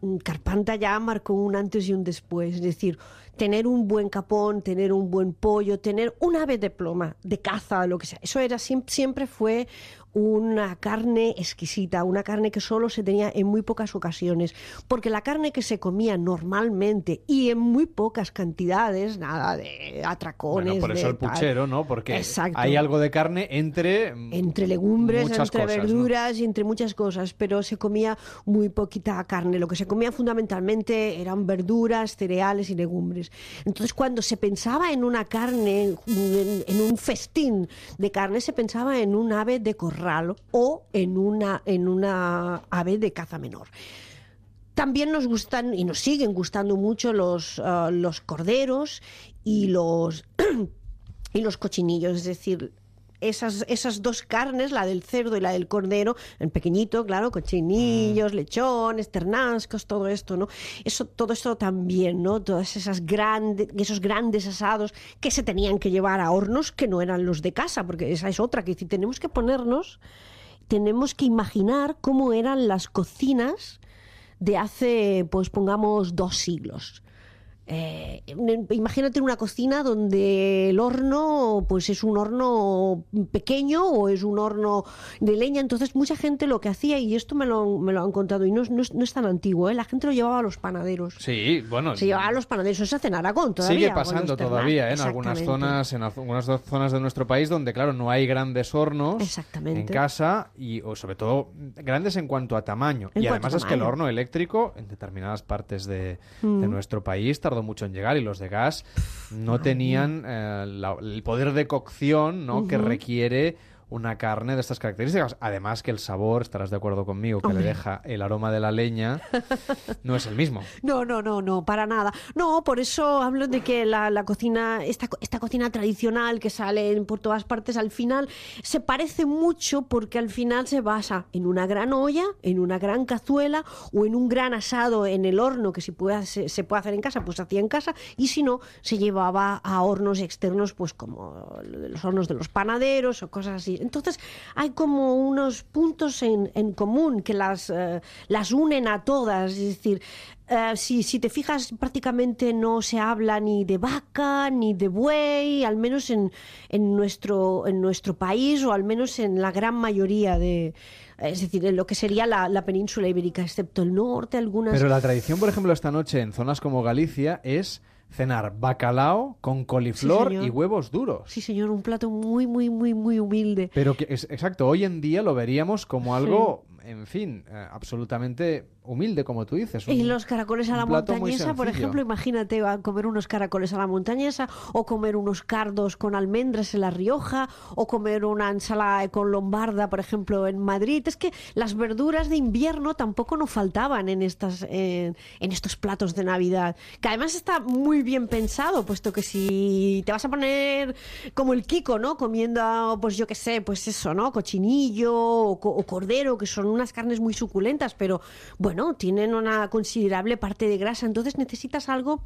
[SPEAKER 72] Mm, Carpanta ya marcó un antes y un después. Es decir, tener un buen capón, tener un buen pollo, tener un ave de ploma, de caza, lo que sea. Eso era siem- siempre fue una carne exquisita, una carne que solo se tenía en muy pocas ocasiones. Porque la carne que se comía normalmente y en muy pocas cantidades, nada de atracones.
[SPEAKER 2] Bueno, por eso
[SPEAKER 72] de
[SPEAKER 2] el
[SPEAKER 72] tal.
[SPEAKER 2] puchero, ¿no? Porque
[SPEAKER 72] Exacto.
[SPEAKER 2] hay algo de carne entre...
[SPEAKER 72] Entre legumbres, entre
[SPEAKER 2] cosas, ¿no?
[SPEAKER 72] verduras y entre muchas cosas, pero se comía muy poquita carne. Lo que se comía fundamentalmente eran verduras, cereales y legumbres. Entonces, cuando se pensaba en una carne, en, en un festín de carne, se pensaba en un ave de corral o en una, en una ave de caza menor. También nos gustan y nos siguen gustando mucho los, ah, los corderos y los, *clears throat* y los cochinillos, es decir, esas, esas dos carnes, la del cerdo y la del cordero, en pequeñito, claro, cochinillos, lechones, ternascos, todo esto, ¿no? Eso, todo esto también, ¿no? Todas esas grandes, esos grandes asados que se tenían que llevar a hornos que no eran los de casa, porque esa es otra, que si tenemos que ponernos, tenemos que imaginar cómo eran las cocinas de hace, pues pongamos, dos siglos. Eh, imagínate una cocina donde el horno pues es un horno pequeño o es un horno de leña entonces mucha gente lo que hacía y esto me lo, me lo han contado y no, es- no es, no es tan antiguo ¿eh? la gente lo llevaba a los panaderos
[SPEAKER 2] Sí, bueno...
[SPEAKER 72] se llevaba a los panaderos eso se hace en Aragón todavía
[SPEAKER 2] Sigue pasando todavía ¿eh? en algunas zonas, en algunas zonas de nuestro país donde, claro, no hay grandes hornos
[SPEAKER 72] Exactamente.
[SPEAKER 2] en casa y, o sobre todo, grandes en cuanto a tamaño.
[SPEAKER 72] En
[SPEAKER 2] y además es que el horno eléctrico en determinadas partes de,
[SPEAKER 72] Mm.
[SPEAKER 2] de nuestro país tardó mucho en llegar y los de gas no tenían eh, la- el poder de cocción ¿no? que requiere una carne de estas características. Además que el sabor, estarás de acuerdo conmigo, que
[SPEAKER 72] Hombre.
[SPEAKER 2] le deja el aroma de la leña, no es el mismo. *laughs*
[SPEAKER 72] No, no, no, no, para nada. No, por eso hablo de que la, la cocina, esta, esta cocina tradicional que sale en- por todas partes, al final se parece mucho porque al final se basa en una gran olla, en una gran cazuela o en un gran asado en el horno que si puede, se, se puede hacer en casa, pues se hacía en casa y si no, se llevaba a hornos externos, pues como los hornos de los panaderos o cosas así. Entonces hay como unos puntos en, en común que las, eh, las unen a todas, es decir, eh, si, si te fijas, prácticamente no se habla ni de vaca ni de buey, al menos en, en, nuestro, en nuestro país o al menos en la gran mayoría de. Es decir, en lo que sería la península ibérica, excepto el norte, algunas.
[SPEAKER 2] Pero la tradición, por ejemplo, esta noche en zonas como Galicia es cenar bacalao con coliflor y huevos duros.
[SPEAKER 72] Sí, señor, un plato muy, muy, muy, muy humilde.
[SPEAKER 2] Pero que es exacto, hoy en día lo veríamos como algo, en fin, eh, absolutamente humilde, como tú dices.
[SPEAKER 72] Y
[SPEAKER 2] un-
[SPEAKER 72] los caracoles a la montañesa, por ejemplo, imagínate a comer unos caracoles a la montañesa o comer unos cardos con almendras en La Rioja o comer una ensalada con lombarda, por ejemplo, en Madrid. Es que las verduras de invierno tampoco nos faltaban en, estas, en, en estos platos de Navidad, que además está muy bien pensado, puesto que si te vas a poner como el Kiko, ¿no? Comiendo, pues yo qué sé, pues eso, ¿no? Cochinillo o, o cordero, que son unas carnes muy suculentas, pero bueno, tienen una considerable parte de grasa, entonces necesitas algo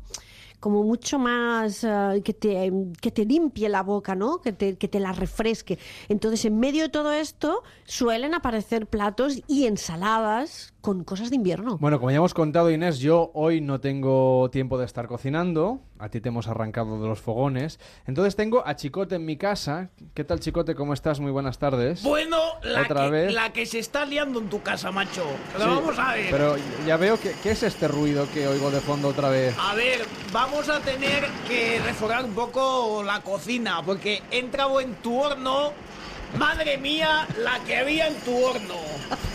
[SPEAKER 72] como mucho más eh, que, te, que te limpie la boca, ¿no? Que te, que te la refresque. Entonces, en medio de todo esto, suelen aparecer platos y ensaladas con cosas de invierno.
[SPEAKER 2] Bueno, como ya hemos contado, Inés, yo hoy no tengo tiempo de estar cocinando. A ti te hemos arrancado de los fogones. Entonces tengo a Chicote en mi casa. ¿Qué tal, Chicote? ¿Cómo estás? Muy buenas tardes.
[SPEAKER 8] Bueno, la
[SPEAKER 2] Otra
[SPEAKER 8] que,
[SPEAKER 2] vez.
[SPEAKER 8] la que se está liando en tu casa, macho. Pero
[SPEAKER 2] Sí,
[SPEAKER 8] vamos a ver.
[SPEAKER 2] Pero ya veo que... ¿Qué es este ruido que oigo de fondo otra vez?
[SPEAKER 8] A ver, vamos a tener que reforzar un poco la cocina, porque he entrado en tu horno. Madre mía, la que había en tu horno.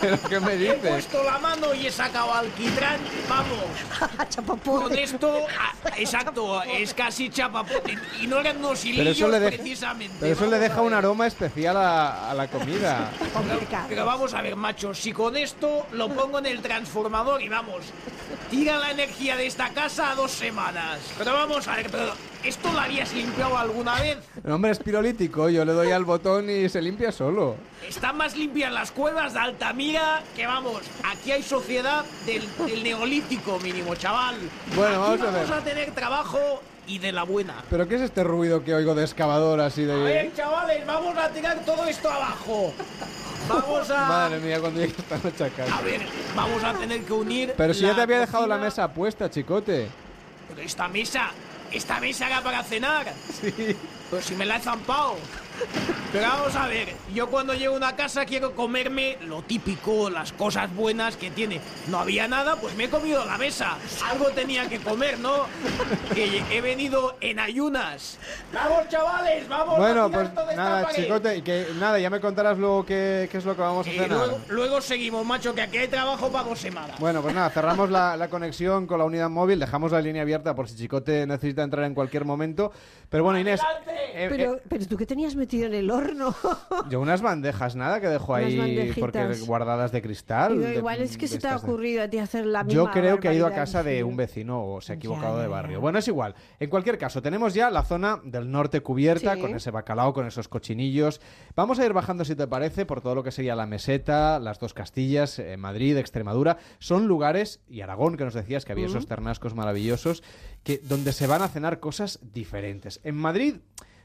[SPEAKER 2] ¿Pero *laughs* qué me
[SPEAKER 8] He
[SPEAKER 2] dices?
[SPEAKER 8] puesto la mano y he sacado alquitrán. Vamos. *laughs* Con esto, ah, *laughs* exacto, es casi chapapote. Y no eran unos
[SPEAKER 2] Pero
[SPEAKER 8] hilillos
[SPEAKER 2] deja,
[SPEAKER 8] precisamente.
[SPEAKER 2] pero eso le deja un aroma especial a, a la comida.
[SPEAKER 8] Pero vamos a ver, macho, si con esto lo pongo en el transformador y vamos, tira la energía de esta casa a dos semanas. Pero vamos a ver, pero ¿esto lo habías limpiado alguna vez?
[SPEAKER 2] El hombre es pirolítico, yo le doy al botón y se limpia solo.
[SPEAKER 8] Están más limpias las cuevas de Altamira que vamos, aquí hay sociedad del, del neolítico mínimo, chaval.
[SPEAKER 2] Bueno, vamos a ver.
[SPEAKER 8] vamos a tener trabajo y de la buena.
[SPEAKER 2] ¿Pero qué es este ruido que oigo de excavador así
[SPEAKER 8] A ver,
[SPEAKER 2] de...
[SPEAKER 8] chavales, vamos a tirar todo esto abajo. Vamos a...
[SPEAKER 2] Madre mía, cuando llegue esta noche a.
[SPEAKER 8] A ver, vamos a tener que unir.
[SPEAKER 2] Pero si ya te había dejado la mesa puesta, chicote.
[SPEAKER 8] Pero esta mesa, esta mesa era para cenar. Sí. Pero si me la he zampado. Pero vamos a ver, yo cuando llego a una casa quiero comerme lo típico, las cosas buenas que tiene. No había nada, pues me he comido la mesa. Algo tenía que comer, ¿no? Que he venido en ayunas. Vamos, chavales, vamos.
[SPEAKER 2] Bueno, pues nada, chicote, que nada, ya me contarás luego qué, qué es lo que vamos a
[SPEAKER 8] Y
[SPEAKER 2] cenar.
[SPEAKER 8] luego, luego seguimos, macho, que aquí hay trabajo para dos semanas.
[SPEAKER 2] Bueno, pues nada, cerramos la, la conexión con la unidad móvil, dejamos la línea abierta por si Chicote necesita entrar en cualquier momento. Pero bueno, Inés, eh,
[SPEAKER 72] Pero, pero tú qué tenías metido en el horno. *laughs*
[SPEAKER 2] yo unas bandejas, nada, que dejo
[SPEAKER 72] Unas
[SPEAKER 2] ahí
[SPEAKER 72] bandejitas.
[SPEAKER 2] porque guardadas de cristal.
[SPEAKER 72] Digo,
[SPEAKER 2] de-
[SPEAKER 72] igual es que se te ha
[SPEAKER 2] de-
[SPEAKER 72] ocurrido a ti hacer la misma
[SPEAKER 2] Yo creo que ha ido a casa de un vecino o se ha equivocado
[SPEAKER 72] Ya,
[SPEAKER 2] de
[SPEAKER 72] ya,
[SPEAKER 2] barrio. Bueno, es igual. En cualquier caso, tenemos ya la zona del norte cubierta
[SPEAKER 72] Sí.
[SPEAKER 2] con ese bacalao, con esos cochinillos. Vamos a ir bajando, si te parece, por todo lo que sería la meseta, las dos Castillas, eh, Madrid, Extremadura. Son lugares, y Aragón, que nos decías que había esos ternascos maravillosos, que, donde se van a cenar cosas diferentes. En Madrid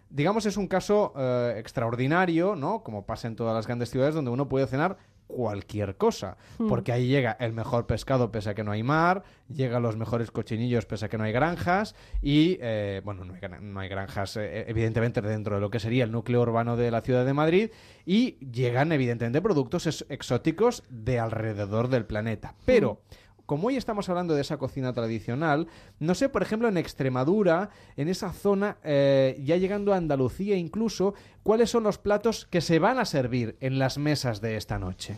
[SPEAKER 2] digamos, es un caso eh, extraordinario, ¿no? Como pasa en todas las grandes ciudades donde uno puede cenar cualquier cosa,
[SPEAKER 72] Hmm.
[SPEAKER 2] porque ahí llega el mejor pescado pese a que no hay mar, llegan los mejores cochinillos pese a que no hay granjas y, eh, bueno, no hay, no hay granjas eh, evidentemente dentro de lo que sería el núcleo urbano de la ciudad de Madrid y llegan evidentemente productos ex- exóticos de alrededor del planeta. Pero como hoy estamos hablando de esa cocina tradicional, no sé, por ejemplo, en Extremadura, en esa zona, eh, ya llegando a Andalucía incluso, cuáles son los platos que se van a servir en las mesas de esta noche.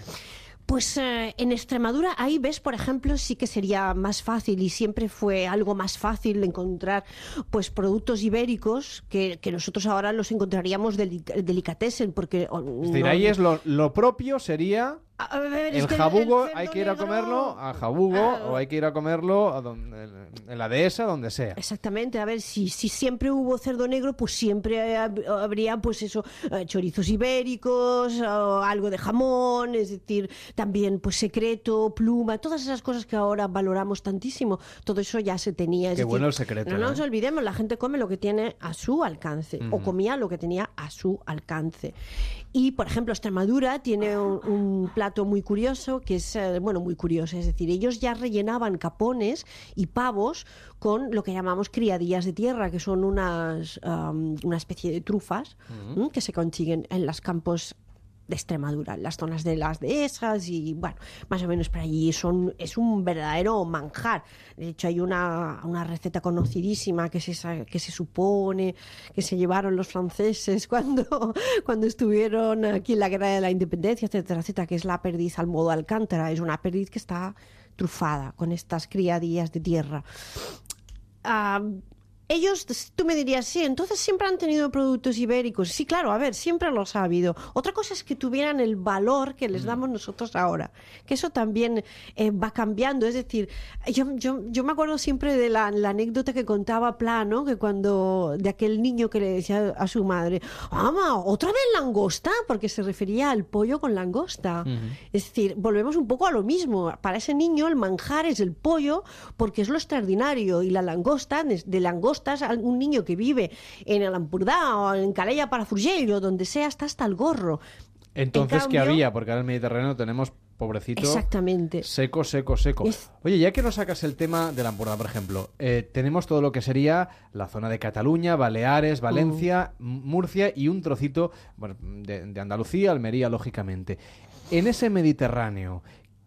[SPEAKER 72] Pues eh, en Extremadura, ahí ves, por ejemplo, sí que sería más fácil y siempre fue algo más fácil encontrar pues productos ibéricos que, que nosotros ahora los encontraríamos deli- delicatessen, porque...
[SPEAKER 2] Es decir, ahí es lo, lo propio sería
[SPEAKER 72] A ver, es
[SPEAKER 2] el
[SPEAKER 72] que
[SPEAKER 2] jabugo, hay que ir a comerlo a jabugo o hay que ir a comerlo a donde, en la dehesa, donde sea.
[SPEAKER 72] Exactamente, a ver, si, si siempre hubo cerdo negro, pues siempre hab- habría, pues eso, eh, chorizos ibéricos, o algo de jamón, es decir, también, pues secreto, pluma, todas esas cosas que ahora valoramos tantísimo, todo eso ya se tenía. es
[SPEAKER 2] Qué
[SPEAKER 72] decir,
[SPEAKER 2] bueno el secreto,
[SPEAKER 72] No nos
[SPEAKER 2] ¿eh?
[SPEAKER 72] olvidemos, la gente come lo que tiene a su alcance, o comía lo que tenía a su alcance. Y, por ejemplo, Extremadura tiene un, un plato muy curioso, que es, eh, bueno, muy curioso, es decir, ellos ya rellenaban capones y pavos con lo que llamamos criadillas de tierra, que son unas, am, una especie de trufas que se consiguen en los campos de Extremadura, las zonas de las dehesas y bueno, más o menos por allí son, es un verdadero manjar. De hecho, hay una, una receta conocidísima que se, que se supone que se llevaron los franceses *laughs* cuando, cuando estuvieron aquí en la guerra de la independencia, etcétera, etcétera, que es la perdiz al modo alcántara. Es una perdiz que está trufada con estas criadillas de tierra. Ah, ellos, tú me dirías, sí, entonces siempre han tenido productos ibéricos. Sí, claro, a ver, siempre los ha habido. Otra cosa es que tuvieran el valor que les damos nosotros ahora, que eso también eh, va cambiando. Es decir, yo, yo, yo me acuerdo siempre de la, la anécdota que contaba Plano, que cuando, de aquel niño que le decía a su madre, ¡Ama, otra vez langosta! Porque se refería al pollo con langosta. Es decir, volvemos un poco a lo mismo. Para ese niño el manjar es el pollo porque es lo extraordinario y la langosta, de, de langostas, un niño que vive en el Ampurdá o en Calella para o donde sea, está hasta el gorro.
[SPEAKER 2] Entonces, ¿qué
[SPEAKER 72] cambio-
[SPEAKER 2] había? Porque ahora en el Mediterráneo tenemos, pobrecito,
[SPEAKER 72] Exactamente.
[SPEAKER 2] seco, seco, seco. Oye, ya que nos sacas el tema de la Ampurdá, por ejemplo, eh, tenemos todo lo que sería la zona de Cataluña, Baleares, Valencia, M- Murcia y un trocito bueno, de, de Andalucía, Almería, lógicamente. En ese Mediterráneo,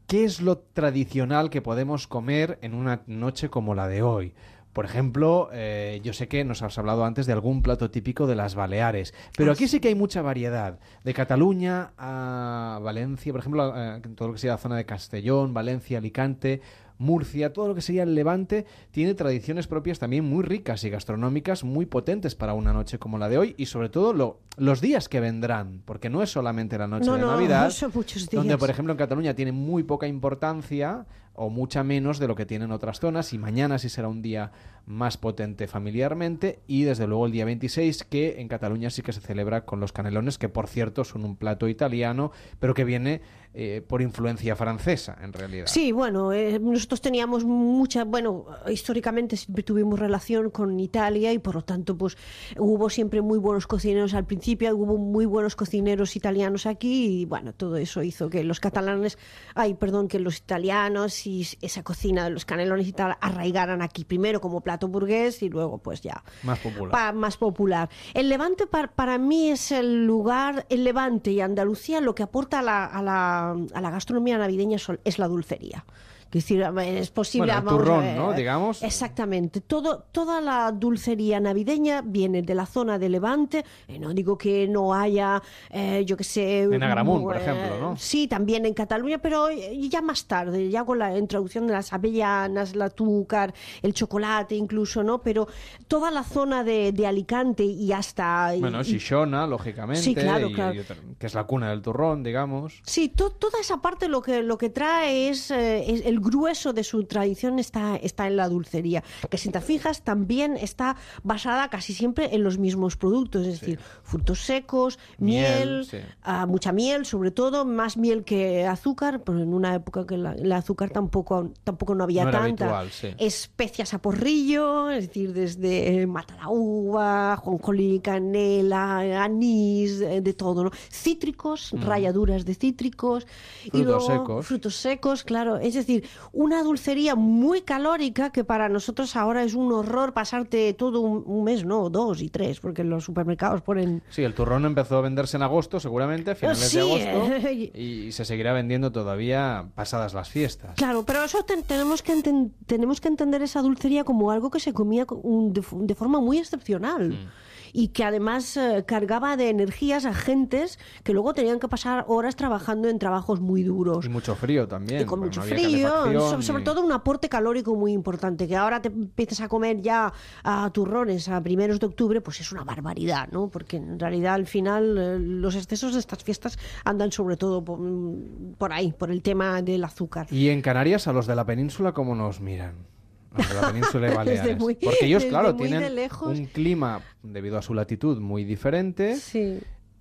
[SPEAKER 2] ¿qué es lo tradicional que podemos comer en una noche como la de hoy? Por ejemplo, eh, yo sé que nos has hablado antes de algún plato típico de las Baleares, pero aquí sí que hay mucha variedad. De Cataluña a Valencia, por ejemplo, eh, todo lo que sería la zona de Castellón, Valencia, Alicante, Murcia, todo lo que sería el Levante, tiene tradiciones propias también muy ricas y gastronómicas muy potentes para una noche como la de hoy y sobre todo lo- los días que vendrán, porque no es solamente la noche
[SPEAKER 72] No,
[SPEAKER 2] de
[SPEAKER 72] no,
[SPEAKER 2] Navidad,
[SPEAKER 72] son muchos
[SPEAKER 2] donde por ejemplo en Cataluña tiene muy poca importancia o mucha menos de lo que tienen otras zonas y mañana sí será un día más potente familiarmente y desde luego el día 26 que en Cataluña sí que se celebra con los canelones que por cierto son un plato italiano pero que viene eh, por influencia francesa en realidad.
[SPEAKER 72] Sí, bueno, eh, nosotros teníamos mucha, bueno, históricamente siempre tuvimos relación con Italia y por lo tanto, pues hubo siempre muy buenos cocineros al principio, hubo muy buenos cocineros italianos aquí y bueno, todo eso hizo que los catalanes, ay, perdón, que los italianos y esa cocina de los canelones y tal arraigaran aquí primero como plato burgués y luego pues ya
[SPEAKER 2] Más popular.
[SPEAKER 72] pa- más popular. El Levante par- para mí es el lugar, el Levante y Andalucía lo que aporta a la, a la, a la gastronomía navideña es la dulcería. Es decir, es posible...
[SPEAKER 2] Bueno, el
[SPEAKER 72] vamos
[SPEAKER 2] turrón,
[SPEAKER 72] ver,
[SPEAKER 2] ¿no? Digamos.
[SPEAKER 72] Exactamente. Todo, toda la dulcería navideña viene de la zona de Levante. Eh, no digo que no haya, eh, yo que sé...
[SPEAKER 2] En Agramunt, por
[SPEAKER 72] eh,
[SPEAKER 2] ejemplo, ¿no?
[SPEAKER 72] Sí, también en Cataluña, pero eh, ya más tarde, ya con la introducción de las avellanas, el azúcar, el chocolate incluso, ¿no? Pero toda la zona de, de Alicante y hasta...
[SPEAKER 2] Bueno,
[SPEAKER 72] y-
[SPEAKER 2] Shishona, lógicamente,
[SPEAKER 72] Sí, claro,
[SPEAKER 2] y-
[SPEAKER 72] claro.
[SPEAKER 2] que es la cuna del turrón, digamos.
[SPEAKER 72] Sí, to- toda esa parte lo que, lo que trae es, eh, es el grueso de su tradición está, está en la dulcería, que si te fijas también está basada casi siempre en los mismos productos, es decir, frutos secos, miel,
[SPEAKER 2] Miel, sí.
[SPEAKER 72] ah, mucha miel sobre todo, más miel que azúcar, pero en una época que la- el azúcar tampoco, tampoco no había
[SPEAKER 2] No
[SPEAKER 72] tanta.
[SPEAKER 2] habitual, sí.
[SPEAKER 72] Especias a porrillo, es decir, desde eh, mata la uva, jonjolí, canela, anís, eh, de todo, ¿no? Cítricos,
[SPEAKER 2] Mm.
[SPEAKER 72] rayaduras de cítricos. y
[SPEAKER 2] Frutos
[SPEAKER 72] luego
[SPEAKER 2] secos.
[SPEAKER 72] Frutos secos, claro. Es decir, una dulcería muy calórica que para nosotros ahora es un horror pasarte todo un, un mes, no, dos y tres, porque los supermercados ponen...
[SPEAKER 2] Sí, el turrón empezó a venderse en agosto, seguramente, a finales
[SPEAKER 72] Sí,
[SPEAKER 2] de agosto,
[SPEAKER 72] eh.
[SPEAKER 2] y se seguirá vendiendo todavía pasadas las fiestas.
[SPEAKER 72] Claro, pero eso ten- tenemos, que enten- tenemos que entender esa dulcería como algo que se comía de forma muy excepcional.
[SPEAKER 2] Mm.
[SPEAKER 72] Y que además eh, cargaba de energías a gentes que luego tenían que pasar horas trabajando en trabajos muy duros.
[SPEAKER 2] Y mucho frío también.
[SPEAKER 72] Y con mucho
[SPEAKER 2] no
[SPEAKER 72] frío, sobre todo un aporte calórico muy importante, que ahora te empiezas a comer ya a turrones a primeros de octubre, pues es una barbaridad, ¿no? Porque en realidad al final eh, los excesos de estas fiestas andan sobre todo por, mm, por ahí, por el tema del azúcar.
[SPEAKER 2] Y en Canarias, a los de la península, ¿cómo nos miran? De la península *laughs*
[SPEAKER 72] Desde
[SPEAKER 2] Baleares.
[SPEAKER 72] muy-
[SPEAKER 2] Porque ellos, claro,
[SPEAKER 72] de
[SPEAKER 2] tienen
[SPEAKER 72] lejos.
[SPEAKER 2] un clima, debido a su latitud, muy diferente.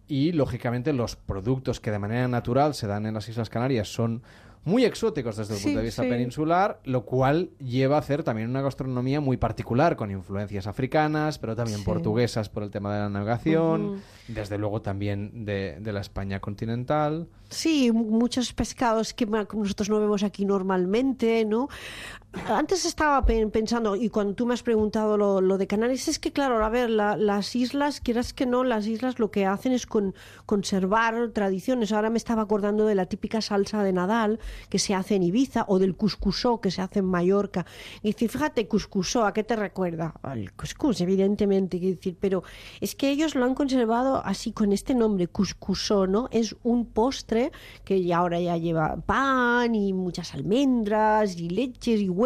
[SPEAKER 2] Y, lógicamente, los productos que de manera natural se dan en las Islas Canarias son muy exóticos desde el
[SPEAKER 72] Sí,
[SPEAKER 2] punto de vista
[SPEAKER 72] sí.
[SPEAKER 2] peninsular, lo cual lleva a hacer también una gastronomía muy particular, con influencias africanas, pero también
[SPEAKER 72] Sí.
[SPEAKER 2] portuguesas por el tema de la navegación,
[SPEAKER 72] Ujú.
[SPEAKER 2] desde luego también de, de la España continental.
[SPEAKER 72] Sí, mu- muchos pescados que nosotros no vemos aquí normalmente, ¿no? Antes estaba pe- pensando, y cuando tú me has preguntado lo, de Canarias, es que claro, a ver, la- las islas, quieras que no, las islas lo que hacen es con, conservar tradiciones. Ahora me estaba acordando de la típica salsa de Nadal que se hace en Ibiza, o del cuscusó que se hace en Mallorca. Y decir, fíjate, cuscusó, ¿a qué te recuerda? Al cuscús, evidentemente, quiero decir, pero es que ellos lo han conservado así con este nombre, cuscusó, ¿no? Es un postre que ya ahora ya lleva pan y muchas almendras y leches y huevos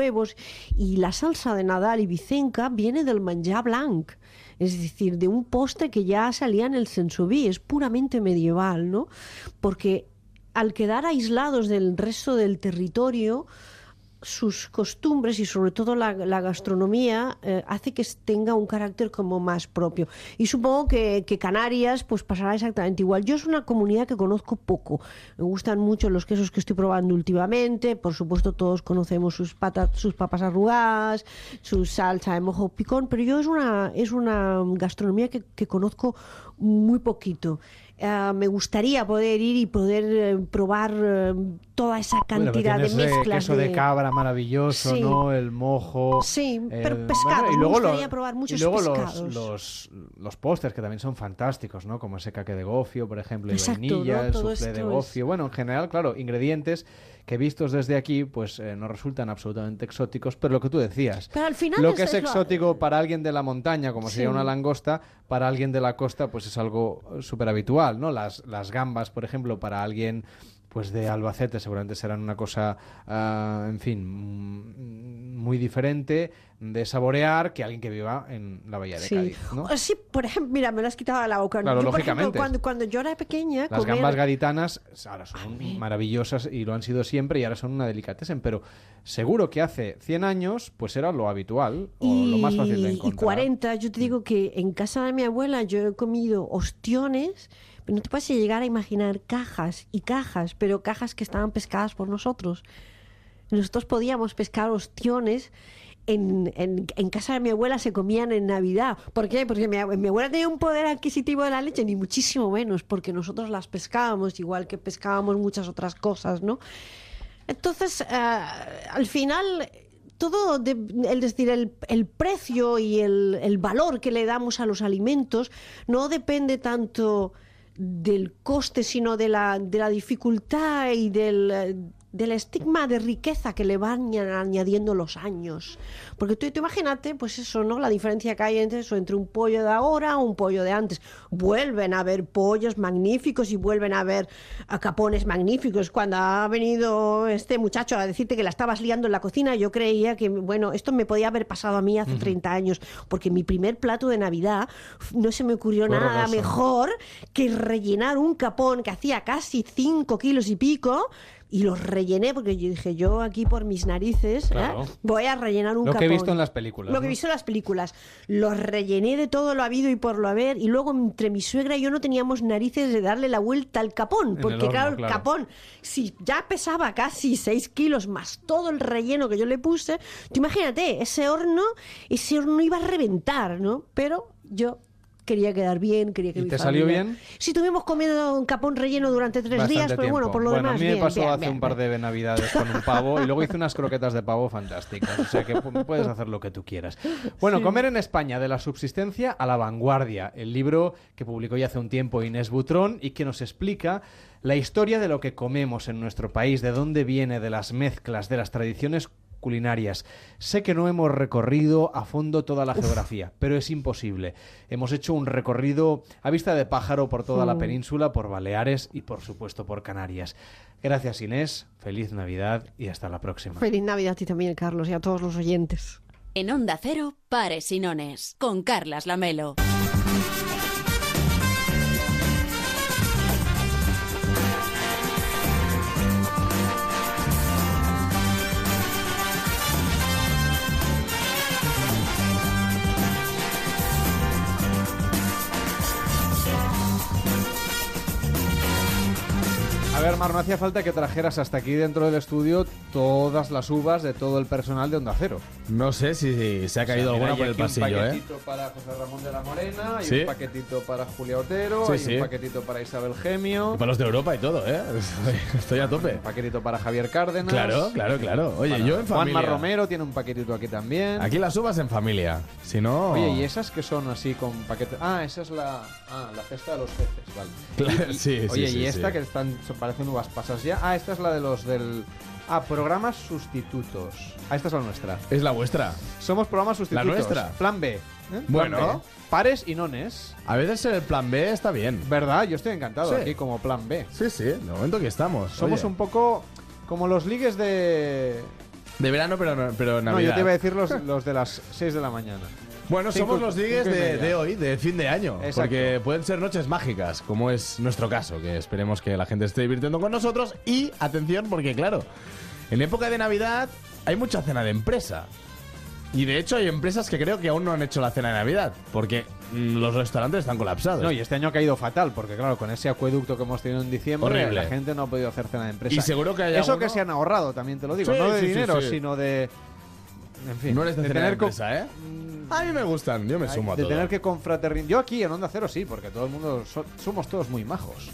[SPEAKER 72] y la salsa de Nadal y Vicenca viene del manjar blanc. Es decir, de un postre que ya salía en el sensoví, es puramente medieval, ¿no? Porque al quedar aislados del resto del territorio, sus costumbres y sobre todo la, gastronomía eh, hace que tenga un carácter como más propio. Y supongo que, Canarias pues pasará exactamente igual. Yo es una comunidad que conozco poco. Me gustan mucho los quesos que estoy probando últimamente. Por supuesto todos conocemos sus, patas, sus papas arrugadas, su salsa de mojo picón, pero yo es una, es una gastronomía que, que conozco muy poquito. Eh, me gustaría poder ir y poder eh, probar eh, toda esa
[SPEAKER 2] Bueno,
[SPEAKER 72] cantidad de
[SPEAKER 2] eh,
[SPEAKER 72] mezclas
[SPEAKER 2] queso de... cabra maravilloso,
[SPEAKER 72] Sí.
[SPEAKER 2] ¿no? El mojo.
[SPEAKER 72] Sí,
[SPEAKER 2] el-
[SPEAKER 72] pero pescados, me
[SPEAKER 2] luego
[SPEAKER 72] gustaría
[SPEAKER 2] los-
[SPEAKER 72] probar muchos
[SPEAKER 2] y luego los-
[SPEAKER 72] pescados.
[SPEAKER 2] Los, los, pósters que también son fantásticos, ¿no? Como ese caque de gofio, por ejemplo, y vainilla,
[SPEAKER 72] ¿no?
[SPEAKER 2] el soufflé de
[SPEAKER 72] es-
[SPEAKER 2] gofio. Bueno, en general, claro, ingredientes que vistos desde aquí, pues eh, no resultan absolutamente exóticos, pero lo que tú decías.
[SPEAKER 72] Pero al final
[SPEAKER 2] lo
[SPEAKER 72] es-
[SPEAKER 2] que es,
[SPEAKER 72] es lo-
[SPEAKER 2] exótico para alguien de la montaña, como sería una langosta, para alguien de la costa, pues es algo súper habitual, ¿no? Las, las gambas, por ejemplo, para alguien pues de Albacete seguramente serán una cosa, ah, en fin, mm, muy diferente de saborear que alguien que viva en la Bahía de
[SPEAKER 72] Sí.
[SPEAKER 2] Cádiz, ¿no?
[SPEAKER 72] O- sí, por ejemplo, mira, me lo has quitado de la boca.
[SPEAKER 2] Claro,
[SPEAKER 72] yo, por ejemplo,
[SPEAKER 2] lógicamente.
[SPEAKER 72] cuando, cuando yo era pequeña,
[SPEAKER 2] Las
[SPEAKER 72] comer-
[SPEAKER 2] gambas gaditanas ahora son maravillosas y lo han sido siempre y ahora son una delicatessen, pero seguro que hace 100 años pues era lo habitual o lo más fácil de
[SPEAKER 72] y
[SPEAKER 2] encontrar.
[SPEAKER 72] 40, yo te digo que en casa de mi abuela yo he comido ostiones, no te puedes llegar a imaginar cajas y cajas, pero cajas que estaban pescadas por nosotros. Nosotros podíamos pescar ostiones. En, en- en casa de mi abuela se comían en Navidad. ¿Por qué? Porque mi, ab- mi abuela tenía un poder adquisitivo de la leche, ni muchísimo menos, porque nosotros las pescábamos, igual que pescábamos muchas otras cosas, ¿no? Entonces, ah, al final, todo, es decir, el, el precio y el, el valor que le damos a los alimentos no depende tanto del coste, sino de la, de la dificultad y del, del estigma de riqueza que le van añ- añadiendo los años. Porque tú, tú imagínate, pues eso, ¿no? La diferencia que hay entre eso, entre un pollo de ahora o un pollo de antes. Vuelven a haber pollos magníficos y vuelven a haber a capones magníficos. Cuando ha venido este muchacho a decirte que la estabas liando en la cocina, yo creía que, bueno, esto me podía haber pasado a mí hace 30 años, porque mi primer plato de Navidad no se me ocurrió nada mejor que rellenar un capón que hacía casi 5 kilos y pico. Y los rellené porque yo dije, yo aquí por mis narices ¿eh? Voy a rellenar un
[SPEAKER 2] Lo que he visto en las películas,
[SPEAKER 72] Lo que he visto en las películas. Los rellené de todo lo habido y por lo haber. Y luego entre mi suegra y yo no teníamos narices de darle la vuelta al capón. Porque
[SPEAKER 2] el horno,
[SPEAKER 72] claro, el
[SPEAKER 2] claro.
[SPEAKER 72] capón, si ya pesaba casi 6 kilos más todo el relleno que yo le puse, tú imagínate, ese horno, ese horno iba a reventar, ¿no? Pero yo quería quedar bien, quería que
[SPEAKER 2] ¿Y
[SPEAKER 72] mi
[SPEAKER 2] te salió bien?
[SPEAKER 72] Sí, estuvimos comiendo un capón relleno durante tres
[SPEAKER 2] Bastante
[SPEAKER 72] días, pero bueno, por lo
[SPEAKER 2] bueno,
[SPEAKER 72] demás
[SPEAKER 2] a mí me
[SPEAKER 72] bien,
[SPEAKER 2] pasó
[SPEAKER 72] bien,
[SPEAKER 2] hace
[SPEAKER 72] bien,
[SPEAKER 2] un par de navidades con un pavo y luego hice unas croquetas de pavo fantásticas. O sea que pu- puedes hacer lo que tú quieras. Bueno,
[SPEAKER 72] Sí.
[SPEAKER 2] comer en España de la subsistencia a la vanguardia. El libro que publicó ya hace un tiempo Inés Butrón y que nos explica la historia de lo que comemos en nuestro país, de dónde viene, de las mezclas, de las tradiciones culinarias. Sé que no hemos recorrido a fondo toda la geografía, pero es imposible. Hemos hecho un recorrido a vista de pájaro por toda la
[SPEAKER 72] Mm.
[SPEAKER 2] península, por Baleares y por supuesto por Canarias. Gracias Inés, feliz Navidad y hasta la próxima.
[SPEAKER 72] Feliz Navidad a ti también, Carlos, y a todos los oyentes.
[SPEAKER 9] En Onda Cero, Pares y Nones, con Carlas Lamelo.
[SPEAKER 2] A ver, Mar, no hacía falta que trajeras hasta aquí dentro del estudio todas las uvas de todo el personal de Onda Cero.
[SPEAKER 35] No sé si se ha caído
[SPEAKER 2] O sea, mira,
[SPEAKER 35] alguna
[SPEAKER 2] hay
[SPEAKER 35] por el pasillo,
[SPEAKER 2] Un
[SPEAKER 35] ¿eh?
[SPEAKER 2] paquetito para José Ramón de la Morena, hay
[SPEAKER 35] Sí.
[SPEAKER 2] un paquetito para Julia Otero,
[SPEAKER 35] Sí,
[SPEAKER 2] hay
[SPEAKER 35] sí.
[SPEAKER 2] un paquetito para Isabel Gemio,
[SPEAKER 35] Y para los de Europa y todo, ¿eh? *laughs* Estoy, estoy a tope.
[SPEAKER 2] un paquetito para Javier Cárdenas.
[SPEAKER 35] Claro, claro, claro. Oye,
[SPEAKER 2] para
[SPEAKER 35] yo en
[SPEAKER 2] Juanma
[SPEAKER 35] familia.
[SPEAKER 2] Romero tiene un paquetito aquí también.
[SPEAKER 35] Aquí las uvas en familia. Si no.
[SPEAKER 2] Oye, ¿y esas que son así con paquetes? Ah, esa es la, ah, la cesta de los peces, vale.
[SPEAKER 35] Claro,
[SPEAKER 2] Y- y- *laughs*
[SPEAKER 35] sí, sí,
[SPEAKER 2] Oye, ¿y esta que están, son- parecen uvas pasas ya? Ah, esta es la de los del... Ah, programas sustitutos. Ah, esta es la nuestra.
[SPEAKER 35] Es la vuestra.
[SPEAKER 2] Somos programas sustitutos.
[SPEAKER 35] nuestra.
[SPEAKER 2] Plan B. ¿eh?
[SPEAKER 35] Bueno.
[SPEAKER 2] Plan B. Pares y nones.
[SPEAKER 35] A veces el plan B está bien.
[SPEAKER 2] ¿Verdad? Yo estoy encantado
[SPEAKER 35] Sí.
[SPEAKER 2] aquí como plan B.
[SPEAKER 35] Sí, sí, de momento que estamos.
[SPEAKER 2] Somos
[SPEAKER 35] Oye,
[SPEAKER 2] un poco como los ligues de...
[SPEAKER 35] De verano, pero, no- pero.
[SPEAKER 2] No, yo te iba a decir los, *laughs* los de las 6 de la mañana.
[SPEAKER 35] Bueno,
[SPEAKER 2] Cinco-
[SPEAKER 35] somos los
[SPEAKER 2] y
[SPEAKER 35] de, hoy, de fin de año.
[SPEAKER 2] Exacto.
[SPEAKER 35] Porque pueden ser noches mágicas, como es nuestro caso, que esperemos que la gente esté divirtiendo con nosotros. Y atención, porque claro, en época de Navidad hay mucha cena de empresa. Y de hecho hay empresas que creo que aún no han hecho la cena de Navidad, porque mm, los restaurantes están colapsados.
[SPEAKER 2] No, y este año ha caído fatal, porque claro, con ese acueducto que hemos tenido en diciembre,
[SPEAKER 35] Horrible.
[SPEAKER 2] la gente no ha podido hacer cena de empresa.
[SPEAKER 35] Y seguro que hay
[SPEAKER 2] Eso
[SPEAKER 35] alguno-
[SPEAKER 2] que se han ahorrado, también te lo digo.
[SPEAKER 35] Sí,
[SPEAKER 2] no de
[SPEAKER 35] sí,
[SPEAKER 2] dinero,
[SPEAKER 35] sí.
[SPEAKER 2] sino de... En fin,
[SPEAKER 35] no eres de,
[SPEAKER 2] tener
[SPEAKER 35] empresa, ¿eh? A mí me gustan, yo me
[SPEAKER 2] Ay,
[SPEAKER 35] sumo a
[SPEAKER 2] de
[SPEAKER 35] todo.
[SPEAKER 2] tener que confraternizar. Yo aquí en Onda Cero sí, porque todo el mundo so- somos todos muy majos.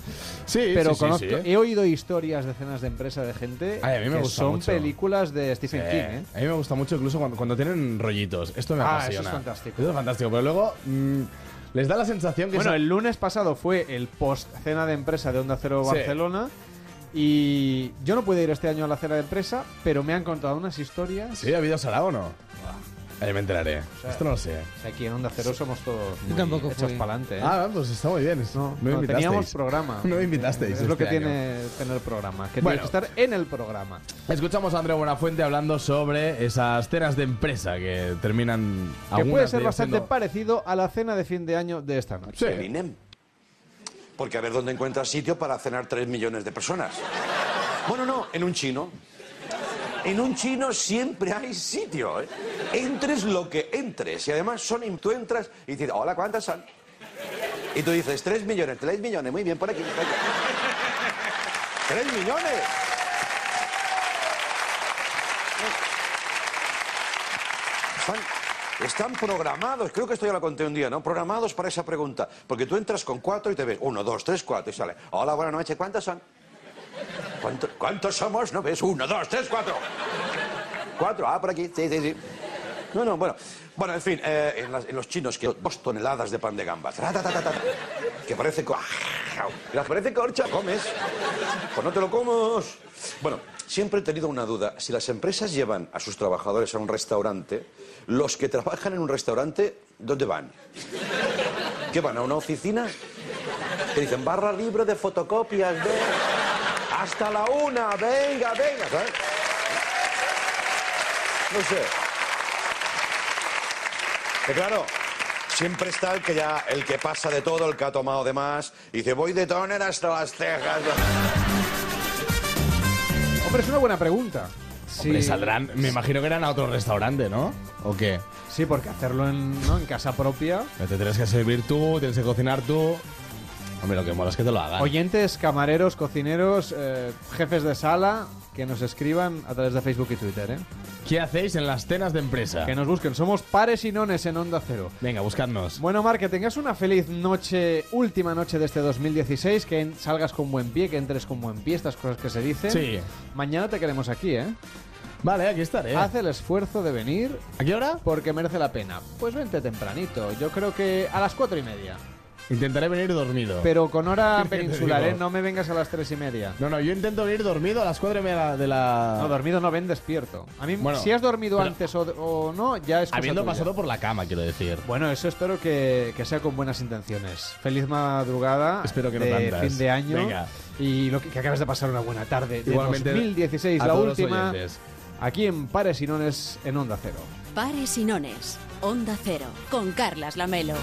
[SPEAKER 35] Sí,
[SPEAKER 2] pero
[SPEAKER 35] sí, sí,
[SPEAKER 2] conozco,
[SPEAKER 35] sí.
[SPEAKER 2] he oído historias de cenas de empresa de gente
[SPEAKER 35] Ay, a mí me
[SPEAKER 2] que
[SPEAKER 35] gusta
[SPEAKER 2] son
[SPEAKER 35] mucho.
[SPEAKER 2] películas de Stephen
[SPEAKER 35] Sí,
[SPEAKER 2] King, ¿eh?
[SPEAKER 35] A mí me gusta mucho incluso cuando, cuando tienen rollitos. Esto me
[SPEAKER 2] Ah, eso
[SPEAKER 35] apasiona.
[SPEAKER 2] es fantástico.
[SPEAKER 35] Esto es fantástico. Pero luego mm, les da la sensación que...
[SPEAKER 2] Bueno, el lunes pasado fue el post cena de empresa de Onda Cero
[SPEAKER 35] Sí.
[SPEAKER 2] Barcelona. Y yo no pude ir este año a la cena de empresa, pero me han contado unas historias.
[SPEAKER 35] ¿Sí? ¿Ha habido sarao o no? Ahí me enteraré.
[SPEAKER 2] sea,
[SPEAKER 35] Esto no lo sé.
[SPEAKER 2] O sea, aquí en Onda Cero somos todos muy
[SPEAKER 35] tampoco
[SPEAKER 2] hechos
[SPEAKER 35] fui.
[SPEAKER 2] para adelante.
[SPEAKER 35] Ah, pues está muy bien. No,
[SPEAKER 2] teníamos programa. *laughs*
[SPEAKER 35] No me invitasteis.
[SPEAKER 2] Es lo que
[SPEAKER 35] este año.
[SPEAKER 2] tiene tener programa, que
[SPEAKER 35] Bueno.
[SPEAKER 2] tienes que estar en el programa.
[SPEAKER 35] Escuchamos a Andrea Buenafuente hablando sobre esas cenas de empresa que terminan
[SPEAKER 2] Que puede
[SPEAKER 35] de
[SPEAKER 2] ser bastante
[SPEAKER 35] siendo-
[SPEAKER 2] parecido a la cena de fin de año de esta noche.
[SPEAKER 73] INEM. Porque a ver dónde encuentras sitio para cenar 3 millones de personas. Bueno, no, en un chino. En un chino siempre hay sitio. ¿eh? Entres lo que entres. Y además son, tú entras y dices, hola, ¿cuántas son? Y tú dices, 3 millones, 3 millones, muy bien, por aquí. por aquí. *laughs* ¡Tres millones! Están, están programados, creo que esto ya lo conté un día, ¿no? Programados para esa pregunta. Porque tú entras con cuatro y te ves uno, dos, tres, cuatro y sale. Hola, buenas noches, ¿cuántos son? ¿Cuánto- ¿Cuántos somos? No ves, uno, dos, tres, cuatro. Cuatro, ah, por aquí, sí, sí, sí. No, no, bueno. Bueno, en fin, eh, en, los chinos que dos toneladas de pan de gamba. Tra, ta, ta, ta, ta, que parece... que parece corcha. ¿Comes? Pues no te lo comes. Bueno, siempre he tenido una duda. Si las empresas llevan a sus trabajadores a un restaurante, los que trabajan en un restaurante, ¿dónde van? ¿Qué van? ¿A una oficina? Que dicen, barra libre de fotocopias de... Hasta la una, venga, venga. No sé. Que claro, siempre está el que ya, el que pasa de todo, el que ha tomado de más, y dice, voy de tóner hasta las cejas.
[SPEAKER 2] Hombre, es una buena pregunta.
[SPEAKER 35] Hombre,
[SPEAKER 2] Sí.
[SPEAKER 35] saldrán, me imagino que eran a otro restaurante, ¿no? ¿O qué?
[SPEAKER 2] Sí, porque hacerlo en, ¿no? en casa propia.
[SPEAKER 35] Que Te tienes que servir tú, tienes que cocinar tú. Hombre, lo que mola es que te lo hagan.
[SPEAKER 2] Oyentes, camareros, cocineros, eh, jefes de sala, que nos escriban a través de Facebook y Twitter, ¿eh?
[SPEAKER 74] ¿Qué hacéis en las cenas de empresa?
[SPEAKER 2] Que nos busquen, somos pares y nones en Onda Cero.
[SPEAKER 74] Venga, buscadnos.
[SPEAKER 2] Bueno, Mar, que tengas una feliz noche, última noche de este 2016, que salgas con buen pie, que entres con buen pie, estas cosas que se dicen.
[SPEAKER 74] Sí.
[SPEAKER 2] Mañana te queremos aquí, ¿eh?
[SPEAKER 74] Vale, aquí estaré.
[SPEAKER 2] Haz el esfuerzo de venir.
[SPEAKER 74] ¿A qué hora?
[SPEAKER 2] Porque merece la pena. Pues vente tempranito, yo creo que a las cuatro y media.
[SPEAKER 74] Intentaré venir dormido.
[SPEAKER 2] Pero con hora *laughs*
[SPEAKER 74] ¿Qué te
[SPEAKER 2] peninsular? ¿eh? No me vengas a las tres y media.
[SPEAKER 74] No, no, yo intento venir dormido a las cuatro y media de la...
[SPEAKER 2] No, dormido no, ven despierto. A mí,
[SPEAKER 74] Bueno,
[SPEAKER 2] si has dormido
[SPEAKER 74] pero-
[SPEAKER 2] antes o, o no, ya es cosa
[SPEAKER 74] Habiendo
[SPEAKER 2] tuya.
[SPEAKER 74] pasado por la cama, quiero decir.
[SPEAKER 2] Bueno, eso espero que, que sea con buenas intenciones. Feliz madrugada
[SPEAKER 74] Espero que no
[SPEAKER 2] de
[SPEAKER 74] tantas.
[SPEAKER 2] fin de año.
[SPEAKER 74] Venga.
[SPEAKER 2] Y lo que, que acabes de pasar una buena tarde. De
[SPEAKER 74] Igualmente
[SPEAKER 2] 2016,
[SPEAKER 74] a
[SPEAKER 2] la última.
[SPEAKER 74] oyentes.
[SPEAKER 2] Aquí en Pares y Nones en Onda Cero.
[SPEAKER 9] Pares y nones. Onda Cero. Con Carlas Lamelo.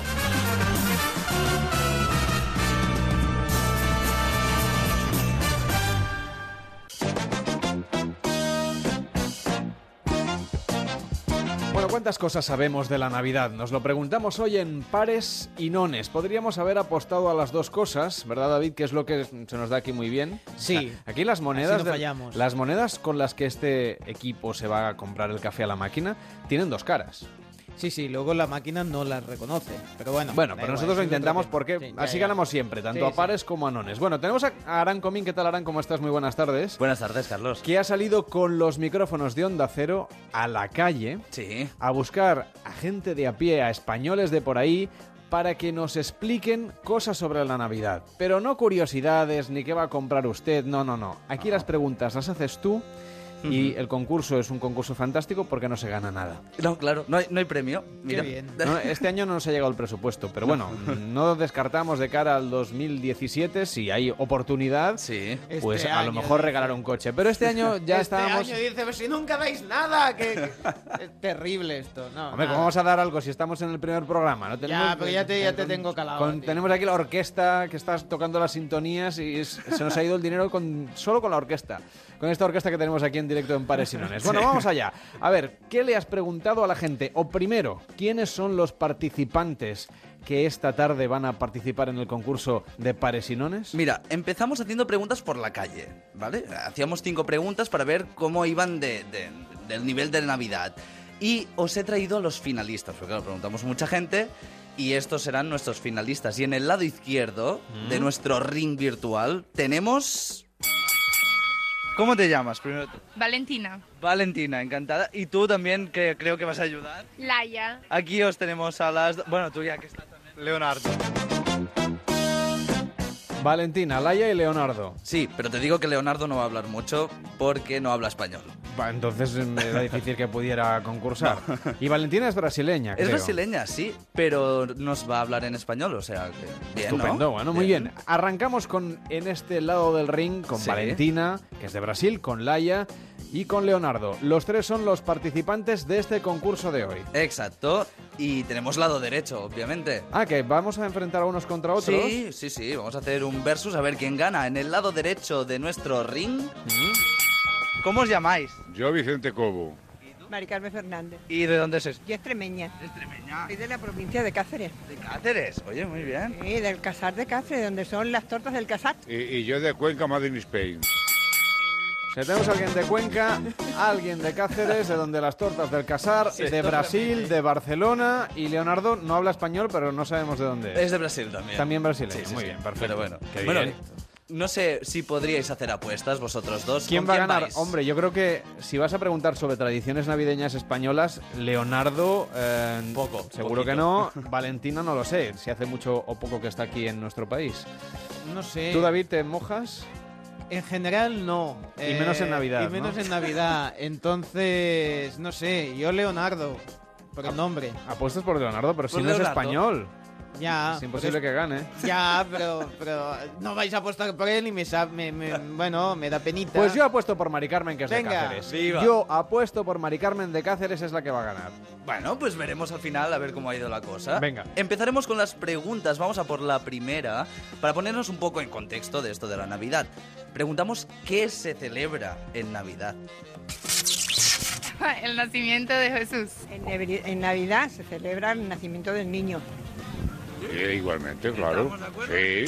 [SPEAKER 2] Bueno, ¿cuántas cosas sabemos de la Navidad? Nos lo preguntamos hoy en Pares y Nones. Podríamos haber apostado a las dos cosas, ¿verdad, David? Que es lo que se nos da aquí muy bien.
[SPEAKER 75] Sí.
[SPEAKER 2] Aquí las monedas,
[SPEAKER 75] no
[SPEAKER 2] de-
[SPEAKER 75] fallamos.
[SPEAKER 2] las monedas con las que este equipo se va a comprar el café a la máquina tienen dos caras.
[SPEAKER 75] Sí, sí, luego la máquina no las reconoce. Pero bueno.
[SPEAKER 2] Bueno, pero
[SPEAKER 75] igual,
[SPEAKER 2] nosotros lo intentamos porque
[SPEAKER 75] Sí, ya,
[SPEAKER 2] así
[SPEAKER 75] ya.
[SPEAKER 2] ganamos siempre, tanto
[SPEAKER 75] Sí,
[SPEAKER 2] a
[SPEAKER 75] sí.
[SPEAKER 2] pares como a nones. Bueno, tenemos a Aran Comín. ¿Qué tal, Aran? ¿Cómo estás? Muy buenas tardes.
[SPEAKER 76] Buenas tardes, Carlos.
[SPEAKER 2] Que ha salido con los micrófonos de Onda Cero a la calle
[SPEAKER 76] Sí.
[SPEAKER 2] a buscar a gente de a pie, a españoles de por ahí, para que nos expliquen cosas sobre la Navidad. Pero no curiosidades, ni qué va a comprar usted, no, no, no. Aquí las preguntas las haces tú y el concurso es un concurso fantástico porque no se gana nada.
[SPEAKER 76] No, claro, no hay, no hay premio. Mira. *laughs*
[SPEAKER 2] No, este año no nos ha llegado el presupuesto, pero bueno, no descartamos de cara al 2017, si hay oportunidad, pues
[SPEAKER 75] Este
[SPEAKER 2] a lo mejor regalar un coche. Pero este año ya
[SPEAKER 75] este
[SPEAKER 2] estábamos...
[SPEAKER 75] año dice, "Pero si nunca dais nada, que, que- *laughs* es terrible esto. No,
[SPEAKER 2] Hombre,
[SPEAKER 75] nada.
[SPEAKER 2] ¿cómo vamos a dar algo si estamos en el primer programa? No
[SPEAKER 75] Ya, pero ya te, ya te tengo calado.
[SPEAKER 2] Con- tenemos aquí la orquesta que está tocando las sintonías y es- se nos ha ido el dinero con, solo con la orquesta. Con esta orquesta que tenemos aquí en directo en Pares y Nones. Bueno, vamos allá. A ver, ¿qué le has preguntado a la gente? O primero, ¿quiénes son los participantes que esta tarde van a participar en el concurso de Pares y Nones?
[SPEAKER 76] Mira, empezamos haciendo preguntas por la calle, ¿vale? Hacíamos cinco preguntas para ver cómo iban de, de- del nivel de Navidad. Y os he traído a los finalistas, porque claro, preguntamos a mucha gente y estos serán nuestros finalistas. Y en el lado izquierdo de
[SPEAKER 77] Mm.
[SPEAKER 76] nuestro ring virtual tenemos... ¿Cómo te llamas primero tú?
[SPEAKER 77] Valentina.
[SPEAKER 76] Valentina, encantada. Y tú también, que creo que vas a ayudar.
[SPEAKER 77] Laia.
[SPEAKER 76] Aquí os tenemos a las... Bueno, tú ya que estás también. Leonardo.
[SPEAKER 2] Valentina, Laia y Leonardo.
[SPEAKER 76] Sí, pero te digo que Leonardo no va a hablar mucho porque no habla español.
[SPEAKER 2] Va, entonces eh, me era difícil que pudiera concursar. *laughs* Y Valentina es brasileña,
[SPEAKER 76] Es
[SPEAKER 2] creo.
[SPEAKER 76] brasileña, sí, pero nos va a hablar en español, o sea que bien, ¿no?
[SPEAKER 2] Estupendo, bueno, muy bien. Arrancamos con en este lado del ring con
[SPEAKER 76] Sí.
[SPEAKER 2] Valentina, que es de Brasil, con Laia y con Leonardo. Los tres son los participantes de este concurso de hoy.
[SPEAKER 76] Exacto, y tenemos lado derecho, obviamente.
[SPEAKER 2] Ah, que vamos a enfrentar a unos contra otros.
[SPEAKER 76] Sí, sí, sí, vamos a hacer un versus a ver quién gana. En el lado derecho de nuestro ring... ¿Cómo os llamáis?
[SPEAKER 78] Yo, Vicente Cobo.
[SPEAKER 79] Mari Carmen Fernández.
[SPEAKER 76] ¿Y de dónde es esto?
[SPEAKER 79] Yo extremeña. ¿Extremeña? Soy de la provincia de Cáceres.
[SPEAKER 76] ¿De Cáceres? Oye, muy bien.
[SPEAKER 79] Sí, del Casar de Cáceres, donde son las tortas del Casar.
[SPEAKER 78] Y, y yo de Cuenca, Made in Spain.
[SPEAKER 2] Si tenemos a alguien de Cuenca, alguien de Cáceres, de donde las tortas del Casar,
[SPEAKER 76] Sí,
[SPEAKER 2] de Brasil, de Barcelona y Leonardo no habla español, pero no sabemos de dónde es.
[SPEAKER 76] Es de Brasil también.
[SPEAKER 2] También brasileño,
[SPEAKER 76] Sí, sí,
[SPEAKER 2] muy bien, perfecto.
[SPEAKER 76] Pero bueno,
[SPEAKER 2] Qué
[SPEAKER 76] bueno
[SPEAKER 2] bien.
[SPEAKER 76] no sé si podríais hacer apuestas vosotros dos.
[SPEAKER 2] ¿Quién
[SPEAKER 76] ¿Con
[SPEAKER 2] va a ganar?
[SPEAKER 76] vais?
[SPEAKER 2] Hombre, yo creo que si vas a preguntar sobre tradiciones navideñas españolas, Leonardo, eh,
[SPEAKER 76] Poco,
[SPEAKER 2] seguro que no. *laughs* Valentina no lo sé, si hace mucho o poco que está aquí en nuestro país.
[SPEAKER 75] No sé.
[SPEAKER 2] ¿Tú, David, te mojas?
[SPEAKER 75] En general, no.
[SPEAKER 2] Y menos en Navidad,
[SPEAKER 75] Y menos
[SPEAKER 2] ¿no?
[SPEAKER 75] en Navidad. Entonces, no sé, yo Leonardo, por el nombre.
[SPEAKER 2] Apuestas por Leonardo, pero si no es español.
[SPEAKER 75] Ya.
[SPEAKER 2] Es imposible que gane.
[SPEAKER 75] Ya, pero, pero no vais a apostar por él y me, sa- me- me- bueno, me da penita.
[SPEAKER 2] Pues yo apuesto por Mari Carmen, que es de. Cáceres.
[SPEAKER 76] Viva.
[SPEAKER 2] Yo apuesto por Mari Carmen de Cáceres, es la que va a ganar.
[SPEAKER 76] Bueno, pues veremos al final a ver cómo ha ido la cosa.
[SPEAKER 2] Venga.
[SPEAKER 76] Empezaremos con las preguntas. Vamos a por la primera para ponernos un poco en contexto de esto de la Navidad. Preguntamos qué se celebra en Navidad. *laughs*
[SPEAKER 77] El nacimiento de Jesús.
[SPEAKER 79] En Navidad se celebra el nacimiento del niño.
[SPEAKER 78] Sí, igualmente, claro. Sí.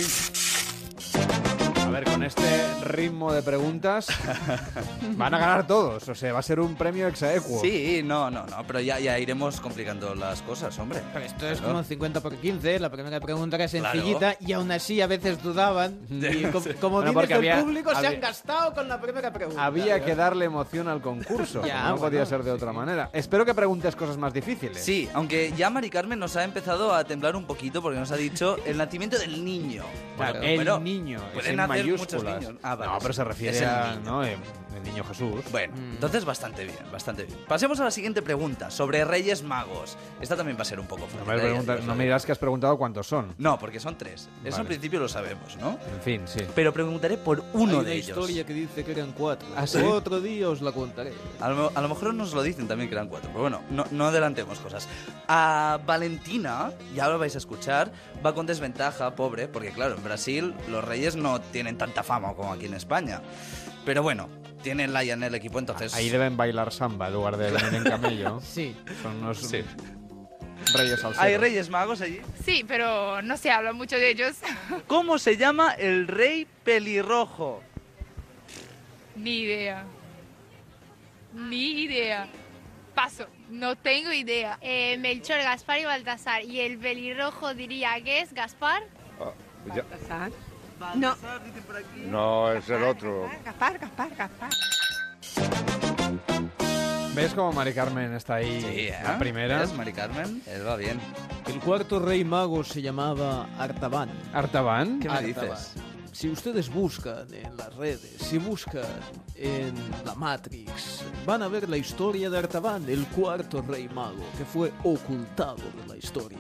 [SPEAKER 2] A ver, con este ritmo de preguntas *laughs* van a ganar todos. O sea, va a ser un premio exaequo.
[SPEAKER 76] Sí, no, no, no, pero ya, ya iremos complicando las cosas, hombre.
[SPEAKER 11] Pero esto es
[SPEAKER 76] Claro.
[SPEAKER 11] como 50 por 15, la primera pregunta que es
[SPEAKER 76] Claro.
[SPEAKER 11] sencillita y aún así a veces dudaban. *laughs* Y co- como
[SPEAKER 2] Bueno,
[SPEAKER 11] dices
[SPEAKER 2] porque
[SPEAKER 11] del
[SPEAKER 2] había-
[SPEAKER 11] público se han gastado con la primera pregunta.
[SPEAKER 2] Había que darle emoción al concurso. *laughs*
[SPEAKER 11] Ya,
[SPEAKER 2] no
[SPEAKER 11] bueno,
[SPEAKER 2] podía ser de otra manera. Espero que preguntes cosas más difíciles.
[SPEAKER 76] Sí, aunque ya Mari Carmen nos ha empezado a temblar un poquito porque nos ha dicho el nacimiento del niño.
[SPEAKER 2] Claro,
[SPEAKER 76] Bueno,
[SPEAKER 2] el
[SPEAKER 76] pero
[SPEAKER 2] niño. en
[SPEAKER 76] nacer
[SPEAKER 2] mayúsculas.
[SPEAKER 76] niños. Ah, vale,
[SPEAKER 2] no, pero se refiere a
[SPEAKER 76] niño.
[SPEAKER 2] ¿no? el, niño Jesús.
[SPEAKER 76] Bueno, entonces bastante bien, bastante bien. Pasemos a la siguiente pregunta, sobre Reyes Magos. Esta también va a ser un poco
[SPEAKER 2] No
[SPEAKER 76] fácil.
[SPEAKER 2] me,
[SPEAKER 76] ¿eh? Ya
[SPEAKER 2] no me dirás que has preguntado cuántos son.
[SPEAKER 76] No, porque son tres. Eso
[SPEAKER 2] Vale.
[SPEAKER 76] en principio lo sabemos, ¿no?
[SPEAKER 2] En fin, sí.
[SPEAKER 76] Pero preguntaré por
[SPEAKER 11] Hay
[SPEAKER 76] uno
[SPEAKER 11] una
[SPEAKER 76] de ellos.
[SPEAKER 11] historia que dice que eran cuatro.
[SPEAKER 76] ¿Ah, sí?
[SPEAKER 11] Otro día os la contaré.
[SPEAKER 76] A lo, a lo mejor nos lo dicen también que eran cuatro, pero bueno, no, no adelantemos cosas. A Valentina, ya lo vais a escuchar, va con desventaja, pobre, porque claro, en Brasil los reyes no tienen tanta fama como aquí en España. Pero bueno, tienen Laia en el equipo, entonces...
[SPEAKER 2] Ahí deben bailar samba en lugar de *laughs* venir en camello.
[SPEAKER 11] Sí.
[SPEAKER 2] Son unos
[SPEAKER 76] Sí.
[SPEAKER 2] reyes salseros.
[SPEAKER 76] ¿Hay reyes magos allí?
[SPEAKER 77] Sí, pero no se habla mucho de ellos. *laughs*
[SPEAKER 76] ¿Cómo se llama el rey pelirrojo?
[SPEAKER 77] Ni idea. Ni idea. Paso. No tengo idea.
[SPEAKER 80] Eh, Melchor, Gaspar y Baltasar. Y el pelirrojo diría que es Gaspar.
[SPEAKER 78] Ya-
[SPEAKER 79] No,
[SPEAKER 78] No, es el otro.
[SPEAKER 79] Gaspar, Gaspar, Gaspar.
[SPEAKER 2] ¿Ves cómo Mari Carmen está ahí?
[SPEAKER 76] Sí, ¿eh?
[SPEAKER 2] La primera.
[SPEAKER 76] ¿Es Mari Carmen? Él va bien.
[SPEAKER 11] El cuarto rey mago se llamaba Artaban.
[SPEAKER 2] ¿Artaban?
[SPEAKER 76] ¿Qué me
[SPEAKER 11] Artaban.
[SPEAKER 76] dices?
[SPEAKER 11] Si ustedes buscan en las redes, si buscan en la Matrix, van a ver la historia de Artaban, el cuarto rey mago, que fue ocultado de la historia.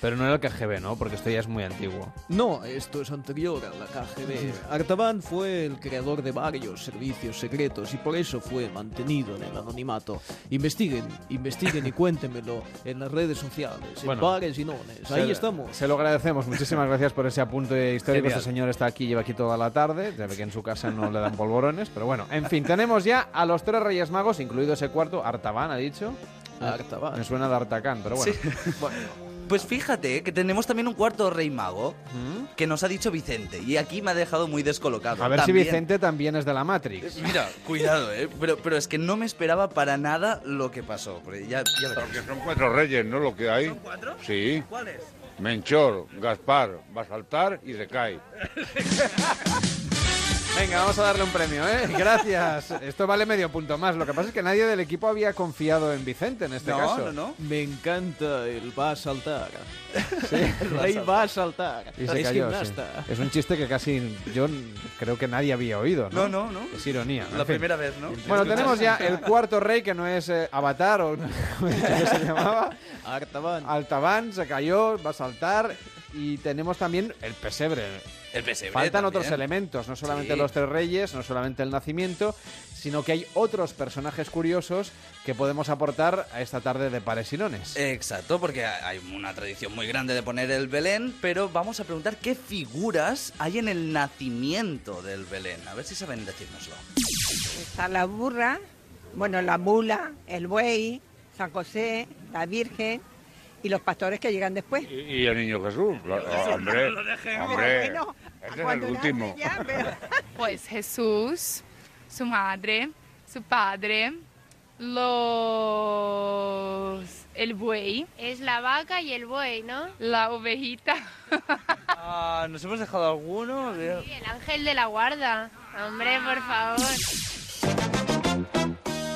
[SPEAKER 2] Pero no era el KGB, ¿no? Porque esto ya es muy antiguo.
[SPEAKER 11] No, esto es anterior a la KGB. Artaban fue el creador de varios servicios secretos y por eso fue mantenido en el anonimato. Investiguen, investiguen y *laughs* cuéntenmelo en las redes sociales,
[SPEAKER 2] Bueno,
[SPEAKER 11] en bares y nones. Ahí
[SPEAKER 2] Se-
[SPEAKER 11] estamos.
[SPEAKER 2] Se lo agradecemos. Muchísimas gracias por ese apunte histórico.
[SPEAKER 11] Genial.
[SPEAKER 2] Este señor está aquí, lleva aquí toda la tarde. Se ve que en su casa no le dan polvorones. Pero bueno, en fin, tenemos ya a los tres Reyes Magos, incluido ese cuarto, Artaban, ha dicho.
[SPEAKER 11] Artaban.
[SPEAKER 2] Me suena de Artacán, pero bueno. *laughs*
[SPEAKER 76] Pues fíjate que tenemos también un cuarto rey mago que nos ha dicho Vicente. Y aquí me ha dejado muy descolocado.
[SPEAKER 2] A ver si Vicente también es de la Matrix.
[SPEAKER 76] Mira, cuidado, ¿eh? Pero, pero es que no me esperaba para nada lo que pasó. Porque ya, ya verás.
[SPEAKER 78] Porque son cuatro reyes, ¿no? Lo que hay.
[SPEAKER 76] ¿Son cuatro?
[SPEAKER 78] Sí.
[SPEAKER 76] ¿Cuáles?
[SPEAKER 78] Menchor, Gaspar, va a saltar y se cae. *laughs*
[SPEAKER 2] Venga, vamos a darle un premio, ¿eh? *laughs* Gracias. Esto vale medio punto más. Lo que pasa es que nadie del equipo había confiado en Vicente en este
[SPEAKER 76] No,
[SPEAKER 2] caso.
[SPEAKER 76] no, no.
[SPEAKER 11] Me encanta el va a saltar.
[SPEAKER 2] Sí. *laughs*
[SPEAKER 11] El rey va a saltar.
[SPEAKER 2] Y se
[SPEAKER 11] es
[SPEAKER 2] cayó,
[SPEAKER 11] gimnasta.
[SPEAKER 2] sí. Es un chiste que casi yo creo que nadie había oído, ¿no?
[SPEAKER 76] No, no, no.
[SPEAKER 2] Es ironía.
[SPEAKER 76] La
[SPEAKER 2] en fin.
[SPEAKER 76] primera vez, ¿no?
[SPEAKER 2] Bueno, tenemos ya el *laughs* cuarto rey, que no es eh, Avatar, o ¿cómo se llamaba?
[SPEAKER 11] Artaban.
[SPEAKER 2] Altaban, se cayó, va a saltar. Y tenemos también el pesebre.
[SPEAKER 76] El pesebre
[SPEAKER 2] Faltan
[SPEAKER 76] también.
[SPEAKER 2] otros elementos, no solamente
[SPEAKER 76] Sí.
[SPEAKER 2] los tres reyes, no solamente el nacimiento, sino que hay otros personajes curiosos que podemos aportar a esta tarde de pares y nones.
[SPEAKER 76] Exacto, porque hay una tradición muy grande de poner el Belén, pero vamos a preguntar qué figuras hay en el nacimiento del Belén. A ver si saben decírnoslo.
[SPEAKER 79] Está la burra, bueno, la mula, el buey, San José, la Virgen y los pastores que llegan después.
[SPEAKER 78] Y, y el niño Jesús. claro. hombre, hombre.
[SPEAKER 79] Bueno,
[SPEAKER 78] ese es el último.
[SPEAKER 79] nace ya, *laughs* pero-
[SPEAKER 77] Pues Jesús, su madre, su padre, los... el buey,
[SPEAKER 80] Es la vaca y el buey, ¿no?
[SPEAKER 77] la ovejita. *laughs*
[SPEAKER 76] Ah, ¿Nos hemos dejado alguno?
[SPEAKER 80] Sí, el ángel de la guarda. Hombre, por favor.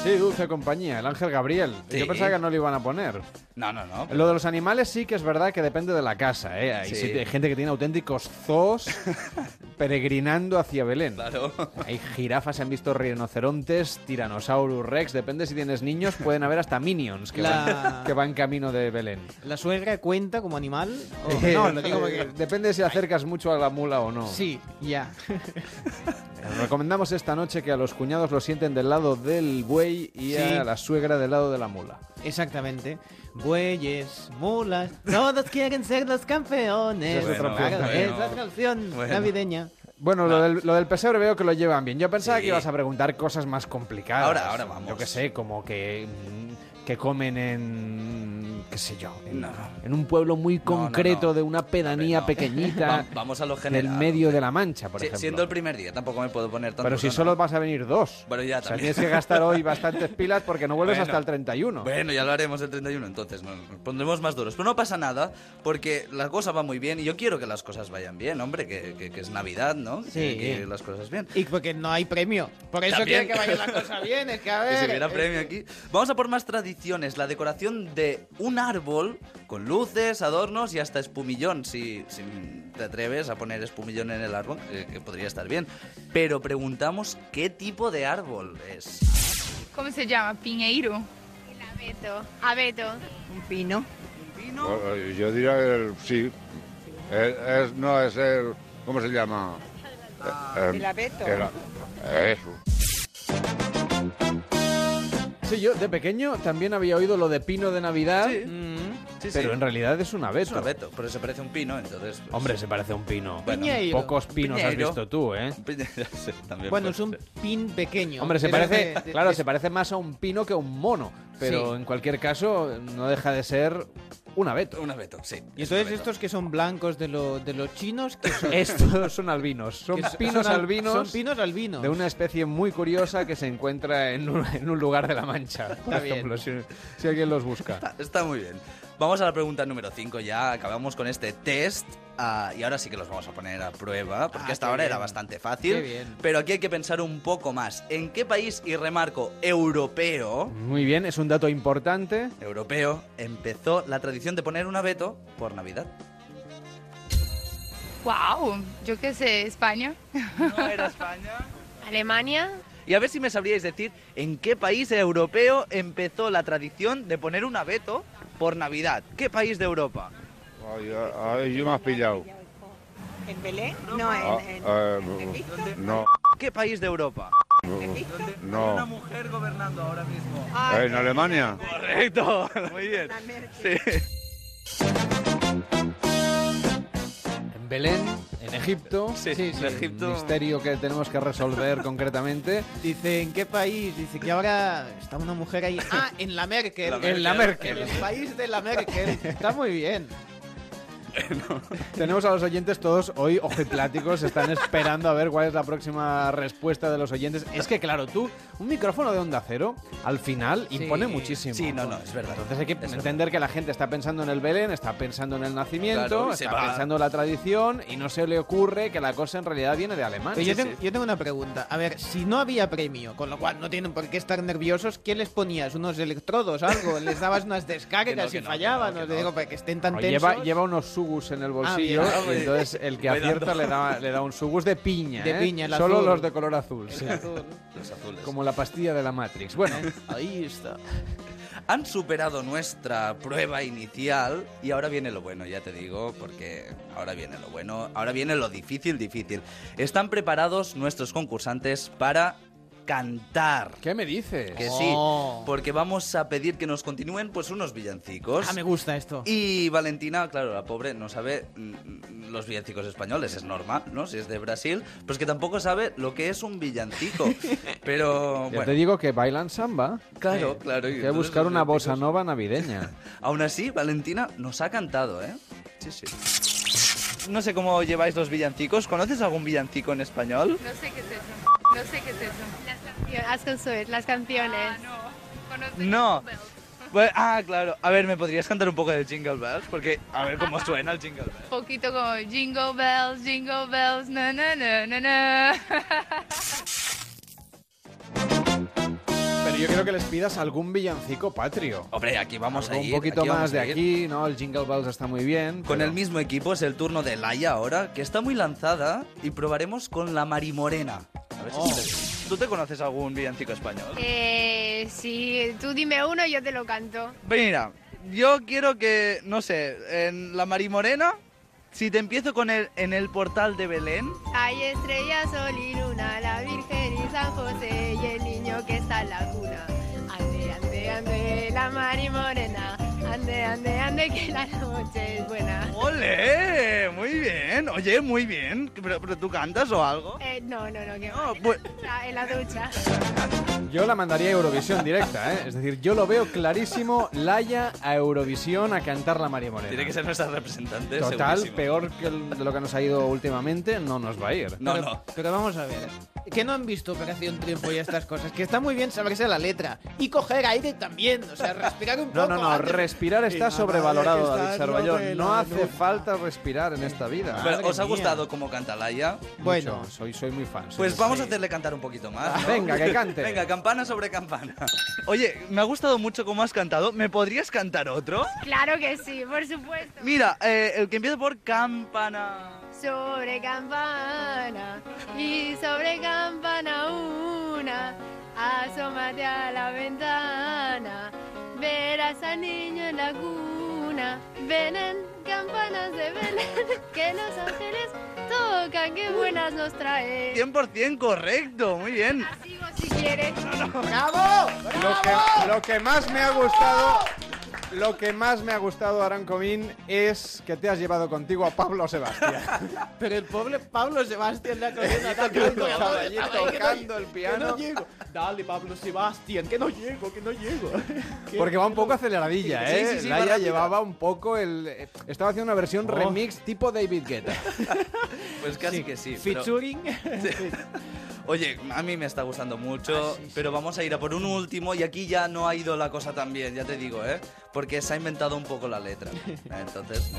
[SPEAKER 2] Sí, dulce compañía, el ángel Gabriel.
[SPEAKER 76] Sí.
[SPEAKER 2] Yo pensaba que no lo iban a poner.
[SPEAKER 76] No, no, no.
[SPEAKER 2] Lo de los animales sí que es verdad que depende de la casa, ¿eh? Hay,
[SPEAKER 76] Sí.
[SPEAKER 2] sí- hay gente que tiene auténticos zoos *laughs* peregrinando hacia Belén.
[SPEAKER 76] Claro.
[SPEAKER 2] Hay jirafas, se han visto rinocerontes, tiranosaurus rex, depende si tienes niños, pueden haber hasta minions que,
[SPEAKER 11] La-
[SPEAKER 2] van, que van camino de Belén.
[SPEAKER 11] ¿La suegra cuenta como animal? O-
[SPEAKER 2] Eh,
[SPEAKER 11] no, lo digo porque...
[SPEAKER 2] Depende si acercas mucho a la mula o no.
[SPEAKER 11] Sí, ya.
[SPEAKER 2] Os recomendamos esta noche que a los cuñados lo sienten del lado del buey y
[SPEAKER 11] Sí.
[SPEAKER 2] a la suegra del lado de la mula.
[SPEAKER 11] Exactamente. Bueyes, mulas, todos quieren ser los campeones.
[SPEAKER 2] Esa es otra
[SPEAKER 11] Claro,
[SPEAKER 2] canción.
[SPEAKER 11] es la canción
[SPEAKER 2] Bueno.
[SPEAKER 11] navideña.
[SPEAKER 2] Bueno, lo del, lo del pesebre veo que lo llevan bien. Yo pensaba
[SPEAKER 76] Sí.
[SPEAKER 2] que ibas a preguntar cosas más complicadas.
[SPEAKER 76] Ahora, ahora vamos.
[SPEAKER 2] Yo que sé, como que, mm, que comen en qué sé yo, en, en un pueblo muy concreto de una pedanía pequeñita
[SPEAKER 76] Va- vamos a lo
[SPEAKER 2] del
[SPEAKER 76] general.
[SPEAKER 2] medio de la Mancha, por
[SPEAKER 76] Sí,
[SPEAKER 2] ejemplo.
[SPEAKER 76] siendo el primer día, tampoco me puedo poner tanto.
[SPEAKER 2] Pero si solo vas a venir dos.
[SPEAKER 76] Bueno, ya
[SPEAKER 2] o sea, tienes que gastar hoy bastantes *laughs* pilas porque no vuelves
[SPEAKER 76] Bueno.
[SPEAKER 2] hasta el 31.
[SPEAKER 76] Bueno, ya lo haremos el 31, entonces nos pondremos más duros. Pero no pasa nada, porque la cosa va muy bien y yo quiero que las cosas vayan bien, hombre, que, que- que es Navidad, ¿no?
[SPEAKER 81] Sí.
[SPEAKER 76] Que, que las cosas bien.
[SPEAKER 81] Y porque no hay premio. Por eso quiere que vaya la cosa bien. Es que a *laughs*
[SPEAKER 76] Que
[SPEAKER 81] ver.
[SPEAKER 76] si hubiera premio aquí. Vamos a por más tradiciones. La decoración de un árbol con luces, adornos y hasta espumillón. Si, si te atreves a poner espumillón en el árbol, eh, que podría estar bien. Pero preguntamos qué tipo de árbol es.
[SPEAKER 77] ¿Cómo se llama? Piñeiro.
[SPEAKER 80] Abeto. Abeto.
[SPEAKER 79] Un pino.
[SPEAKER 78] Bueno, Yo diría que el- sí. Es, es- no es el. ¿Cómo se llama? Eh,
[SPEAKER 79] el abeto.
[SPEAKER 78] el- eso.
[SPEAKER 2] Sí, yo de pequeño también había oído lo de pino de Navidad,
[SPEAKER 76] Sí,
[SPEAKER 2] pero
[SPEAKER 76] sí.
[SPEAKER 2] en realidad es un abeto.
[SPEAKER 76] Es un abeto, pero se parece a un pino, entonces... pues-
[SPEAKER 2] Hombre, se parece a un pino.
[SPEAKER 76] Bueno,
[SPEAKER 81] Piñeiro.
[SPEAKER 2] Pocos pinos has
[SPEAKER 76] Piñeiro.
[SPEAKER 2] visto tú, ¿eh? *laughs*
[SPEAKER 76] Sí, también
[SPEAKER 81] Bueno, es un
[SPEAKER 76] ser.
[SPEAKER 81] pin pequeño.
[SPEAKER 2] Hombre, se
[SPEAKER 81] Pero
[SPEAKER 2] parece,
[SPEAKER 81] de- de-
[SPEAKER 2] claro,
[SPEAKER 81] de-
[SPEAKER 2] se parece más a un pino que a un mono, pero
[SPEAKER 81] Sí.
[SPEAKER 2] en cualquier caso no deja de ser un abeto.
[SPEAKER 76] Un abeto, sí.
[SPEAKER 81] Y entonces estos que son blancos de, lo- de los chinos, que son? *laughs*
[SPEAKER 2] Estos son albinos, son
[SPEAKER 81] Que
[SPEAKER 2] pinos
[SPEAKER 81] son al-
[SPEAKER 2] albinos.
[SPEAKER 81] son pinos albinos.
[SPEAKER 2] De una especie muy curiosa que se encuentra en un, en un lugar de la Mancha, por
[SPEAKER 81] Está bien.
[SPEAKER 2] ejemplo, si, si alguien los busca.
[SPEAKER 76] Está, está muy bien. Vamos a la pregunta número 5 ya. Acabamos con este test. ah, y ahora sí que los vamos a poner a prueba, porque
[SPEAKER 81] Ah,
[SPEAKER 76] hasta ahora era bastante fácil.
[SPEAKER 81] Qué bien.
[SPEAKER 76] Pero aquí hay que pensar un poco más. ¿En qué país, y remarco, europeo,
[SPEAKER 2] Muy bien, es un dato importante.
[SPEAKER 76] europeo, empezó la tradición de poner un abeto por Navidad?
[SPEAKER 77] Wow, yo qué sé, España.
[SPEAKER 76] No era España.
[SPEAKER 80] Alemania.
[SPEAKER 76] Y a ver si me sabríais decir en qué país europeo empezó la tradición de poner un abeto por Navidad. ¿Qué país de Europa?
[SPEAKER 78] Ay, ay, yo me has pillado.
[SPEAKER 79] ¿En Belén? No,
[SPEAKER 78] Ah,
[SPEAKER 79] en, en-
[SPEAKER 78] eh, no,
[SPEAKER 76] ¿Qué país de Europa?
[SPEAKER 78] no.
[SPEAKER 76] Hay una mujer gobernando ahora mismo.
[SPEAKER 78] ¿En Alemania?
[SPEAKER 76] Correcto, muy bien. Sí.
[SPEAKER 2] Belén, en Egipto.
[SPEAKER 76] Sí, sí, en Egipto.
[SPEAKER 2] Un misterio que tenemos que resolver concretamente.
[SPEAKER 81] Dice, ¿en qué país? Dice que ahora está una mujer ahí. Ah, en la Merkel.
[SPEAKER 76] La
[SPEAKER 2] En la Merkel.
[SPEAKER 81] En el país de la Merkel. Está muy bien. *laughs*
[SPEAKER 2] Tenemos a los oyentes todos hoy ojipláticos, están esperando a ver cuál es la próxima respuesta de los oyentes. Es que, claro, tú, un micrófono de onda cero, al final impone muchísimo.
[SPEAKER 76] Sí, no, no, es verdad.
[SPEAKER 2] Entonces hay que
[SPEAKER 76] Es
[SPEAKER 2] entender que la gente está pensando en el Belén, está pensando en el nacimiento,
[SPEAKER 76] Claro, y se
[SPEAKER 2] está
[SPEAKER 76] va-
[SPEAKER 2] pensando en la tradición y no se le ocurre que la cosa en realidad viene de Alemania.
[SPEAKER 81] Pero yo, tengo, yo tengo una pregunta. A ver, si no había premio, con lo cual no tienen por qué estar nerviosos, ¿qué les ponías? ¿Unos electrodos, algo? ¿Les dabas unas descargas *laughs*
[SPEAKER 76] Que no, que
[SPEAKER 81] y
[SPEAKER 76] no,
[SPEAKER 81] fallaban?
[SPEAKER 76] que no,
[SPEAKER 81] Os
[SPEAKER 76] que
[SPEAKER 81] digo, para que estén tan
[SPEAKER 2] O
[SPEAKER 81] tensos.
[SPEAKER 2] lleva, lleva unos sugus en el bolsillo.
[SPEAKER 81] Ah,
[SPEAKER 2] y
[SPEAKER 81] muy
[SPEAKER 2] entonces el que *laughs* acierta le da, le da un sugus de piña.
[SPEAKER 81] De
[SPEAKER 2] ¿eh?
[SPEAKER 81] piña, el
[SPEAKER 2] Solo
[SPEAKER 81] azul.
[SPEAKER 2] los de color azul. sí.
[SPEAKER 81] azul.
[SPEAKER 76] Los azules.
[SPEAKER 2] Como la pastilla de la Matrix. Bueno, *laughs*
[SPEAKER 81] Ahí está.
[SPEAKER 76] Han superado nuestra prueba inicial y ahora viene lo bueno, ya te digo, porque ahora viene lo bueno, ahora viene lo difícil, difícil. Están preparados nuestros concursantes para cantar.
[SPEAKER 2] ¿qué me dices?
[SPEAKER 76] Que sí,
[SPEAKER 81] Oh.
[SPEAKER 76] porque vamos a pedir que nos continúen pues unos villancicos.
[SPEAKER 81] Ah, me gusta esto.
[SPEAKER 76] Y Valentina, claro, la pobre no sabe mm, los villancicos españoles, es normal, ¿no? Si es de Brasil, pues que tampoco sabe lo que es un villancico. *laughs* Pero
[SPEAKER 2] Ya
[SPEAKER 76] bueno,
[SPEAKER 2] te digo que bailan samba.
[SPEAKER 76] claro, claro.
[SPEAKER 2] Hay que buscar una bossa nova navideña. *laughs*
[SPEAKER 76] Aún así, Valentina nos ha cantado, ¿eh? Sí, sí. No sé cómo lleváis los villancicos. ¿Conoces algún villancico en español?
[SPEAKER 77] No sé qué es eso. No sé qué es eso.
[SPEAKER 80] Las canciones. Las canciones.
[SPEAKER 77] Ah, no.
[SPEAKER 76] Bueno, *laughs* ah, claro. A ver, ¿me podrías cantar un poco de Jingle Bells? Porque, a ver cómo suena el Jingle Bells.
[SPEAKER 77] Poquito como Jingle Bells, Jingle Bells, na na na na na. *laughs*
[SPEAKER 2] Pero yo quiero que les pidas algún villancico patrio.
[SPEAKER 76] Hombre, aquí vamos
[SPEAKER 2] Algo
[SPEAKER 76] a ir.
[SPEAKER 2] un poquito
[SPEAKER 76] aquí vamos
[SPEAKER 2] más de
[SPEAKER 76] a ir.
[SPEAKER 2] aquí, ¿no? El Jingle Bells está muy bien.
[SPEAKER 76] Con
[SPEAKER 2] pero-
[SPEAKER 76] el mismo equipo es el turno de Laia ahora, que está muy lanzada, y probaremos con la Marimorena. A ver si
[SPEAKER 2] Oh.
[SPEAKER 76] te- ¿Tú te conoces algún villancico español?
[SPEAKER 80] Eh, sí, tú dime uno, yo te lo canto.
[SPEAKER 76] Mira, yo quiero que, no sé, en la Marimorena, si te empiezo con el en el portal de Belén,
[SPEAKER 80] Hay estrellas, sol y luna, la Virgen y San José y el niño que está en la cuna. Ande, ande, ande, la Mari Morena, ande, ande, ande, que la noche es buena.
[SPEAKER 76] ¡Ole! Muy bien. Oye, muy bien. ¿Pero, pero tú cantas o algo?
[SPEAKER 80] Eh, no, no, no, que va.
[SPEAKER 76] pues-
[SPEAKER 80] en la ducha.
[SPEAKER 2] Yo la mandaría a Eurovisión directa, ¿eh? Es decir, yo lo veo clarísimo, Laia a Eurovisión a cantar la María Morena.
[SPEAKER 76] Tiene que ser nuestra representante.
[SPEAKER 2] Total,
[SPEAKER 76] segurísimo.
[SPEAKER 2] peor que el- de lo que nos ha ido últimamente, no nos va a ir.
[SPEAKER 75] pero, pero vamos a ver. Que no han visto Operación Triunfo y estas cosas. Que está muy bien saberse la letra. Y coger aire también. O sea, respirar un
[SPEAKER 2] No,
[SPEAKER 75] poco.
[SPEAKER 2] no, no,
[SPEAKER 75] antes-
[SPEAKER 2] respirar está sobrevalorado, David Sarballón. No hace falta respirar en esta vida.
[SPEAKER 76] Pero, ¿Os ha gustado cómo canta Laia?
[SPEAKER 2] Bueno, soy, soy muy fan.
[SPEAKER 76] Pues vamos a hacerle cantar un poquito más. ¿no?
[SPEAKER 2] Venga, que cante. *laughs*
[SPEAKER 76] Venga, campana sobre campana. *laughs* Oye, me ha gustado mucho cómo has cantado. ¿Me podrías cantar otro?
[SPEAKER 80] Claro que sí, por supuesto.
[SPEAKER 76] Mira, eh, el que empieza por campana.
[SPEAKER 80] Sobre campana y sobre campana una, asómate a la ventana, verás al niño en la cuna, ven campanas de Belén, *laughs* que los ángeles tocan, qué buenas nos trae.
[SPEAKER 76] 100% correcto, muy bien.
[SPEAKER 80] Sigo si quieres.
[SPEAKER 75] ¡Bravo!
[SPEAKER 2] Lo que, lo que más me ha gustado, lo que más me ha gustado, Aran Comín, es que te has llevado contigo a Pablo Sebastián. *laughs*
[SPEAKER 75] Pero el pobre Pablo Sebastián le ha
[SPEAKER 2] tocando, allí *laughs*
[SPEAKER 75] que
[SPEAKER 2] tocando el
[SPEAKER 75] que
[SPEAKER 2] piano.
[SPEAKER 75] no llego. Dale, Pablo Sebastián, que no llego, que no llego. *laughs*
[SPEAKER 2] Porque va un poco aceleradilla, ¿eh?
[SPEAKER 75] sí, sí,
[SPEAKER 2] Laia llevaba un poco el... Estaba haciendo una versión
[SPEAKER 75] Oh.
[SPEAKER 2] remix tipo David Guetta.
[SPEAKER 76] Pues casi
[SPEAKER 75] Sí,
[SPEAKER 76] que sí. pero-
[SPEAKER 75] Featuring.
[SPEAKER 76] Oye, a mí me está gustando mucho, pero vamos a ir a por un último y aquí ya no ha ido la cosa tan bien, ya te digo, ¿eh? Porque se ha inventado un poco la letra. *laughs* Entonces...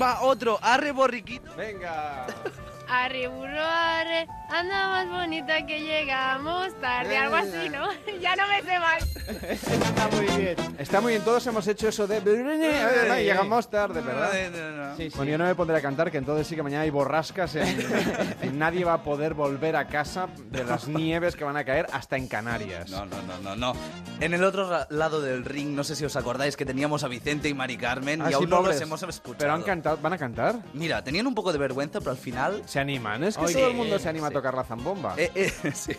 [SPEAKER 76] Va, otro, arre borriquito.
[SPEAKER 2] Venga. *laughs*
[SPEAKER 80] Arre, anda más bonita que llegamos tarde, algo así, ¿no? *laughs* ya no me sé más.
[SPEAKER 75] Está muy bien.
[SPEAKER 2] Está muy bien, todos hemos hecho eso de... Y llegamos tarde, ¿verdad?
[SPEAKER 75] Sí, sí.
[SPEAKER 2] Bueno, yo no me pondré a cantar, que entonces sí que mañana hay borrascas. en- *laughs* y nadie va a poder volver a casa de las nieves que van a caer hasta en Canarias.
[SPEAKER 76] No, no, no, no, no. En el otro lado del ring, no sé si os acordáis que teníamos a Vicente y Mari Carmen
[SPEAKER 2] Ah,
[SPEAKER 76] y
[SPEAKER 2] sí,
[SPEAKER 76] aún no los hemos escuchado.
[SPEAKER 2] Pero han cantado, ¿van a cantar?
[SPEAKER 76] Mira, tenían un poco de vergüenza, pero al final...
[SPEAKER 2] Se animan, es que
[SPEAKER 76] Oye,
[SPEAKER 2] todo el mundo se anima
[SPEAKER 76] sí.
[SPEAKER 2] a tocar la zambomba.
[SPEAKER 76] Eh, eh, *laughs* sí.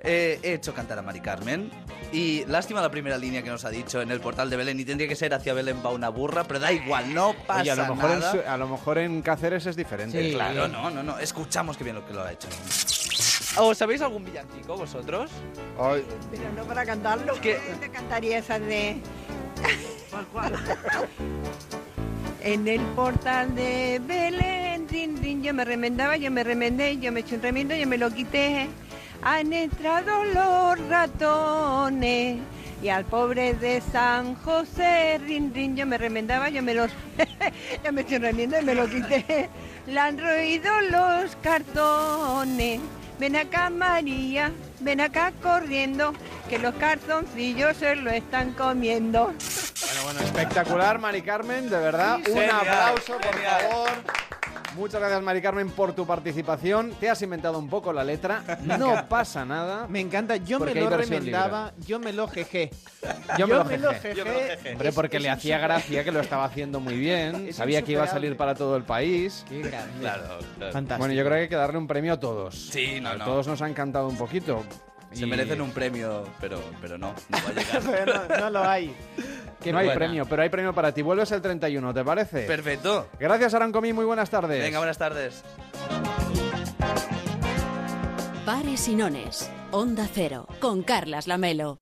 [SPEAKER 76] Eh, he hecho cantar a Mari Carmen y lástima la primera línea que nos ha dicho en el portal de Belén y tendría que ser hacia Belén va una burra, pero da igual, no pasa
[SPEAKER 2] Oye, a lo, mejor en,
[SPEAKER 76] nada.
[SPEAKER 2] su- a lo mejor en Cáceres es diferente.
[SPEAKER 76] Sí, claro, no, no, no. Escuchamos que bien lo que lo ha hecho. ¿Os sabéis algún villancico vosotros?
[SPEAKER 79] Pero no para cantarlo. Yo te cantaría esa de... *laughs* En el portal de Belén, rin, rin, yo me remendaba, yo me remendé, yo me eché un remiendo, yo me lo quité. Han entrado los ratones y al pobre de San José, rin, rin, yo me remendaba, yo me los... *laughs* yo me eché un remiendo y me lo quité. Le han roído los cartones. Ven acá María, ven acá corriendo, que los cartoncillos se lo están comiendo.
[SPEAKER 2] Bueno, bueno, espectacular, Mari Carmen, de verdad.
[SPEAKER 79] Sí,
[SPEAKER 2] un
[SPEAKER 79] genial,
[SPEAKER 2] aplauso, por
[SPEAKER 79] genial.
[SPEAKER 2] favor. Muchas gracias, Mari Carmen, por tu participación. Te has inventado un poco la letra. No pasa nada.
[SPEAKER 75] Me encanta, yo me lo remendaba, yo me lo jejé.
[SPEAKER 2] Yo me lo
[SPEAKER 75] jejé.
[SPEAKER 2] Hombre, porque
[SPEAKER 75] Es-
[SPEAKER 2] le hacía
[SPEAKER 75] super-
[SPEAKER 2] gracia que lo estaba haciendo muy bien.
[SPEAKER 75] Es
[SPEAKER 2] Sabía que iba a salir para todo el país.
[SPEAKER 75] Qué grande.
[SPEAKER 76] Claro, claro.
[SPEAKER 75] Fantástico.
[SPEAKER 2] Bueno, yo creo que hay que darle un premio a todos.
[SPEAKER 76] Sí, no,
[SPEAKER 2] A
[SPEAKER 76] no.
[SPEAKER 2] Todos nos han cantado un poquito.
[SPEAKER 76] Se
[SPEAKER 2] Y-
[SPEAKER 76] merecen un premio, pero, pero no, no va a llegar. *laughs*
[SPEAKER 75] no, no lo hay.
[SPEAKER 2] Que no hay
[SPEAKER 76] buena.
[SPEAKER 2] premio, pero hay premio para ti. Vuelves el 31, ¿te parece?
[SPEAKER 76] Perfecto.
[SPEAKER 2] Gracias, Arancomí. Muy buenas tardes.
[SPEAKER 76] Venga, buenas tardes.
[SPEAKER 9] Pares y nones. Onda Cero. Con Carlas Lamelo.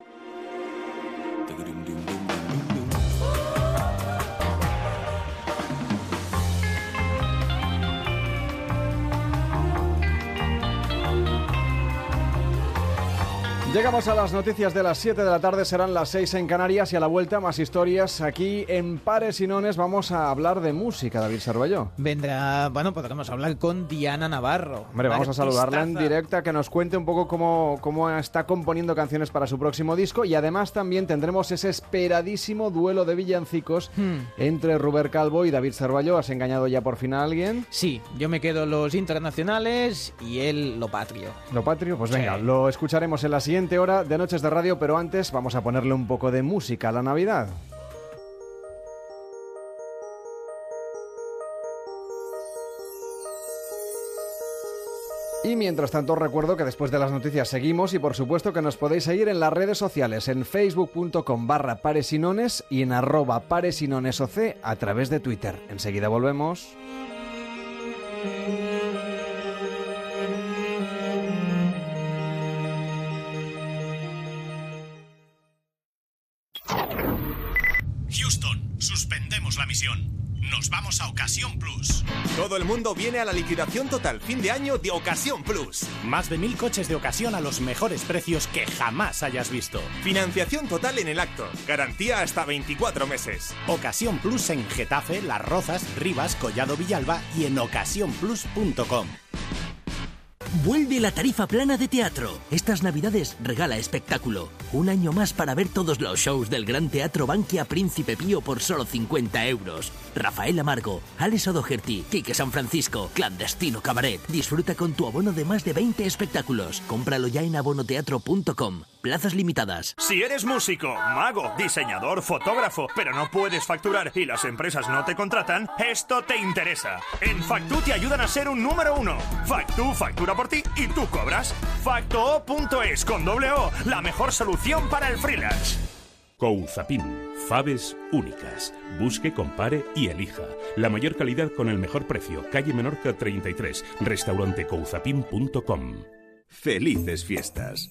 [SPEAKER 2] Llegamos a las noticias de las 7 de la tarde, serán las 6 en Canarias y a la vuelta más historias aquí en Pares y Nones. Vamos a hablar de música, David Sarballó.
[SPEAKER 75] Vendrá, bueno, podremos hablar con Diana Navarro.
[SPEAKER 2] Hombre, vamos a saludarla en directa, que nos cuente un poco cómo, cómo está componiendo canciones para su próximo disco y además también tendremos ese esperadísimo duelo de villancicos
[SPEAKER 75] Hmm.
[SPEAKER 2] entre Ruber Calvo y David Sarballó. ¿Has engañado ya por fin a alguien?
[SPEAKER 75] Sí, yo me quedo los internacionales y él lo patrio.
[SPEAKER 2] ¿Lo patrio? Pues
[SPEAKER 75] Sí.
[SPEAKER 2] venga, lo escucharemos en la siguiente hora de Noches de Radio, pero antes vamos a ponerle un poco de música a la Navidad. Y mientras tanto os recuerdo que después de las noticias seguimos y por supuesto que nos podéis seguir en las redes sociales en facebook.com barra paresinones y en arroba paresinonesoc a través de Twitter. Enseguida volvemos.
[SPEAKER 82] Houston, suspendemos la misión. Nos vamos a Ocasión Plus.
[SPEAKER 83] Todo el mundo viene a la liquidación total fin de año de Ocasión Plus.
[SPEAKER 82] Más de mil coches de ocasión a los mejores precios que jamás hayas visto.
[SPEAKER 83] Financiación total en el acto. Garantía hasta 24 meses.
[SPEAKER 82] Ocasión Plus en Getafe, Las Rozas, Rivas, Collado Villalba y en ocasiónplus.com.
[SPEAKER 84] Vuelve la tarifa plana de teatro. Estas navidades regala espectáculo. Un año más para ver todos los shows del Gran Teatro Bankia Príncipe Pío por solo 50 euros. Rafael Amargo, Alex O'Doherty, Quique San Francisco, Clandestino Cabaret. Disfruta con tu abono de más de 20 espectáculos. Cómpralo ya en abonoteatro.com. Plazas limitadas.
[SPEAKER 83] Si eres músico, mago, diseñador, fotógrafo, pero no puedes facturar y las empresas no te contratan, esto te interesa. En Factu te ayudan a ser un número uno. Factu factura por ti y tú cobras. Facto.es con doble O, la mejor solución para el freelance.
[SPEAKER 85] Couzapin, faves únicas. Busque, compare y elija. La mayor calidad con el mejor precio. Calle Menorca 33. Restaurante couzapin.com.
[SPEAKER 86] Felices fiestas.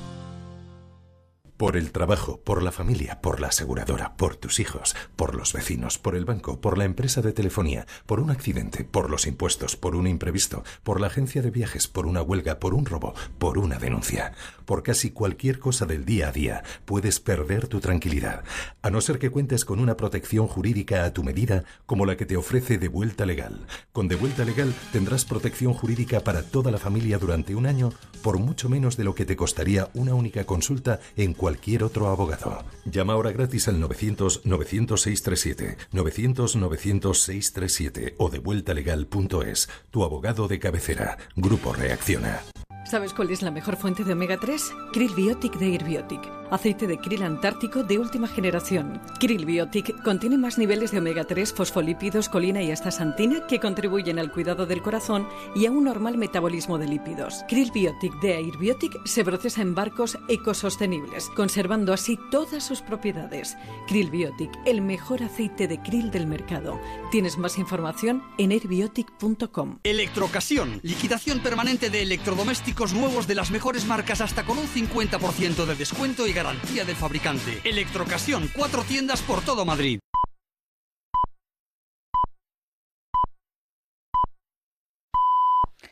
[SPEAKER 47] Por el trabajo, por la familia, por la aseguradora, por tus hijos, por los vecinos, por el banco, por la empresa de telefonía, por un accidente, por los impuestos, por un imprevisto, por la agencia de viajes, por una huelga, por un robo, por una denuncia. Por casi cualquier cosa del día a día puedes perder tu tranquilidad, a no ser que cuentes con una protección jurídica a tu medida como la que te ofrece De Vuelta Legal. Con De Vuelta Legal tendrás protección jurídica para toda la familia durante un año por mucho menos de lo que te costaría una única consulta en cualquier otro abogado. Llama ahora gratis al 900-900-637, 900-900-637 o devueltalegal.es. Tu abogado de cabecera. Grupo Reacciona.
[SPEAKER 79] ¿Sabes cuál es la mejor fuente de omega 3? Krill Biotic de Airbiotic. Aceite de krill antártico de última generación. Krill Biotic contiene más niveles de omega 3, fosfolípidos, colina y astaxantina que contribuyen al cuidado del corazón y a un normal metabolismo de lípidos. Krill Biotic de Airbiotic se procesa en barcos ecosostenibles, conservando así todas sus propiedades. Krill Biotic, el mejor aceite de krill del mercado. Tienes más información en airbiotic.com.
[SPEAKER 87] Electrocasión, liquidación permanente de electrodomésticos nuevos de las mejores marcas hasta con un 50% de descuento y garantía del fabricante. Electrocasión, cuatro tiendas por todo Madrid.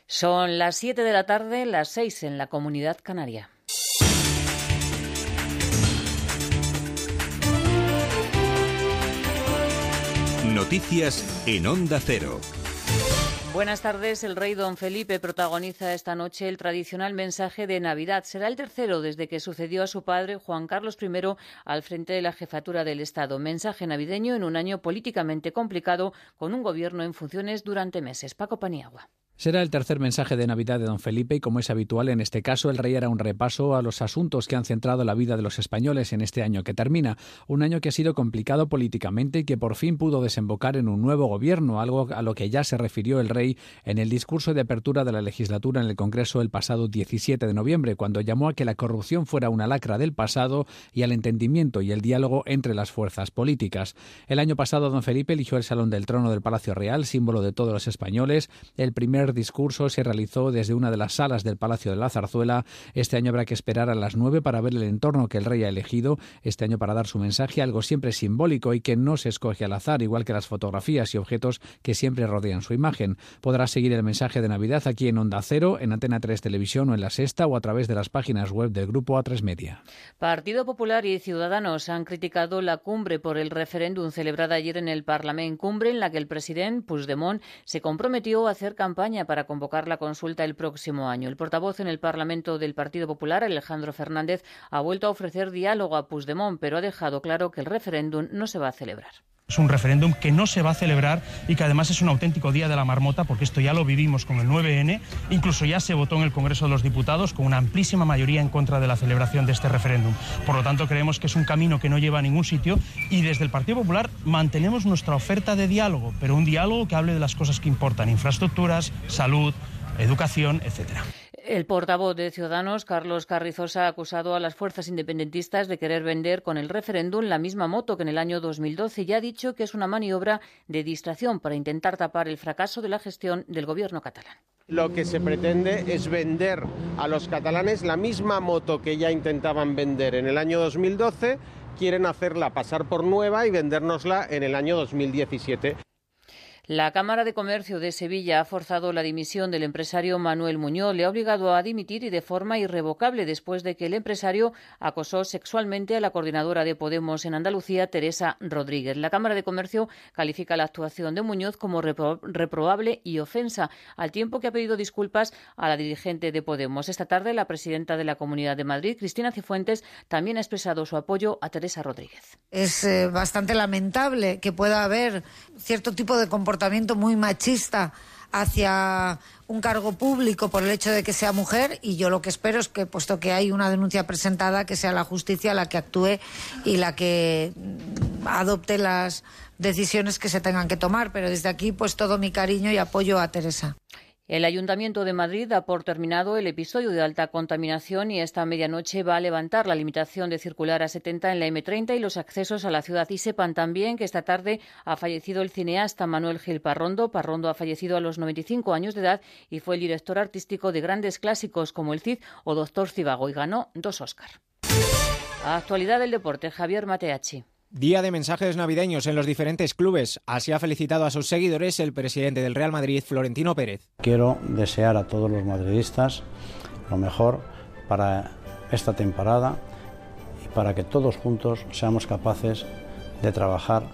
[SPEAKER 21] Son las 7 de la tarde, las 6 en la comunidad canaria.
[SPEAKER 88] Noticias en Onda Cero.
[SPEAKER 21] Buenas tardes. El rey don Felipe protagoniza esta noche el tradicional mensaje de Navidad. Será el tercero desde que sucedió a su padre Juan Carlos I al frente de la jefatura del Estado. Mensaje navideño en un año políticamente complicado con un gobierno en funciones durante meses. Paco Paniagua.
[SPEAKER 51] Será el tercer mensaje de Navidad de don Felipe y como es habitual en este caso el rey hará un repaso a los asuntos que han centrado la vida de los españoles en este año que termina, un año que ha sido complicado políticamente y que por fin pudo desembocar en un nuevo gobierno, algo a lo que ya se refirió el rey en el discurso de apertura de la legislatura en el Congreso el pasado 17 de noviembre, cuando llamó a que la corrupción fuera una lacra del pasado y al entendimiento y el diálogo entre las fuerzas políticas. El año pasado don Felipe eligió el Salón del Trono del Palacio Real, símbolo de todos los españoles, el primer discurso se realizó desde una de las salas del Palacio de la Zarzuela. Este año habrá que esperar a las nueve para ver el entorno que el rey ha elegido. Este año para dar su mensaje, algo siempre simbólico y que no se escoge al azar, igual que las fotografías y objetos que siempre rodean su imagen. Podrá seguir el mensaje de Navidad aquí en Onda Cero, en Antena 3 Televisión o en La Sexta o a través de las páginas web del grupo A3 Media.
[SPEAKER 21] Partido Popular y Ciudadanos han criticado la cumbre por el referéndum celebrada ayer en el Parlamento, cumbre en la que el presidente Puigdemont se comprometió a hacer campaña Para convocar la consulta el próximo año. El portavoz en el Parlamento del Partido Popular, Alejandro Fernández, ha vuelto a ofrecer diálogo a Puigdemont, pero ha dejado claro que el referéndum no se va a celebrar.
[SPEAKER 89] Es un referéndum que no se va a celebrar y que además es un auténtico día de la marmota porque esto ya lo vivimos con el 9N. Incluso ya se votó en el Congreso de los Diputados con una amplísima mayoría en contra de la celebración de este referéndum. Por lo tanto, creemos que es un camino que no lleva a ningún sitio y desde el Partido Popular mantenemos nuestra oferta de diálogo, pero un diálogo que hable de las cosas que importan, infraestructuras, salud, educación, etcétera.
[SPEAKER 21] El portavoz de Ciudadanos, Carlos Carrizosa, ha acusado a las fuerzas independentistas de querer vender con el referéndum la misma moto que en el año 2012 y ha dicho que es una maniobra de distracción para intentar tapar el fracaso de la gestión del gobierno catalán.
[SPEAKER 90] Lo que se pretende es vender a los catalanes la misma moto que ya intentaban vender en el año 2012, quieren hacerla pasar por nueva y vendérnosla en el año 2017.
[SPEAKER 21] La Cámara de Comercio de Sevilla ha forzado la dimisión del empresario Manuel Muñoz. Le ha obligado a dimitir y de forma irrevocable después de que el empresario acosó sexualmente a la coordinadora de Podemos en Andalucía, Teresa Rodríguez. La Cámara de Comercio califica la actuación de Muñoz como repro reprobable y ofensa, al tiempo que ha pedido disculpas a la dirigente de Podemos. Esta tarde, la presidenta de la Comunidad de Madrid, Cristina Cifuentes, también ha expresado su apoyo a Teresa Rodríguez.
[SPEAKER 91] Es eh, bastante lamentable que pueda haber cierto tipo de comportamiento muy machista hacia un cargo público por el hecho de que sea mujer y yo lo que espero es que puesto que hay una denuncia presentada que sea la justicia la que actúe y la que adopte las decisiones que se tengan que tomar pero desde aquí pues todo mi cariño y apoyo a Teresa.
[SPEAKER 21] El Ayuntamiento de Madrid da por terminado el episodio de alta contaminación y esta medianoche va a levantar la limitación de circular a 70 en la M30 y los accesos a la ciudad. Y sepan también que esta tarde ha fallecido el cineasta Manuel Gil Parrondo. Parrondo ha fallecido a los 95 años de edad y fue el director artístico de grandes clásicos como El Cid o Doctor Cibago y ganó dos Oscar. Actualidad del deporte, Javier Mateachi.
[SPEAKER 51] Día de mensajes navideños en los diferentes clubes. Así ha felicitado a sus seguidores el presidente del Real Madrid, Florentino Pérez.
[SPEAKER 92] Quiero desear a todos los madridistas lo mejor para esta temporada y para que todos juntos seamos capaces de trabajar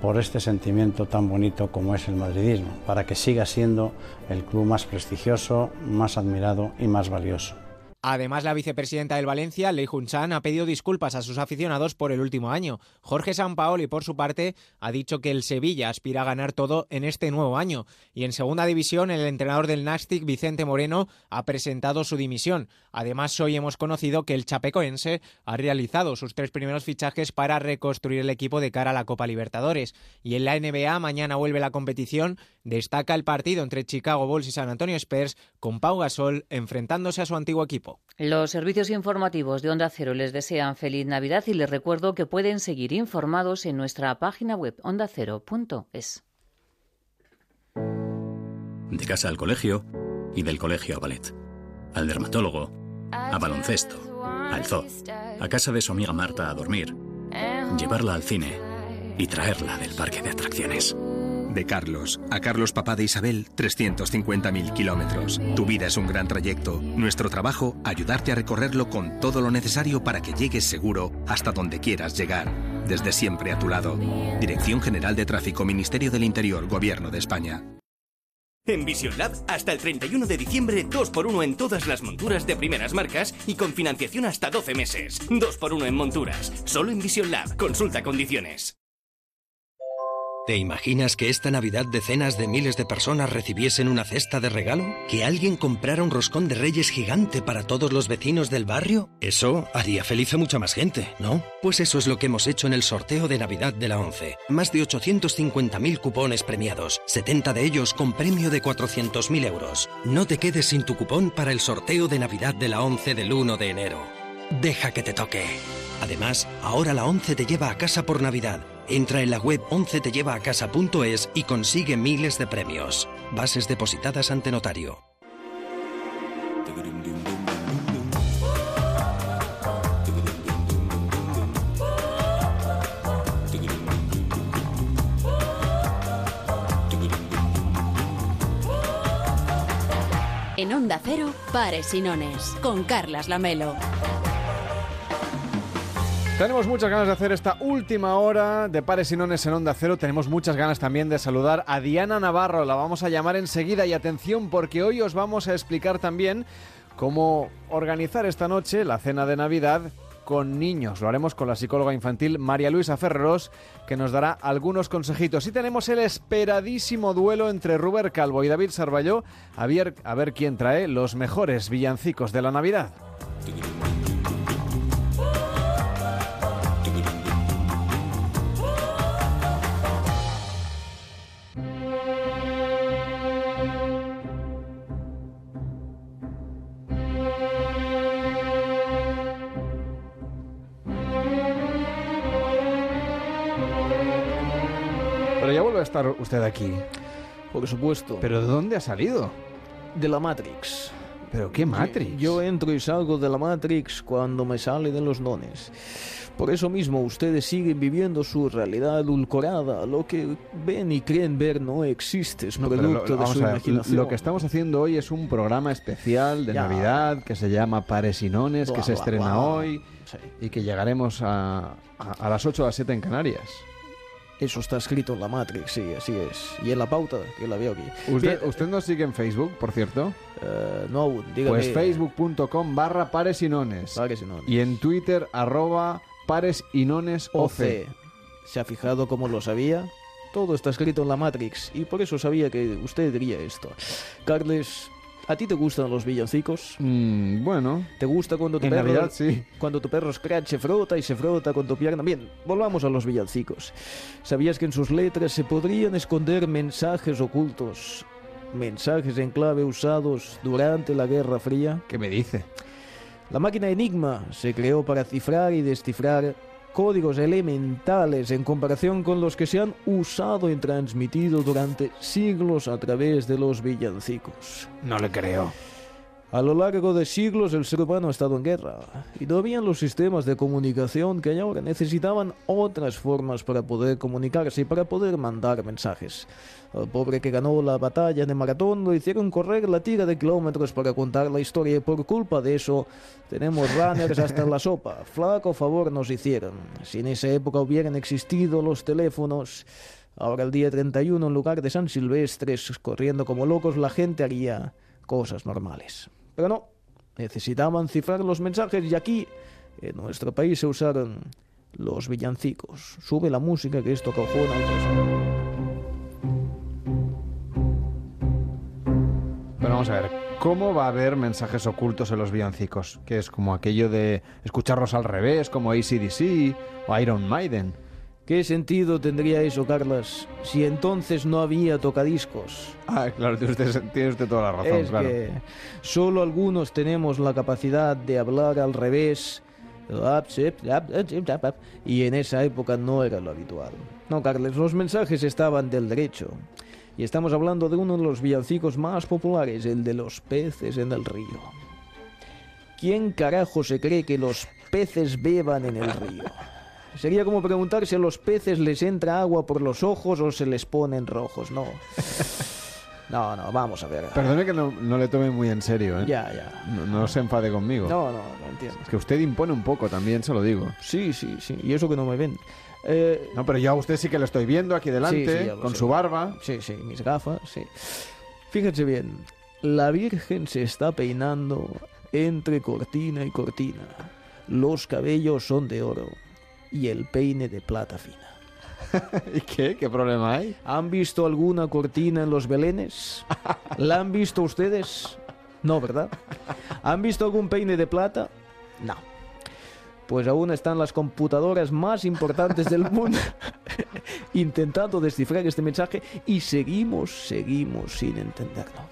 [SPEAKER 92] por este sentimiento tan bonito como es el madridismo, para que siga siendo el club más prestigioso, más admirado y más valioso.
[SPEAKER 51] Además, la vicepresidenta del Valencia, Lei Jun-chan, ha pedido disculpas a sus aficionados por el último año. Jorge Sampaoli, por su parte, ha dicho que el Sevilla aspira a ganar todo en este nuevo año. Y en segunda división, el entrenador del Nastic, Vicente Moreno, ha presentado su dimisión. Además, hoy hemos conocido que el chapecoense ha realizado sus tres primeros fichajes para reconstruir el equipo de cara a la Copa Libertadores. Y en la NBA, mañana vuelve la competición. Destaca el partido entre Chicago Bulls y San Antonio Spurs, con Pau Gasol enfrentándose a su antiguo equipo.
[SPEAKER 21] Los servicios informativos de Onda Cero les desean feliz Navidad y les recuerdo que pueden seguir informados en nuestra página web ondacero.es.
[SPEAKER 93] De casa al colegio y del colegio a ballet. Al dermatólogo, a baloncesto, al zoo, a casa de su amiga Marta a dormir, llevarla al cine y traerla del parque de atracciones.
[SPEAKER 29] De Carlos a Carlos Papá de Isabel, 350.000 kilómetros. Tu vida es un gran trayecto. Nuestro trabajo, ayudarte a recorrerlo con todo lo necesario para que llegues seguro hasta donde quieras llegar. Desde siempre a tu lado. Dirección General de Tráfico, Ministerio del Interior, Gobierno de España.
[SPEAKER 94] En Vision Lab, hasta el 31 de diciembre, 2x1 en todas las monturas de primeras marcas y con financiación hasta 12 meses. 2x1 en monturas. Solo en Vision Lab. Consulta condiciones.
[SPEAKER 69] ¿Te imaginas que esta Navidad decenas de miles de personas recibiesen una cesta de regalo? ¿Que alguien comprara un roscón de reyes gigante para todos los vecinos del barrio? Eso haría feliz a mucha más gente, ¿no? Pues eso es lo que hemos hecho en el sorteo de Navidad de la 11. Más de 850.000 cupones premiados, 70 de ellos con premio de 400.000 euros. No te quedes sin tu cupón para el sorteo de Navidad de la 11 del 1 de enero. Deja que te toque. Además, ahora la 11 te lleva a casa por Navidad. Entra en la web 11tellevacasa.es y consigue miles de premios. Bases depositadas ante notario.
[SPEAKER 9] En Onda Cero, Pares y Nones, con Carlas Lamelo.
[SPEAKER 2] Tenemos muchas ganas de hacer esta última hora de Pares y Nones en Onda Cero. Tenemos muchas ganas también de saludar a Diana Navarro. La vamos a llamar enseguida y atención porque hoy os vamos a explicar también cómo organizar esta noche la cena de Navidad con niños. Lo haremos con la psicóloga infantil María Luisa Ferreros, que nos dará algunos consejitos. Y tenemos el esperadísimo duelo entre Ruber Calvo y David Sarballó, a ver, a ver quién trae los mejores villancicos de la Navidad. Pero ya vuelve a estar usted aquí.
[SPEAKER 11] Por supuesto.
[SPEAKER 2] ¿Pero de dónde ha salido?
[SPEAKER 11] De la Matrix.
[SPEAKER 2] ¿Pero qué Matrix?
[SPEAKER 11] Yo entro y salgo de la Matrix cuando me sale de los dones. Por eso mismo ustedes siguen viviendo su realidad adulcorada. Lo que ven y creen ver no existe, es
[SPEAKER 2] No,
[SPEAKER 11] producto
[SPEAKER 2] lo,
[SPEAKER 11] de su
[SPEAKER 2] ver,
[SPEAKER 11] imaginación.
[SPEAKER 2] lo que estamos haciendo hoy es un programa especial de
[SPEAKER 11] Ya.
[SPEAKER 2] Navidad que se llama Pares y Nones, que se
[SPEAKER 11] bla,
[SPEAKER 2] estrena
[SPEAKER 11] bla.
[SPEAKER 2] hoy y que llegaremos a, a- a las 8 o las 7 en Canarias.
[SPEAKER 11] Eso está escrito en la Matrix, sí, así es. Y en la pauta, que la veo aquí.
[SPEAKER 2] ¿Usted,
[SPEAKER 11] Bien,
[SPEAKER 2] usted nos sigue en Facebook, por cierto?
[SPEAKER 11] eh, no aún, dígame.
[SPEAKER 2] Pues facebook.com barra Pares y Nones.
[SPEAKER 11] Pares y
[SPEAKER 2] en Twitter arroba Pares y Nones OC.
[SPEAKER 11] OC. ¿Se ha fijado cómo lo sabía? Todo está escrito en la Matrix y por eso sabía que usted diría esto. Carles, ¿a ti te gustan los villancicos?
[SPEAKER 2] Mm, bueno.
[SPEAKER 11] ¿Te gusta cuando tu
[SPEAKER 2] En
[SPEAKER 11] perro
[SPEAKER 2] Navidad, sí.
[SPEAKER 11] cuando tu perro Scratch se frota y se frota con tu pierna? Bien, volvamos a los villancicos. ¿Sabías que en sus letras se podrían esconder mensajes ocultos? Mensajes en clave usados durante la Guerra Fría.
[SPEAKER 2] ¿Qué me dice?
[SPEAKER 11] La máquina Enigma se creó para cifrar y descifrar códigos elementales en comparación con los que se han usado y transmitido durante siglos a través de los villancicos.
[SPEAKER 2] No le creo.
[SPEAKER 11] A lo largo de siglos el ser humano ha estado en guerra y no habían los sistemas de comunicación que hay ahora. Necesitaban otras formas para poder comunicarse y para poder mandar mensajes. Al pobre que ganó la batalla de maratón lo hicieron correr la tira de kilómetros para contar la historia y por culpa de eso tenemos runners hasta en la sopa. Flaco favor nos hicieron. Si en esa época hubieran existido los teléfonos, ahora el día 31 en lugar de San Silvestres corriendo como locos la gente haría cosas normales. Pero no, necesitaban cifrar los mensajes y aquí, en nuestro país, se usaron los villancicos. Sube la música que esto cojona.
[SPEAKER 2] Pero vamos a ver, ¿cómo va a haber mensajes ocultos en los villancicos? Que es como aquello de escucharlos al revés, como ACDC o Iron Maiden.
[SPEAKER 11] ¿Qué sentido tendría eso, Carlas, si entonces no había tocadiscos?
[SPEAKER 2] Ah, claro, tiene usted, tiene usted toda la razón,
[SPEAKER 11] es
[SPEAKER 2] claro.
[SPEAKER 11] que solo algunos tenemos la capacidad de hablar al revés. Y en esa época no era lo habitual. No, Carles, los mensajes estaban del derecho. Y estamos hablando de uno de los villancicos más populares, el de los peces en el río. ¿Quién carajo se cree que los peces beban en el río? *laughs* Sería como preguntar si a los peces les entra agua por los ojos o se les ponen rojos. No. *laughs* No, no, vamos a ver.
[SPEAKER 2] Perdone que no, no le tome muy en serio, ¿eh?
[SPEAKER 11] Ya, ya.
[SPEAKER 2] No, no se enfade conmigo.
[SPEAKER 11] No, no, no entiendo.
[SPEAKER 2] Es que usted impone un poco también, se lo digo.
[SPEAKER 11] Sí, sí, sí. Y eso que no me ven. Eh,
[SPEAKER 2] No, pero yo a usted sí que lo estoy viendo aquí delante,
[SPEAKER 11] Sí, sí, ya lo
[SPEAKER 2] con
[SPEAKER 11] sé.
[SPEAKER 2] su barba.
[SPEAKER 11] Sí, sí, mis gafas, sí. Fíjense bien, la Virgen se está peinando entre cortina y cortina. Los cabellos son de oro y el peine de plata fina. *laughs*
[SPEAKER 2] ¿Y qué? ¿Qué problema hay?
[SPEAKER 11] ¿Han visto alguna cortina en los belenes? *laughs* ¿La han visto ustedes? No, ¿verdad? *laughs* ¿Han visto algún peine de plata? No. Pues aún están las computadoras más importantes del mundo intentando descifrar este mensaje y seguimos, seguimos sin entenderlo.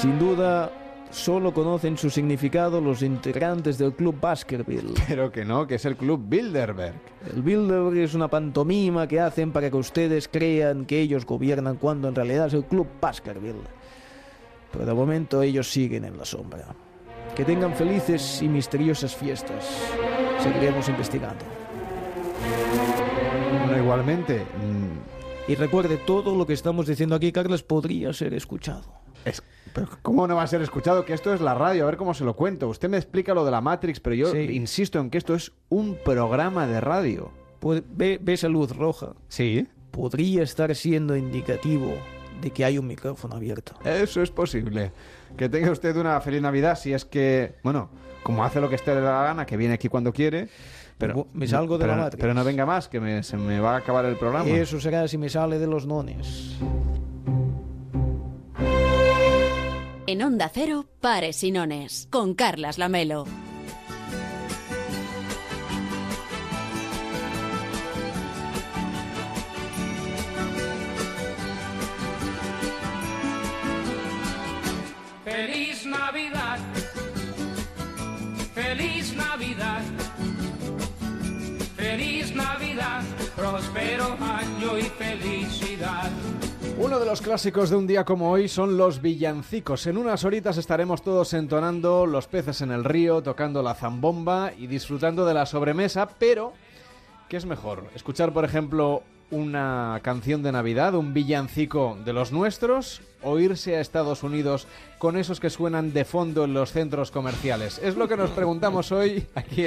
[SPEAKER 11] Sin duda, solo conocen su significado los integrantes del club Baskerville. *laughs*
[SPEAKER 2] Pero que no, que es el club Bilderberg.
[SPEAKER 11] El Bilderberg es una pantomima que hacen para que ustedes crean que ellos gobiernan cuando en realidad es el club Baskerville. Pero de momento ellos siguen en la sombra. Que tengan felices y misteriosas fiestas. Seguiremos investigando.
[SPEAKER 2] Bueno, igualmente. mm,
[SPEAKER 11] Y recuerde, todo lo que estamos diciendo aquí, Carlos, podría ser escuchado.
[SPEAKER 2] Es, pero ¿Cómo no va a ser escuchado? Que esto es la radio, a ver cómo se lo cuento. Usted me explica lo de la Matrix, pero yo
[SPEAKER 11] Sí.
[SPEAKER 2] insisto en que esto es un programa de radio.
[SPEAKER 11] Pod- Ve, ve esa luz roja.
[SPEAKER 2] Sí.
[SPEAKER 11] Podría estar siendo indicativo de que hay un micrófono abierto.
[SPEAKER 2] Eso es posible. Que tenga usted una feliz Navidad si es que, bueno, como hace lo que esté da la gana, que viene aquí cuando quiere. Pero
[SPEAKER 11] Me salgo de
[SPEAKER 2] pero,
[SPEAKER 11] la Matrix.
[SPEAKER 2] Pero no venga más, que me- se me va a acabar el programa.
[SPEAKER 11] Eso será si me sale de los nones.
[SPEAKER 9] En Onda Cero, Pares y Nones, con Carlas Lamelo.
[SPEAKER 95] Feliz Navidad, feliz Navidad, feliz Navidad, próspero año y felicidad.
[SPEAKER 2] Uno de los clásicos de un día como hoy son los villancicos. En unas horitas estaremos todos entonando los peces en el río, tocando la zambomba y disfrutando de la sobremesa, pero ¿qué es mejor? ¿Escuchar, por ejemplo, una canción de Navidad, un villancico de los nuestros, o irse a Estados Unidos con esos que suenan de fondo en los centros comerciales? Es lo que nos preguntamos hoy aquí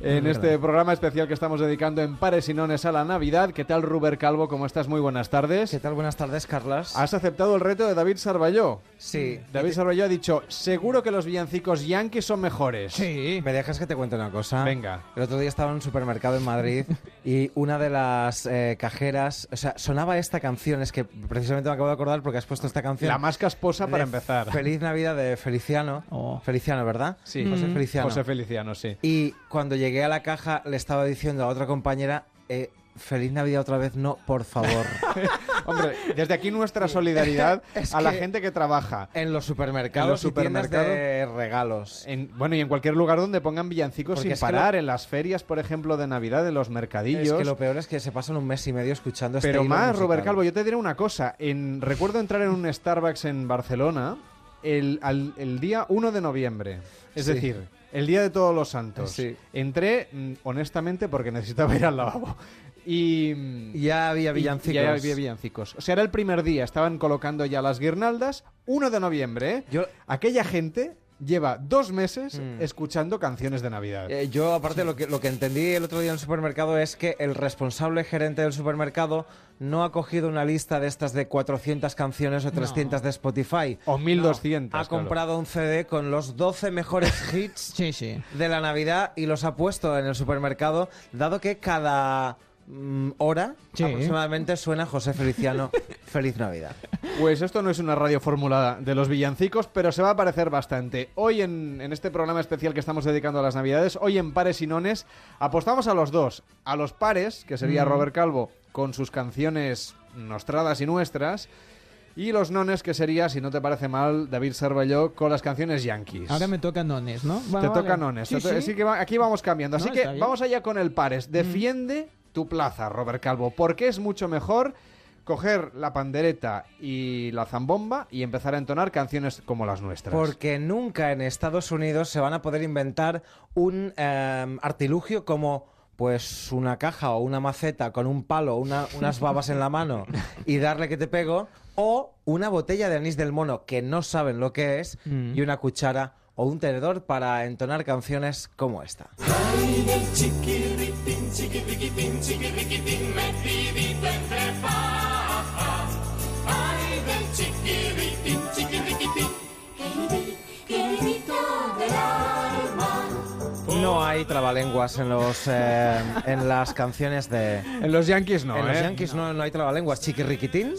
[SPEAKER 2] en este programa especial que estamos dedicando en Pares y Nones a la Navidad. ¿Qué tal, Ruber Calvo? ¿Cómo estás? Muy buenas tardes.
[SPEAKER 87] ¿Qué tal? Buenas tardes, Carlas.
[SPEAKER 2] Has aceptado el reto de David Sarballó.
[SPEAKER 87] Sí.
[SPEAKER 2] David Sarballó ha dicho, seguro que los villancicos yankees son mejores.
[SPEAKER 87] Sí. ¿Me dejas que te cuente una cosa?
[SPEAKER 2] Venga.
[SPEAKER 87] El otro día estaba en un supermercado en Madrid *laughs* y una de las eh, cajeras, o sea, sonaba esta canción, es que precisamente me acabo de acordar porque has puesto esta canción.
[SPEAKER 2] La más casposa para empezar.
[SPEAKER 87] Feliz Navidad de Feliciano. Feliciano, ¿verdad?
[SPEAKER 2] Sí.
[SPEAKER 87] José
[SPEAKER 2] Mm.
[SPEAKER 87] Feliciano.
[SPEAKER 2] José Feliciano, sí.
[SPEAKER 87] Y cuando llegué a la caja le estaba diciendo a otra compañera, eh, Feliz Navidad otra vez, no, por favor. *laughs*
[SPEAKER 2] Hombre, desde aquí nuestra solidaridad *laughs*
[SPEAKER 87] Es
[SPEAKER 2] a la gente que trabaja
[SPEAKER 87] en los supermercados,
[SPEAKER 2] en los
[SPEAKER 87] y
[SPEAKER 2] supermercados
[SPEAKER 87] de regalos.
[SPEAKER 2] En, bueno, y en cualquier lugar donde pongan villancicos
[SPEAKER 87] Porque
[SPEAKER 2] sin parar,
[SPEAKER 87] lo-
[SPEAKER 2] en las ferias, por ejemplo, de Navidad, en los mercadillos.
[SPEAKER 87] Es que lo peor es que se pasan un mes y medio escuchando este
[SPEAKER 2] Pero más,
[SPEAKER 87] musical.
[SPEAKER 2] Robert Calvo, yo te diré una cosa. En, recuerdo entrar en un Starbucks en Barcelona el, al- el día 1 de noviembre. Es
[SPEAKER 87] Sí.
[SPEAKER 2] decir, el día de todos los santos.
[SPEAKER 87] Sí.
[SPEAKER 2] Entré, mm, honestamente, porque necesitaba ir al lavabo. Y mm,
[SPEAKER 87] Ya había villancicos.
[SPEAKER 2] Ya había villancicos. O sea, era el primer día, estaban colocando ya las guirnaldas. 1 de noviembre, ¿eh? Aquella gente lleva dos meses
[SPEAKER 87] Mm.
[SPEAKER 2] escuchando canciones de Navidad.
[SPEAKER 87] Eh, yo, aparte, lo que, lo que entendí el otro día en el supermercado es que el responsable gerente del supermercado no ha cogido una lista de estas de 400 canciones o 300 de Spotify.
[SPEAKER 2] O 1200.
[SPEAKER 87] Ha
[SPEAKER 2] claro.
[SPEAKER 87] comprado un CD con los 12 mejores *laughs* hits de la Navidad y los ha puesto en el supermercado, dado que cada mm, hora
[SPEAKER 11] Sí.
[SPEAKER 87] aproximadamente suena José Feliciano *laughs* Feliz Navidad.
[SPEAKER 2] Pues esto no es una radio fórmula de los villancicos, pero se va a parecer bastante. Hoy en, en este programa especial que estamos dedicando a las Navidades, hoy en Pares y Nones, apostamos a los dos. A los pares, que sería
[SPEAKER 11] Mm.
[SPEAKER 2] Robert Calvo con sus canciones nostradas y nuestras, y los nones, que sería, si no te parece mal, David Cervelló con las canciones yankees.
[SPEAKER 11] Ahora me toca nones, ¿no?
[SPEAKER 2] te toca nones. Te to-. Así que va- aquí vamos cambiando. Así
[SPEAKER 11] No,
[SPEAKER 2] que
[SPEAKER 11] está bien. Mm.
[SPEAKER 2] vamos allá con el pares. Defiende tu plaza, Robert Calvo, porque es mucho mejor coger la pandereta y la zambomba y empezar a entonar canciones como las nuestras.
[SPEAKER 87] Porque nunca en Estados Unidos se van a poder inventar un eh, artilugio como pues una caja o una maceta con un palo, una- unas babas en la mano y darle que te pego, o una botella de anís del mono que no saben lo que es
[SPEAKER 11] Mm.
[SPEAKER 87] y una cuchara o un tenedor para entonar canciones como esta.
[SPEAKER 95] Ay del chiquiritín, chiquiriquitín, chiquiriquitín, metidito entre pajas. Ay del chiquiritín, chiquiriquitín, queridí, queridito del alma.
[SPEAKER 87] No hay trabalenguas en los eh, en las canciones de
[SPEAKER 2] En los Yankees no,
[SPEAKER 87] En los
[SPEAKER 2] ¿eh?
[SPEAKER 87] Yankees no, no hay trabalenguas. Chiquirriquitín.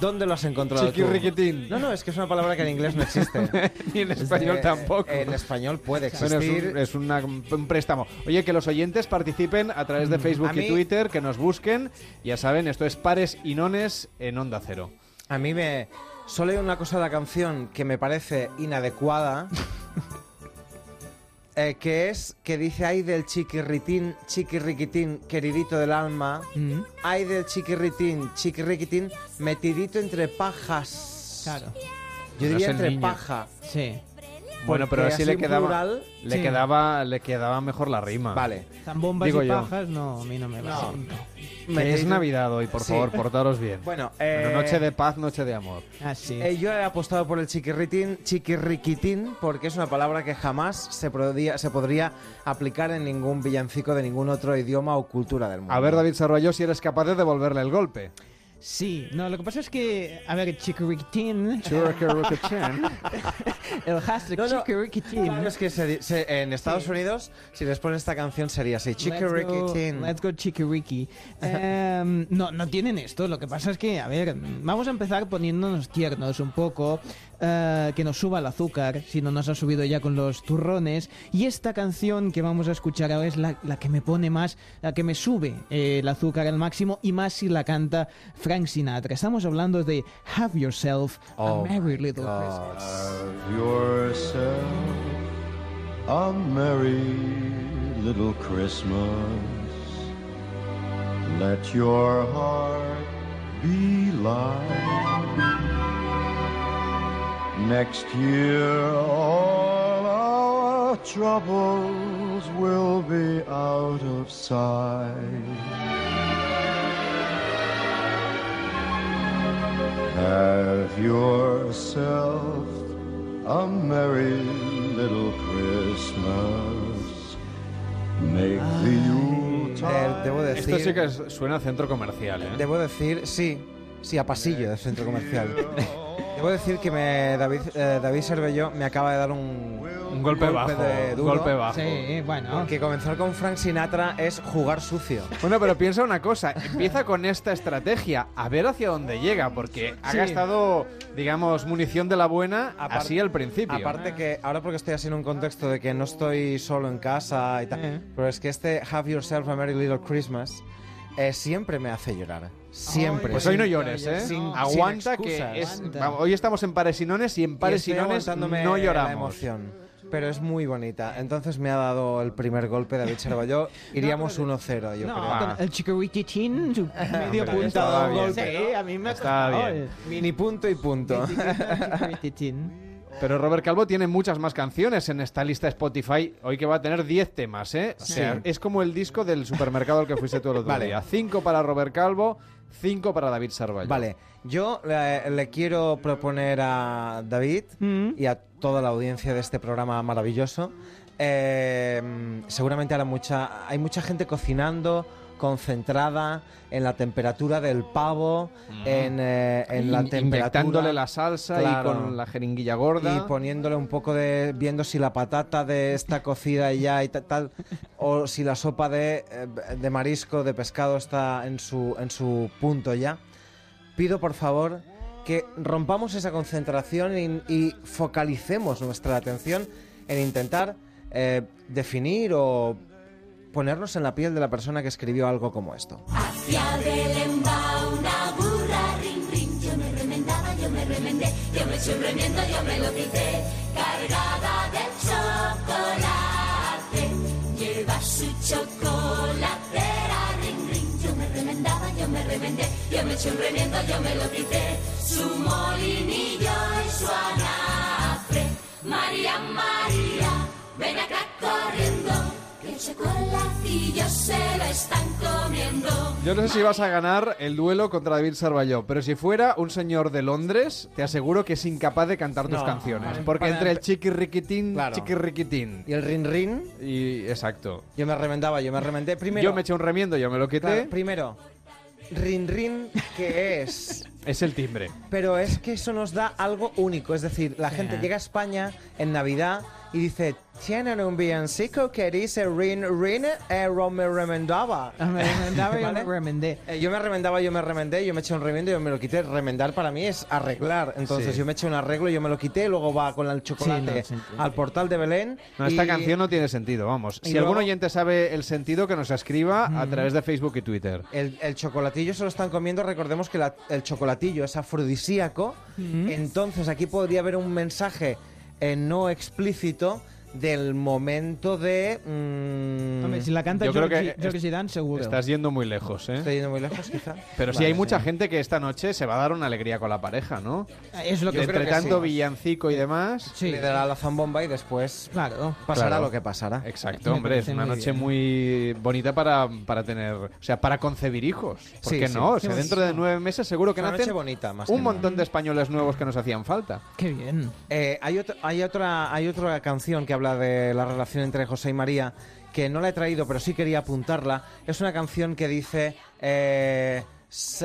[SPEAKER 87] ¿Dónde lo has encontrado?
[SPEAKER 2] Chiquirriquitín.
[SPEAKER 87] No, no, es que es una palabra que en inglés no existe. *laughs*
[SPEAKER 2] Ni en español tampoco.
[SPEAKER 87] En español puede
[SPEAKER 2] Bueno,
[SPEAKER 87] existir.
[SPEAKER 2] es, un, es una- un préstamo. Oye, que los oyentes participen a través de Facebook
[SPEAKER 87] Mm, mí-
[SPEAKER 2] y Twitter, que nos busquen. Ya saben, esto es Pares y Nones en Onda Cero.
[SPEAKER 87] A mí me... Solo hay una cosa de la canción que me parece inadecuada. *laughs* eh, que es que dice ay del chiquirritín, chiquirriquitín, queridito del alma.
[SPEAKER 11] Mm.
[SPEAKER 87] Ay del chiquirritín, chiquirriquitín, metidito entre pajas.
[SPEAKER 11] Claro.
[SPEAKER 87] Yo diría entre
[SPEAKER 2] niño.
[SPEAKER 87] paja.
[SPEAKER 11] Sí.
[SPEAKER 2] Bueno, pero así
[SPEAKER 87] así
[SPEAKER 2] le quedaba,
[SPEAKER 87] plural-
[SPEAKER 2] le
[SPEAKER 11] Sí.
[SPEAKER 2] quedaba, le quedaba mejor la rima.
[SPEAKER 87] Vale.
[SPEAKER 11] Zambombas
[SPEAKER 2] Digo
[SPEAKER 11] y
[SPEAKER 2] yo.
[SPEAKER 11] pajas, no, a mí no me va.
[SPEAKER 87] No.
[SPEAKER 2] Que
[SPEAKER 87] Me-
[SPEAKER 2] es Navidad hoy, por
[SPEAKER 87] Sí.
[SPEAKER 2] favor, portaros bien.
[SPEAKER 87] Bueno, eh,
[SPEAKER 2] noche de paz, noche de amor.
[SPEAKER 11] Ah, sí.
[SPEAKER 87] Eh, yo he apostado por el chiquirritín, chiquirriquitín porque es una palabra que jamás se, podría, se podría aplicar en ningún villancico de ningún otro idioma o cultura del mundo.
[SPEAKER 2] A ver, David Sarroyo, si eres capaz de devolverle el golpe.
[SPEAKER 11] Sí, no, lo que pasa es que, a ver, Chickeriquitín.
[SPEAKER 2] Churriquirriquitín. *laughs*
[SPEAKER 11] El hashtag
[SPEAKER 87] No, no,
[SPEAKER 11] Chickeriquitín.
[SPEAKER 87] Claro, es que se- se- en Estados Unidos, si les pones esta canción sería así, chiquirriquitín.
[SPEAKER 11] Let's go Chickericky. Em, no, no tienen esto. Lo que pasa es que, a ver, vamos a empezar poniéndonos tiernos un poco. Eh, que nos suba el azúcar, si no nos ha subido ya con los turrones. Y esta canción que vamos a escuchar ahora es la, la que me pone más, la que me sube eh, el azúcar al máximo y más si la canta Frank Sinatra. Estamos hablando de Have Yourself
[SPEAKER 87] Oh
[SPEAKER 11] a Merry
[SPEAKER 87] my
[SPEAKER 11] Little
[SPEAKER 87] God.
[SPEAKER 11] Christmas.
[SPEAKER 96] Have yourself a merry little Christmas. Let your heart be light. Next year, all our troubles will be out of sight. Have yourself a merry little Christmas. Make the Yuletide.
[SPEAKER 87] Eh, debo decir,
[SPEAKER 2] Esto sí que suena a centro comercial, ¿eh?
[SPEAKER 87] debo decir, sí, sí, a pasillo de centro comercial. *laughs* debo decir que me, David, eh, David Cervelló me acaba de dar un,
[SPEAKER 2] Un golpe bajo,
[SPEAKER 87] de
[SPEAKER 2] un
[SPEAKER 87] duro.
[SPEAKER 2] golpe bajo.
[SPEAKER 11] Sí, bueno.
[SPEAKER 87] Que comenzar con Frank Sinatra es jugar sucio.
[SPEAKER 2] Bueno, pero piensa una cosa, empieza con esta estrategia, a ver hacia dónde llega, porque ha
[SPEAKER 87] Sí.
[SPEAKER 2] gastado, digamos, munición de la buena así al principio.
[SPEAKER 87] Aparte que ahora porque estoy así en un contexto de que no estoy solo en casa y tal,
[SPEAKER 11] Eh.
[SPEAKER 87] pero es que este Have Yourself a Merry Little Christmas eh, siempre me hace llorar. Siempre.
[SPEAKER 2] Pues hoy no llores, ¿eh?
[SPEAKER 87] Sin-
[SPEAKER 2] Aguanta
[SPEAKER 87] sin
[SPEAKER 2] que es, vamos, hoy estamos en Paresinones y en Paresinones no
[SPEAKER 87] La
[SPEAKER 2] lloramos.
[SPEAKER 87] emoción. Pero es muy bonita. Entonces me ha dado el primer golpe David Cervelló. *laughs* Iríamos 1-0, yo
[SPEAKER 11] No,
[SPEAKER 87] creo.
[SPEAKER 11] con el Chickeriquitín, su medio punto. Sí, a mí me
[SPEAKER 2] bien.
[SPEAKER 11] el-
[SPEAKER 87] Mini punto y punto. *laughs*
[SPEAKER 2] Pero Robert Calvo tiene muchas más canciones en esta lista Spotify, hoy que va a tener 10 temas, ¿eh? O sea,
[SPEAKER 87] Sí.
[SPEAKER 2] es como el disco del supermercado al que fuiste tú el otro
[SPEAKER 87] Vale.
[SPEAKER 2] día. 5 para Robert Calvo, 5 para David Sarvallo.
[SPEAKER 87] Vale, yo eh, le quiero proponer a David
[SPEAKER 11] Mm.
[SPEAKER 87] y a toda la audiencia de este programa maravilloso. eh, seguramente ahora mucha, hay mucha gente cocinando concentrada en la temperatura del pavo, en, eh, en la temperatura...
[SPEAKER 2] inyectándole la salsa
[SPEAKER 87] Claro.
[SPEAKER 2] y con la jeringuilla gorda.
[SPEAKER 87] Y poniéndole un poco de. viendo si la patata de esta cocida y ya y ta- tal. O si la sopa de, eh, de marisco, de pescado está en su, en su punto ya. Pido por favor que rompamos esa concentración y, y focalicemos nuestra atención en intentar eh, definir o ponernos en la piel de la persona que escribió algo como esto.
[SPEAKER 97] Hacia Belén va una burra, rin, rin. Yo me remendaba, yo me remendé, yo me eché un remiendo, yo me lo quité. Cargada de chocolate, lleva su chocolatera, rin, rin. Yo me remendaba, yo me remendé, yo me eché un remiendo, yo me lo quité. Su molinillo y su anafre. María, María, ven acá corriendo. Que El chocolatillo se lo están comiendo.
[SPEAKER 2] Yo no sé si vas a ganar el duelo contra David Sarvalló, pero si fuera un señor de Londres, te aseguro que es incapaz de cantar tus
[SPEAKER 87] No,
[SPEAKER 2] canciones. Porque entre el chiquirriquitín,
[SPEAKER 87] Claro.
[SPEAKER 2] chiquirriquitín
[SPEAKER 87] Y el rin rin,
[SPEAKER 2] y exacto.
[SPEAKER 87] yo me remendaba, yo me remendé. Primero,
[SPEAKER 2] Yo me eché un remiendo, yo me lo quité.
[SPEAKER 87] claro, primero, rin rin, ¿qué es? *laughs*
[SPEAKER 2] Es el timbre.
[SPEAKER 87] Pero es que eso nos da algo único. Es decir, la gente llega a España en Navidad y dice, tienen un villancico que dice rin rin, eh, ro- me remendaba.
[SPEAKER 11] Ah, me remendaba y yo *laughs*
[SPEAKER 87] ¿Vale?
[SPEAKER 11] me remendé.
[SPEAKER 87] Eh, yo me remendaba, yo me remendé, yo me eché un remiendo y yo me lo quité. Remendar para mí es arreglar. Entonces
[SPEAKER 2] Sí.
[SPEAKER 87] yo me eché un arreglo, yo me lo quité, luego va con el chocolate
[SPEAKER 11] Sí, no, sí.
[SPEAKER 87] al portal de Belén.
[SPEAKER 2] No, esta
[SPEAKER 87] y-
[SPEAKER 2] canción no tiene sentido, vamos.
[SPEAKER 87] y
[SPEAKER 2] Si algún
[SPEAKER 87] luego-
[SPEAKER 2] oyente sabe el sentido, que nos escriba a través de Facebook y Twitter.
[SPEAKER 87] El, el chocolatillo se lo están comiendo, recordemos que la- el chocolatillo es afrodisíaco, entonces aquí podría haber un mensaje eh, no explícito del momento de... mm,
[SPEAKER 7] Hombre, si la canta
[SPEAKER 2] Yo creo que
[SPEAKER 7] Dan, seguro.
[SPEAKER 2] Estás yendo muy lejos, ¿eh?
[SPEAKER 87] Estoy yendo muy lejos, quizá. *laughs*
[SPEAKER 2] Pero sí
[SPEAKER 87] Vale,
[SPEAKER 2] hay mucha
[SPEAKER 87] sí.
[SPEAKER 2] gente que esta noche se va a dar una alegría con la pareja, ¿no?
[SPEAKER 7] Es lo que
[SPEAKER 2] entre tanto
[SPEAKER 7] sí.
[SPEAKER 2] villancico y demás.
[SPEAKER 87] Le dará la zambomba y después pasará
[SPEAKER 2] Claro.
[SPEAKER 87] lo que pasará.
[SPEAKER 2] Exacto,
[SPEAKER 87] Me
[SPEAKER 2] hombre, es una
[SPEAKER 87] muy
[SPEAKER 2] noche
[SPEAKER 87] bien.
[SPEAKER 2] muy bonita para, para tener, o sea, para concebir hijos. ¿Por
[SPEAKER 87] Sí,
[SPEAKER 2] qué
[SPEAKER 87] sí.
[SPEAKER 2] no? O sea, dentro de nueve meses seguro que
[SPEAKER 87] Una
[SPEAKER 2] nacen
[SPEAKER 87] noche bonita, más
[SPEAKER 2] un
[SPEAKER 87] que
[SPEAKER 2] montón de españoles nuevos que nos hacían falta.
[SPEAKER 7] Qué bien.
[SPEAKER 87] Eh, hay, otro- hay, otra, hay otra canción que habla de la relación entre José y María, que no la he traído, pero sí quería apuntarla. Es una canción que dice eh,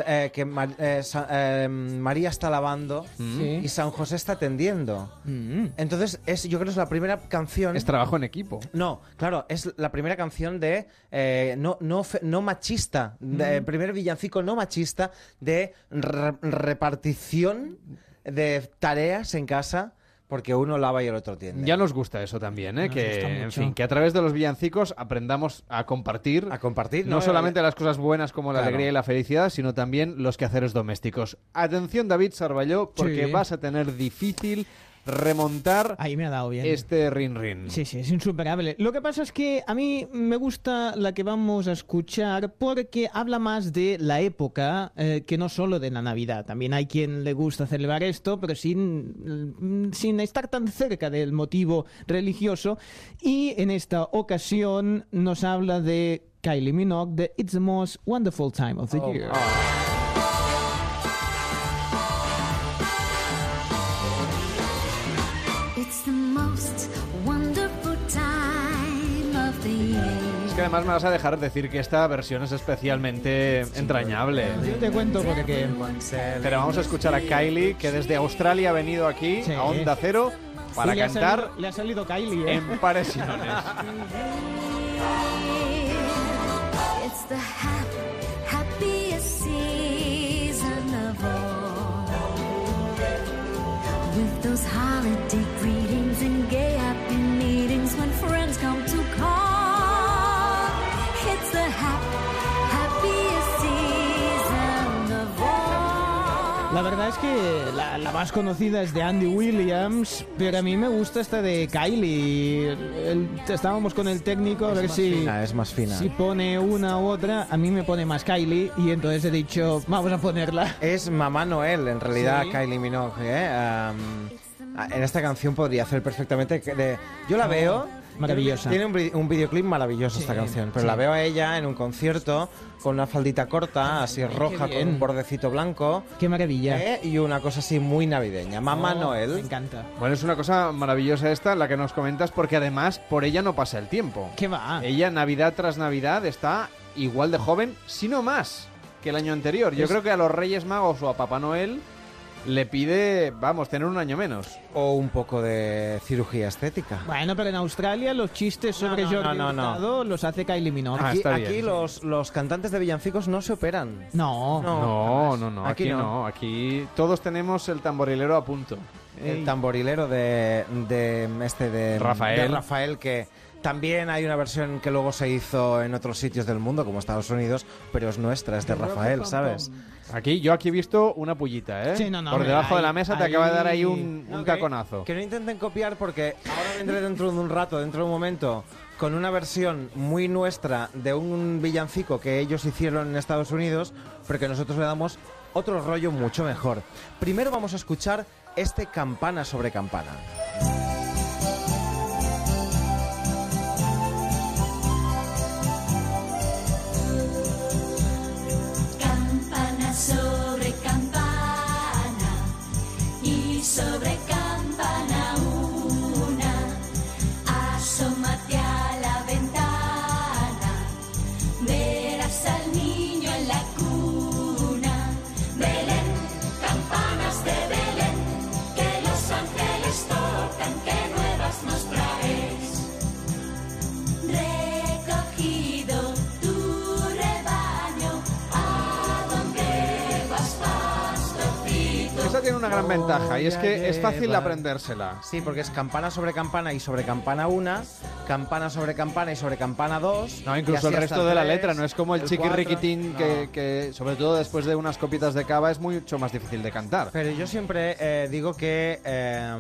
[SPEAKER 87] eh, que eh, eh, María está lavando
[SPEAKER 2] Sí.
[SPEAKER 87] y San José está tendiendo. Entonces, es, yo creo que es la primera canción...
[SPEAKER 2] Es trabajo en equipo.
[SPEAKER 87] No, claro, es la primera canción de eh, no, no, no machista, de,
[SPEAKER 2] Mm.
[SPEAKER 87] primer villancico no machista de re- repartición de tareas en casa porque uno lava y el otro tiende.
[SPEAKER 2] Ya nos gusta eso también, ¿eh?
[SPEAKER 87] Nos
[SPEAKER 2] que, en fin, que a través de los villancicos aprendamos a compartir.
[SPEAKER 87] A compartir,
[SPEAKER 2] No,
[SPEAKER 87] ¿no?
[SPEAKER 2] solamente las cosas buenas como la
[SPEAKER 87] Claro.
[SPEAKER 2] alegría y la felicidad, sino también los quehaceres domésticos. Atención, David Sarballó, porque
[SPEAKER 7] Sí.
[SPEAKER 2] vas a tener difícil remontar
[SPEAKER 7] Ahí me ha dado bien.
[SPEAKER 2] este rin rin.
[SPEAKER 7] Sí, sí, es insuperable. Lo que pasa es que a mí me gusta la que vamos a escuchar porque habla más de la época eh, que no solo de la Navidad. También hay quien le gusta celebrar esto, pero sin, mm, sin estar tan cerca del motivo religioso. Y en esta ocasión nos habla de Kylie Minogue de It's the Most Wonderful Time of the
[SPEAKER 87] Oh,
[SPEAKER 7] Year.
[SPEAKER 2] Además me vas a dejar decir que esta versión es especialmente entrañable.
[SPEAKER 7] Yo te cuento porque...
[SPEAKER 2] Pero vamos a escuchar a Kylie, que desde Australia ha venido aquí
[SPEAKER 7] Sí.
[SPEAKER 2] a Onda Cero para
[SPEAKER 7] Y le ha
[SPEAKER 2] cantar
[SPEAKER 7] salido- le ha salido Kylie, ¿eh?
[SPEAKER 2] en pares
[SPEAKER 7] La verdad es que la, la más conocida es de Andy Williams, pero a mí me gusta esta de Kylie. El- estábamos con el técnico a
[SPEAKER 87] Es
[SPEAKER 7] ver si,
[SPEAKER 87] fina, es más fina.
[SPEAKER 7] si pone una u otra. A mí me pone más Kylie y entonces he dicho, vamos a ponerla.
[SPEAKER 87] Es Mamá Noel, en realidad,
[SPEAKER 7] Sí.
[SPEAKER 87] Kylie Minogue. ¿eh? Am, en esta canción podría hacer perfectamente. de- yo la veo.
[SPEAKER 7] Maravillosa.
[SPEAKER 87] Tiene un, vi- un videoclip maravilloso esta
[SPEAKER 7] Sí,
[SPEAKER 87] canción, pero
[SPEAKER 7] sí.
[SPEAKER 87] la veo a ella en un concierto con una faldita corta, así roja, con un bordecito blanco.
[SPEAKER 7] Qué maravilla.
[SPEAKER 87] ¿eh? Y una cosa así muy navideña. Mamá
[SPEAKER 7] Oh,
[SPEAKER 87] Noel.
[SPEAKER 7] Me encanta.
[SPEAKER 2] Bueno, es una cosa maravillosa esta, la que nos comentas, porque además por ella no pasa el tiempo.
[SPEAKER 7] ¿Qué va?
[SPEAKER 2] Ella, Navidad tras Navidad, está igual de joven, si no más, que el año anterior. Yo
[SPEAKER 87] Es-
[SPEAKER 2] creo que a los Reyes Magos o a Papá Noel le pide, vamos, tener un año menos.
[SPEAKER 87] O un poco de cirugía estética.
[SPEAKER 7] Bueno, pero en Australia los chistes sobre
[SPEAKER 87] no,
[SPEAKER 7] Jordi
[SPEAKER 87] no, no.
[SPEAKER 7] Hurtado los hace Kylie Minogue.
[SPEAKER 2] Ah,
[SPEAKER 87] Aquí,
[SPEAKER 2] bien.
[SPEAKER 87] los, los cantantes de villancicos no se operan.
[SPEAKER 7] No.
[SPEAKER 2] No, no, no,
[SPEAKER 87] Aquí
[SPEAKER 2] aquí,
[SPEAKER 87] no.
[SPEAKER 2] no. Aquí todos tenemos el tamborilero a punto.
[SPEAKER 87] el tamborilero de, de este de
[SPEAKER 2] Rafael.
[SPEAKER 87] de Rafael que también hay una versión que luego se hizo en otros sitios del mundo como Estados Unidos pero es nuestra es de Rafael sabes
[SPEAKER 2] Aquí, yo aquí he visto una pullita, ¿eh?
[SPEAKER 7] Sí, no, no,
[SPEAKER 2] Por debajo de
[SPEAKER 7] ahí-
[SPEAKER 2] la mesa te acaba de dar ahí
[SPEAKER 7] ahí-
[SPEAKER 2] un, un
[SPEAKER 87] Ok,
[SPEAKER 2] taconazo.
[SPEAKER 87] que no intenten copiar porque ahora vendré dentro de un rato dentro de un momento con una versión muy nuestra de un villancico que ellos hicieron en Estados Unidos pero que nosotros le damos otro rollo mucho mejor primero vamos a escuchar este campana sobre Campana
[SPEAKER 98] sobre una
[SPEAKER 2] gran ventaja y es que es fácil aprendérsela.
[SPEAKER 87] Sí, porque es campana sobre campana y sobre campana una, campana sobre campana y sobre campana dos.
[SPEAKER 2] No, incluso el resto de la letra, no es como el,
[SPEAKER 87] el
[SPEAKER 2] que,
[SPEAKER 87] no.
[SPEAKER 2] que, sobre todo después de unas copitas de cava, es mucho más difícil de cantar.
[SPEAKER 87] Pero yo siempre eh, digo que eh,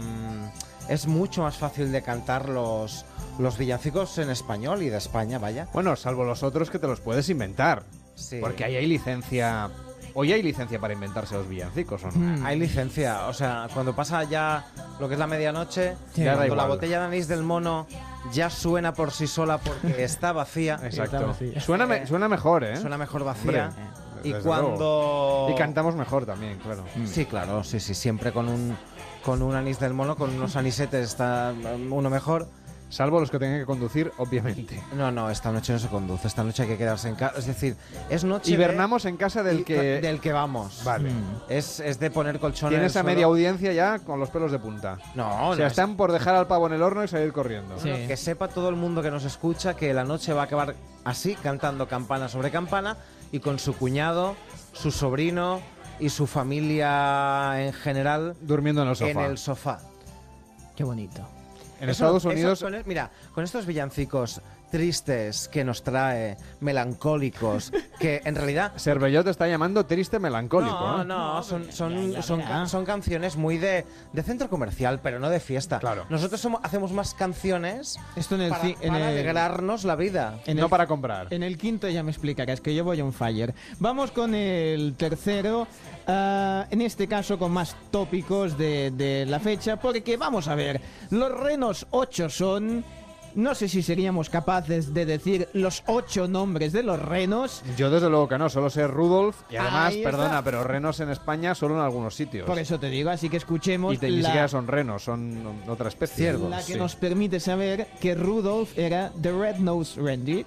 [SPEAKER 87] es mucho más fácil de cantar los, los villancicos en español y de España, vaya.
[SPEAKER 2] Bueno, salvo los otros que te los puedes inventar.
[SPEAKER 87] Sí.
[SPEAKER 2] Porque ahí hay licencia. Hoy hay licencia para inventarse los villancicos, ¿o no?
[SPEAKER 87] Hay licencia, o sea, cuando pasa ya lo que es la medianoche,
[SPEAKER 2] Sí, ya
[SPEAKER 87] cuando la botella de anís del mono ya suena por sí sola porque *laughs* está vacía.
[SPEAKER 2] Exacto. Suena, me- suena mejor, ¿eh?
[SPEAKER 87] Suena mejor vacía.
[SPEAKER 2] Hombre,
[SPEAKER 87] y cuando...
[SPEAKER 2] luego. Y cantamos mejor también, claro.
[SPEAKER 87] Sí, claro, sí, sí, siempre con un, con un anís del mono, con unos anisetes está uno mejor.
[SPEAKER 2] Salvo los que tengan que conducir, obviamente.
[SPEAKER 87] No, no, esta noche no se conduce, esta noche hay que quedarse en casa. Es decir, es noche de-
[SPEAKER 2] Hibernamos en casa del
[SPEAKER 87] y-
[SPEAKER 2] que...
[SPEAKER 87] del que vamos.
[SPEAKER 2] Vale.
[SPEAKER 87] Es, es de poner colchón en el
[SPEAKER 2] Tienes a
[SPEAKER 87] suelo.
[SPEAKER 2] media audiencia ya con los pelos de punta.
[SPEAKER 87] No,
[SPEAKER 2] O sea,
[SPEAKER 87] no,
[SPEAKER 2] están por dejar al pavo en el horno y salir corriendo.
[SPEAKER 87] Bueno, Que sepa todo el mundo que nos escucha que la noche va a acabar así, cantando campana sobre campana y con su cuñado, su sobrino y su familia en general
[SPEAKER 2] Durmiendo en el sofá.
[SPEAKER 87] en el sofá.
[SPEAKER 7] Qué bonito.
[SPEAKER 2] En
[SPEAKER 87] Eso-
[SPEAKER 2] Estados
[SPEAKER 87] eso
[SPEAKER 2] Unidos...
[SPEAKER 87] con el- mira, con estos villancicos tristes que nos trae, melancólicos, que en realidad *laughs*
[SPEAKER 2] Cervelló te está llamando triste melancólico.
[SPEAKER 87] no,
[SPEAKER 2] ¿eh?
[SPEAKER 87] no, son, son, son, son canciones muy de, de centro comercial, pero no de fiesta.
[SPEAKER 2] Claro.
[SPEAKER 87] Nosotros somos, hacemos más canciones
[SPEAKER 7] Esto en el
[SPEAKER 87] para,
[SPEAKER 7] en
[SPEAKER 87] para
[SPEAKER 7] el-
[SPEAKER 87] alegrarnos la vida.
[SPEAKER 7] En
[SPEAKER 2] no
[SPEAKER 7] el-
[SPEAKER 2] para comprar.
[SPEAKER 7] En el quinto ya me explicarás que yo voy on fire. Vamos con el tercero, ah, en este caso con más tópicos de, de la fecha, porque vamos a ver, los renos 8 son... No sé si seríamos capaces de decir los ocho nombres de los renos.
[SPEAKER 2] Yo desde luego que no, solo sé Rudolf y además, perdona, pero renos en España solo en algunos sitios.
[SPEAKER 7] Por eso te digo, así que escuchemos
[SPEAKER 2] y te- ni
[SPEAKER 7] la,
[SPEAKER 2] siquiera son renos, son otra especie.
[SPEAKER 7] la que
[SPEAKER 2] Sí.
[SPEAKER 7] nos permite saber que Rudolf era The Red-Nosed Reindeer.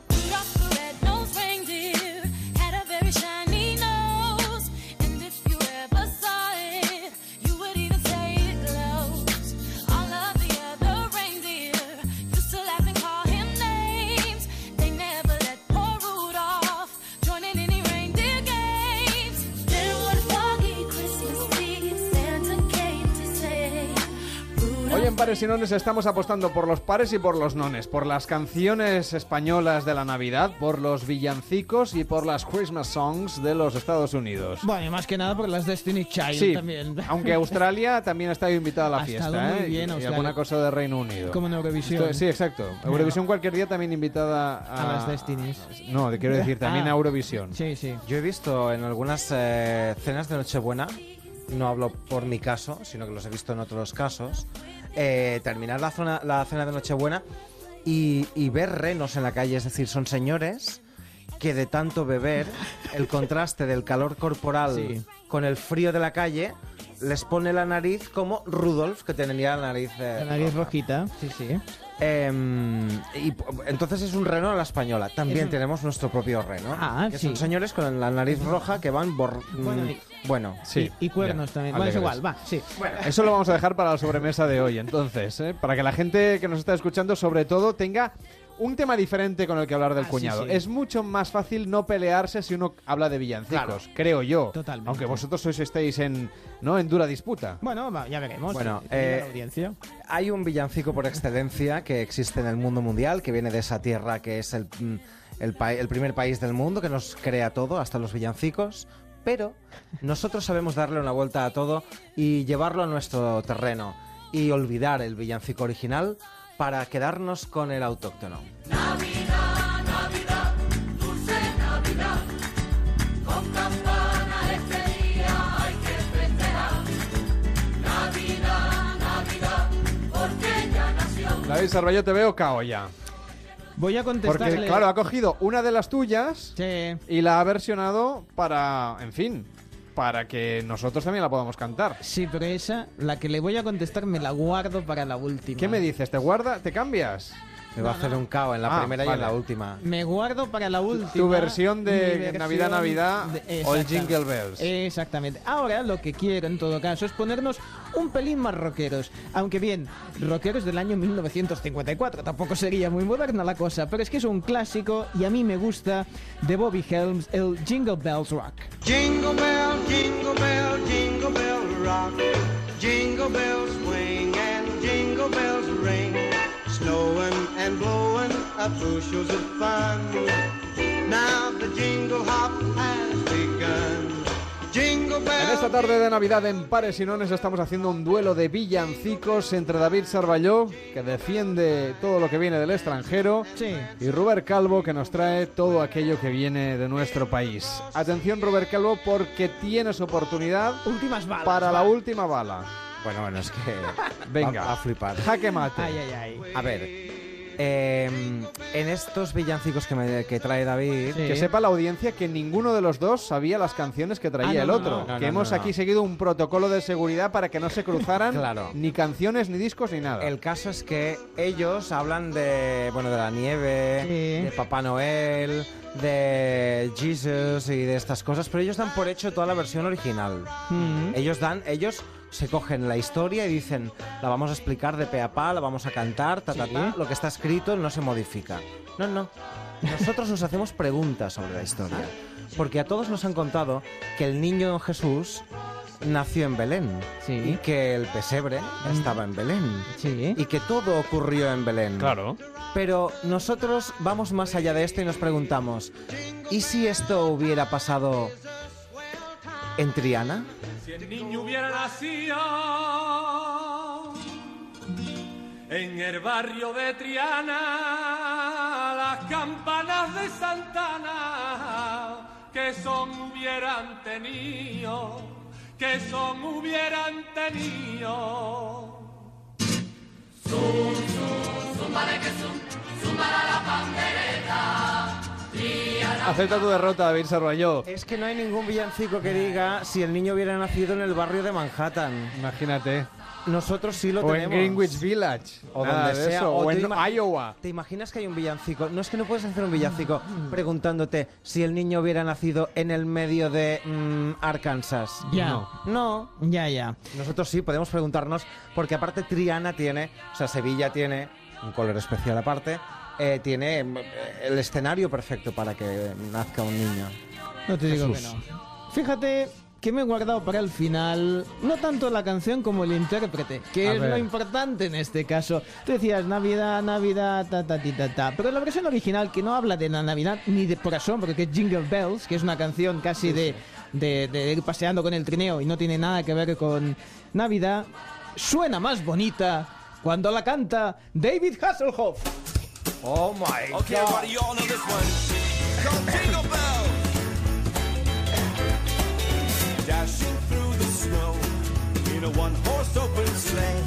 [SPEAKER 2] Pares y Nones estamos apostando por los pares y por los nones, por las canciones españolas de la Navidad, por los villancicos y por las Christmas songs de los Estados Unidos.
[SPEAKER 7] Bueno, y más que nada por las Destiny Child
[SPEAKER 2] Sí,
[SPEAKER 7] también. *laughs*
[SPEAKER 2] aunque Australia también ha estado invitada a la
[SPEAKER 7] Ha
[SPEAKER 2] fiesta,
[SPEAKER 7] estado muy
[SPEAKER 2] ¿eh?
[SPEAKER 7] bien
[SPEAKER 2] y
[SPEAKER 7] Australia.
[SPEAKER 2] alguna cosa de Reino Unido.
[SPEAKER 7] Como en Eurovisión.
[SPEAKER 2] Esto- sí, exacto. Eurovisión cualquier día también invitada a,
[SPEAKER 7] A las Destinies.
[SPEAKER 2] No, quiero decir *laughs* también
[SPEAKER 7] Ah.
[SPEAKER 2] a Eurovisión.
[SPEAKER 7] Sí, sí.
[SPEAKER 87] Yo he visto en algunas eh, cenas de Nochebuena, no hablo por mi caso, sino que los he visto en otros casos, eh, terminar la, zona- la cena de Nochebuena y, y ver renos en la calle, es decir, son señores que de tanto beber, el contraste del calor corporal
[SPEAKER 7] Sí.
[SPEAKER 87] con el frío de la calle, les pone la nariz como Rudolf, que tenía la nariz... eh,
[SPEAKER 7] La nariz rojita, sí, sí.
[SPEAKER 87] Em, y entonces es un reno a la española. También
[SPEAKER 7] Es un-
[SPEAKER 87] tenemos nuestro propio reno.
[SPEAKER 7] Ah,
[SPEAKER 87] que
[SPEAKER 7] sí.
[SPEAKER 87] son señores con la nariz roja que van bor-
[SPEAKER 7] Bueno,
[SPEAKER 87] bueno.
[SPEAKER 2] Sí,
[SPEAKER 7] y, y cuernos
[SPEAKER 2] ya,
[SPEAKER 7] también. Bueno, es igual, va, sí.
[SPEAKER 2] Eso lo vamos a dejar para la sobremesa de hoy, entonces, ¿eh? para que la gente que nos está escuchando, sobre todo, tenga un tema diferente con el que hablar del
[SPEAKER 7] Ah,
[SPEAKER 2] cuñado.
[SPEAKER 7] sí.
[SPEAKER 2] Es mucho más fácil no pelearse si uno habla de villancicos,
[SPEAKER 87] Claro.
[SPEAKER 2] creo yo.
[SPEAKER 7] Totalmente.
[SPEAKER 2] Aunque vosotros sois estéis en, ¿no? en dura disputa.
[SPEAKER 7] Bueno, va, ya veremos.
[SPEAKER 87] Bueno, eh,
[SPEAKER 7] la audiencia.
[SPEAKER 87] Hay un villancico por excelencia que existe en el mundo mundial, que viene de esa tierra que es el, mm, el, pa- el primer país del mundo, que nos crea todo, hasta los villancicos. Pero nosotros sabemos darle una vuelta a todo y llevarlo a nuestro terreno y olvidar el villancico original para quedarnos con el autóctono.
[SPEAKER 2] David te veo cao ya.
[SPEAKER 7] Voy a contestarle.
[SPEAKER 2] Porque, claro, ha cogido una de las tuyas
[SPEAKER 7] Sí.
[SPEAKER 2] y la ha versionado para, en fin, para que nosotros también la podamos cantar.
[SPEAKER 7] Sí, pero esa, la que le voy a contestar, me la guardo para la última.
[SPEAKER 2] ¿Qué me dices? ¿Te guarda? ¿Te cambias?
[SPEAKER 87] Me va a hacer un cao en la
[SPEAKER 2] Ah,
[SPEAKER 87] primera y en
[SPEAKER 2] vale.
[SPEAKER 87] la última.
[SPEAKER 7] Me guardo para la última.
[SPEAKER 2] Tu versión de
[SPEAKER 7] mi
[SPEAKER 2] Navidad, Navidad
[SPEAKER 7] de-
[SPEAKER 2] o el
[SPEAKER 7] exactamente.
[SPEAKER 2] Jingle Bells.
[SPEAKER 7] Exactamente. Ahora lo que quiero en todo caso es ponernos un pelín más rockeros. Aunque bien, rockeros del año 1954. Tampoco sería muy moderna la cosa, pero es que es un clásico y a mí me gusta de Bobby Helms, el Jingle Bells Rock.
[SPEAKER 99] Jingle bell, jingle bell, jingle bell rock. Jingle bells swing and jingle bells ring. Snowing and blowing up bushels of fun. Now the jingle hop has begun.
[SPEAKER 100] Jingle
[SPEAKER 2] En esta tarde de Navidad en Pares y Nones estamos haciendo un duelo de villancicos entre David Sarballó, que defiende todo lo que viene del extranjero, y Robert Calvo, que nos trae todo aquello que viene de nuestro país. Atención, Robert Calvo, porque tienes oportunidad
[SPEAKER 7] Últimas balas,
[SPEAKER 2] para la última bala.
[SPEAKER 87] Bueno, bueno, es que.
[SPEAKER 2] Venga.
[SPEAKER 87] va a flipar.
[SPEAKER 2] Jaque mate.
[SPEAKER 7] Ay, ay, ay.
[SPEAKER 87] A ver. Eh, en estos villancicos que, me- que trae David.
[SPEAKER 2] Que sepa la audiencia que ninguno de los dos sabía las canciones que traía
[SPEAKER 87] Ah, no,
[SPEAKER 2] el otro.
[SPEAKER 87] no, no,
[SPEAKER 2] que
[SPEAKER 87] no,
[SPEAKER 2] hemos
[SPEAKER 87] no.
[SPEAKER 2] aquí seguido un protocolo de seguridad para que no se cruzaran *laughs*
[SPEAKER 87] Claro.
[SPEAKER 2] ni canciones, ni discos, ni nada.
[SPEAKER 87] El caso es que ellos hablan de, bueno, de la nieve, de Papá Noel, de Jesus y de estas cosas, pero ellos dan por hecho toda la versión original.
[SPEAKER 7] Mm.
[SPEAKER 87] Ellos dan, ellos se cogen la historia y dicen, la vamos a explicar de pe a pa, la vamos a cantar, ta, ta, ta, lo que está escrito no se modifica. No, no. Nosotros nos hacemos preguntas sobre la historia. Porque a todos nos han contado que el niño Jesús nació en Belén y que el pesebre estaba en Belén y que todo ocurrió en Belén.
[SPEAKER 2] Claro.
[SPEAKER 87] Pero nosotros vamos más allá de esto y nos preguntamos, ¿y si esto hubiera pasado en Triana?
[SPEAKER 99] Si el niño hubiera nacido en el barrio de Triana, las campanas de Santana, que son hubieran tenido, que son hubieran tenido. Zum, zum, que zum, la pandereta, Triana.
[SPEAKER 2] Acepta tu derrota, David Sarballó.
[SPEAKER 87] Es que no hay ningún villancico que diga si el niño hubiera nacido en el barrio de Manhattan.
[SPEAKER 2] Imagínate.
[SPEAKER 87] Nosotros sí lo
[SPEAKER 2] O en
[SPEAKER 87] tenemos.
[SPEAKER 2] Greenwich Village.
[SPEAKER 87] O
[SPEAKER 2] Nada
[SPEAKER 87] donde
[SPEAKER 2] de
[SPEAKER 87] sea.
[SPEAKER 2] eso. O
[SPEAKER 87] tú
[SPEAKER 2] en
[SPEAKER 87] ima-
[SPEAKER 2] Iowa.
[SPEAKER 87] ¿Te imaginas que hay un villancico? No es que no puedes hacer un villancico preguntándote si el niño hubiera nacido en el medio de mm, Arkansas.
[SPEAKER 7] Ya.
[SPEAKER 87] No. No.
[SPEAKER 7] Ya, ya.
[SPEAKER 87] Nosotros sí podemos preguntarnos, porque aparte Triana tiene, o sea, Sevilla tiene un color especial aparte, eh, tiene mm, el escenario perfecto para que nazca un niño.
[SPEAKER 7] No te digo que no. Fíjate que me he guardado para el final no tanto la canción como el intérprete, que
[SPEAKER 87] A
[SPEAKER 7] es
[SPEAKER 87] ver.
[SPEAKER 7] lo importante en este caso. Tú decías Navidad, Navidad, ta ta ti, ta ta, pero la versión original que no habla de la Navidad ni de por asombro, que es Jingle Bells, que es una canción casi de, de, de ir paseando con el trineo y no tiene nada que ver con Navidad, suena más bonita cuando la canta David Hasselhoff.
[SPEAKER 87] Oh my
[SPEAKER 99] Okay, in a one-horse open sleigh.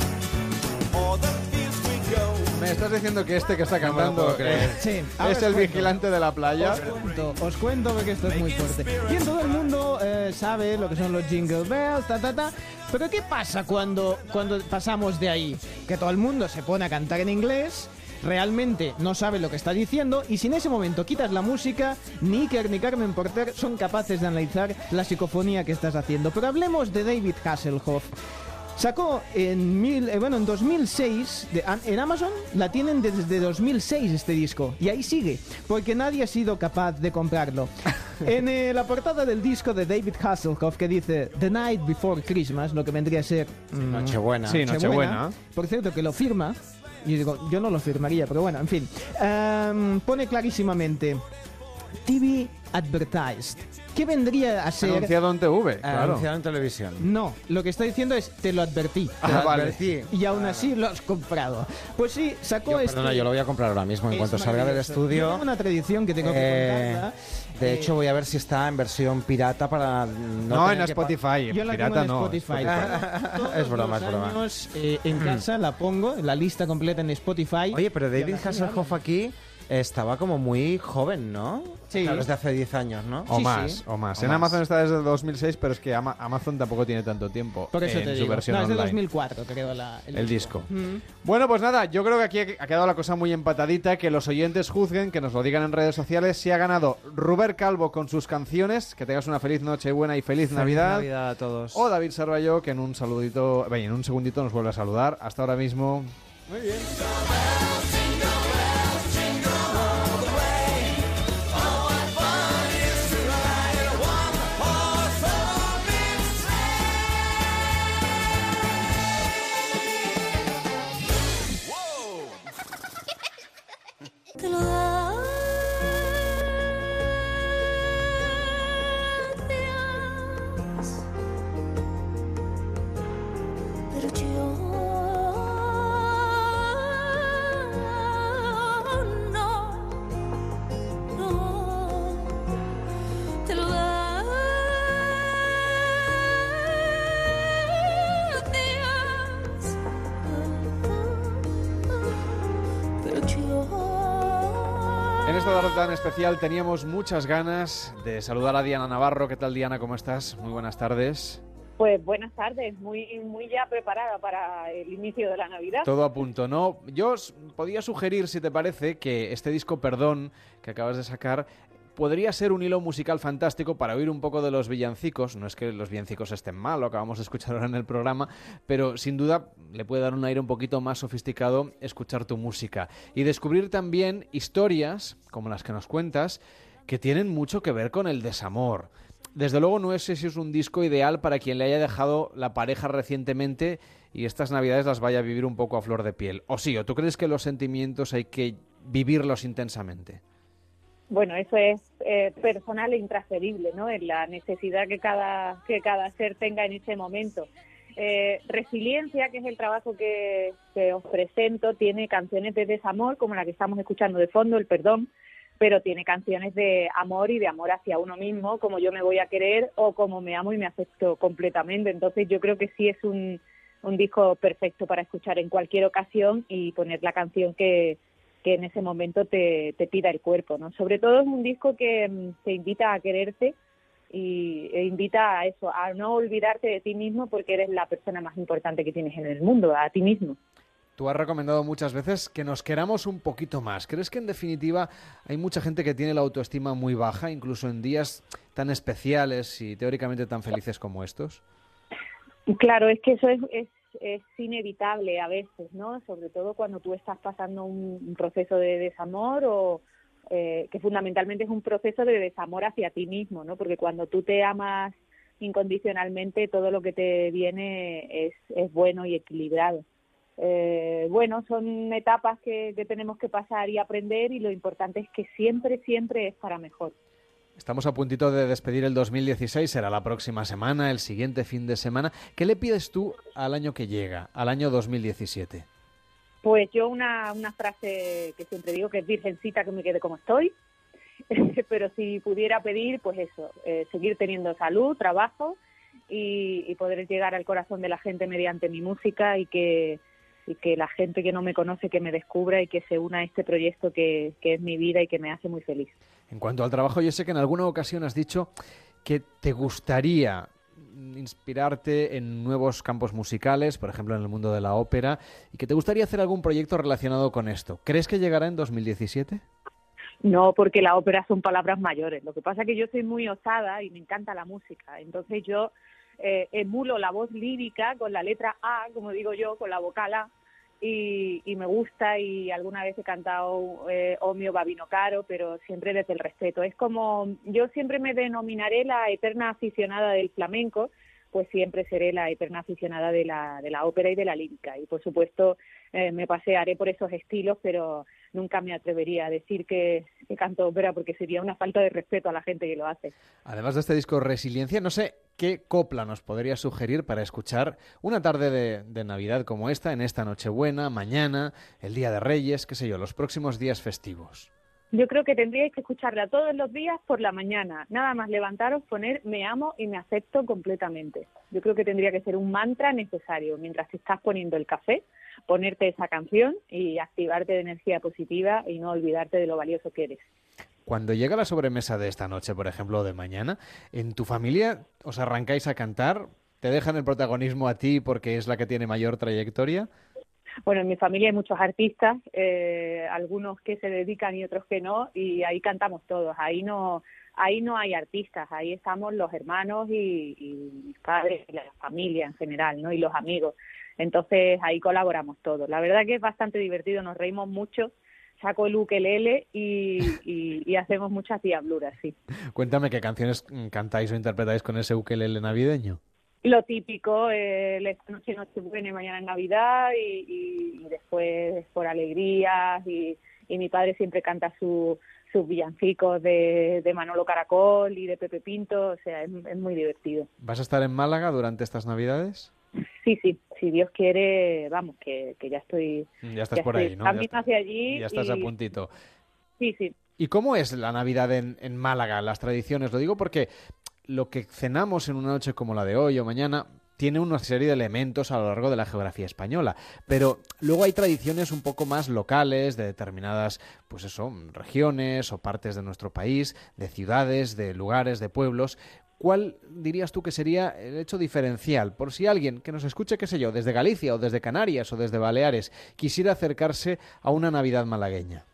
[SPEAKER 99] All the fields we go.
[SPEAKER 2] ¿Me estás diciendo que este que está cantando
[SPEAKER 87] creer.
[SPEAKER 2] eh,
[SPEAKER 7] Sí, ahora
[SPEAKER 2] es el
[SPEAKER 7] cuento.
[SPEAKER 2] vigilante de la playa?
[SPEAKER 7] Os cuento, os cuento porque esto es muy fuerte. Bien, todo el mundo eh, sabe lo que son los jingle bells, ta, ta, ta. Pero ¿qué pasa cuando, cuando pasamos de ahí? Que todo el mundo se pone a cantar en inglés, realmente no sabe lo que está diciendo y si en ese momento quitas la música, ni Iker ni Carmen Porter son capaces de analizar la psicofonía que estás haciendo. Pero hablemos de David Hasselhoff. Sacó en, mil, eh, bueno, en 2006, de- en Amazon la tienen desde 2006 este disco, y ahí sigue, porque nadie ha sido capaz de comprarlo. *laughs* en eh, la portada del disco de David Hasselhoff que dice The Night Before Christmas, lo que vendría a ser... mm,
[SPEAKER 87] Nochebuena.
[SPEAKER 2] Sí, Nochebuena.
[SPEAKER 7] Por cierto, que lo firma, y digo, yo no lo firmaría, pero bueno, en fin. Em, pone clarísimamente TV Advertised. ¿Qué vendría a ser...
[SPEAKER 2] Anunciado en TV, claro.
[SPEAKER 87] Anunciado en televisión.
[SPEAKER 7] No, lo que está diciendo es te lo advertí.
[SPEAKER 87] Te lo Ah, vale. advertí.
[SPEAKER 7] Y aún así lo has comprado. Pues sí, sacó
[SPEAKER 87] Yo,
[SPEAKER 7] este.
[SPEAKER 87] perdona, yo lo voy a comprar ahora mismo en
[SPEAKER 7] Es
[SPEAKER 87] cuanto salga del estudio.
[SPEAKER 7] Yo tengo una tradición que tengo que
[SPEAKER 87] Eh,
[SPEAKER 7] contarla.
[SPEAKER 87] De
[SPEAKER 7] Eh,
[SPEAKER 87] hecho, voy a ver si está en versión pirata para no,
[SPEAKER 2] No,
[SPEAKER 87] tener
[SPEAKER 2] en Spotify.
[SPEAKER 7] Yo la
[SPEAKER 2] Pirata
[SPEAKER 7] tengo en
[SPEAKER 2] no.
[SPEAKER 7] Spotify. *laughs* Todos
[SPEAKER 87] es broma, es broma.
[SPEAKER 7] años, eh, en casa la pongo, la lista completa en Spotify.
[SPEAKER 87] Oye, pero David Hasselhoff aquí estaba como muy joven, ¿no?
[SPEAKER 7] Sí.
[SPEAKER 87] Claro, desde hace 10 años, ¿no?
[SPEAKER 2] O más, o más. en Amazon está desde 2006, pero es que Ama- Amazon tampoco tiene tanto tiempo
[SPEAKER 7] Por eso
[SPEAKER 2] en
[SPEAKER 7] te
[SPEAKER 2] su
[SPEAKER 7] digo.
[SPEAKER 2] versión
[SPEAKER 7] No, es de
[SPEAKER 2] online.
[SPEAKER 7] 2004, creo, la,
[SPEAKER 2] El disco.
[SPEAKER 7] Mm.
[SPEAKER 2] Bueno, pues nada, yo creo que aquí ha quedado la cosa muy empatadita, que los oyentes juzguen, que nos lo digan en redes sociales, si ha ganado Ruber Calvo con sus canciones, que tengas una feliz noche buena y feliz,
[SPEAKER 87] Feliz
[SPEAKER 2] Navidad,
[SPEAKER 87] Navidad a todos.
[SPEAKER 2] o David Sarballo, que en un saludito, bueno, en un segundito nos vuelve a saludar. Hasta ahora mismo. Muy bien.
[SPEAKER 10] Gracias
[SPEAKER 2] tan especial teníamos muchas ganas de saludar a Diana Navarro. ¿Qué tal, Diana? ¿Cómo estás? Muy buenas tardes.
[SPEAKER 25] Pues buenas tardes, muy, muy ya preparada para el inicio de la Navidad.
[SPEAKER 2] Todo a punto, ¿no? Yo os podía sugerir, si te parece, que este disco Perdón que acabas de sacar podría ser un hilo musical fantástico para oír un poco de los villancicos. No es que los villancicos estén mal, lo acabamos de escuchar ahora en el programa, pero sin duda le puede dar un aire un poquito más sofisticado escuchar tu música. Y descubrir también historias, como las que nos cuentas, que tienen mucho que ver con el desamor. Desde luego no sé si es un disco ideal para quien le haya dejado la pareja recientemente y estas navidades las vaya a vivir un poco a flor de piel. O sí, o tú crees que los sentimientos hay que vivirlos intensamente.
[SPEAKER 25] Bueno, eso es eh, personal e intransferible, ¿no? En la necesidad que cada, que cada ser tenga en ese momento. Eh, Resiliencia, que es el trabajo que, que os presento, tiene canciones de desamor, como la que estamos escuchando de fondo, El Perdón, pero tiene canciones de amor y de amor hacia uno mismo, como yo me voy a querer o como me amo y me acepto completamente. Entonces yo creo que sí es un, un disco perfecto para escuchar en cualquier ocasión y poner la canción que, que en ese momento te, te pida el cuerpo, ¿no? Sobre todo es un disco que mm, te invita a quererte y e invita a eso, a no olvidarte de ti mismo porque eres la persona más importante que tienes en el mundo, a ti mismo.
[SPEAKER 2] Tú has recomendado muchas veces que nos queramos un poquito más. ¿Crees que en definitiva hay mucha gente que tiene la autoestima muy baja, incluso en días tan especiales y teóricamente tan felices como estos?
[SPEAKER 25] Claro, es que eso es, es, es inevitable a veces, ¿no? Sobre todo cuando tú estás pasando un, proceso de desamor o eh, que fundamentalmente es un proceso de desamor hacia ti mismo, ¿no? Porque cuando tú te amas incondicionalmente, todo lo que te viene es, es bueno y equilibrado. Eh, bueno, son etapas que, que tenemos que pasar y aprender y lo importante es que siempre, siempre es para mejor.
[SPEAKER 2] Estamos a puntito de despedir el 2016, será la próxima semana, el siguiente fin de semana. ¿Qué le pides tú al año que llega, al año 2017?
[SPEAKER 25] Pues yo una, una frase que siempre digo que es virgencita que me quede como estoy, *laughs* pero si pudiera pedir, pues eso, eh, seguir teniendo salud, trabajo y, poder llegar al corazón de la gente mediante mi música y que, y que la gente que no me conoce que me descubra y que se una a este proyecto que, que es mi vida y que me hace muy feliz.
[SPEAKER 2] En cuanto al trabajo, yo sé que en alguna ocasión has dicho que te gustaría inspirarte en nuevos campos musicales, por ejemplo en el mundo de la ópera, y que te gustaría hacer algún proyecto relacionado con esto. ¿Crees que llegará en 2017?
[SPEAKER 25] No, porque la ópera son palabras mayores. Lo que pasa es que yo soy muy osada y me encanta la música. Entonces yo eh, emulo la voz lírica con la letra A, como digo yo, con la vocal A, y, y me gusta y alguna vez he cantado eh, Omio Babino Caro, pero siempre desde el respeto. Es como, yo siempre me denominaré la eterna aficionada del flamenco, pues siempre seré la eterna aficionada de la, de la ópera y de la lírica. Y por supuesto eh, me pasearé por esos estilos, pero nunca me atrevería a decir que, canto ópera porque sería una falta de respeto a la gente que lo hace.
[SPEAKER 2] Además de este disco Resiliencia, no sé qué copla nos podría sugerir para escuchar una tarde de, de Navidad como esta, en esta Nochebuena, mañana, el Día de Reyes, qué sé yo, los próximos días festivos.
[SPEAKER 25] Yo creo que tendríais que escucharla todos los días por la mañana. Nada más levantaros, poner me amo y me acepto completamente. Yo creo que tendría que ser un mantra necesario mientras estás poniendo el café, ponerte esa canción y activarte de energía positiva y no olvidarte de lo valioso que eres.
[SPEAKER 2] Cuando llega la sobremesa de esta noche, por ejemplo, o de mañana, ¿en tu familia os arrancáis a cantar? ¿Te dejan el protagonismo a ti porque es la que tiene mayor trayectoria?
[SPEAKER 25] Bueno, en mi familia hay muchos artistas, eh, algunos que se dedican y otros que no, y ahí cantamos todos. Ahí no, ahí no hay artistas, ahí estamos los hermanos y, mis padres, y la familia en general, ¿no? Y los amigos. Entonces ahí colaboramos todos. La verdad que es bastante divertido, nos reímos mucho. Saco el ukelele y, y, hacemos muchas diabluras, sí. *laughs*
[SPEAKER 2] Cuéntame qué canciones cantáis o interpretáis con ese ukelele navideño.
[SPEAKER 25] Lo típico, eh, esta noche Nochebuena mañana es Navidad y, y, y después por alegrías y, y mi padre siempre canta su, sus villancicos de, de Manolo Caracol y de Pepe Pinto, o sea, es, es muy divertido.
[SPEAKER 2] ¿Vas a estar en Málaga durante estas Navidades?
[SPEAKER 25] Sí, sí, si Dios quiere, vamos, que, que ya estoy...
[SPEAKER 2] Ya estás por
[SPEAKER 25] estoy
[SPEAKER 2] ahí, ¿no? Ya,
[SPEAKER 25] hacia allí.
[SPEAKER 2] ya estás a puntito.
[SPEAKER 25] Sí, sí.
[SPEAKER 2] ¿Y cómo es la Navidad en, en Málaga, las tradiciones? Lo digo porque lo que cenamos en una noche como la de hoy o mañana tiene una serie de elementos a lo largo de la geografía española. Pero luego hay tradiciones un poco más locales de determinadas, pues eso, regiones o partes de nuestro país, de ciudades, de lugares, de pueblos. ¿Cuál dirías tú que sería el hecho diferencial? Por si alguien que nos escuche, qué sé yo, desde Galicia o desde Canarias o desde Baleares, quisiera acercarse a una Navidad malagueña.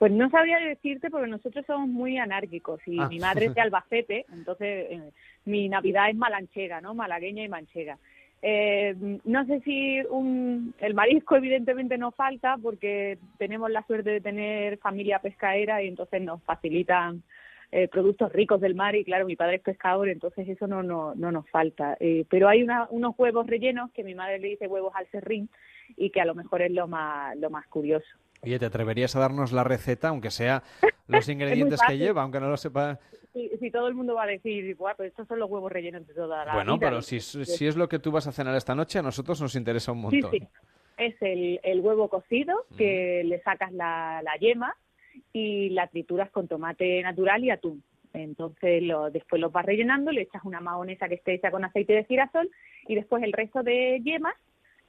[SPEAKER 25] Pues no sabría decirte porque nosotros somos muy anárquicos y
[SPEAKER 2] Ah.
[SPEAKER 25] mi madre es de *laughs* Albacete, entonces eh, mi Navidad es malanchega, ¿no? Malagueña y manchega. Eh, no sé si un, el marisco evidentemente nos falta porque tenemos la suerte de tener familia pescaera y entonces nos facilitan eh, productos ricos del mar y claro, mi padre es pescador, entonces eso no, no, no nos falta. Eh, pero hay una- unos huevos rellenos que mi madre le dice huevos al serrín y que a lo mejor es lo más, lo más curioso.
[SPEAKER 2] Oye, ¿te atreverías a darnos la receta, aunque sea *laughs* los ingredientes que lleva, aunque no lo sepa?
[SPEAKER 25] Si, si todo el mundo va a decir, Buah, pero estos son los huevos rellenos de toda la
[SPEAKER 2] Bueno,
[SPEAKER 25] vida",
[SPEAKER 2] pero si, si es lo que tú vas a cenar esta noche, a nosotros nos interesa un
[SPEAKER 25] Sí,
[SPEAKER 2] montón.
[SPEAKER 25] sí. Es el, el huevo cocido que le sacas la, la yema y la trituras con tomate natural y atún. Entonces lo, después los vas rellenando, le echas una mahonesa que esté hecha con aceite de girasol y después el resto de yemas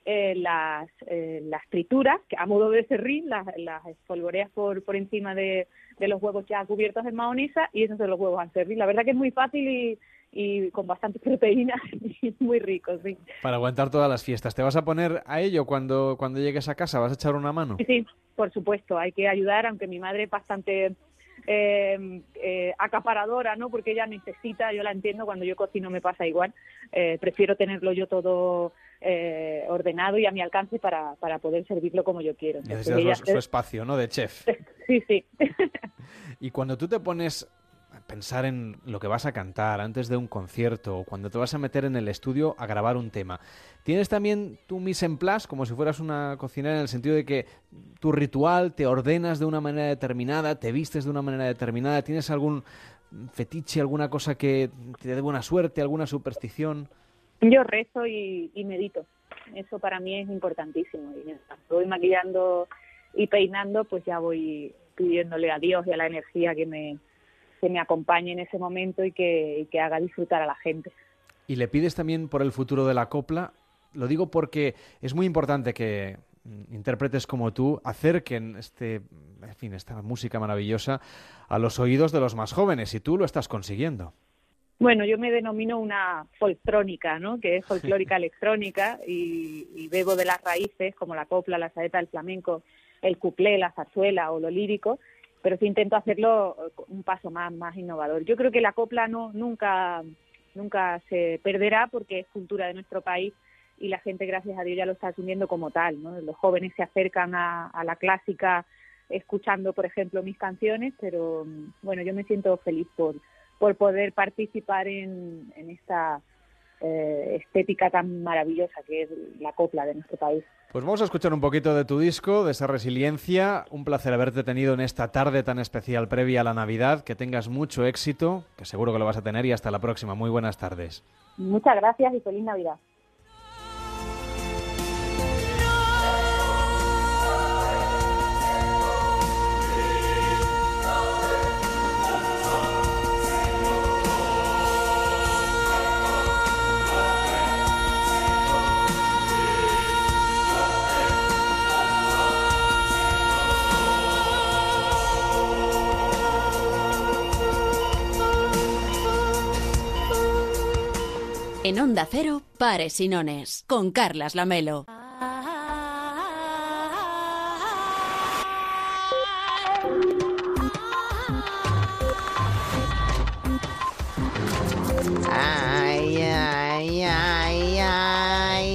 [SPEAKER 25] eh, las, eh, las trituras, que a modo de serrín, las, las espolvoreas por, por encima de, de los huevos ya cubiertos en mahonesa y esos son los huevos al serrín. La verdad que es muy fácil y, y con bastante *laughs* proteína y muy rico, sí.
[SPEAKER 2] Para aguantar todas las fiestas. ¿Te vas a poner a ello cuando, cuando llegues a casa? ¿Vas a echar una mano?
[SPEAKER 25] Sí, sí, por supuesto, hay que ayudar, aunque mi madre es bastante eh, eh, acaparadora, ¿no? Porque ella necesita, yo la entiendo, cuando yo cocino me pasa igual, eh, prefiero tenerlo yo todo eh, ordenado y a mi alcance para, para poder servirlo como yo quiero.
[SPEAKER 2] Su, su espacio, ¿no? De chef. *laughs*
[SPEAKER 25] Sí, sí.
[SPEAKER 2] Y cuando tú te pones a pensar en lo que vas a cantar antes de un concierto o cuando te vas a meter en el estudio a grabar un tema, ¿tienes también tu mise en place como si fueras una cocinera en el sentido de que tu ritual te ordenas de una manera determinada, te vistes de una manera determinada, tienes algún fetiche, alguna cosa que te dé buena suerte, alguna superstición?
[SPEAKER 25] Yo rezo y, medito. Eso para mí es importantísimo. Y mientras voy maquillando y peinando, pues ya voy pidiéndole a Dios y a la energía que me, que me acompañe en ese momento y que, y que haga disfrutar a la gente.
[SPEAKER 2] y le pides también por el futuro de la copla. Lo digo porque es muy importante que intérpretes como tú acerquen este, en fin, esta música maravillosa a los oídos de los más jóvenes y tú lo estás consiguiendo.
[SPEAKER 25] Bueno, yo me denomino una foltrónica, ¿no? Que es folclórica *laughs* electrónica y, y bebo de las raíces como la copla, la saeta, el flamenco, el cuplé, la zarzuela o lo lírico, pero sí intento hacerlo eh, un paso más, más innovador. Yo creo que la copla no nunca nunca se perderá porque es cultura de nuestro país y la gente, gracias a Dios, ya lo está asumiendo como tal, ¿no? Los jóvenes se acercan a, a la clásica escuchando, por ejemplo, mis canciones, pero mm, bueno, yo me siento feliz por, por poder participar en, en esta eh, estética tan maravillosa que es la copla de nuestro país.
[SPEAKER 2] Pues vamos a escuchar un poquito de tu disco, de esa resiliencia. Un placer haberte tenido en esta tarde tan especial previa a la Navidad. Que tengas mucho éxito, que seguro que lo vas a tener y hasta la próxima. Muy buenas tardes.
[SPEAKER 25] Muchas gracias y feliz Navidad.
[SPEAKER 9] En Onda Cero, Pares y Nones, con Carlas Lamelo.
[SPEAKER 7] Ay, ay, ay, ay,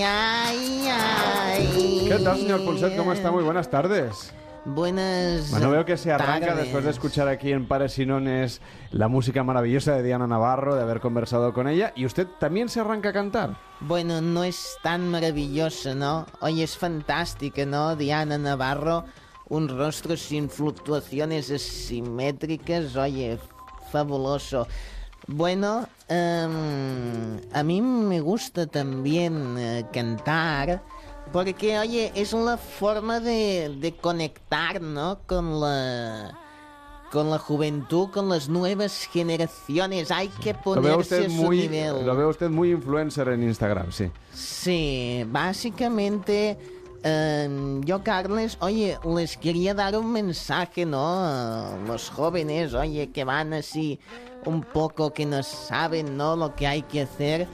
[SPEAKER 7] ay, ay.
[SPEAKER 2] ¿Qué tal, señor Pulset? ¿Cómo está? Muy buenas tardes.
[SPEAKER 7] Buenas
[SPEAKER 2] Bueno, veo que se arranca
[SPEAKER 7] tardes.
[SPEAKER 2] después de escuchar aquí en Pares y Nones la música maravillosa de Diana Navarro, de haber conversado con ella. ¿Y usted también se arranca a cantar?
[SPEAKER 7] Bueno, no es tan maravilloso, ¿no? Oye, es fantástica, ¿no? Diana Navarro, un rostro sin fluctuaciones asimétricas, oye, fabuloso. Bueno, em, a mí me gusta también eh, cantar porque, oye, es una forma de, de conectar, ¿no? Con la con la juventud, con las nuevas generaciones. Hay que ponerse
[SPEAKER 2] usted
[SPEAKER 7] a su
[SPEAKER 2] muy,
[SPEAKER 7] nivel.
[SPEAKER 2] lo veo usted muy influencer en Instagram, sí.
[SPEAKER 7] Sí, básicamente em, yo, Carles, oye, les quería dar un mensaje, ¿no? A los jóvenes, oye, que van así un poco, que no saben, ¿no? Lo que hay que hacer.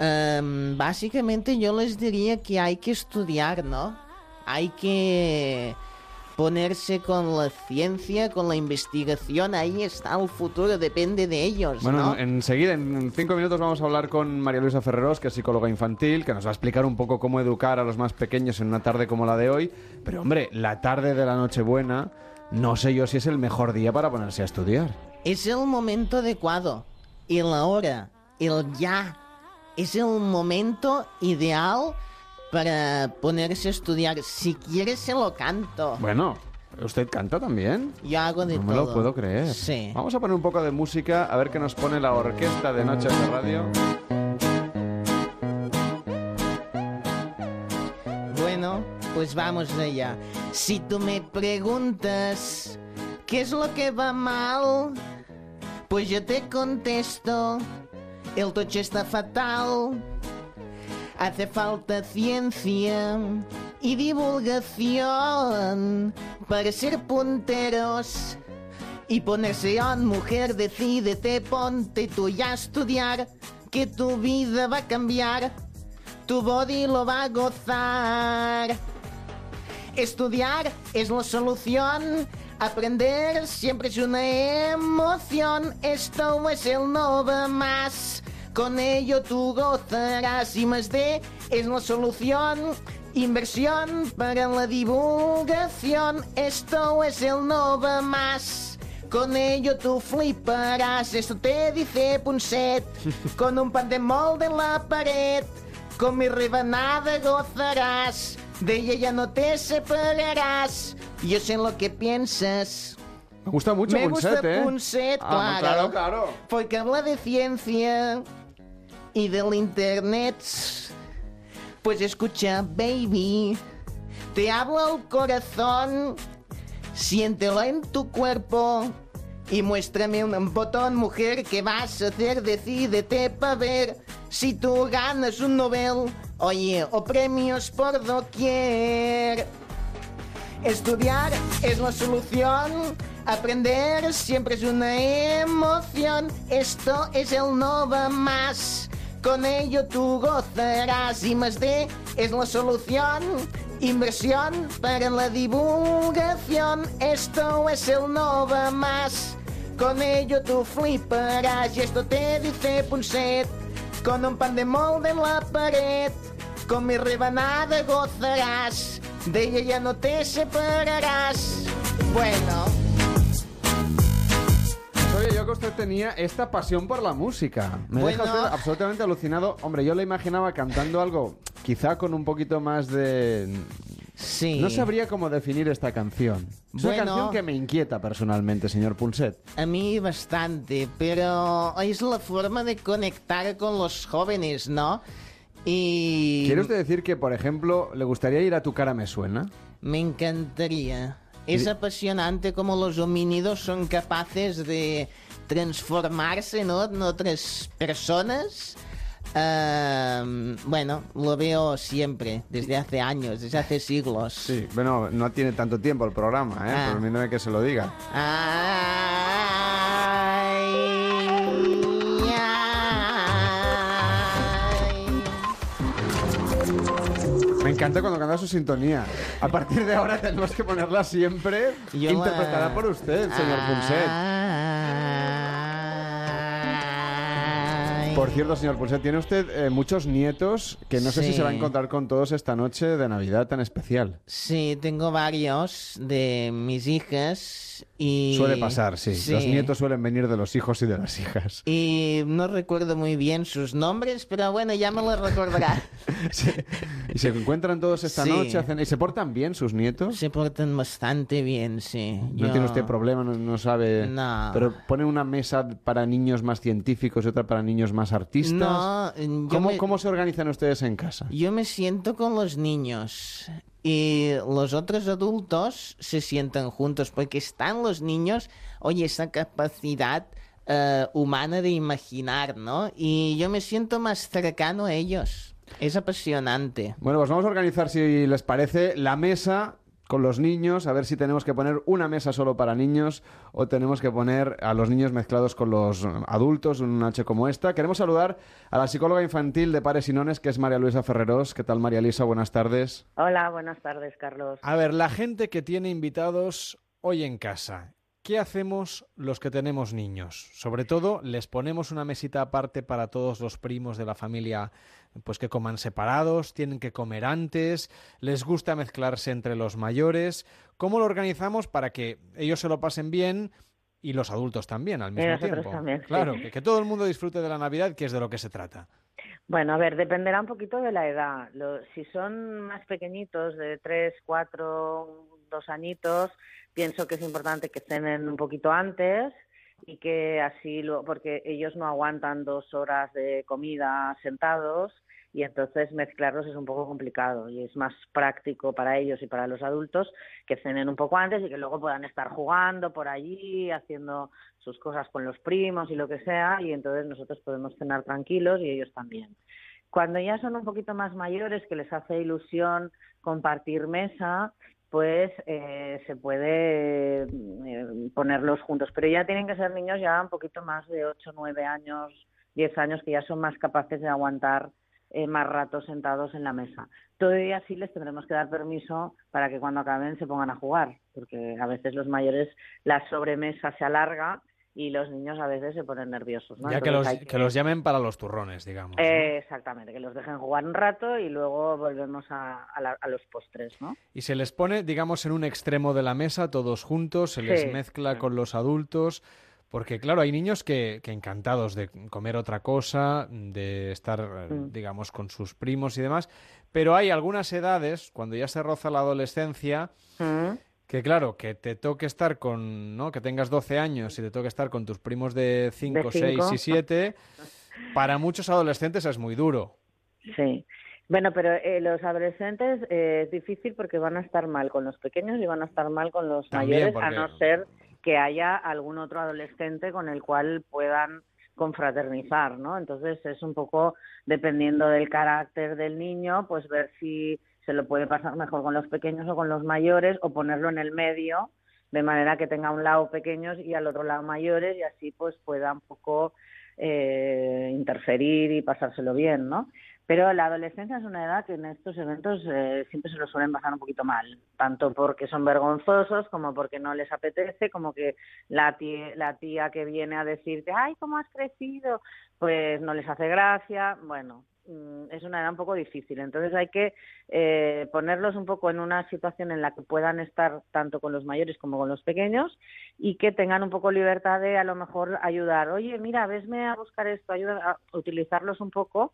[SPEAKER 7] Em, básicamente yo les diría que hay que estudiar, ¿no? Hay que ponerse con la ciencia, con la investigación, ahí está el futuro, depende de ellos,
[SPEAKER 2] Bueno,
[SPEAKER 7] ¿no?
[SPEAKER 2] enseguida, en cinco minutos vamos a hablar con María Luisa Ferreros, que es psicóloga infantil, que nos va a explicar un poco cómo educar a los más pequeños en una tarde como la de hoy. Pero hombre, la tarde de la Nochebuena, no sé yo si es el mejor día para ponerse a estudiar.
[SPEAKER 7] Es el momento adecuado, el ahora, el ya. Es el momento ideal para ponerse a estudiar. Si quieres, se lo canto.
[SPEAKER 2] Bueno, ¿usted canta también?
[SPEAKER 7] Yo hago de
[SPEAKER 2] No me
[SPEAKER 7] todo.
[SPEAKER 2] lo puedo creer.
[SPEAKER 7] Sí.
[SPEAKER 2] Vamos a poner un poco de música, a ver qué nos pone la orquesta de Noches de Radio.
[SPEAKER 7] Bueno, pues vamos allá. Si tú me preguntas qué es lo que va mal, pues yo te contesto, el toche está fatal. Hace falta ciencia y divulgación para ser punteros y ponerse on, mujer, decídete, ponte tú ya a estudiar, que tu vida va a cambiar, tu body lo va a gozar. Estudiar es la solución, aprender siempre es una emoción, esto es el no va más. Con ello tú gozarás y más de es la solución. Inversión para la divulgación, esto es el no va más. Con ello tú fliparás, esto te dice Punset, *laughs* con un pan de molde en la pared, con mi rebanada gozarás, de ella ya no te separarás, yo sé lo que piensas.
[SPEAKER 2] Me gusta mucho
[SPEAKER 7] Me
[SPEAKER 2] Punset,
[SPEAKER 7] gusta
[SPEAKER 2] ¿eh?
[SPEAKER 7] Punset,
[SPEAKER 2] Ah,
[SPEAKER 7] claro.
[SPEAKER 2] claro, claro.
[SPEAKER 7] Porque habla de ciencia y del internet. Pues escucha, baby, te habla el corazón, siéntelo en tu cuerpo y muéstrame un botón, mujer, que vas a hacer, decídete para ver si tú ganas un Nobel, oye, o premios por doquier. Estudiar es la solución. Aprender siempre es una emoción. Esto es el no va más. Con ello tú gozarás y más de es la solución. Inversión para la divulgación. Esto es el no va más. Con ello tú fliparás y esto te dice Punset. Con un pan de molde en la pared. Con mi rebanada gozarás. De ella ya no te separarás. Bueno.
[SPEAKER 2] Oye, yo que usted tenía esta pasión por la música. Me deja
[SPEAKER 7] Bueno.
[SPEAKER 2] usted absolutamente alucinado. Hombre, yo le imaginaba cantando algo quizá con un poquito más de...
[SPEAKER 7] Sí.
[SPEAKER 2] No sabría cómo definir esta canción. Es una canción que me inquieta personalmente, señor Punset.
[SPEAKER 7] A mí bastante, pero es la forma de conectar con los jóvenes, ¿no? Y...
[SPEAKER 2] ¿Quiere usted decir que, por ejemplo, le gustaría ir a Tu cara me suena?
[SPEAKER 7] Me encantaría. Es apasionante como los homínidos son capaces de transformarse ¿no? en otras personas. Ah, bueno, lo veo siempre, desde hace años, desde hace siglos.
[SPEAKER 2] Sí, bueno, no tiene tanto tiempo el programa, ¿eh?
[SPEAKER 7] Ah.
[SPEAKER 2] Permítame que se lo diga. Me encanta cuando canta su sintonía. A partir de ahora tenemos que ponerla siempre
[SPEAKER 7] Yo
[SPEAKER 2] interpretada por usted, señor Punset. Por cierto, señor Punset, tiene usted eh, muchos nietos que no sé si se va a encontrar con todos esta noche de Navidad tan especial.
[SPEAKER 7] Sí, tengo varios de mis hijas y...
[SPEAKER 2] Suele pasar, sí. Los nietos suelen venir de los hijos y de las hijas.
[SPEAKER 7] Y no recuerdo muy bien sus nombres, pero bueno, ya me los recordará. *laughs*
[SPEAKER 2] Y se encuentran todos esta
[SPEAKER 7] Sí.
[SPEAKER 2] noche hacen- y se portan bien sus nietos.
[SPEAKER 7] Se portan bastante bien, sí.
[SPEAKER 2] No
[SPEAKER 7] Yo-
[SPEAKER 2] tiene usted problema, no, no sabe.
[SPEAKER 7] No.
[SPEAKER 2] Pero pone una mesa para niños más científicos y otra para niños más artistas.
[SPEAKER 7] No,
[SPEAKER 2] ¿Cómo,
[SPEAKER 7] me-
[SPEAKER 2] cómo se organizan ustedes en casa?
[SPEAKER 7] Yo me siento con los niños y los otros adultos se sientan juntos porque están los niños, oye, esa capacidad eh, humana de imaginar, ¿no? Y yo me siento más cercano a ellos. Es apasionante.
[SPEAKER 2] Bueno, pues vamos a organizar, si les parece, la mesa con los niños, a ver si tenemos que poner una mesa solo para niños o tenemos que poner a los niños mezclados con los adultos en una noche como esta. Queremos saludar a la psicóloga infantil de Pares y Nones, que es María Luisa Ferreros. ¿Qué tal, María Luisa? Buenas tardes.
[SPEAKER 101] Hola, buenas tardes, Carlos.
[SPEAKER 2] A ver, la gente que tiene invitados hoy en casa, ¿Qué hacemos los que tenemos niños? Sobre todo, les ponemos una mesita aparte para todos los primos de la familia, pues que coman separados, tienen que comer antes, les gusta mezclarse entre los mayores. ¿Cómo lo organizamos para que ellos se lo pasen bien y los adultos también al mismo tiempo?
[SPEAKER 101] también, sí.
[SPEAKER 2] claro, que, que todo el mundo disfrute de la Navidad, que es de lo que se trata.
[SPEAKER 101] Bueno, a ver, dependerá un poquito de la edad. Lo- si son más pequeñitos, de tres, cuatro, dos añitos, pienso que es importante que cenen un poquito antes y que así, lo, porque ellos no aguantan dos horas de comida sentados y entonces mezclarlos es un poco complicado y es más práctico para ellos y para los adultos que cenen un poco antes y que luego puedan estar jugando por allí, haciendo sus cosas con los primos y lo que sea y entonces nosotros podemos cenar tranquilos y ellos también. Cuando ya son un poquito más mayores, que les hace ilusión compartir mesa, pues eh, se puede eh, ponerlos juntos. Pero ya tienen que ser niños ya un poquito más de 8, 9 años, 10 años, que ya son más capaces de aguantar eh, más rato sentados en la mesa. Todavía sí les tendremos que dar permiso para que cuando acaben se pongan a jugar, porque a veces los mayores la sobremesa se alarga y los niños a veces se ponen nerviosos. ¿no?
[SPEAKER 2] Ya que los, que los llamen para los turrones, digamos. ¿no?
[SPEAKER 101] exactamente, que los dejen jugar un rato y luego volvemos a, a la- a los postres, ¿no?
[SPEAKER 2] Y se les pone, digamos, en un extremo de la mesa, todos juntos, se les
[SPEAKER 101] Sí,
[SPEAKER 2] mezcla con los adultos, porque claro, hay niños que, que encantados de comer otra cosa, de estar,
[SPEAKER 101] Mm.
[SPEAKER 2] digamos, con sus primos y demás, pero hay algunas edades, cuando ya se roza la adolescencia,
[SPEAKER 101] Mm.
[SPEAKER 2] Que claro, que te toque estar con, ¿no? Que tengas 12 años y te toque estar con tus primos de 5, 6
[SPEAKER 101] cinco.
[SPEAKER 2] y 7, para muchos adolescentes es muy duro.
[SPEAKER 101] Sí. Bueno, pero eh, los adolescentes eh, es difícil porque van a estar mal con los pequeños y van a estar mal con los
[SPEAKER 2] También,
[SPEAKER 101] mayores, a no ser que haya algún otro adolescente con el cual puedan confraternizar, ¿no? Entonces es un poco dependiendo del carácter del niño, pues ver si se lo puede pasar mejor con los pequeños o con los mayores o ponerlo en el medio de manera que tenga un lado pequeños y al otro lado mayores y así pues pueda un poco eh, interferir y pasárselo bien, ¿no? Pero la adolescencia es una edad que en estos eventos eh, siempre se lo suelen pasar un poquito mal, tanto porque son vergonzosos como porque no les apetece, como que la tía, la tía que viene a decirte, ay, ¿cómo has crecido? Pues no les hace gracia, bueno, es una edad un poco difícil. Entonces hay que eh, ponerlos un poco en una situación en la que puedan estar tanto con los mayores como con los pequeños y que tengan un poco libertad de a lo mejor ayudar. Oye, mira, vesme a buscar esto, ayuda a utilizarlos un poco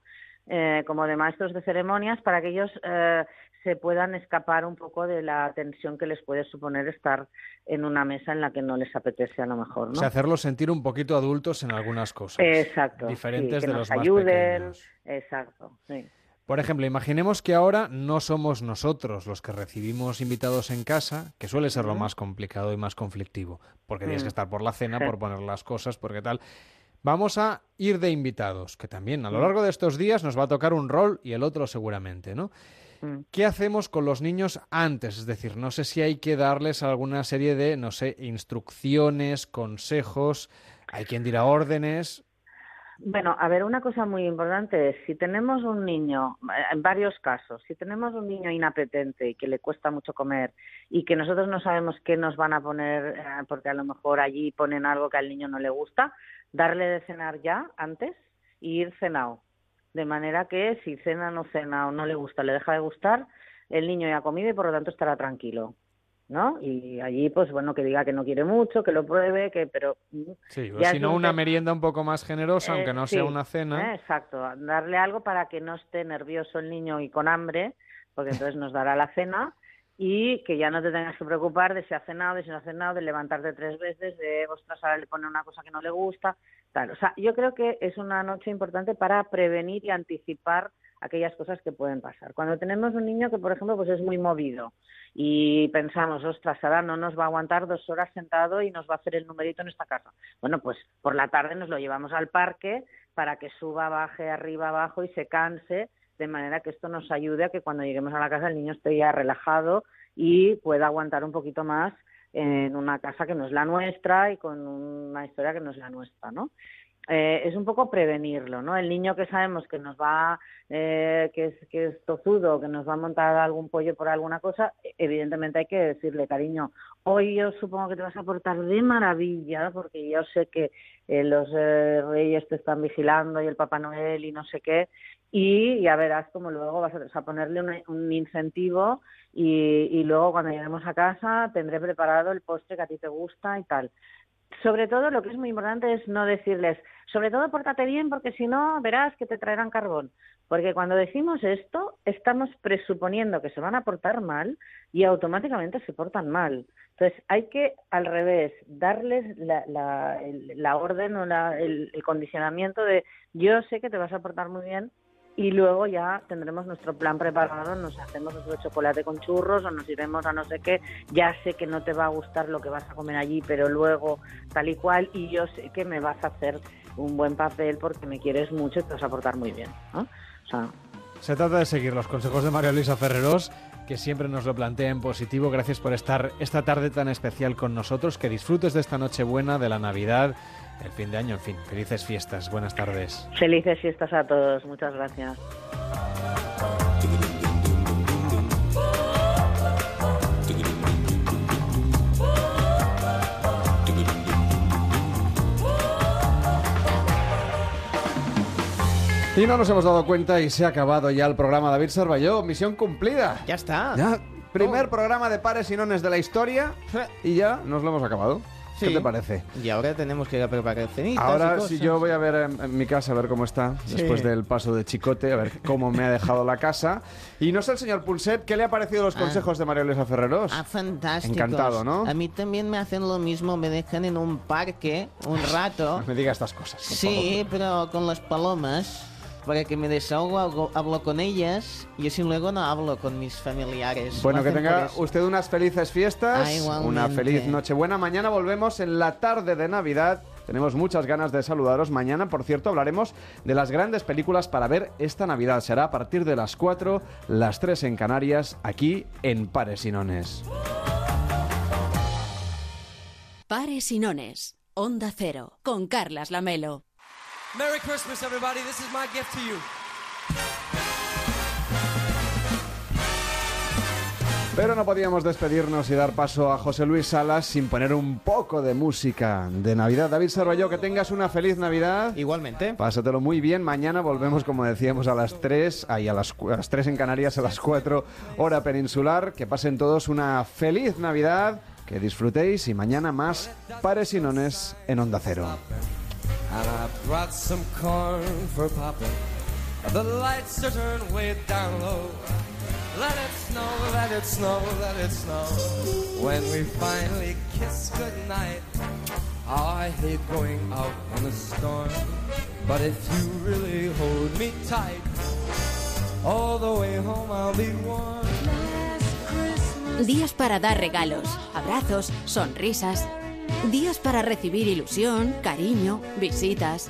[SPEAKER 101] eh, como de maestros de ceremonias para que ellos eh, se puedan escapar un poco de la tensión que les puede suponer estar en una mesa en la que no les apetece a lo mejor,
[SPEAKER 2] O
[SPEAKER 101] ¿no?
[SPEAKER 2] sea, hacerlos sentir un poquito adultos en algunas cosas.
[SPEAKER 101] Exacto.
[SPEAKER 2] Diferentes
[SPEAKER 101] sí, que
[SPEAKER 2] de
[SPEAKER 101] nos
[SPEAKER 2] los más
[SPEAKER 101] ayuden.
[SPEAKER 2] pequeños.
[SPEAKER 101] Exacto, sí.
[SPEAKER 2] Por ejemplo, imaginemos que ahora no somos nosotros los que recibimos invitados en casa, que suele ser lo más complicado y más conflictivo, porque tienes que
[SPEAKER 101] Mm.
[SPEAKER 2] estar por la cena, por *laughs* poner las cosas, porque tal. Vamos a ir de invitados, que también a lo
[SPEAKER 101] Mm.
[SPEAKER 2] largo de estos días nos va a tocar un rol y el otro seguramente, ¿no?
[SPEAKER 101] Mm.
[SPEAKER 2] ¿Qué hacemos con los niños antes? Es decir, no sé si hay que darles alguna serie de, no sé, instrucciones, consejos, hay quien dirá órdenes.
[SPEAKER 101] Bueno, a ver, una cosa muy importante es, si tenemos un niño, eh, en varios casos, si tenemos un niño inapetente y que le cuesta mucho comer y que nosotros no sabemos qué nos van a poner, eh, porque a lo mejor allí ponen algo que al niño no le gusta, darle de cenar ya antes y ir cenado. De manera que si cena, no cena o no le gusta, le deja de gustar, el niño ya ha comido y por lo tanto estará tranquilo. ¿no? Y allí, pues bueno, que diga que no quiere mucho, que lo pruebe, que pero
[SPEAKER 2] Sí, si no,
[SPEAKER 101] un
[SPEAKER 2] una merienda un poco más generosa,
[SPEAKER 101] eh,
[SPEAKER 2] aunque no
[SPEAKER 101] sí,
[SPEAKER 2] sea una cena.
[SPEAKER 101] eh, exacto, darle algo para que no esté nervioso el niño y con hambre, porque entonces nos dará la cena y que ya no te tengas que preocupar de si ha cenado, de si no ha cenado, de levantarte tres veces, de, ostras, ahora le pone una cosa que no le gusta, tal. O sea, yo creo que es una noche importante para prevenir y anticipar aquellas cosas que pueden pasar. Cuando tenemos un niño que, por ejemplo, pues es muy movido y pensamos, ostras, ahora no nos va a aguantar dos horas sentado y nos va a hacer el numerito en esta casa. Bueno, pues por la tarde nos lo llevamos al parque para que suba, baje, arriba, abajo y se canse, de manera que esto nos ayude a que cuando lleguemos a la casa el niño esté ya relajado y pueda aguantar un poquito más en una casa que no es la nuestra y con una historia que no es la nuestra, ¿no? Eh, es un poco prevenirlo, ¿no? El niño que sabemos que nos va, eh, que, es, que es tozudo, que nos va a montar algún pollo por alguna cosa, evidentemente hay que decirle, cariño, hoy yo supongo que te vas a portar de maravilla, porque yo sé que eh, los eh, reyes te están vigilando y el Papá Noel y no sé qué, y ya verás como luego vas a, ponerle un, un incentivo y, y luego cuando lleguemos a casa tendré preparado el postre que a ti te gusta y tal sobre todo lo que es muy importante es no decirles, sobre todo pórtate bien porque si no verás que te traerán carbón. Porque cuando decimos esto, estamos presuponiendo que se van a portar mal y automáticamente se portan mal. Entonces hay que, al revés, darles la, la, el- la orden o la- el, el condicionamiento de yo sé que te vas a portar muy bien y luego ya tendremos nuestro plan preparado, nos hacemos nuestro chocolate con churros o nos iremos a no sé qué, ya sé que no te va a gustar lo que vas a comer allí, pero luego tal y cual y yo sé que me vas a hacer un buen papel porque me quieres mucho y te vas a portar muy bien, ¿no? O sea,
[SPEAKER 2] Se trata de seguir los consejos de María Luisa Ferreros, que siempre nos lo plantea en positivo. Gracias por estar esta tarde tan especial con nosotros. Que disfrutes de esta noche buena, de la Navidad, el fin de año, en fin. Felices fiestas. Buenas tardes.
[SPEAKER 101] felices fiestas a todos, muchas gracias.
[SPEAKER 2] Y no nos hemos dado cuenta y se ha acabado ya el programa David Sarballó. Misión cumplida.
[SPEAKER 11] Ya está.
[SPEAKER 2] Ya. Primer programa de pares y nones de la historia y ya nos lo hemos acabado. ¿Qué
[SPEAKER 11] Sí.
[SPEAKER 2] te parece?
[SPEAKER 11] Y ahora tenemos que ir a preparar cenitas. y
[SPEAKER 2] Ahora,
[SPEAKER 11] cosas.
[SPEAKER 2] si yo voy a ver en, en mi casa, a ver cómo está,
[SPEAKER 11] Sí.
[SPEAKER 2] después del paso de Chicote, a ver cómo me ha dejado la casa. Y no sé el señor Pulset, ¿qué le ha parecido los
[SPEAKER 7] Ah.
[SPEAKER 2] consejos de María Luisa Ferreros?
[SPEAKER 7] Ah, fantásticos.
[SPEAKER 2] Encantado, ¿no?
[SPEAKER 7] A mí también me hacen lo mismo, me dejan en un parque un rato. *laughs*
[SPEAKER 2] No me diga estas cosas.
[SPEAKER 7] Sí, pero con las palomas, para que me desahogo, hablo, hablo con ellas y así luego no hablo con mis familiares.
[SPEAKER 2] Bueno, que tenga usted unas felices fiestas,
[SPEAKER 7] Ah,
[SPEAKER 2] una feliz Nochebuena. Mañana volvemos en la tarde de Navidad. Tenemos muchas ganas de saludaros. Mañana, por cierto, hablaremos de las grandes películas para ver esta Navidad. Será a partir de las 4, las 3 en Canarias, aquí en Pares y Nones.
[SPEAKER 9] Pares y nones. Onda Cero. Con Carlas Lamelo.
[SPEAKER 102] Merry Christmas, everybody. This is my gift to you.
[SPEAKER 2] Pero no podíamos despedirnos y dar paso a José Luis Salas sin poner un poco de música de Navidad. David Serrallo, que tengas una feliz Navidad.
[SPEAKER 11] Igualmente.
[SPEAKER 2] Pásatelo muy bien. Mañana volvemos, como decíamos, a las 3, ahí a las, a las 3 en Canarias, a las 4 hora peninsular. Que pasen todos una feliz Navidad, que disfrutéis y mañana más Pares y Nones en Onda Cero.
[SPEAKER 102] And I brought some corn for Papa. The lights are turned way down low. Let it snow, let it snow, let it snow. When we finally kiss goodnight, I hate going out in a storm. But if you really hold me tight, all the way home I'll be warm.
[SPEAKER 9] Días para dar regalos, abrazos, sonrisas. Días para recibir ilusión, cariño, visitas.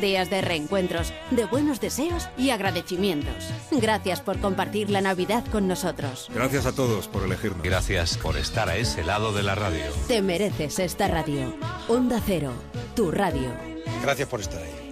[SPEAKER 9] Días de reencuentros, de buenos deseos y agradecimientos. Gracias por compartir la Navidad con nosotros.
[SPEAKER 103] Gracias a todos por elegirnos.
[SPEAKER 27] Gracias por estar a ese lado de la radio.
[SPEAKER 9] Te mereces esta radio. Onda Cero, tu radio.
[SPEAKER 103] Gracias por estar ahí.